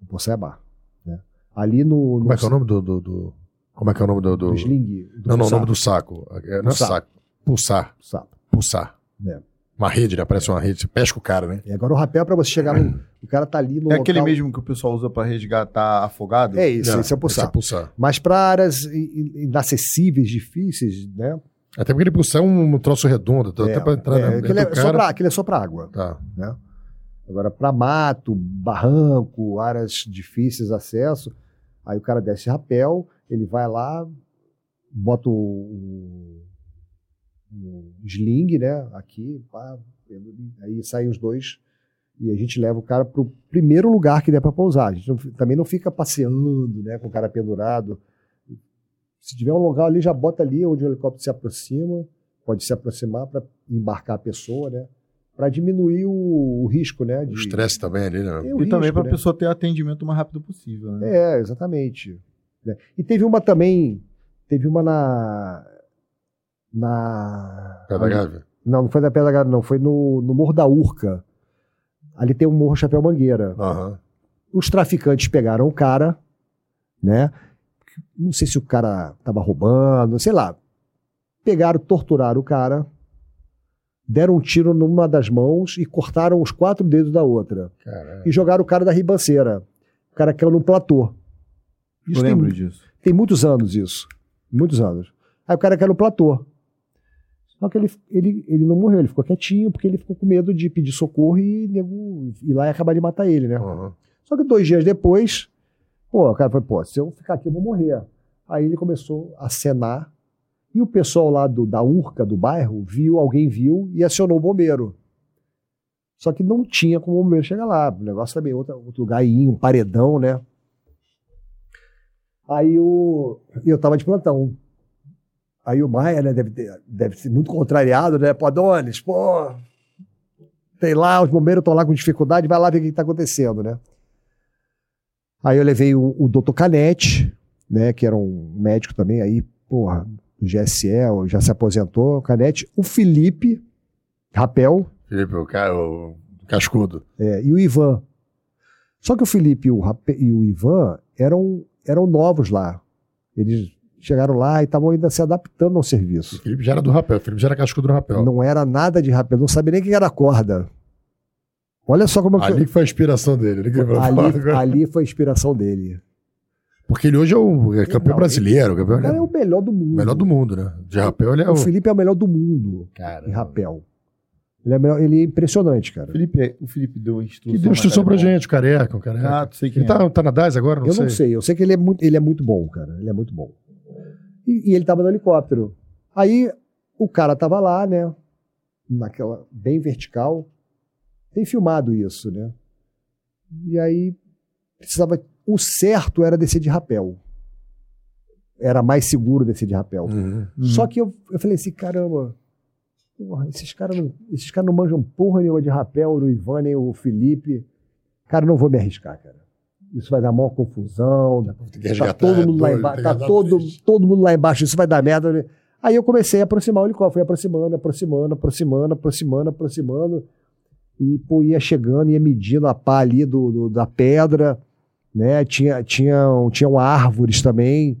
[SPEAKER 3] O pulsar é bar. Né? Ali no, no,
[SPEAKER 1] Como é que é o nome do. do, do- como é que é o nome do. do...
[SPEAKER 3] do sling. do
[SPEAKER 1] Não, não, o nome do saco. É, não é saco. Pulsar.
[SPEAKER 3] Pulsar.
[SPEAKER 1] Pulsar.
[SPEAKER 3] É.
[SPEAKER 1] Uma rede, né? Parece uma rede. Você pesca o cara, né?
[SPEAKER 3] E agora o rapel para você chegar no. O cara tá ali no.
[SPEAKER 2] É aquele
[SPEAKER 3] local-
[SPEAKER 2] mesmo que o pessoal usa pra resgatar afogado?
[SPEAKER 3] É isso,
[SPEAKER 1] Não,
[SPEAKER 3] esse é o pulsar.
[SPEAKER 1] Esse é pulsar.
[SPEAKER 3] Mas para áreas inacessíveis, difíceis, né?
[SPEAKER 1] Até porque ele pulsar é um, troço redondo. Até
[SPEAKER 3] É,
[SPEAKER 1] pra entrar
[SPEAKER 3] é,
[SPEAKER 1] na dentro
[SPEAKER 3] aquele, é só
[SPEAKER 1] cara.
[SPEAKER 3] pra, aquele é só para água.
[SPEAKER 1] Tá.
[SPEAKER 3] Agora, para mato, barranco, áreas difíceis de acesso, aí o cara desce rapel, ele vai lá, bota o, o sling, né? Aqui, pá, aí saem os dois e a gente leva o cara para o primeiro lugar que der para pousar. A gente não também não fica passeando, né, com o cara pendurado. Se tiver um lugar ali, já bota ali onde o helicóptero se aproxima, pode se aproximar para embarcar a pessoa, né? Para diminuir o, o risco, né?
[SPEAKER 1] O
[SPEAKER 3] De,
[SPEAKER 1] estresse também ali, né?
[SPEAKER 3] O
[SPEAKER 2] E também
[SPEAKER 3] risco,
[SPEAKER 2] pra
[SPEAKER 3] né?
[SPEAKER 2] pessoa ter atendimento o mais rápido possível, né?
[SPEAKER 3] É, exatamente. né? E teve uma também, teve uma na. Na.
[SPEAKER 1] Pé da Gávea.
[SPEAKER 3] Não, não foi da Pedra Gávea, não, foi no, no Morro da Urca. Ali tem um Morro Chapéu Mangueira.
[SPEAKER 1] Aham.
[SPEAKER 3] Os traficantes pegaram o cara, né? Não sei se o cara tava roubando, sei lá. Pegaram, torturaram o cara, deram um tiro numa das mãos e cortaram os quatro dedos da outra.
[SPEAKER 1] Caralho.
[SPEAKER 3] E jogaram o cara da ribanceira. O cara caiu num platô.
[SPEAKER 2] Eu
[SPEAKER 3] Isso tem,
[SPEAKER 2] lembro disso.
[SPEAKER 3] tem muitos anos isso. Muitos anos. Aí o cara caiu no platô. Só que ele, ele, ele não morreu, ele ficou quietinho porque ele ficou com medo de pedir socorro e nego, ir lá e acabar de matar ele, né?
[SPEAKER 1] Aham.
[SPEAKER 3] Só que dois dias depois, pô, o cara falou, pô, se eu ficar aqui eu vou morrer. Aí ele começou a acenar e o pessoal lá do, da Urca, do bairro, viu, alguém viu e acionou o bombeiro. Só que não tinha como o bombeiro chegar lá. O negócio também, outro, outro lugar aí, um paredão, né? Aí o, eu tava de plantão. Aí o Maia, né, deve, ter, deve ser muito contrariado, né? Pô, Adonis, pô, sei lá, os bombeiros estão lá com dificuldade, vai lá ver o que está acontecendo, né? Aí eu levei o, o doutor Canete, né, que era um médico também aí, porra, do GSE, já se aposentou, o Canete, o Felipe Rapel
[SPEAKER 1] Felipe, o, cara, o cascudo.
[SPEAKER 3] é, e o Ivan. Só que o Felipe e o, Rape- e o Ivan eram, eram novos lá. Eles chegaram lá e estavam ainda se adaptando ao
[SPEAKER 1] O
[SPEAKER 3] serviço.
[SPEAKER 1] Felipe já era do rapel, o Felipe já era cascudo do rapel.
[SPEAKER 3] Não era nada de rapel, não sabia nem o que era corda. Olha só como é que
[SPEAKER 1] Ali que foi a inspiração dele. Ali
[SPEAKER 3] ali, ali foi a inspiração dele.
[SPEAKER 1] Porque ele hoje é o é campeão
[SPEAKER 3] Não,
[SPEAKER 1] brasileiro, campeão,
[SPEAKER 3] O cara é o melhor do mundo.
[SPEAKER 1] melhor do mundo, né? De rapel ele é o.
[SPEAKER 3] O Felipe é o melhor do mundo
[SPEAKER 1] Cara,
[SPEAKER 3] em rapel. Ele é, melhor- ele é impressionante, cara.
[SPEAKER 2] Felipe, o Felipe deu instrução.
[SPEAKER 1] que deu instrução pra gente, o careca, o careca.
[SPEAKER 2] Ah, tu sei quem
[SPEAKER 1] ele tá, tá na DAS agora? Não
[SPEAKER 3] eu
[SPEAKER 1] sei.
[SPEAKER 3] não sei, eu sei que ele é muito, ele é muito bom, cara. Ele é muito bom. E, e ele tava no helicóptero. Aí o cara tava lá, né? Naquela, bem vertical. Tem filmado isso, né? E aí precisava. O certo era descer de rapel. Era mais seguro descer de rapel.
[SPEAKER 1] Uhum.
[SPEAKER 2] Uhum.
[SPEAKER 3] Só que eu, eu falei assim, caramba, porra, esses caras não, esses caras não manjam porra nenhuma de rapel, o Ivan nem o Felipe. Cara, não vou me arriscar, cara. Isso vai dar maior confusão.
[SPEAKER 1] Tem que
[SPEAKER 3] Tá todo mundo lá embaixo. Tá todo, todo mundo lá embaixo, isso vai dar merda. né? Aí eu comecei a aproximar o helicóptero, fui aproximando, aproximando, aproximando, aproximando, aproximando. E pô, ia chegando, ia medindo a pá ali do, do- da pedra, né? Tinha, tinham, tinham árvores também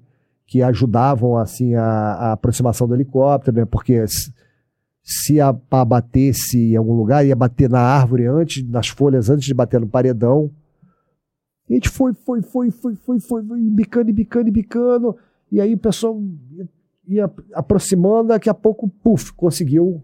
[SPEAKER 3] que ajudavam assim a, a aproximação do helicóptero, né? Porque se, se a pá batesse em algum lugar, ia bater na árvore antes, nas folhas antes de bater no paredão. E a gente foi, foi, foi, foi, foi, foi, foi bicando, bicando, bicando. E aí o pessoal ia, ia aproximando, daqui a pouco, puf, conseguiu.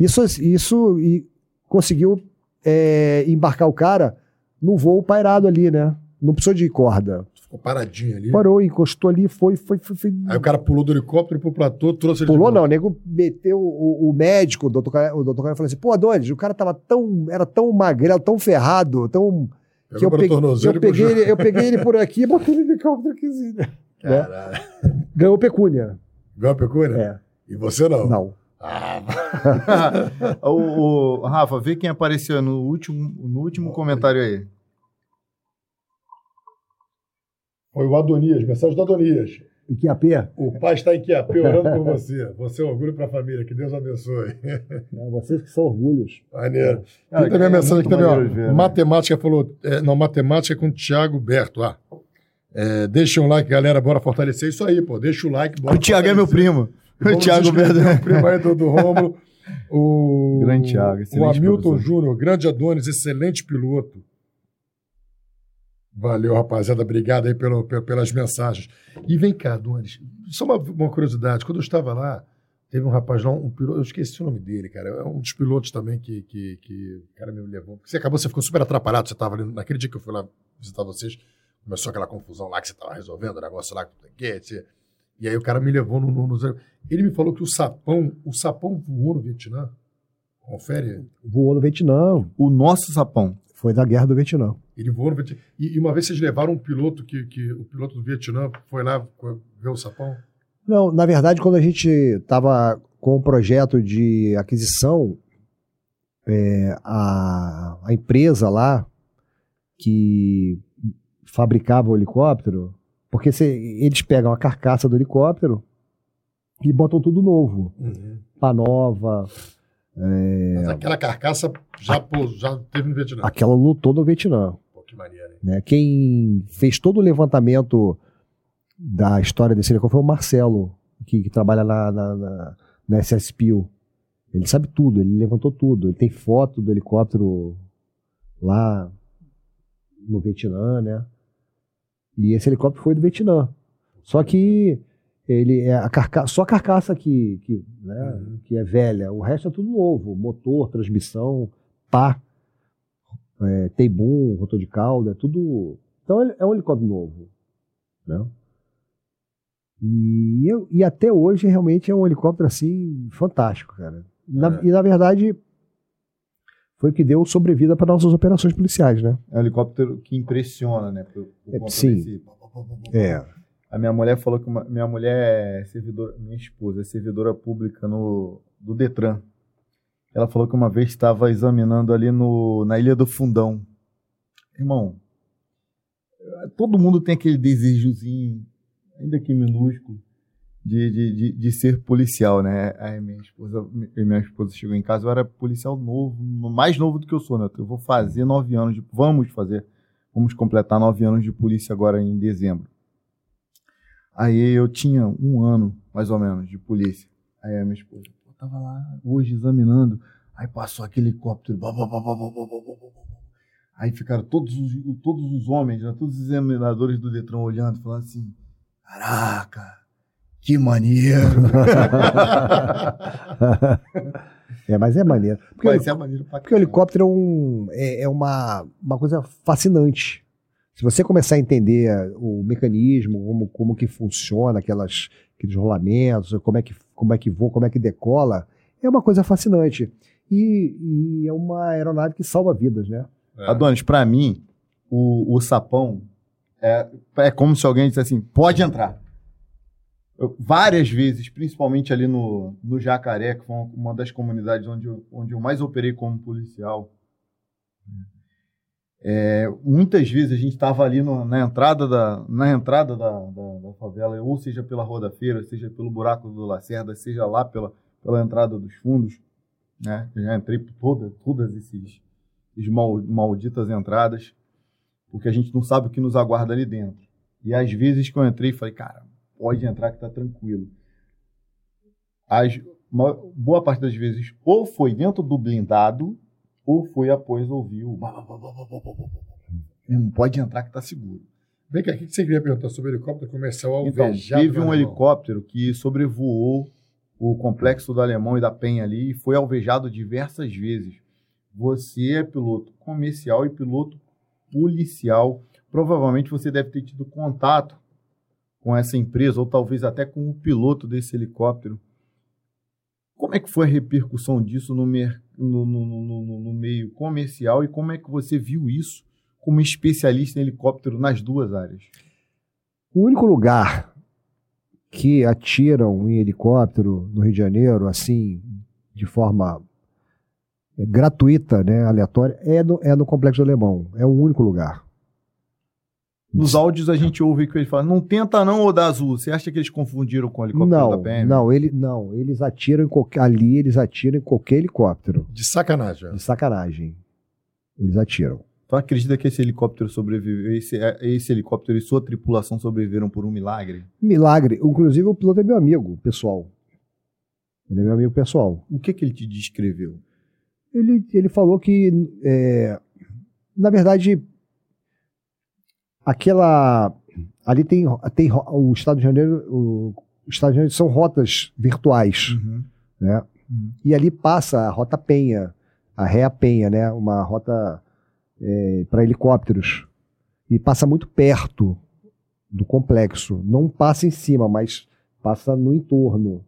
[SPEAKER 3] Isso, isso e conseguiu é, embarcar o cara no voo pairado ali, né? Não precisou de corda.
[SPEAKER 1] Ficou paradinho ali.
[SPEAKER 3] Parou, encostou ali, foi, foi, foi. foi.
[SPEAKER 1] Aí o cara pulou do helicóptero pro platô, trouxe ele
[SPEAKER 3] Pulou não, o nego meteu o, o médico, o doutor, o doutor Caio falou assim, pô, Adonis, o cara tava tão, era tão magrelo, tão ferrado, tão...
[SPEAKER 1] Pegou
[SPEAKER 3] que eu, peguei, eu, peguei ele, eu peguei ele por aqui e botei ele no helicóptero aqui, né?
[SPEAKER 1] Caralho.
[SPEAKER 3] Ganhou pecúnia.
[SPEAKER 1] Ganhou pecúnia?
[SPEAKER 3] É,
[SPEAKER 1] E você não?
[SPEAKER 3] não.
[SPEAKER 1] Ah,
[SPEAKER 2] o, o- Rafa, vê quem apareceu no último, no último comentário aí.
[SPEAKER 1] foi o Adonias, mensagem do Adonias.
[SPEAKER 3] E que AP?
[SPEAKER 1] O pai está em Quiapé orando por você. Você é um orgulho para a família. Que Deus abençoe.
[SPEAKER 3] É, vocês que são orgulhos.
[SPEAKER 1] Maneiro.
[SPEAKER 2] Cara,
[SPEAKER 1] Tem também a
[SPEAKER 2] é
[SPEAKER 1] mensagem aqui também, ó.
[SPEAKER 2] ver, né?
[SPEAKER 1] Matemática falou. é, não, matemática é com o Thiago Berto. Ah. É, deixa um like, galera. Bora fortalecer isso aí, pô. Deixa o like. Bora
[SPEAKER 2] O Thiago é meu
[SPEAKER 1] fortalecer.
[SPEAKER 2] primo. O Thiago
[SPEAKER 1] inscrever
[SPEAKER 2] Berto.
[SPEAKER 1] o primo aí do, do Rômulo. O,
[SPEAKER 2] Grande Thiago,
[SPEAKER 1] O Hamilton. Júnior, grande Adonis, excelente piloto. Valeu, rapaziada. Obrigado aí pelo, pe- pelas mensagens. E vem cá, Adonis. Só uma, uma curiosidade. Quando eu estava lá, teve um rapaz lá, um piloto, eu esqueci o nome dele, cara. É um dos pilotos também que, que, que o cara me levou. Você acabou, você ficou super atrapalhado. Você estava ali, naquele dia que eu fui lá visitar vocês, começou aquela confusão lá que você estava resolvendo, o negócio lá que você- E aí o cara me levou no, no, no- Ele me falou que o sapão, o sapão voou no Vietnã. Confere.
[SPEAKER 3] Voou no Vietnã.
[SPEAKER 2] O nosso sapão.
[SPEAKER 3] Foi da guerra do Vietnã.
[SPEAKER 1] Ele voou no Vietnã. E, e uma vez vocês levaram um piloto que, que o piloto do Vietnã foi lá ver o sapão?
[SPEAKER 3] Não, na verdade, quando a gente estava com o projeto de aquisição, é, a, a empresa lá que fabricava o helicóptero, porque se- eles pegam a carcaça do helicóptero e botam tudo novo. Pá nova,
[SPEAKER 1] Mas aquela carcaça já, pô, já teve no Vietnã.
[SPEAKER 3] aquela lutou no Vietnã.
[SPEAKER 1] Pô, que maneiro, hein?
[SPEAKER 3] né? Quem fez todo o levantamento da história desse helicóptero foi o Marcelo, que, que trabalha na, na, na, na SSPIL. Ele sabe tudo, ele levantou tudo. Ele tem foto do helicóptero lá no Vietnã, né? E esse helicóptero foi do Vietnã. Só que ele é a carca só a carcaça que, que, né,
[SPEAKER 1] Uhum.
[SPEAKER 3] que é velha. O resto é tudo novo. Motor, transmissão, pá, é, tem boom, rotor de cauda, é tudo. Então é um helicóptero novo. Né? E, eu- e até hoje realmente é um helicóptero assim fantástico, cara. Na-
[SPEAKER 1] É.
[SPEAKER 3] E na verdade foi o que deu sobrevida para nossas operações policiais, né?
[SPEAKER 2] É um helicóptero que impressiona, né? Por, por
[SPEAKER 3] É, sim.
[SPEAKER 2] desse-
[SPEAKER 3] É.
[SPEAKER 2] A minha mulher falou que uma- minha mulher é servidora, minha esposa é servidora pública no do Detran. Ela falou que uma vez estava examinando ali no, na Ilha do Fundão. Irmão, todo mundo tem aquele desejozinho, ainda que minúsculo, de, de, de, de ser policial, né? Aí minha esposa, minha esposa chegou em casa, eu era policial novo, mais novo do que eu sou, né? Eu vou fazer nove anos, de, vamos fazer, vamos completar nove anos de polícia agora em dezembro. Aí eu tinha um ano, mais ou menos, de polícia. Aí a minha esposa, eu tava lá hoje examinando, aí passou aquele helicóptero, blá, blá, blá, blá, blá, blá, blá, blá, aí ficaram todos os, todos os homens, né, todos os examinadores do Detran olhando, falando assim, caraca, que maneiro.
[SPEAKER 3] é, mas é maneiro. Porque,
[SPEAKER 2] Mas é maneiro pra
[SPEAKER 3] porque o helicóptero é, um- é- é uma, uma coisa fascinante. Se você começar a entender o mecanismo, como, como que funciona aquelas, aqueles rolamentos, como é, que, como é que voa, como é que decola, é uma coisa fascinante. E, e é uma aeronave que salva vidas, né?
[SPEAKER 2] Adonis, pra mim, o, o sapão é, é como se alguém dissesse assim: pode entrar. Várias vezes, principalmente ali no, no Jacaré, que foi uma- das comunidades onde eu, onde eu mais operei como policial. é, muitas vezes a gente estava ali no- na entrada, da, na entrada da, da, da favela, ou seja pela Rua da Feira, seja pelo buraco do Lacerda, seja lá pela, pela entrada dos fundos. Né? Eu já entrei por toda, todas esses, mal- malditas entradas, porque a gente não sabe o que nos aguarda ali dentro. E às vezes que eu entrei, falei, cara, pode entrar que está tranquilo. As, uma, boa parte das vezes, ou foi dentro do blindado, ou foi após ouvir o. Não pode entrar que está seguro.
[SPEAKER 1] Vem cá, o que você queria perguntar sobre o helicóptero comercial alvejado?
[SPEAKER 2] Então,
[SPEAKER 1] teve
[SPEAKER 2] um helicóptero que sobrevoou o complexo do Alemão e da Penha ali e foi alvejado diversas vezes. Você é piloto comercial e piloto policial. Provavelmente você deve ter tido contato com essa empresa ou talvez até com o piloto desse helicóptero. Como é que foi a repercussão disso no, no- no- no- meio comercial e como é que você viu isso como especialista em helicóptero nas duas áreas?
[SPEAKER 3] O único lugar que atiram em helicóptero no Rio de Janeiro, assim, de forma é, gratuita, né, aleatória, é no, é no Complexo Alemão. É o único lugar.
[SPEAKER 2] Nos áudios a gente ouve que ele fala, não tenta não, Oda Azul. Você acha que eles confundiram com o helicóptero da
[SPEAKER 3] Não,
[SPEAKER 2] PM?
[SPEAKER 3] não, ele, não, eles atiram em qualquer, ali, eles atiram em qualquer helicóptero.
[SPEAKER 1] De sacanagem.
[SPEAKER 3] De sacanagem. Eles atiram.
[SPEAKER 2] Tu acredita que esse helicóptero sobreviveu, esse, é, esse helicóptero e sua tripulação sobreviveram por um milagre?
[SPEAKER 3] Milagre. Inclusive, o piloto é meu amigo pessoal. Ele é meu amigo pessoal.
[SPEAKER 2] O que que ele te descreveu?
[SPEAKER 3] Ele, ele falou que, é, na verdade, aquela. Ali tem, tem o Estado de Janeiro. O, o Estado de Janeiro são rotas virtuais. né?
[SPEAKER 2] Uhum.
[SPEAKER 3] E ali passa a Rota Penha, a Réa Penha, né? Uma rota para helicópteros. E passa muito perto do complexo. Não passa em cima, mas passa no entorno.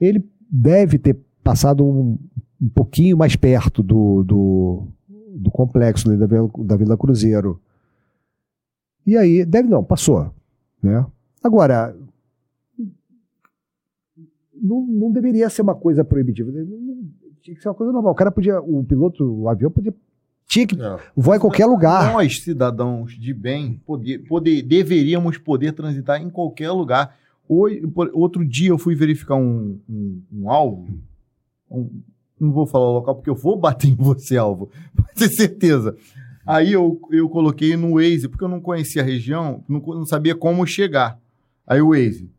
[SPEAKER 3] Ele deve ter passado um, um pouquinho mais perto do, do, do complexo ali da, Vila- da Vila Cruzeiro. E aí, deve não, passou. Né? Agora, não, não deveria ser uma coisa proibitiva. Não- não- Tinha que ser uma coisa normal. O cara podia, o piloto, o avião podia. Tinha que
[SPEAKER 1] É.
[SPEAKER 3] voar em qualquer lugar.
[SPEAKER 2] Nós, cidadãos de bem, poder, poder, deveríamos poder transitar em qualquer lugar. Hoje, outro dia eu fui verificar um, um, um alvo. um- não vou falar o local porque eu vou bater em você, alvo. Pode ter certeza. Aí eu, eu coloquei no Waze, porque eu não conhecia a região, não, não sabia como chegar. Aí o Waze.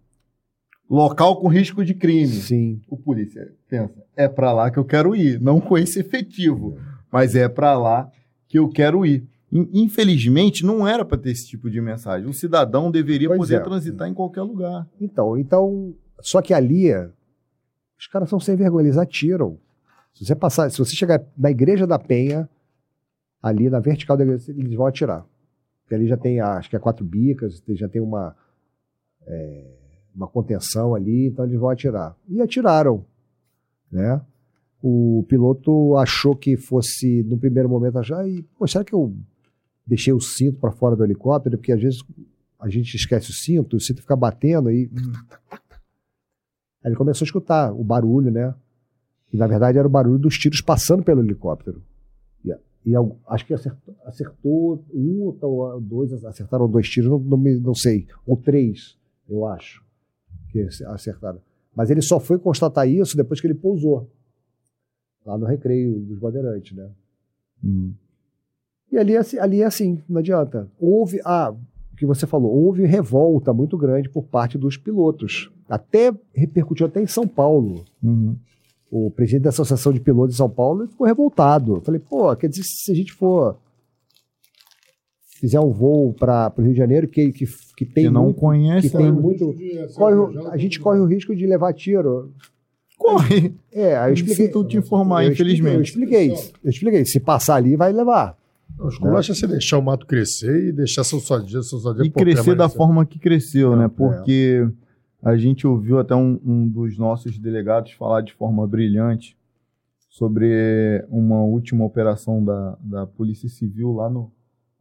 [SPEAKER 2] Local com risco de crime.
[SPEAKER 3] Sim.
[SPEAKER 2] O polícia pensa, é pra lá que eu quero ir. Não com esse efetivo, mas é pra lá que eu quero ir. In- Infelizmente, não era para ter esse tipo de mensagem. O cidadão deveria
[SPEAKER 3] Pois
[SPEAKER 2] poder
[SPEAKER 3] é.
[SPEAKER 2] transitar em qualquer lugar.
[SPEAKER 3] Então, então, só que ali, os caras são sem vergonha, eles atiram. Se você passar, se você chegar na igreja da Penha, ali na vertical da igreja, eles vão atirar. Porque ali já tem, acho que é quatro bicas, já tem uma, é, uma contenção ali, então eles vão atirar. E atiraram, né? O piloto achou que fosse, no primeiro momento, achar, e, pô, será que eu deixei o cinto para fora do helicóptero? Porque às vezes a gente esquece o cinto, o cinto fica batendo e Aí ele começou a escutar o barulho, né? E na verdade era o barulho dos tiros passando pelo helicóptero. E, acho que acertou, acertou um ou dois, acertaram dois tiros, não, não, não sei. Ou três, eu acho, que acertaram. Mas ele só foi constatar isso depois que ele pousou. Lá no recreio dos bandeirantes, né? E ali, é assim- ali é assim, não adianta. Houve. Ah, o que você falou, houve revolta muito grande por parte dos pilotos. Até repercutiu até em São Paulo.
[SPEAKER 2] Uhum.
[SPEAKER 3] O presidente da Associação de Pilotos de São Paulo ficou revoltado. Eu falei, pô, quer dizer, se a gente for fizer um voo para o Rio de Janeiro que, que, que tem
[SPEAKER 2] Que não
[SPEAKER 3] muito,
[SPEAKER 2] conhece,
[SPEAKER 3] que tem
[SPEAKER 2] né?
[SPEAKER 3] muito corre a gente corre o risco de levar tiro.
[SPEAKER 2] corre.
[SPEAKER 3] É, aí eu expliquei.
[SPEAKER 2] Sinto te informar,
[SPEAKER 3] eu expliquei-
[SPEAKER 2] infelizmente.
[SPEAKER 3] Eu expliquei, eu expliquei. Se passar ali, vai levar.
[SPEAKER 1] Os culachos é você deixar o mato crescer e deixar seu sodia, seu sodia
[SPEAKER 2] E
[SPEAKER 1] pô,
[SPEAKER 2] crescer da forma que cresceu, né?
[SPEAKER 3] É.
[SPEAKER 2] A gente ouviu até um, um dos nossos delegados falar de forma brilhante sobre uma última operação da, da Polícia Civil lá no,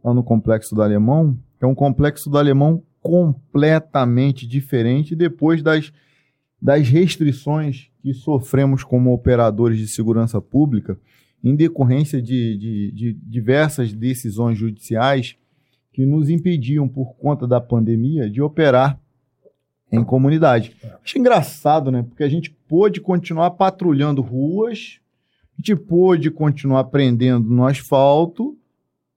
[SPEAKER 2] lá no Complexo do Alemão, é um complexo do Alemão completamente diferente depois das, das restrições que sofremos como operadores de segurança pública em decorrência de, de, de diversas decisões judiciais que nos impediam, por conta da pandemia, de operar em comunidade. Acho engraçado, né? Porque a gente pôde continuar patrulhando ruas, a gente pôde continuar prendendo no asfalto,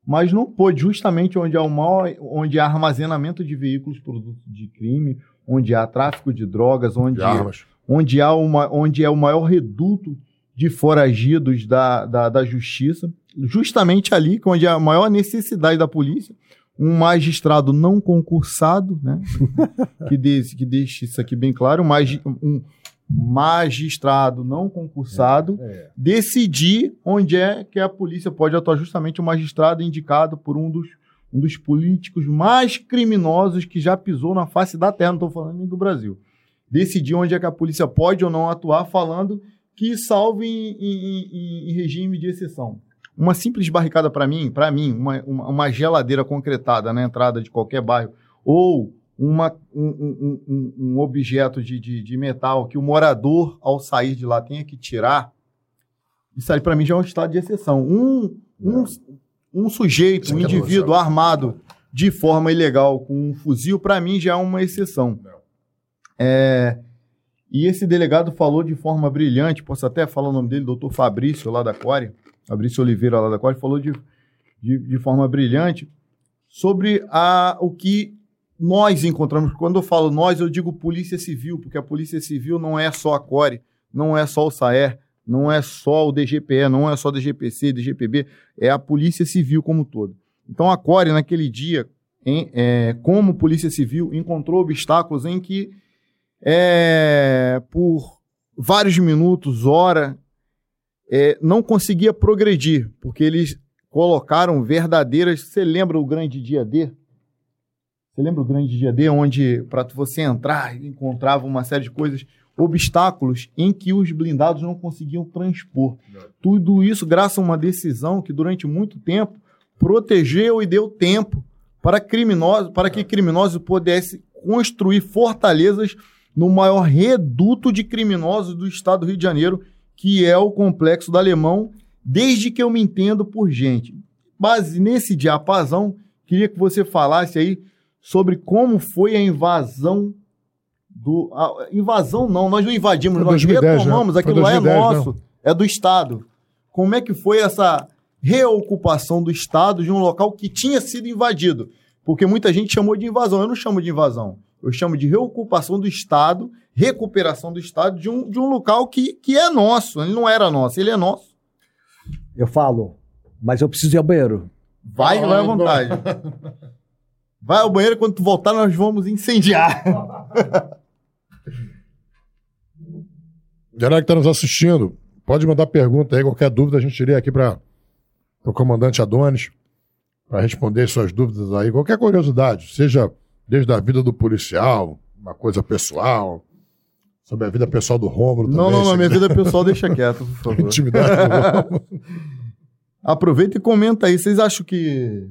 [SPEAKER 2] mas não pôde, justamente onde há, o maior, onde há armazenamento de veículos produtos de crime, onde há tráfico de drogas, onde,
[SPEAKER 1] De armas.
[SPEAKER 2] onde, há uma, onde é o maior reduto de foragidos da, da, da justiça, justamente ali, onde há a maior necessidade da polícia, um magistrado não concursado, né? que, deixe, que deixe isso aqui bem claro, um, magi- um magistrado não concursado,
[SPEAKER 3] É.
[SPEAKER 2] decidir onde é que a polícia pode atuar justamente o magistrado indicado por um dos, um dos políticos mais criminosos que já pisou na face da terra, não estou falando nem do Brasil. Decidir onde é que a polícia pode ou não atuar, falando que salve em, em- em- em regime de exceção. Uma simples barricada para mim, para mim, uma, uma, uma geladeira concretada na entrada de qualquer bairro, ou uma, um, um- um- objeto de, de, de metal que o morador, ao sair de lá, tenha que tirar, isso aí para mim já é um estado de exceção. Um, um, um sujeito, um
[SPEAKER 1] aqui é
[SPEAKER 2] indivíduo armado de forma ilegal com um fuzil, para mim já é uma exceção. É, e esse delegado falou de forma brilhante, posso até falar o nome dele, doutor Fabrício, lá da Core, Fabrício Oliveira, lá da Core, falou de, de, de forma brilhante sobre a, o que nós encontramos. Quando eu falo nós, eu digo Polícia Civil, porque a Polícia Civil não é só a Core, não é só o SAER, não é só o DGPE, não é só o DGPC, DGPB, é a Polícia Civil como um todo. Então a Core, naquele dia, em- é, como Polícia Civil, encontrou obstáculos em que, é, por vários minutos, hora, é, não conseguia progredir, porque eles colocaram verdadeiras. Você lembra o grande dia D? Você lembra o grande dia D, onde para você entrar encontrava uma série de coisas, obstáculos em que os blindados não conseguiam transpor. Tudo isso graças a uma decisão que durante muito tempo protegeu e deu tempo para criminosos, para que criminosos pudessem construir fortalezas no maior reduto de criminosos do estado do Rio de Janeiro, que é o complexo do Alemão, desde que eu me entendo por gente. Base nesse diapasão, queria que você falasse aí sobre como foi a invasão do. A invasão não, nós não invadimos,
[SPEAKER 1] Foi
[SPEAKER 2] nós
[SPEAKER 1] 2010, né?
[SPEAKER 2] retomamos,
[SPEAKER 1] Foi
[SPEAKER 2] aquilo lá é
[SPEAKER 1] 2010,
[SPEAKER 2] nosso, é do Estado. Como é que foi essa reocupação do Estado de um local que tinha sido invadido? Porque muita gente chamou de invasão. Eu não chamo de invasão. Eu chamo de reocupação do Estado, recuperação do Estado de um, de um local que, que é nosso. Ele não era nosso, ele é nosso.
[SPEAKER 3] Eu falo, mas eu preciso ir ao banheiro.
[SPEAKER 2] Vai,
[SPEAKER 1] Ah,
[SPEAKER 2] vai à vontade. Vai ao banheiro, quando tu voltar, nós vamos incendiar.
[SPEAKER 1] Geral que está nos assistindo, pode mandar pergunta aí, qualquer dúvida a gente iria aqui para o comandante Adonis para responder suas dúvidas aí, qualquer curiosidade, seja desde a vida do policial, uma coisa pessoal, sobre a vida pessoal do Rômulo
[SPEAKER 2] Não,
[SPEAKER 1] também.
[SPEAKER 2] não, não, minha
[SPEAKER 1] quiser.
[SPEAKER 2] vida pessoal deixa quieto, por favor.
[SPEAKER 1] Intimidade do.
[SPEAKER 2] Aproveita e comenta aí. Vocês acham que.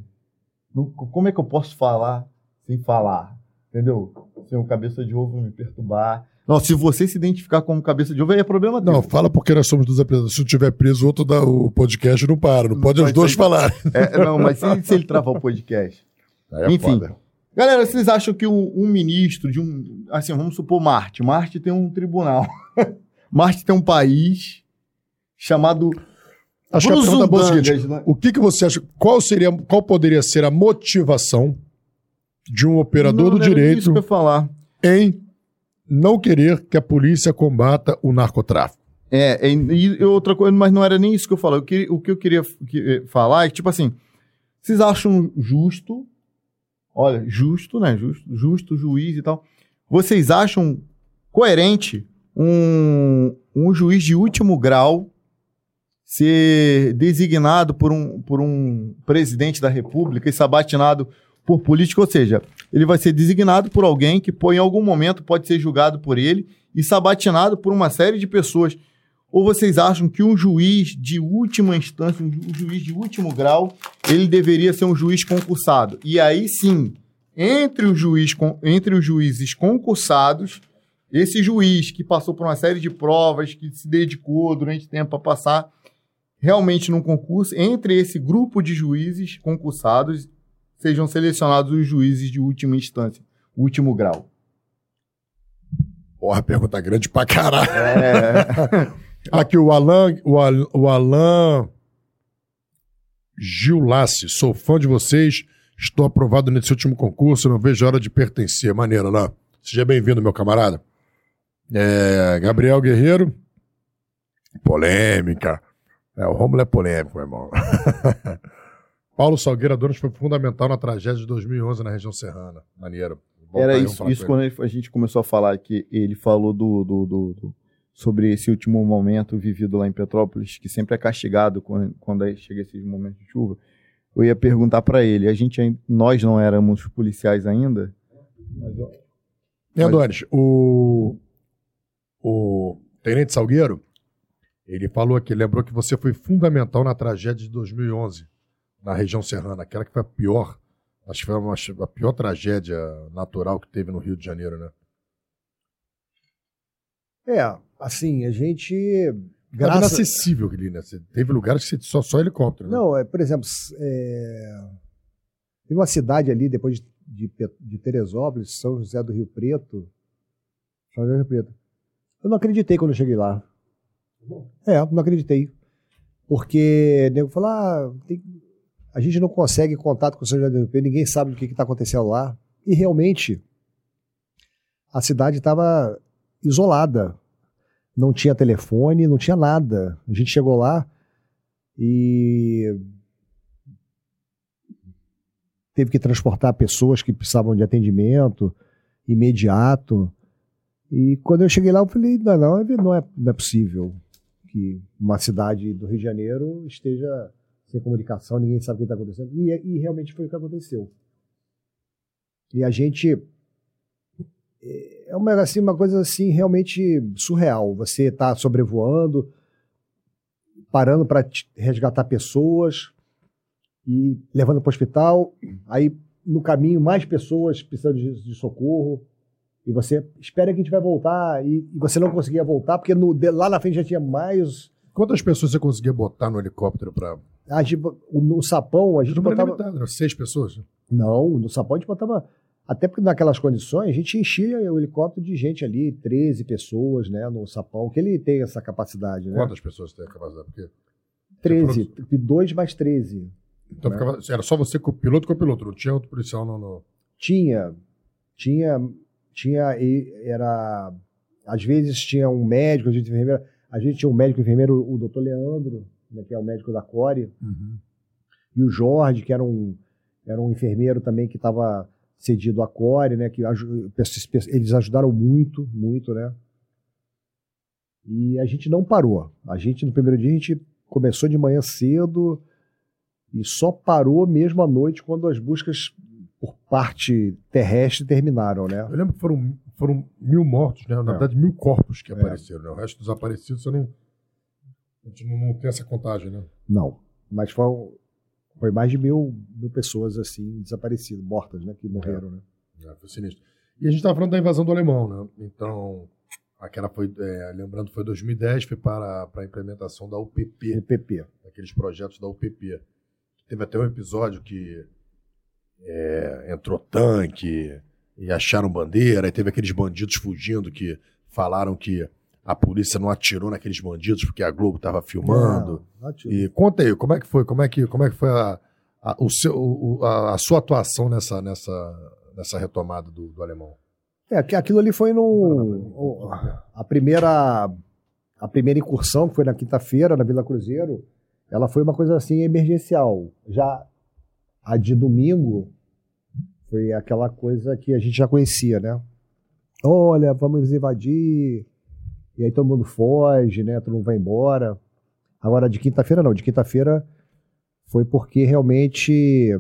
[SPEAKER 2] Como é que eu posso falar sem falar? Entendeu? Sem o cabeça de ovo me perturbar. Não, se você se identificar como cabeça de ovo, aí é problema dele.
[SPEAKER 1] Não, fala porque nós somos dos apresentadores. Se eu tiver preso, o outro dá o podcast não para. Não pode
[SPEAKER 2] Vai
[SPEAKER 1] os dois falar.
[SPEAKER 2] É, não, mas se, se ele travar o podcast.
[SPEAKER 1] Aí é
[SPEAKER 2] Enfim.
[SPEAKER 1] foda.
[SPEAKER 2] Galera, vocês acham que um, um ministro de um. Assim, vamos supor Marte. Marte tem um tribunal. Marte tem um país chamado.
[SPEAKER 1] Acho que a pergunta boa é o seguinte:
[SPEAKER 2] né?
[SPEAKER 1] o que, que você acha? Qual seria, qual poderia ser a motivação de um operador
[SPEAKER 2] Não,
[SPEAKER 1] do direito em não querer que a polícia combata o narcotráfico.
[SPEAKER 2] É, e, e outra coisa, mas não era nem isso que eu falei. O que eu queria que- eh, falar é que, tipo assim, vocês acham justo, olha, justo, né? Justo, justo, juiz e tal. Vocês acham coerente um, um juiz de último grau ser designado por um, por um presidente da república e sabatinado por político? Ou seja, ele vai ser designado por alguém que, pô, em algum momento, pode ser julgado por ele e sabatinado por uma série de pessoas. Ou vocês acham que um juiz de última instância, um ju- juiz de último grau, ele deveria ser um juiz concursado? E aí sim, entre, o juiz, entre os juízes concursados, esse juiz que passou por uma série de provas, que se dedicou durante tempo para passar realmente num concurso, entre esse grupo de juízes concursados, sejam selecionados os juízes de última instância, último grau.
[SPEAKER 1] Porra, pergunta grande pra caralho.
[SPEAKER 2] É,
[SPEAKER 1] Aqui o Alan, o, Al- o Alan Giulassi, sou fã de vocês, estou aprovado nesse último concurso, não vejo a hora de pertencer. Maneiro, Alan. Seja bem-vindo, meu camarada. É, Gabriel Guerreiro, polêmica. É, o Rômulo é polêmico, meu irmão. Paulo Salgueira Donos foi fundamental na tragédia de 2011 na região serrana. Maneiro. Bom,
[SPEAKER 2] Era isso, isso quando ele- a gente começou a falar que ele falou do, do- do- do- sobre esse último momento vivido lá em Petrópolis, que sempre é castigado quando, chega esses momentos de chuva. Eu ia perguntar pra ele, a gente, nós não éramos policiais ainda? Mas, ó,
[SPEAKER 1] Né, Adonis, o, o Tenente Salgueiro, ele falou aqui, lembrou que você foi fundamental na tragédia de 2011, na região serrana, aquela que foi a pior, acho que foi uma, a pior tragédia natural que teve no Rio de Janeiro, né?
[SPEAKER 3] É, assim, a gente.
[SPEAKER 1] Graças...
[SPEAKER 3] Graças...
[SPEAKER 1] inacessível ali, né? Você teve lugares que só, só helicóptero, né?
[SPEAKER 3] Não, é, por exemplo, é... tem uma cidade ali, depois de, de, de Teresópolis, São José do Rio Preto. São José do Rio Preto. Eu não acreditei quando eu cheguei lá. É, não acreditei. Porque o nego falou, ah, tem- a gente não consegue contato com o São José do Rio Preto, ninguém sabe o que está acontecendo lá. E realmente, a cidade estava isolada. Não tinha telefone, não tinha nada. A gente chegou lá e teve que transportar pessoas que precisavam de atendimento imediato. E quando eu cheguei lá, eu falei: não, não, é- não, é, não é possível que uma cidade do Rio de Janeiro esteja sem comunicação, ninguém sabe o que está acontecendo. E, e realmente foi o que aconteceu. E a gente. É uma, assim, uma coisa assim realmente surreal. Você está sobrevoando, parando para resgatar pessoas e levando para o hospital. Aí, no caminho, mais pessoas precisando de, de socorro. E você espera que a gente vai voltar e, e você não conseguia voltar, porque no- de- lá na frente já tinha mais.
[SPEAKER 1] Quantas pessoas você conseguia botar no helicóptero para.
[SPEAKER 3] A gente, o- no sapão, a gente botava.
[SPEAKER 1] limitado? Seis pessoas.
[SPEAKER 3] Não, no sapão a gente botava. Até porque naquelas condições a gente enchia o helicóptero de gente ali, 13 pessoas, né, no sapão, que ele tem essa capacidade, né?
[SPEAKER 1] Quantas pessoas tem a capacidade? Porque
[SPEAKER 3] 13, 2 mais 13.
[SPEAKER 1] Então
[SPEAKER 3] Né?
[SPEAKER 1] ficava- era só você com o piloto com o piloto, não tinha outro policial no. no-
[SPEAKER 3] Tinha, tinha, tinha, e era, às vezes tinha um médico, a gente enfermeira, a gente tinha um médico enfermeiro, o doutor Leandro, né, que é o médico da Core, e o Jorge, que era um, era um enfermeiro também que estava cedido à Core, né, que eles ajudaram muito, muito, né, e a gente não parou. A gente, no primeiro dia, a gente começou de manhã cedo e só parou mesmo à noite quando as buscas por parte terrestre terminaram, né?
[SPEAKER 1] Eu lembro que foram, foram mil mortos, né? Na
[SPEAKER 3] É.
[SPEAKER 1] verdade, mil corpos que
[SPEAKER 3] É.
[SPEAKER 1] apareceram, né? O resto dos aparecidos, você não. A gente não, não tem essa contagem, né?
[SPEAKER 3] Não, mas foi, foi mais de mil, mil pessoas assim desaparecidas, mortas, né? Que morreram, né?
[SPEAKER 1] É, foi sinistro. E a gente estava falando da invasão do alemão, né? Então, aquela foi, é, lembrando, foi 2010, foi para, para a implementação da UPP,
[SPEAKER 3] EPP.
[SPEAKER 1] daqueles projetos da UPP. Teve até um episódio que é, entrou tanque e acharam bandeira, e teve aqueles bandidos fugindo que falaram que a polícia não atirou naqueles bandidos porque a Globo estava filmando.
[SPEAKER 3] Não, ativo.
[SPEAKER 1] E conta aí, como é que foi, como é que, como é que foi a, a, o seu, o- a, a sua atuação nessa, nessa, nessa retomada do, do alemão?
[SPEAKER 3] É, aquilo ali foi no. A primeira, a primeira incursão, que foi na quinta-feira, na Vila Cruzeiro, ela foi uma coisa assim emergencial. Já a de domingo foi aquela coisa que a gente já conhecia, né? Olha, vamos invadir. E aí todo mundo foge, né? Todo mundo vai embora. Agora, de quinta-feira, não. De quinta-feira foi porque realmente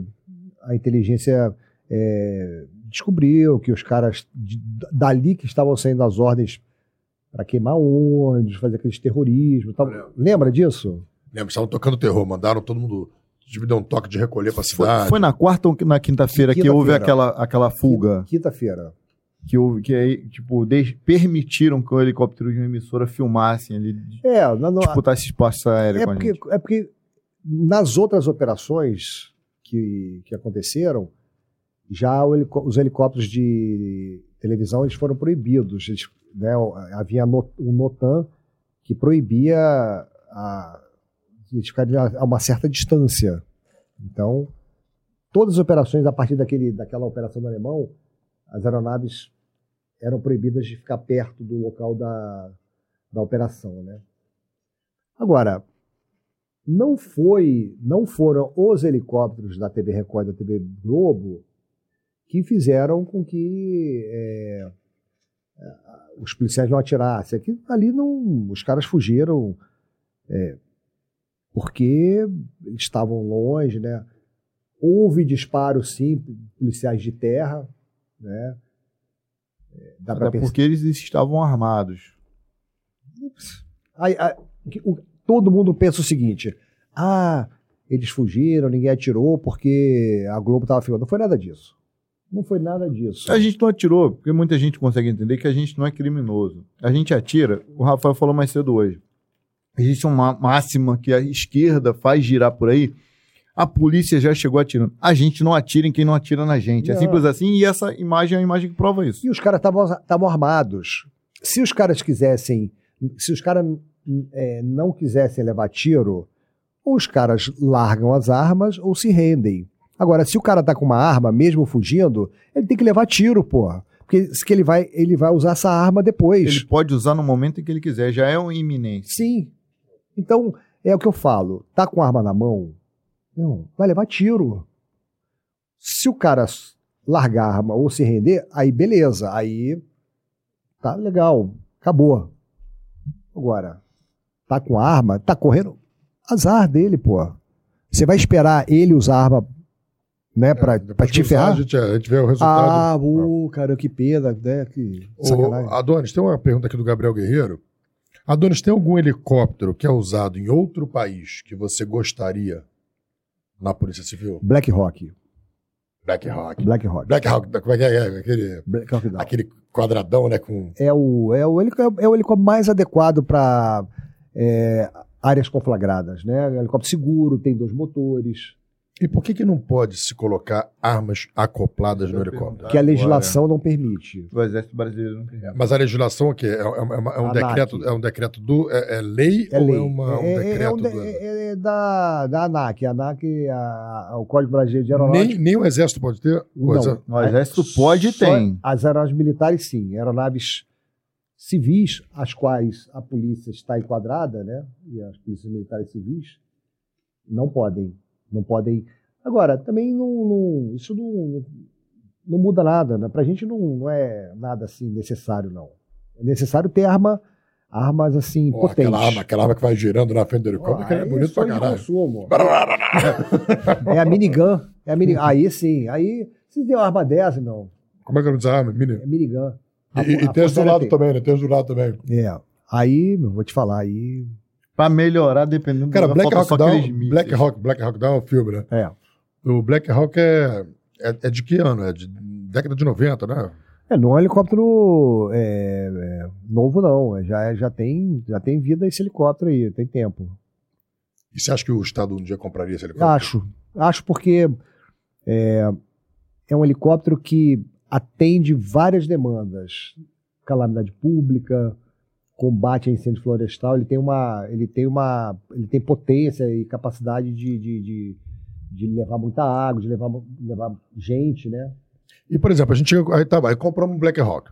[SPEAKER 3] a inteligência é, descobriu que os caras de- dali que estavam saindo as ordens para queimar ônibus, fazer aqueles terrorismo. Tal.
[SPEAKER 1] Lembro.
[SPEAKER 3] Lembra disso?
[SPEAKER 1] Lembra, estavam tocando terror, mandaram todo mundo. Tipo, deu um toque de recolher pra
[SPEAKER 2] Foi,
[SPEAKER 1] cidade.
[SPEAKER 2] foi na quarta ou na quinta-feira que
[SPEAKER 3] Quinta-feira.
[SPEAKER 2] houve aquela, aquela fuga?
[SPEAKER 3] Quinta-feira.
[SPEAKER 2] Que, houve, que tipo, permitiram que o helicóptero de uma emissora filmassem ali,
[SPEAKER 3] É, na, no-
[SPEAKER 2] disputasse espaço aéreo
[SPEAKER 3] é,
[SPEAKER 2] com a
[SPEAKER 3] porque,
[SPEAKER 2] gente.
[SPEAKER 3] é porque nas outras operações que, que aconteceram, já o helicó- os helicópteros de televisão eles foram proibidos. Eles, né, havia no- um NOTAM que proibia a, eles ficarem a a uma certa distância. Então, todas as operações a partir daquele, daquela operação do alemão, as aeronaves eram proibidas de ficar perto do local da, da operação, né? Agora, não foi, não foram os helicópteros da TV Record da TV Globo que fizeram com que é, os policiais não atirassem. Aqui, ali não, os caras fugiram é, porque estavam longe, né? Houve disparo, sim, policiais de terra, né? É, Dá
[SPEAKER 2] Até porque eles estavam armados.
[SPEAKER 3] Aí, aí, o- todo mundo pensa o seguinte: ah, eles fugiram, ninguém atirou porque a Globo estava filmando. Não foi nada disso. Não foi nada disso.
[SPEAKER 2] A gente não atirou, porque muita gente consegue entender que a gente não é criminoso. A gente atira, o Rafael falou mais cedo hoje. Existe uma máxima que a esquerda faz girar por aí. A polícia já chegou atirando. A gente não atira em quem não atira na gente. É
[SPEAKER 3] Não.
[SPEAKER 2] simples assim, e essa imagem é a imagem que prova isso.
[SPEAKER 3] E os caras estavam armados. Se os caras quisessem, se os caras é, não quisessem levar tiro, ou os caras largam as armas ou se rendem. Agora, se o cara tá com uma arma, mesmo fugindo, ele tem que levar tiro, porra. Porque se que ele vai, ele vai usar essa arma depois.
[SPEAKER 2] Ele pode usar no momento em que ele quiser, já é um iminente.
[SPEAKER 3] Sim. Então, é o que eu falo. Tá com arma na mão, não, vai levar tiro. Se o cara largar a arma ou se render, aí beleza. Aí tá legal. Acabou. Agora, tá com arma, tá correndo. Azar dele, pô. Você vai esperar ele usar a arma, né, pra,
[SPEAKER 1] É,
[SPEAKER 3] pra te
[SPEAKER 1] usar,
[SPEAKER 3] ferrar?
[SPEAKER 1] A gente, a gente vê o resultado.
[SPEAKER 3] Ah, ô, cara, que pena, né? Que sacanagem.
[SPEAKER 1] Adonis, tem uma pergunta aqui do Gabriel Guerreiro. Adonis, tem algum helicóptero que é usado em outro país que você gostaria na Polícia Civil?
[SPEAKER 3] Black Rock.
[SPEAKER 1] Black Hawk.
[SPEAKER 3] Black Rock.
[SPEAKER 1] Black Hawk, como é que é? É, Aquele,
[SPEAKER 3] Black Rock não.
[SPEAKER 1] aquele quadradão, né? Com...
[SPEAKER 3] é o, é o, helicó- é o helicóptero mais adequado para áreas conflagradas, né? É um helicóptero seguro, tem dois motores,
[SPEAKER 1] E por que, que não pode se colocar armas acopladas no helicóptero?
[SPEAKER 3] que a
[SPEAKER 2] Agora,
[SPEAKER 3] legislação não permite.
[SPEAKER 2] O Exército Brasileiro não tem.
[SPEAKER 1] Mas a legislação o quê? É, é, é uma- é um decreto, é um decreto do. É, é lei
[SPEAKER 3] É
[SPEAKER 1] ou
[SPEAKER 3] lei.
[SPEAKER 1] é, uma, um
[SPEAKER 3] é, é-
[SPEAKER 1] decreto
[SPEAKER 3] é um de-
[SPEAKER 1] do.
[SPEAKER 3] é- é da, da ANAC. A ANAC, a- a- o Código Brasileiro de Aeronáutica.
[SPEAKER 1] nem, nem o exército pode ter?
[SPEAKER 3] Não.
[SPEAKER 1] Coisa-
[SPEAKER 2] O Exército pode e tem.
[SPEAKER 3] As aeronaves militares, sim. Aeronaves civis, as quais a polícia está enquadrada, né? E as polícias militares civis não podem. Não podem. Agora, também não, não- isso não, não muda nada. Né? Pra gente não, não é nada assim necessário, não. É necessário ter arma, armas assim,
[SPEAKER 1] Pô,
[SPEAKER 3] potentes.
[SPEAKER 1] aquela arma, aquela arma que vai girando na frente do helicóptero, que é
[SPEAKER 3] Aí
[SPEAKER 1] bonito
[SPEAKER 3] sonho
[SPEAKER 1] pra caralho.
[SPEAKER 3] consumo. É a minigun. É a mini... Aí sim. Aí, se tem uma arma dessa, não.
[SPEAKER 1] Como é que eu não diz arma? Mini?
[SPEAKER 3] É minigun. A-
[SPEAKER 1] E, e
[SPEAKER 3] a
[SPEAKER 1] tem do lado
[SPEAKER 3] tem.
[SPEAKER 1] também, né? Tem do lado também.
[SPEAKER 3] É. Aí, meu, vou te falar, aí.
[SPEAKER 2] Pra melhorar, dependendo
[SPEAKER 1] Cara,
[SPEAKER 2] do
[SPEAKER 1] Black Hawk,
[SPEAKER 2] só
[SPEAKER 1] Down. Black, Hawk, Black Hawk Down é um filme, né?
[SPEAKER 3] É.
[SPEAKER 1] O Black Hawk é, é, é de que ano? É de década de 90, né?
[SPEAKER 3] É, não é um helicóptero é, é, novo, não. É, Já, é- já, tem, já tem vida esse helicóptero aí, tem tempo.
[SPEAKER 1] E você acha que o Estado um dia compraria esse helicóptero?
[SPEAKER 3] Acho. Acho porque é, é um helicóptero que atende várias demandas. Calamidade pública, combate a incêndio florestal, ele tem uma. Ele tem uma. Ele tem potência e capacidade de, de, de, de levar muita água, de levar, levar gente, né?
[SPEAKER 1] E, por exemplo, a gente chega, aí, tá, aí compramos um Black Hawk.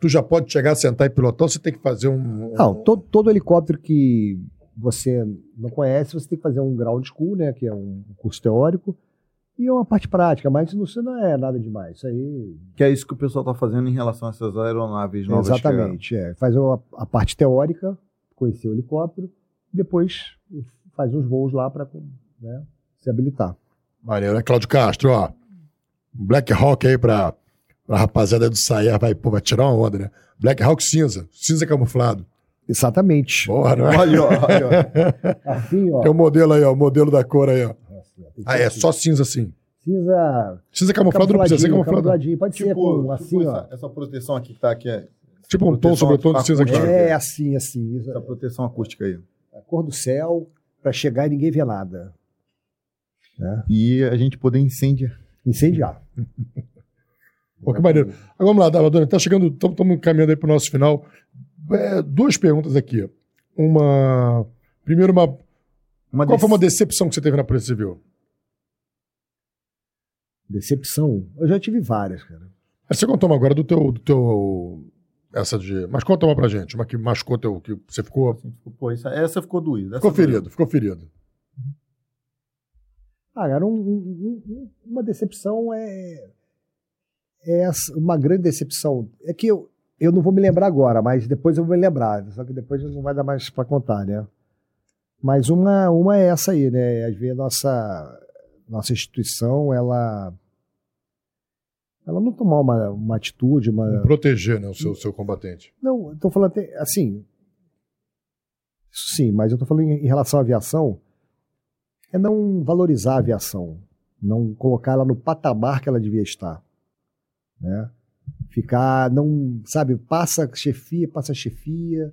[SPEAKER 1] Tu já pode chegar, sentar e pilotar, ou você tem que fazer um. um-
[SPEAKER 3] Não, todo, todo helicóptero que você não conhece, você tem que fazer um ground school, né? Que é um curso teórico. E uma parte prática, mas isso não é nada demais. Isso aí.
[SPEAKER 2] Que é isso que o pessoal tá fazendo em relação a essas aeronaves novas.
[SPEAKER 3] exatamente. É. Faz a, a parte teórica, conhecer o helicóptero, depois faz uns voos lá para né, se habilitar.
[SPEAKER 1] Maneiro, né? Cláudio Castro, ó. Um Black Hawk aí pra, pra rapaziada do Saia, vai, pô, vai tirar uma onda, né? Black Hawk cinza, cinza camuflado.
[SPEAKER 3] Exatamente.
[SPEAKER 1] Porra, não é?
[SPEAKER 2] Olha, olha.
[SPEAKER 3] Assim, ó.
[SPEAKER 1] Tem o modelo aí, ó, o modelo da cor aí, ó.
[SPEAKER 3] Que
[SPEAKER 1] Ah, é
[SPEAKER 3] assim.
[SPEAKER 1] só cinza assim.
[SPEAKER 3] Cinza.
[SPEAKER 1] Cinza camuflado não precisa ser camuflado.
[SPEAKER 3] camufladinho. Pode ser com assim,
[SPEAKER 2] tipo
[SPEAKER 3] ó.
[SPEAKER 2] essa, essa proteção aqui que tá aqui. É,
[SPEAKER 1] Tipo um tom sobre tom de cinza claro.
[SPEAKER 3] É assim, assim.
[SPEAKER 2] essa proteção acústica aí.
[SPEAKER 3] A cor do céu, para chegar e ninguém ver nada.
[SPEAKER 2] E a gente poder incendiar.
[SPEAKER 3] Incendiar.
[SPEAKER 1] Pô, que maneiro. Agora vamos lá, Davadona, tá chegando, estamos caminhando aí pro nosso final. É, duas perguntas aqui. Uma. Primeiro, uma.
[SPEAKER 2] Uma
[SPEAKER 1] Qual foi uma decepção que você teve na Polícia Civil?
[SPEAKER 3] Decepção. Eu já tive várias, cara.
[SPEAKER 1] Você contou uma agora do teu, do teu. Essa de. Mas conta uma pra gente, uma que machucou teu. que você ficou.
[SPEAKER 2] Pô, essa, essa ficou doída.
[SPEAKER 1] Ficou
[SPEAKER 2] essa doeu.
[SPEAKER 1] ferido, ficou ferido.
[SPEAKER 3] Ah, cara, um- um- um- uma decepção é, é uma grande decepção. É que eu, eu não vou me lembrar agora, mas depois eu vou me lembrar. Só que depois não vai dar mais para contar, né? Mas uma, uma é essa aí, né? Às vezes a nossa, nossa instituição, ela, ela não tomar uma, uma atitude, uma,
[SPEAKER 1] Proteger, né, o seu, seu combatente.
[SPEAKER 3] Não, estou falando até, assim. Sim, mas eu estou falando em, em relação à aviação. É não valorizar a aviação. Não colocar ela no patamar que ela devia estar. Né? Ficar, não, sabe, passa chefia, passa chefia.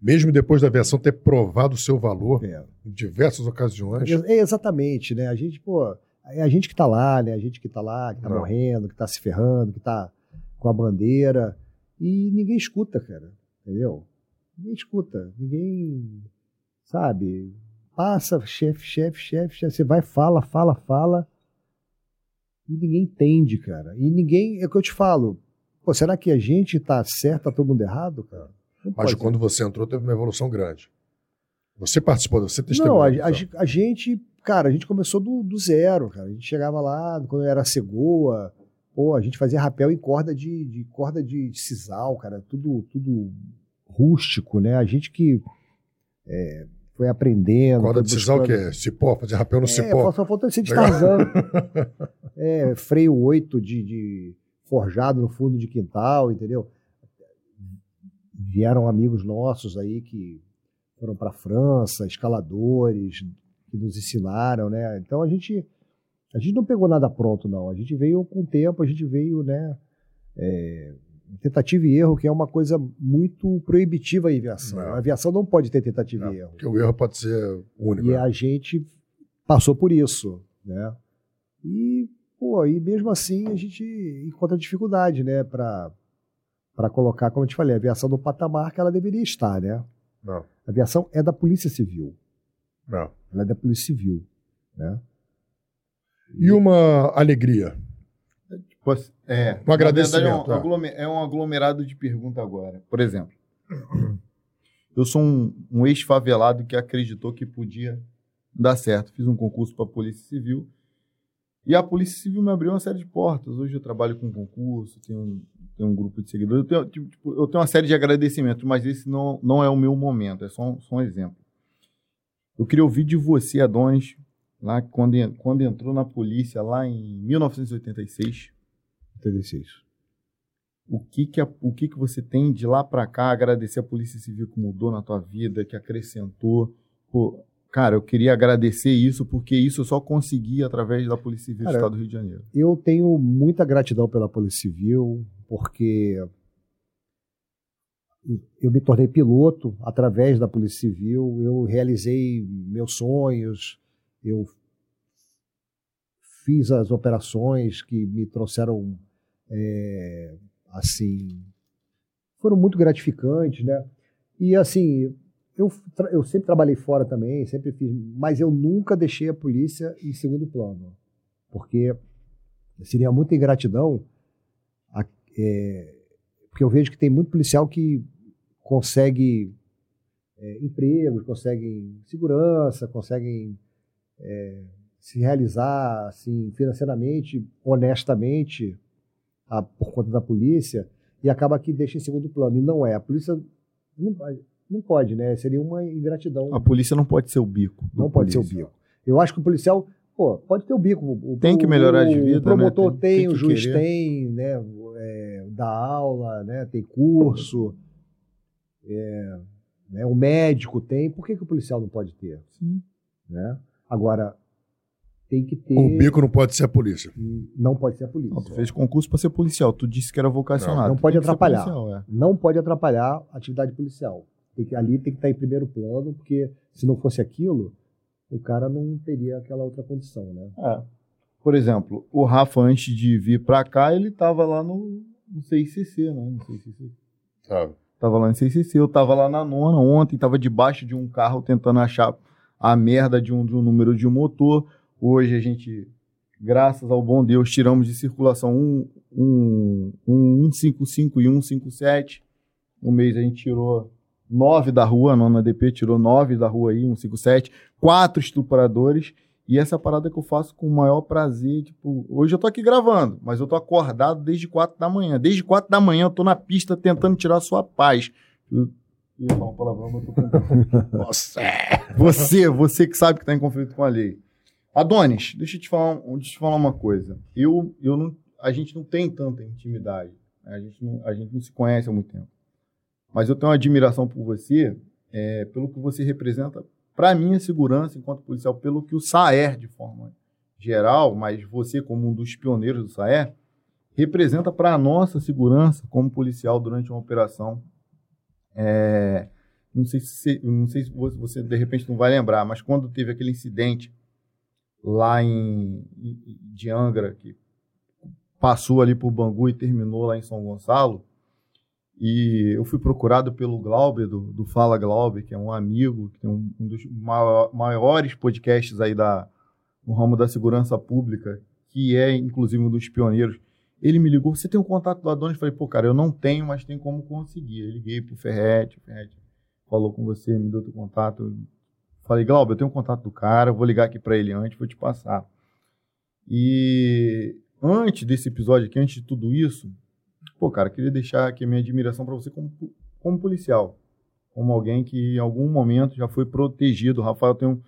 [SPEAKER 1] Mesmo depois da aviação ter provado o seu valor
[SPEAKER 3] É,
[SPEAKER 1] em diversas ocasiões.
[SPEAKER 3] é exatamente, né? A gente, pô, é a gente que está lá, né? A gente que está lá, que está
[SPEAKER 1] Não.
[SPEAKER 3] morrendo, que está se ferrando, que está com a bandeira. E ninguém escuta, cara. Entendeu? Ninguém escuta. Ninguém, sabe? Passa, chefe, chefe, chefe, chefe. Você vai, fala, fala, fala. E ninguém entende, cara. E ninguém. É o que eu te falo. Pô, será que a gente tá certo, tá todo mundo errado, cara? Não
[SPEAKER 1] Mas quando você entrou, teve uma evolução grande. Você participou, você
[SPEAKER 3] Não,
[SPEAKER 1] testemunhou.
[SPEAKER 3] a, a gen- a gente, cara, a gente começou do, do zero, cara. A gente chegava lá, quando era cegoa, pô, a gente fazia rapel em corda de, de corda de sisal, cara, tudo, tudo rústico, né? A gente que é, foi aprendendo.
[SPEAKER 1] Corda
[SPEAKER 3] foi
[SPEAKER 1] de sisal que é cipó, fazer rapel no
[SPEAKER 3] É,
[SPEAKER 1] cipó.
[SPEAKER 3] só faltou ser de Tarzan. é, freio 8 de, de forjado no fundo de quintal, entendeu? Vieram amigos nossos aí que foram para a França, escaladores que nos ensinaram, né? Então a gente a gente não pegou nada pronto não. A gente veio com o tempo, a gente veio, né? é, tentativa e erro, que é uma coisa muito proibitiva em aviação.
[SPEAKER 1] É.
[SPEAKER 3] A aviação não pode ter tentativa
[SPEAKER 1] Não,
[SPEAKER 3] e erro.
[SPEAKER 1] Porque o erro pode ser único.
[SPEAKER 3] E
[SPEAKER 1] né?
[SPEAKER 3] a gente passou por isso, né? E, pô, e mesmo assim a gente encontra dificuldade, né, para para colocar, como eu te falei, a aviação no patamar que ela deveria estar, né?
[SPEAKER 1] Não,
[SPEAKER 3] A aviação é da Polícia Civil,
[SPEAKER 1] não.
[SPEAKER 3] ela é da Polícia Civil, né?
[SPEAKER 1] E uma alegria.
[SPEAKER 2] Tipo assim, É,
[SPEAKER 1] Um agradecimento,
[SPEAKER 2] é, um
[SPEAKER 1] é.
[SPEAKER 2] é um aglomerado de pergunta agora. Por exemplo, eu sou um, um ex-favelado que acreditou que podia dar certo. Fiz um concurso para a Polícia Civil e a Polícia Civil me abriu uma série de portas. Hoje eu trabalho com concurso, tenho um, tenho um grupo de seguidores. Eu tenho, tipo, eu tenho uma série de agradecimentos, mas esse não, não é o meu momento, é só um, só um exemplo. Eu queria ouvir de você, Adonis, lá quando, quando entrou na polícia, lá em 1986.
[SPEAKER 3] 36.
[SPEAKER 2] O que que, a- o que que você tem de lá pra cá agradecer a Polícia Civil que mudou na tua vida, que acrescentou? Pô, cara, eu queria agradecer isso porque isso eu só consegui através da Polícia Civil
[SPEAKER 3] Cara,
[SPEAKER 2] do Estado do Rio de Janeiro.
[SPEAKER 3] Eu tenho muita gratidão pela Polícia Civil, porque eu me tornei piloto através da Polícia Civil, eu realizei meus sonhos, eu fiz as operações que me trouxeram, é, assim, foram muito gratificantes, né? E assim, eu, eu sempre trabalhei fora também, sempre fiz, mas eu nunca deixei a polícia em segundo plano, porque Seria muita ingratidão, a- é, porque eu vejo que tem muito policial que consegue é, empregos, conseguem segurança, conseguem é, se realizar assim, financeiramente, honestamente, a- por conta da polícia, e acaba que deixa em segundo plano. E não é. A polícia não, não pode, né? Seria uma ingratidão.
[SPEAKER 2] A polícia não pode ser o bico.
[SPEAKER 3] Não pode ser o
[SPEAKER 2] polícia.
[SPEAKER 3] bico. Eu acho que o policial, pô, pode ter o bico. O,
[SPEAKER 2] Tem que melhorar de vida,
[SPEAKER 3] O promotor
[SPEAKER 2] né? Tem-
[SPEAKER 3] tem,
[SPEAKER 2] tem
[SPEAKER 3] o juiz
[SPEAKER 2] querer.
[SPEAKER 3] tem, né? É, dá aula, né? Tem curso. É, né, o médico tem. Por que, que o policial não pode ter?
[SPEAKER 2] Sim.
[SPEAKER 3] Né? Agora, tem que ter.
[SPEAKER 1] O bico não pode ser a polícia.
[SPEAKER 3] Não pode ser a polícia.
[SPEAKER 2] Não, tu fez concurso pra ser policial. Tu disse que era vocacionado.
[SPEAKER 3] Não, não pode atrapalhar.
[SPEAKER 2] policial, é.
[SPEAKER 3] Não pode atrapalhar a atividade policial. Tem que, ali tem que estar em primeiro plano, porque se não fosse aquilo, o cara não teria aquela outra condição, né?
[SPEAKER 2] É. Por exemplo, o Rafa, antes de vir pra cá, ele tava lá no, no CICC, né? No CICC. Tava lá no CICC, eu tava lá na nona ontem, tava debaixo de um carro tentando achar a merda de um, de um número de um motor. Hoje a gente, graças ao bom Deus, tiramos de circulação um, um, um 155 e um 157. No mês a gente tirou nove da rua, a nona DP tirou nove da rua aí, 157, quatro estupradores. E essa parada que eu faço com o maior prazer, tipo, hoje eu tô aqui gravando, mas eu tô acordado desde quatro da manhã. Desde quatro da manhã eu tô na pista tentando tirar a sua paz. Eu ia falar um palavrão, mas eu tô com...
[SPEAKER 1] Nossa.
[SPEAKER 2] Você, você que sabe que tá em conflito com a lei. Adonis, deixa eu te falar, deixa eu te falar uma coisa. Eu, eu não, a gente não tem tanta intimidade. né? A gente não, a gente não se conhece há muito tempo. Mas eu tenho uma admiração por você, é, pelo que você representa para a minha segurança enquanto policial, pelo que o SAER, de forma geral, mas você como um dos pioneiros do SAER, representa para a nossa segurança como policial durante uma operação. É, não sei se não sei se você, de repente não vai lembrar, mas quando teve aquele incidente lá em de Angra que passou ali por Bangu e terminou lá em São Gonçalo, e eu fui procurado pelo Glauber, do, do Fala Glauber, que é um amigo, que tem um, um dos maior- maiores podcasts aí da, no ramo da segurança pública, que é inclusive um dos pioneiros. Ele me ligou, você tem o contato do Adonis? Eu falei, pô, cara, eu não tenho, mas tem como conseguir. Eu liguei pro Ferrete, o Ferrete falou com você, me deu teu contato. Falei, Glauber, eu tenho o contato do cara, vou ligar aqui para ele antes, vou te passar. E antes desse episódio aqui, antes de tudo isso, pô, cara, queria deixar aqui a minha admiração para você como, como policial, como alguém que em algum momento já foi protegido. O Rafael tem, um,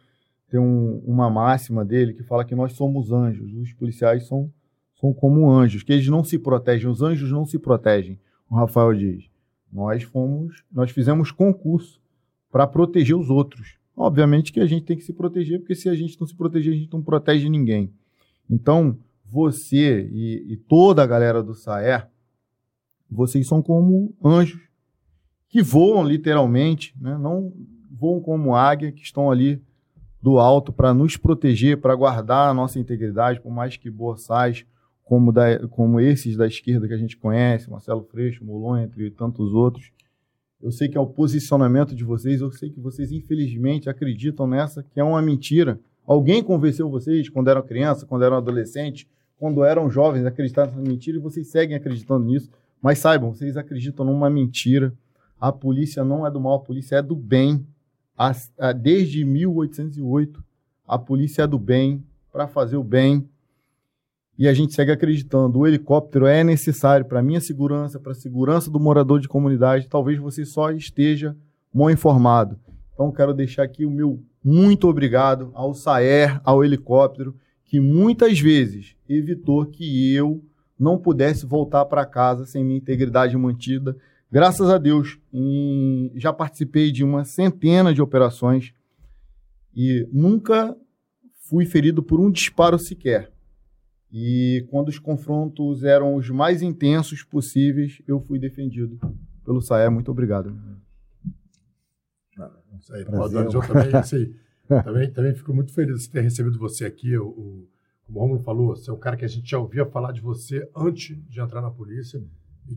[SPEAKER 2] tem um, uma máxima dele que fala que nós somos anjos, os policiais são, são como anjos, que eles não se protegem, os anjos não se protegem. O Rafael diz: nós fomos, nós fizemos concurso para proteger os outros. Obviamente que a gente tem que se proteger, porque se a gente não se proteger, a gente não protege ninguém. Então, você e, e toda a galera do SAER, vocês são como anjos que voam literalmente, né? não voam como águia, que estão ali do alto para nos proteger, para guardar a nossa integridade, por mais que boçais como, da, como esses da esquerda que a gente conhece, Marcelo Freixo, Molon, entre tantos outros, eu sei que é o posicionamento de vocês, eu sei que vocês, infelizmente, acreditam nessa, que é uma mentira. Alguém convenceu vocês quando eram criança, quando eram adolescentes, quando eram jovens, acreditaram nessa mentira e vocês seguem acreditando nisso. Mas saibam, vocês acreditam numa mentira. A polícia não é do mal, a polícia é do bem. A, a, desde 1808, a polícia é do bem, para fazer o bem. E a gente segue acreditando. O helicóptero é necessário para minha segurança, para a segurança do morador de comunidade. Talvez você só esteja mal informado. Então, quero deixar aqui o meu muito obrigado ao SAER, ao helicóptero, que muitas vezes evitou que eu não pudesse voltar para casa sem minha integridade mantida. Graças a Deus, em, já participei de uma centena de operações e nunca fui ferido por um disparo sequer. E quando os confrontos eram os mais intensos possíveis, eu fui defendido pelo SAE. Muito obrigado.
[SPEAKER 1] Isso aí,
[SPEAKER 3] Prazer.
[SPEAKER 1] Eu também, aí, também, também fico muito feliz de ter recebido você aqui. O, o, como o Romulo falou, você é um cara que a gente já ouvia falar de você antes de entrar na polícia.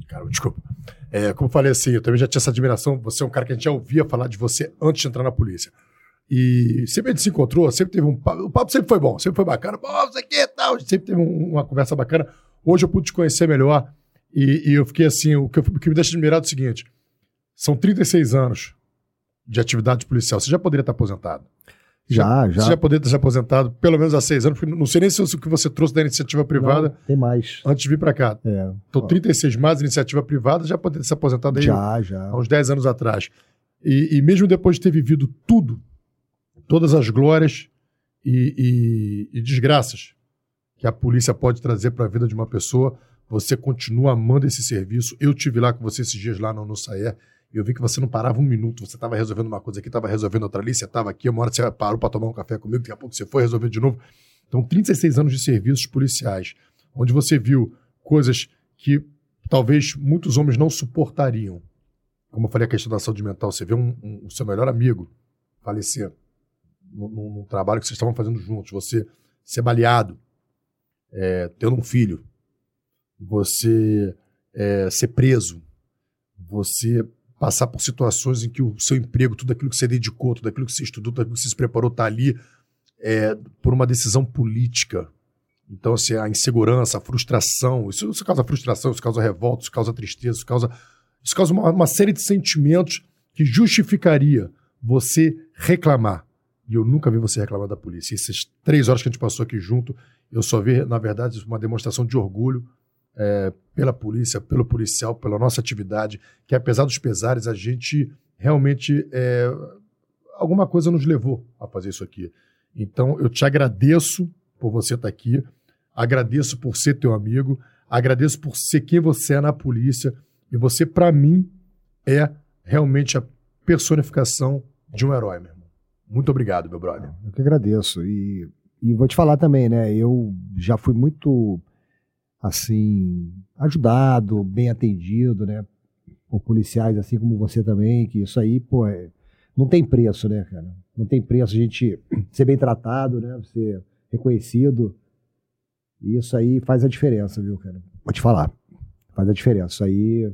[SPEAKER 1] Cara, desculpa. É, como falei assim, eu também já tinha essa admiração. Você é um cara que a gente já ouvia falar de você antes de entrar na polícia. E sempre a gente se encontrou, sempre teve um papo. O papo sempre foi bom, sempre foi bacana. Pô, você aqui e tal. Sempre teve um- uma conversa bacana. Hoje eu pude te conhecer melhor. E, e eu fiquei assim, o que, eu- o que me deixa admirado é o seguinte: são 36 anos de atividade policial. Você já poderia estar aposentado.
[SPEAKER 3] Já, já.
[SPEAKER 1] Você já poderia ter se aposentado pelo menos há seis anos, porque não sei nem se o que você trouxe da iniciativa privada
[SPEAKER 3] Não, tem mais.
[SPEAKER 1] antes de vir para cá.
[SPEAKER 3] É,
[SPEAKER 1] Então, 36 mais iniciativa privada, já poderia ter se aposentado aí
[SPEAKER 3] já, já.
[SPEAKER 1] há uns 10 anos atrás. E, e mesmo depois de ter vivido tudo, todas as glórias e, e- e desgraças que a polícia pode trazer para a vida de uma pessoa, você continua amando esse serviço. Eu tive lá com você esses dias lá no, no Saer, eu vi que você não parava um minuto, você estava resolvendo uma coisa aqui, estava resolvendo outra ali, você estava aqui, uma hora você parou para tomar um café comigo, daqui a pouco você foi resolver de novo. Então, 36 anos de serviços policiais, onde você viu coisas que talvez muitos homens não suportariam. Como eu falei, a questão da saúde mental, você vê um, um- o seu melhor amigo falecer num trabalho que vocês estavam fazendo juntos, você ser baleado, é, tendo um filho, você é, ser preso, você passar por situações em que o seu emprego, tudo aquilo que você dedicou, tudo aquilo que você estudou, tudo aquilo que você se preparou, está ali é, por uma decisão política. Então, assim, a insegurança, a frustração, isso, isso causa frustração, isso causa revolta, isso causa tristeza, isso causa, isso causa uma, uma série de sentimentos que justificaria você reclamar. E eu nunca vi você reclamar da polícia. Essas três horas que a gente passou aqui junto, eu só vi, na verdade, uma demonstração de orgulho é, pela polícia, pelo policial, pela nossa atividade, que apesar dos pesares, a gente realmente. é, alguma coisa nos levou a fazer isso aqui. Então, eu te agradeço por você estar aqui, agradeço por ser teu amigo, agradeço por ser quem você é na polícia, e você, para mim, é realmente a personificação de um herói, meu irmão. Muito obrigado, meu brother.
[SPEAKER 3] Eu que agradeço. E, e vou te falar também, né? Eu já fui muito, assim, ajudado, bem atendido, né? Por policiais, assim como você também, que isso aí, pô, é- não tem preço, né, cara? Não tem preço a gente ser bem tratado, né? Ser reconhecido. E isso aí faz a diferença, viu, cara? Vou te falar. Faz a diferença. Isso aí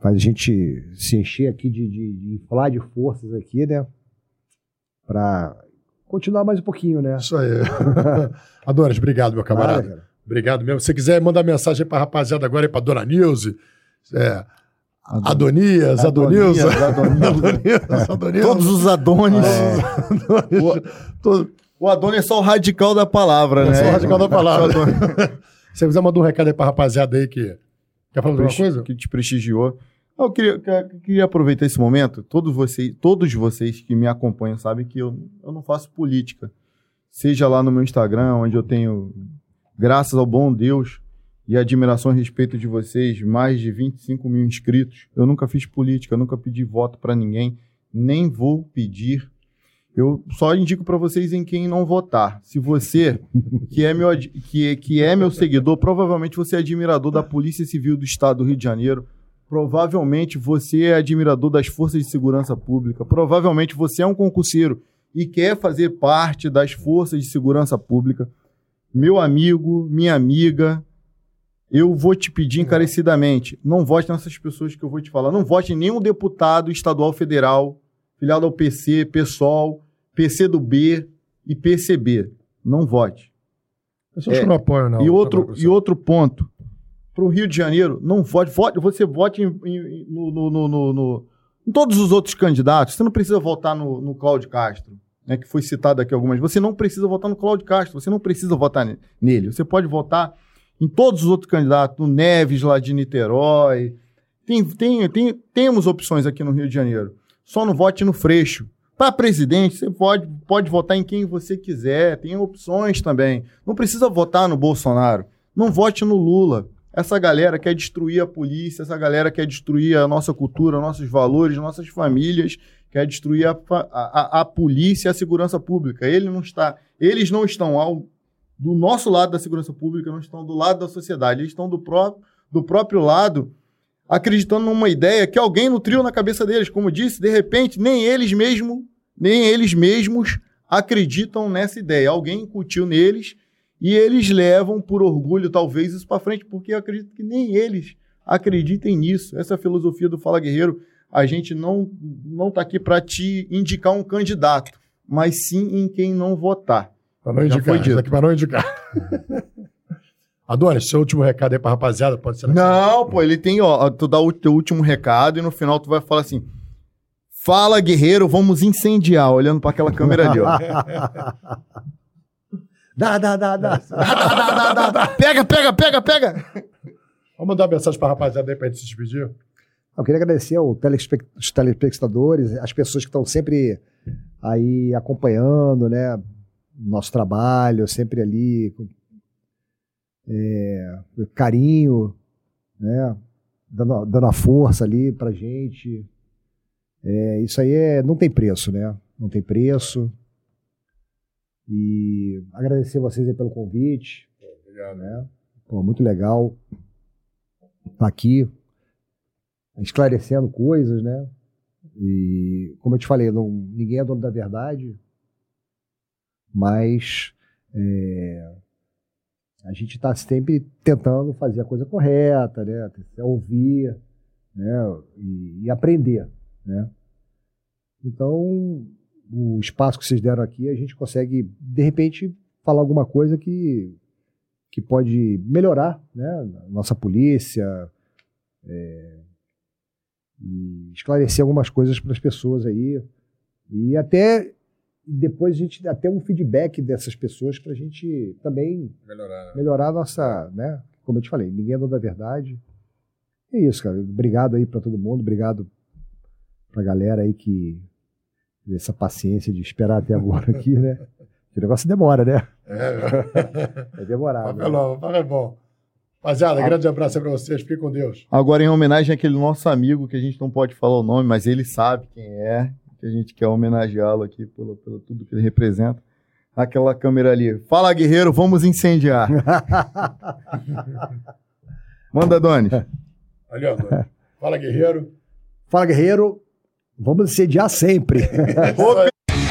[SPEAKER 3] faz a gente se encher aqui de, de, de inflar de forças aqui, né? Pra continuar mais um pouquinho, né?
[SPEAKER 1] Isso aí. Adonis, obrigado, meu camarada.
[SPEAKER 3] Cara.
[SPEAKER 1] Obrigado mesmo. Se você quiser mandar mensagem aí pra rapaziada agora, pra Dona Nilce, é, Adonias.
[SPEAKER 2] Adonias,
[SPEAKER 1] Adonias, Adonias.
[SPEAKER 2] Todos os Adonis.
[SPEAKER 1] Adonias. Todo-
[SPEAKER 2] O Adonis é só o radical da palavra,
[SPEAKER 1] É
[SPEAKER 2] né?
[SPEAKER 1] só o radical da palavra.
[SPEAKER 2] O Adonis.
[SPEAKER 1] Se você quiser mandar um recado aí pra rapaziada aí que quer falar alguma coisa?
[SPEAKER 2] que te prestigiou. Eu queria, que- queria aproveitar esse momento. Todos vocês, todos vocês que me acompanham sabem que eu, eu não faço política. Seja lá no meu Instagram, onde eu tenho, graças ao bom Deus e admiração a respeito de vocês, mais de 25 mil inscritos. Eu nunca fiz política, nunca pedi voto para ninguém, nem vou pedir. Eu só indico para vocês em quem não votar. Se você, que é, meu, que, que é meu seguidor, provavelmente você é admirador da Polícia Civil do Estado do Rio de Janeiro. Provavelmente você é admirador das forças de segurança pública. Provavelmente você é um concurseiro e quer fazer parte das forças de segurança pública. Meu amigo, minha amiga, eu vou te pedir encarecidamente: não vote nessas pessoas que eu vou te falar. Não vote em nenhum deputado estadual federal, filiado ao PC, PSOL, PCdoB e PCB. Não vote.
[SPEAKER 1] Pessoas
[SPEAKER 2] É,
[SPEAKER 1] que não apoiam, não.
[SPEAKER 2] e, outro, e outro ponto. Para o Rio de Janeiro, não vote. vote você vote em, em- no, no- no- no- no- em todos os outros candidatos. Você não precisa votar no, no Cláudio Castro, né, que foi citado aqui algumas. Você não precisa votar no Cláudio Castro. Você não precisa votar ne- nele. Você pode votar em todos os outros candidatos. No Neves, lá de Niterói. Tem, tem, tem, temos opções aqui no Rio de Janeiro. Só não vote no Freixo. Para presidente, você pode, pode votar em quem você quiser, tem opções também. Não precisa votar no Bolsonaro. Não vote no Lula. Essa galera quer destruir a polícia, essa galera quer destruir a nossa cultura, nossos valores, nossas famílias, quer destruir a, a- a polícia e a segurança pública. Ele não está, eles não estão ao, do nosso lado da segurança pública, não estão do lado da sociedade, eles estão do, pró do próprio lado acreditando numa ideia que alguém nutriu na cabeça deles. Como disse, de repente, nem eles mesmos, nem eles mesmos acreditam nessa ideia. Alguém incutiu neles e eles levam por orgulho, talvez, isso para frente, porque eu acredito que nem eles acreditem nisso. Essa filosofia do Fala Guerreiro. A gente não não está aqui para te indicar um candidato. mas sim em quem não votar.
[SPEAKER 1] Pra não indicar.
[SPEAKER 2] foi
[SPEAKER 1] aqui pra não indicar. Adonis, seu último recado aí pra rapaziada, pode ser.
[SPEAKER 2] Não, pô, ele tem, ó, tu dá o teu último recado e no final tu vai falar assim: Fala, guerreiro, vamos incendiar, olhando pra aquela câmera ali, ó.
[SPEAKER 3] Dá, dá, dá, dá.
[SPEAKER 2] Dá, dá, dá, dá. Pega, pega, pega, pega.
[SPEAKER 1] Vamos mandar uma mensagem pra rapaziada aí pra gente se despedir?
[SPEAKER 3] Eu queria agradecer ao telespect- os telespectadores, as pessoas que estão sempre aí acompanhando, né? Nosso trabalho, sempre ali com é, carinho, né? Dando, dando a força ali pra gente. É, isso aí é, não tem preço, né? Não tem preço. E agradecer vocês pelo convite.
[SPEAKER 1] Obrigado.
[SPEAKER 3] né? Pô, muito legal estar aqui esclarecendo coisas, né? E como eu te falei, não, ninguém é dono da verdade, mas é, a gente está sempre tentando fazer a coisa correta, né? Ouvir, né? E, e aprender, né? Então, o espaço que vocês deram aqui, a gente consegue, de repente, falar alguma coisa que que pode melhorar né, nossa polícia é, e esclarecer algumas coisas para as pessoas aí e até depois a gente até um feedback dessas pessoas para a gente também
[SPEAKER 1] Melhorar. né?
[SPEAKER 3] melhorar a nossa, né? Como eu te falei, ninguém é dono da verdade. É isso, cara. Obrigado aí para todo mundo, obrigado pra galera aí que essa paciência de esperar até agora aqui, né? Que negócio demora, né?
[SPEAKER 1] É,
[SPEAKER 3] É demorado. né?
[SPEAKER 1] papelão, papel é bom. Rapaziada, grande abraço aí pra vocês. Fiquem com Deus.
[SPEAKER 2] Agora, em homenagem àquele nosso amigo, que a gente não pode falar o nome, mas ele sabe quem é, que a gente quer homenageá-lo aqui pelo, pelo tudo que ele representa. Aquela câmera ali. Fala, guerreiro, vamos incendiar. Manda, Doni.
[SPEAKER 1] Ali, ó. Fala, guerreiro.
[SPEAKER 3] Fala, guerreiro. Vamos sediar sempre.